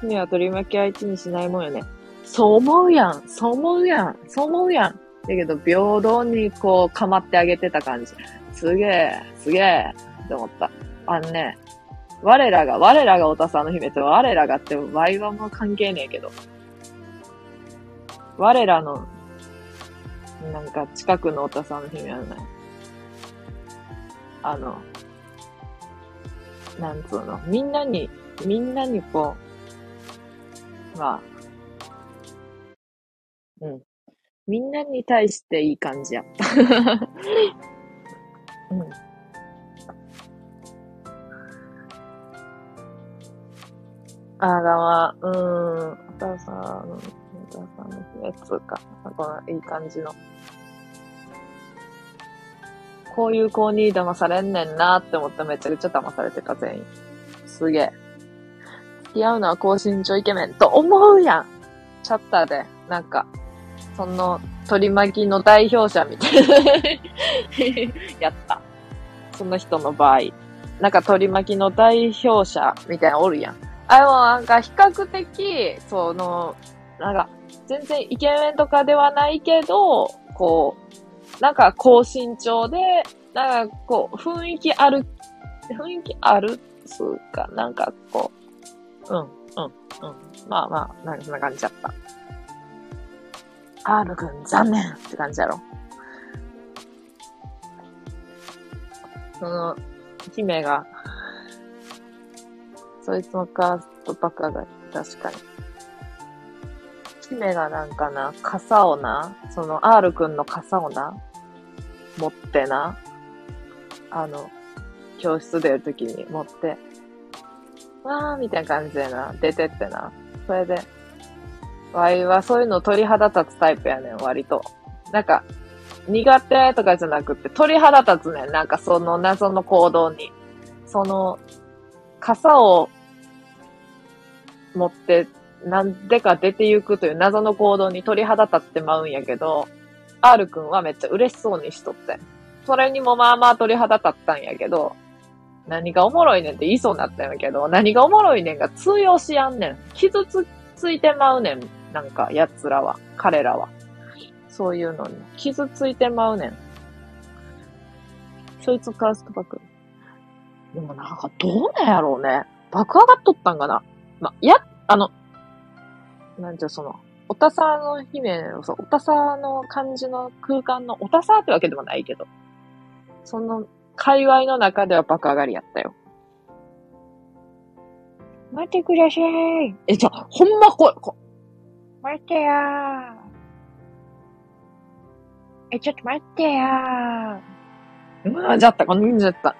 A: 姫は取り巻き相手にしないもんよね。そう思うやん。そう思うやん。そう思うやん。だけど、平等にこう、構ってあげてた感じ。すげえ、すげえ、って思った。あのね、我らが、我らがおたさんの姫って、我らがって、ワイはもう関係ねえけど。我らの、なんか近くのおたさんの姫はね、あの、なんつうの、みんなに、みんなにこう、まあ、うん。みんなに対していい感じや *laughs* った。うん。あーがまあ、うーん、お母さん、お母さんのやつか、このいい感じの。こういう子に騙されんねんなって思ったらめちゃくちゃ騙されてた全員。すげえ。付き合うのは高身長イケメンと思うやんチャッターで、なんか、その、取り巻きの代表者みたいな *laughs* やった。その人の場合。なんか取り巻きの代表者みたいなおるやん。あ、でもなんか比較的、その、なんか、全然イケメンとかではないけど、こう、なんか高身長で、なんかこう、雰囲気ある、雰囲気あるつうか、なんかこう、うん、うん、うん。まあまあ、なんかそんな感じだった。R くん残念って感じやろ。その、姫が、そいつのカーストバカが、確かに。姫がなんかな、傘をな、その R くんの傘をな、持ってな、あの、教室出るときに持って、わーみたいな感じでな、出てってな。それで、ワイはそういうの鳥肌立つタイプやねん、割と。なんか、苦手とかじゃなくて、鳥肌立つねん。なんかその謎の行動に。その、傘を持って、なんでか出て行くという謎の行動に鳥肌立ってまうんやけど、R くんはめっちゃ嬉しそうにしとって。それにもまあまあ鳥肌立ったんやけど、何がおもろいねんって言いそうになったんやけど、何がおもろいねんが通用しやんねん。傷つついてまうねん。なんか、奴らは。彼らは。そういうのに。傷ついてまうねん。そいつカーストバック。でもなんか、どうなんやろうね。爆上がっとったんかな。ま、や、あの、なんじゃ、その、おたさの姫の、そう、おたさの感じの空間の、おたさってわけでもないけど、その、界隈の中では爆上がりやったよ。
C: 待ってください。
A: え、じゃあ、ほんまこ、こ、
C: 待ってやー。え、ちょっと待ってやー。
A: うん、じゃった、このじゃった。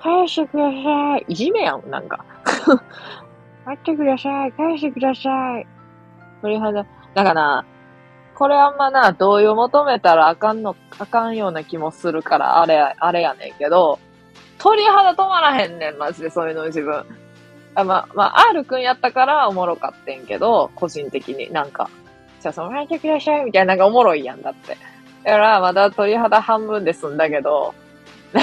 C: 返してください。
A: いじめやん、なんか。*laughs*
C: 待ってください。返してください。
A: 鳥肌。だから、これあんまな、同意を求めたらあかんの、あかんような気もするから、あれ、あれやねんけど、鳥肌止まらへんねん、マジで、そういうの自分。あまあ、まあ、R くんやったからおもろかってんけど、個人的になんか、じゃあその、待ってください、みたいなのがおもろいやんだって。だから、まだ鳥肌半分で済んだけど、*laughs* 普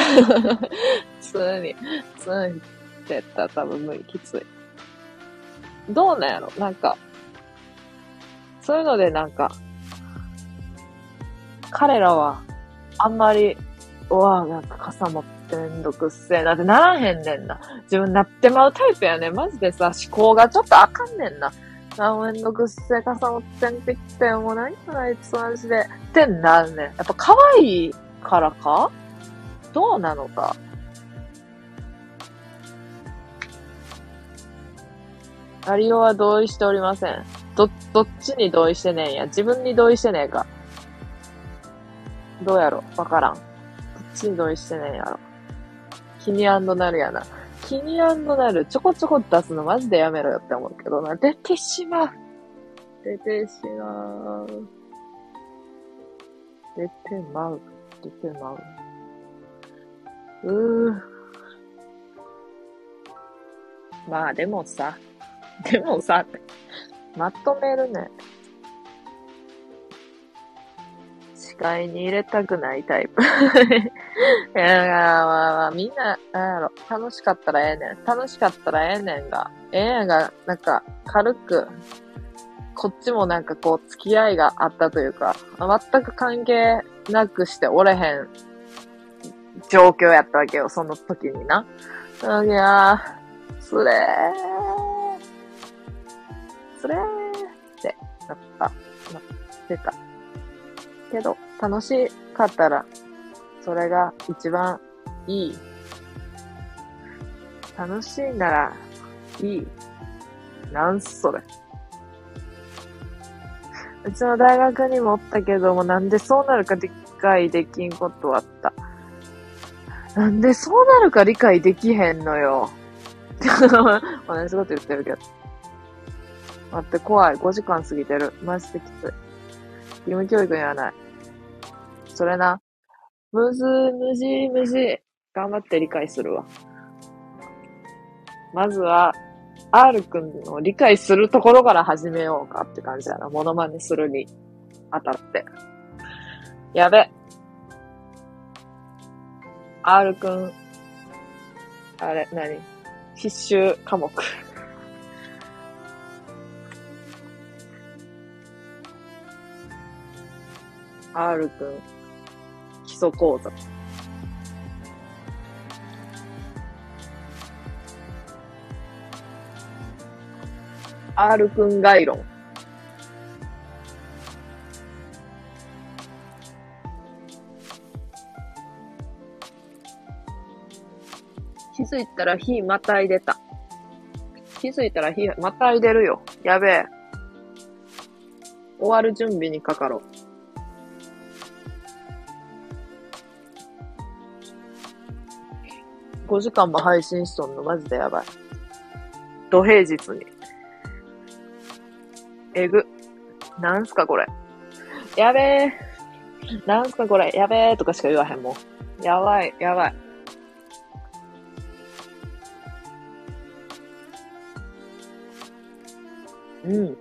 A: 通に、普通にってったら多分無理、きつい。どうなんやろ？なんか、そういうのでなんか、彼らは、あんまり、うわなんか傘持ってめんどくっせえなってならへんねんな。自分なってまうタイプやねマジでさ、思考がちょっとあかんねんな。あ、めんどくっせえ傘持ってんってきて、もう何やあいつマジで。ってなるねん。やっぱ可愛いからか？どうなのか？アリオは同意しておりません。ど、どっちに同意してねえんや？自分に同意してねえか。どうやろ？わからん。どっちに同意してねえやろ？気になるやな。気になる。ちょこちょこ出すのマジでやめろよって思うけどな。出てしまう。出てしまう。出てまう。出てまう。うー。まあでもさ、でもさ、まとめるね。視界に入れたくないタイプ。*laughs* いや、まあまあ、みんな、なんやろ、楽しかったらええねん。楽しかったらええねんが、ええやんが、なんか、軽く、こっちもなんかこう、付き合いがあったというか、全く関係なくしておれへん状況やったわけよ、その時にな。いやー、それー、それってなった、なってた。けど、楽しかったら、それが一番いい。楽しいなら、いい。なんそれ。うちの大学にもおったけども、なんでそうなるか理解できんことあった。なんでそうなるか理解できへんのよ。*laughs* 同じこと言ってるけど。待って、怖い。5時間過ぎてる。マジできつい。義務教育にはない。それな。むず、むじ、むじ。頑張って理解するわ。まずは、R くんの理解するところから始めようかって感じやな。モノマネするにあたって。やべ。R くん、あれ、なに必修科目。R くん、基礎講座。R くん概論。気づいたら火またいでた。気づいたら火またいでるよ。やべえ。終わる準備にかかろう。5時間も配信しとんのマジでやばい。土平日に。えぐ。なんすかこれ。やべえ。なんすかこれ。やべえとかしか言わへんもん。やばい、やばい。うん。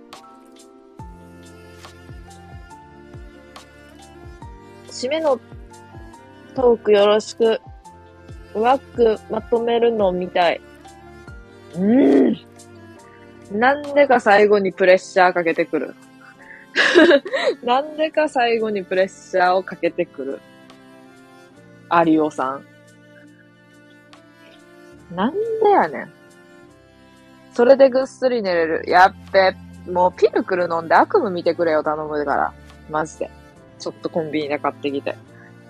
A: 締めのトークよろしく。うまくまとめるのみたい。うん。なんでか最後にプレッシャーかけてくる。*laughs* なんでか最後にプレッシャーをかけてくる。有オさん。なんでやねん。それでぐっすり寝れる。やっべ。もうピルクル飲んで悪夢見てくれよ、頼むから。マジで。ちょっとコンビニで買ってきて。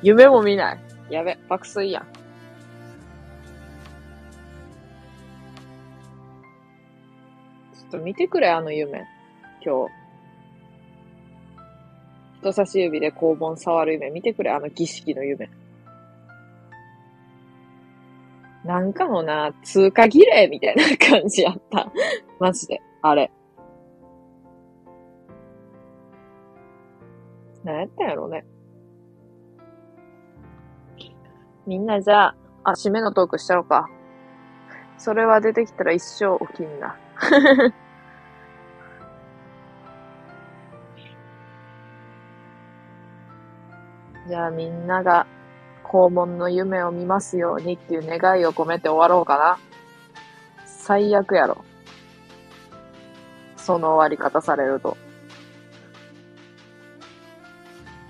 A: 夢も見ない。やべ、爆睡やん。っと見てくれ、あの夢。今日。人差し指で肛門触る夢。見てくれ、あの儀式の夢。なんかのな、通過儀礼みたいな感じやった。*laughs* マジで。あれ。何やったんやろうね。みんなじゃあ、あ、締めのトークしちゃおうか。それは出てきたら一生起きんな。*laughs* じゃあみんなが肛門の夢を見ますようにっていう願いを込めて終わろうかな。最悪やろ。その終わり方されると。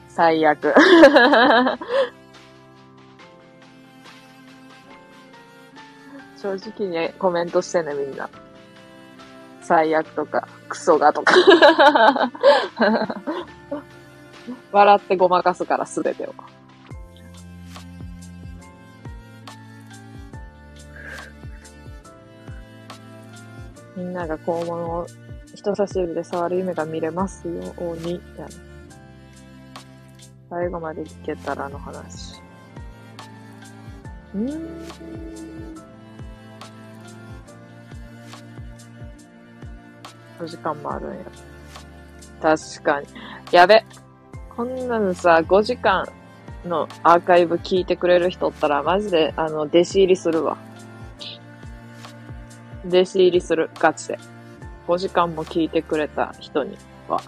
A: 最悪。*laughs* 正直にコメントしてね、みんな。最悪とか、クソがとか。*laughs* 笑ってごまかすから、すべてを。みんなが肛門を人差し指で触る夢が見れますように、最後まで聞けたらの話。うん。お時間もあるんや。確かに。やべ。こんなのさ、5時間のアーカイブ聞いてくれる人ったら、マジで、あの、弟子入りするわ。弟子入りする。ガチで。5時間も聞いてくれた人には。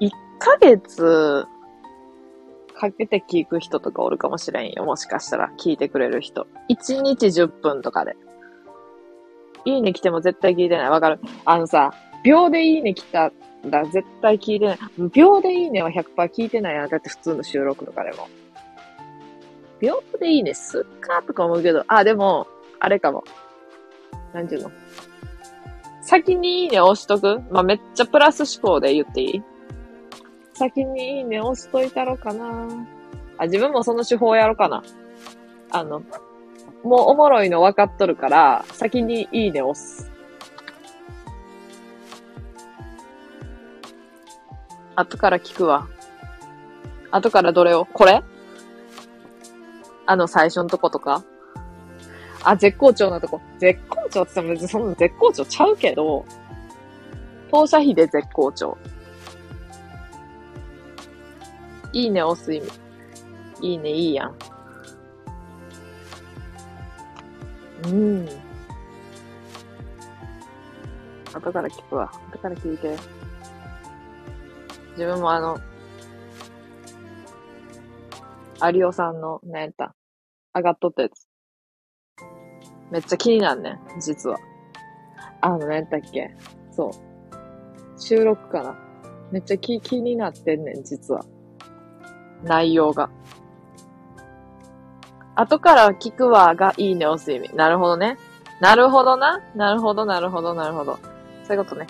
A: 1ヶ月かけて聞く人とかおるかもしれんよ。もしかしたら聞いてくれる人。1日10分とかで。いいね来ても絶対聞いてない。わかるあのさ、秒でいいね来たら絶対聞いてない。秒でいいねは100%聞いてないやん。だって普通の収録とかでも。秒でいいねすっかとか思うけど、あ、でも、あれかも。なんていうの？先にいいね押しとく？まあ、めっちゃプラス思考で言っていい？先にいいね押しといたろかなあ、自分もその手法やろうかな。あの、もうおもろいの分かっとるから、先にいいね押す。後から聞くわ。後からどれを？これ？あの最初のとことか？あ、絶好調なとこ。絶好調って言っても別にそんな絶好調ちゃうけど、当社費で絶好調。いいね押す意味。いいね、いいやん。うん。後から聞くわ。後から聞いて。自分もあの、有オさんの、なんやった、上がっとったやつ。めっちゃ気になんねん、実は。あの、なんやったっけそう。収録かな。めっちゃ気、気になってんねん、実は。内容が。後から聞くわがいいね押す意味。なるほどね。なるほどな。なるほど、なるほど、なるほど。そういうことね。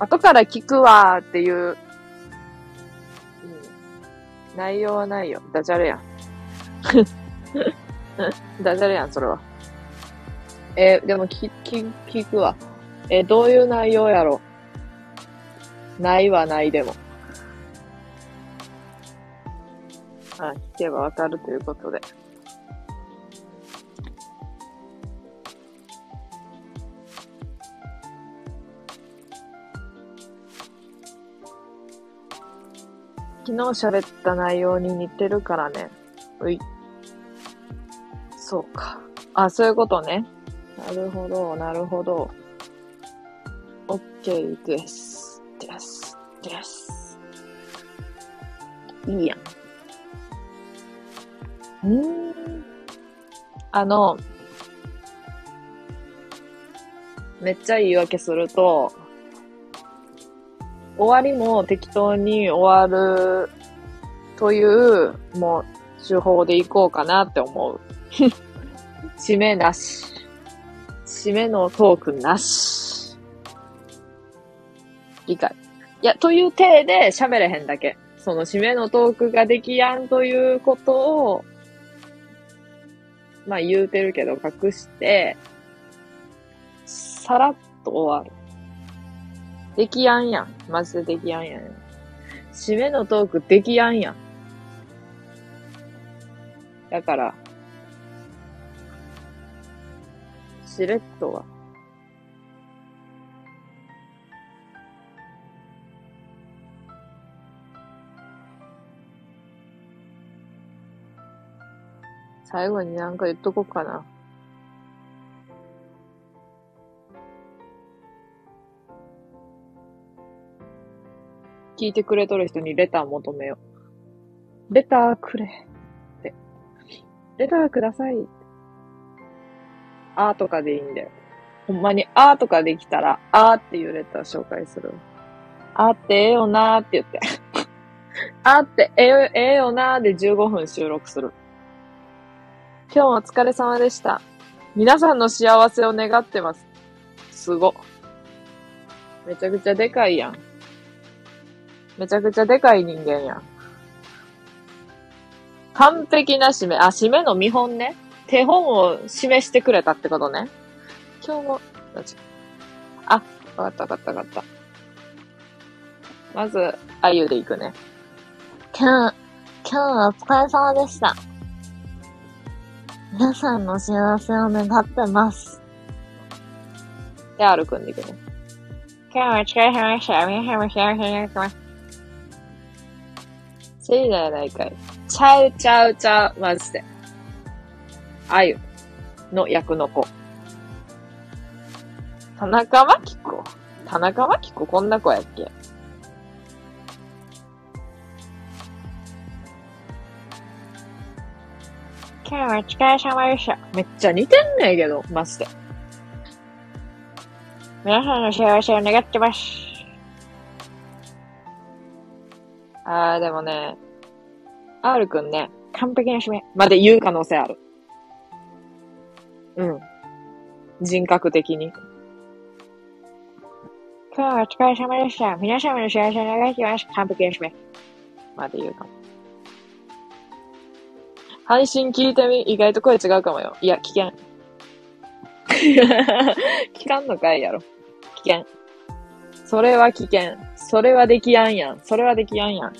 A: 後から聞くわっていう、うん、内容はないよ。ダジャレやん。*laughs* ダジャレやん、それは。えーでも聞、聞、聞くわ。えーどういう内容やろないはないでも。あ、聞けばわかるということで。昨日喋った内容に似てるからね。うい。そうか。あ、そういうことね。なるほど、なるほど。OK です。です。です。いいやん。うん。あの、めっちゃ言い訳すると、終わりも適当に終わるという、もう、手法でいこうかなって思う。締めなし。締めのトークなし。理解。いや、という体で喋れへんだけ。その締めのトークができやんということを、まあ言うてるけど隠して、さらっと終わる。できやんやん。マジでできやんやん。締めのトークできやんやん。だから、しれっとは。最後になんか言っとこうかな。聞いてくれとる人にレター求めよう。レターくれ。って。レターください。あーとかでいいんだよ。ほんまにあーとかできたら、あーっていうレター紹介する。あーってええよなーって言って。*laughs* あーってええええよなーで15分収録する。今日もお疲れ様でした。皆さんの幸せを願ってます。すご。めちゃくちゃでかいやん。めちゃくちゃでかい人間やん。完璧な締め、あ、締めの見本ね。手本を示してくれたってことね。今日も、あ、違うあわかったわかったわかった。まず、あゆでいくね。
C: 今日、今日はお疲れ様でした。皆さんの幸せを願ってます。
A: で、あるくんでいくね。
C: 今日はお疲れ様でした。皆さんも幸せを願ってます。
A: せいなやないかい。ちゃうちゃうちゃう、マジで。あゆの役の子。田中真紀子田中真紀子こんな子やっけ
C: 今日はお疲れ様でした。
A: めっちゃ似てんねんけど、マジで。
C: 皆さんの幸せを願ってます。
A: あー、でもね、R くんね、完璧な締めまで言う可能性ある。うん。人格的に。
C: 今日はお疲れ様でした。皆様の幸せを願ってます。完璧な締め。
A: まで言うかも。配信聞いてみ、意外と声違うかもよ。いや、危険。*laughs* 聞かんのかいやろ。危険。それは危険。それはできやんやん。それはできやんやん。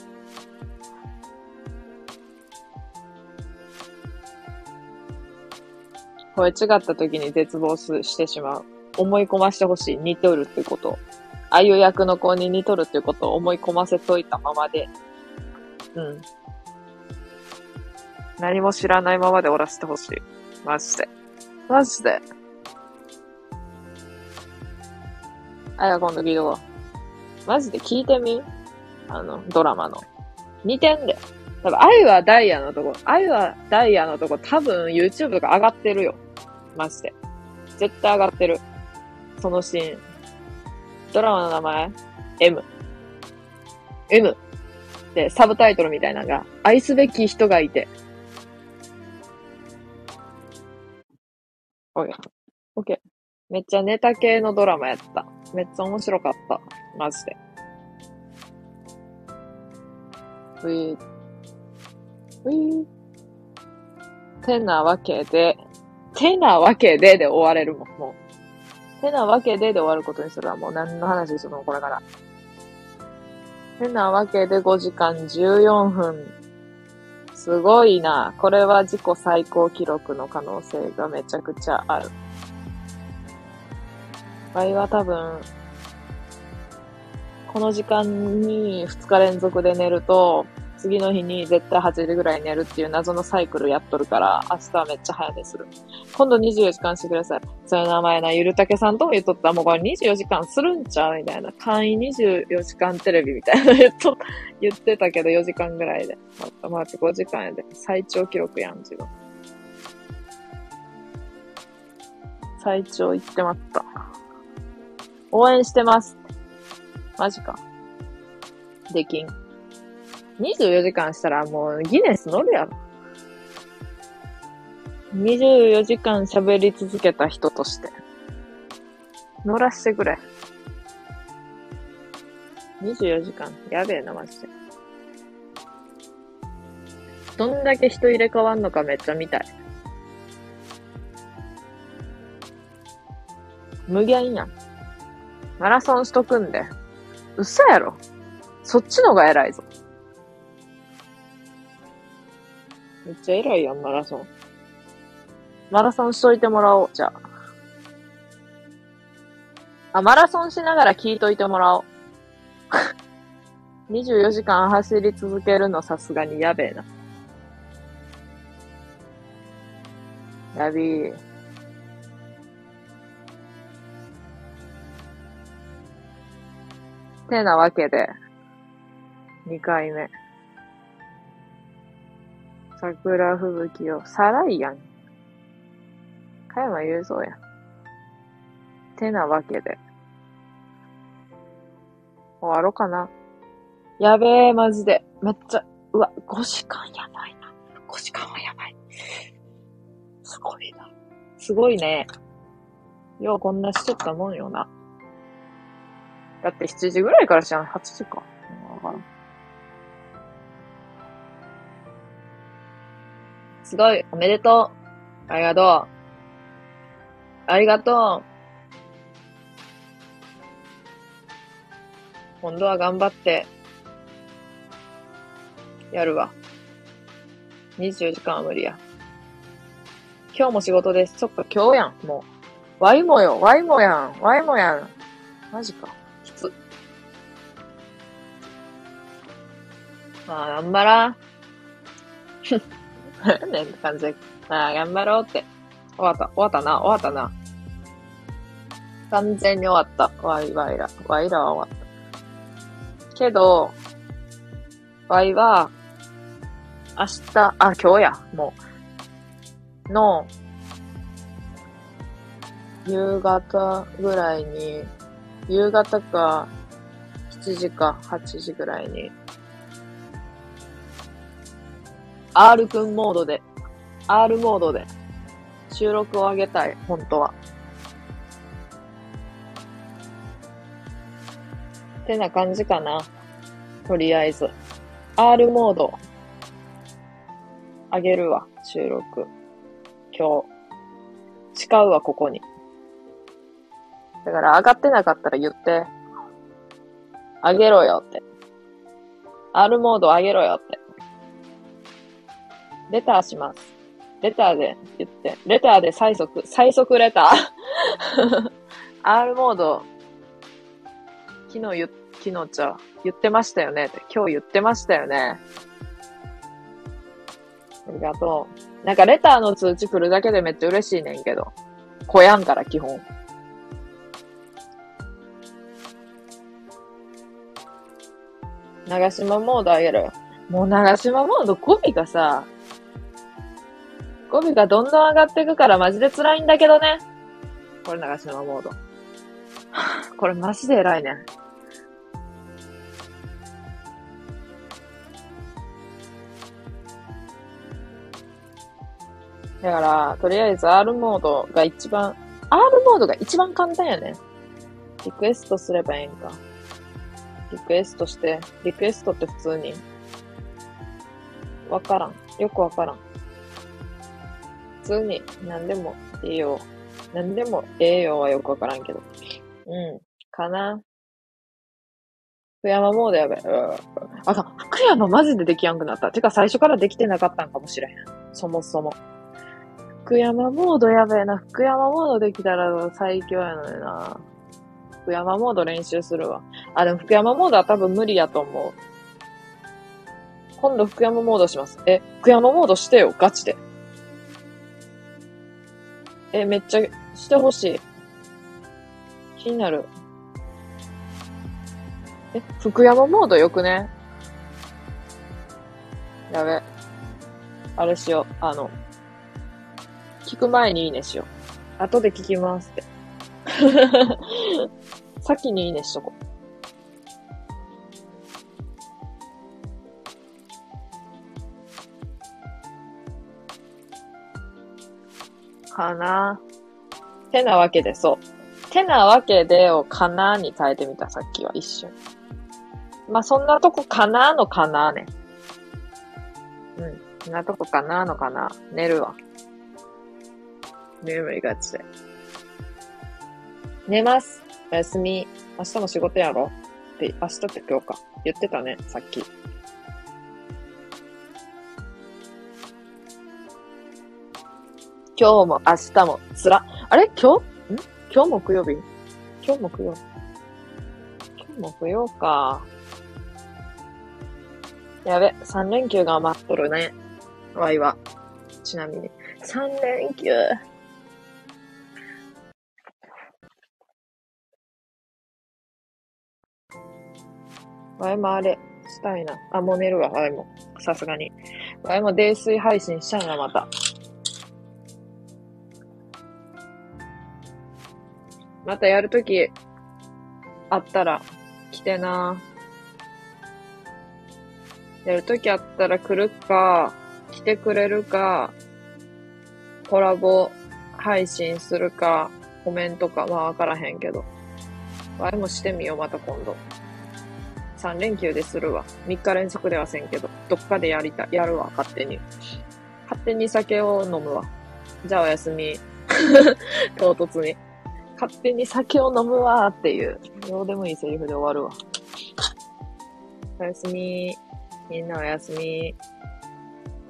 A: 声違った時に絶望すしてしまう。思い込ましてほしい。似とるってこと。ああいう役の子に似とるってことを思い込ませといたままで。うん。何も知らないままでおらせてほしい。マジで。マジで。あや、今度聞いとこう。マジで聞いてみ？あの、ドラマの。似てんで。多分、あゆはダイヤのとこ、あゆはダイヤのとこ多分 YouTube とか上がってるよ。マジで。絶対上がってる。そのシーン。ドラマの名前 ?M。M。で、サブタイトルみたいなのが、愛すべき人がいて。オッケー。オッケー。めっちゃネタ系のドラマやった。めっちゃ面白かった。マジで。うぃうぃてなわけで、てなわけでで終われるもん、もう。てなわけでで終わることにするわ。もう何の話するのこれから。てなわけで5時間14分。すごいな。これは自己最高記録の可能性がめちゃくちゃある。場合は多分、この時間に2日連続で寝ると、次の日に絶対8時ぐらい寝るっていう謎のサイクルやっとるから、明日はめっちゃ早寝する。今度24時間してください。それ名前な、ゆるたけさんとも言っとった。もうこれ24時間するんちゃうみたいな。簡易24時間テレビみたいな言っと、*laughs* 言ってたけど4時間ぐらいで。また待って5時間やで。最長記録やん、自分。最長言ってまった。応援してます。マジか。できん。24時間したらもうギネス乗るやろ。24時間喋り続けた人として。乗らしてくれ。24時間。やべえな、マジで。どんだけ人入れ替わんのかめっちゃ見たい。無限やん。マラソンしとくんで。嘘やろ。そっちのが偉いぞ。めっちゃ偉いやん、マラソン。マラソンしといてもらおう、じゃあ。あ、マラソンしながら聞いといてもらおう。*laughs* 24時間走り続けるのさすがにやべえな。やびー。てなわけで、2回目。桜吹雪を、さらいやん。加山雄三や。てなわけで。終わろうかな。やべえ、マジで。めっちゃ、うわ、5時間やばいな。5時間はやばい。すごいな。すごいね。ようこんなしとったもんよな。だって7時ぐらいからじゃん。8時か。わからんすごい、おめでとう。ありがとう。ありがとう。今度は頑張って、やるわ。24時間は無理や。今日も仕事です。そっか、今日やん、もう。ワイもよ、ワイもやん、ワイもやん。マジか。きつ。まあ、頑張ら。*laughs* ねんな感じで。まあ、頑張ろうって。終わった、終わったな、終わったな。完全に終わった。ワイワイら。ワイらは終わった。けど、ワイは、明日、あ、今日や、もう。の、夕方ぐらいに、夕方か、7時か8時ぐらいに、R くんモードで、R モードで、収録を上げたい、本当は。ってな感じかな。とりあえず。R モード、上げるわ、収録。今日。誓うわ、ここに。だから上がってなかったら言って。上げろよって。R モード上げろよって。レターします。レターで言って。レターで最速、最速レター。R モード、昨日言、昨日じゃ言ってましたよね。今日言ってましたよね。ありがとう。なんかレターの通知来るだけでめっちゃ嬉しいねんけど。こやんから基本。長島モード上げろよ。もう長島モード語尾がさ、語尾がどんどん上がっていくからマジで辛いんだけどね。これ長島モード。*laughs* これマジで偉いね。だから、とりあえず R モードが一番、R モードが一番簡単やね。リクエストすればいいんか。リクエストして、リクエストって普通に、わからん。よくわからん。普通に、何でもいいよ。何でもええよはよくわからんけど。うん。かな。福山モードやべ。うんあかん、福山マジでできやんくなった。てか最初からできてなかったんかもしれへん。そもそも。福山モードやべえな。福山モードできたら最強やのにな。福山モード練習するわ。あ、でも福山モードは多分無理やと思う。今度福山モードします。え、福山モードしてよ、ガチで。え、めっちゃしてほしい。気になる。え、福山モードよくね？やべ。あれしよう。あの、聞く前にいいねしよう。後で聞きますって。*laughs* 先にいいねしとこう。かなてなわけで、そう。てなわけでをかなに変えてみた、さっきは一瞬。まあ、そんなとこかなのかなね。うん。そんなとこかなのかな。寝るわ。眠りがちで。寝ます。おやすみ。明日も仕事やろって、明日って今日か。言ってたね、さっき。今日も明日もつら。あれ？今日？ん？今日木曜日？今日木曜？今日木曜か。やべ、3連休が待っとるね。わいは。ちなみに。3連休。わいもあれ、したいな。あ、もう寝るわ、わいも。さすがに。わいも泥酔配信したいな、また。またやるとき、あったら、来てな。やるときあったら来るか、来てくれるか、コラボ配信するか、コメントか、まあわからへんけど。あれもしてみよう、また今度。3連休でするわ。3日連続ではせんけど、どっかでやりた、やるわ、勝手に。勝手に酒を飲むわ。じゃあおやすみ。*laughs* 唐突に。勝手に酒を飲むわっていう、どうでもいいセリフで終わるわ。おやすみ。みんなおやすみ。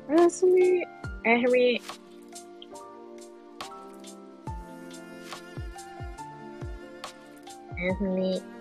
A: おやすみ。おやすみ。おやすみ。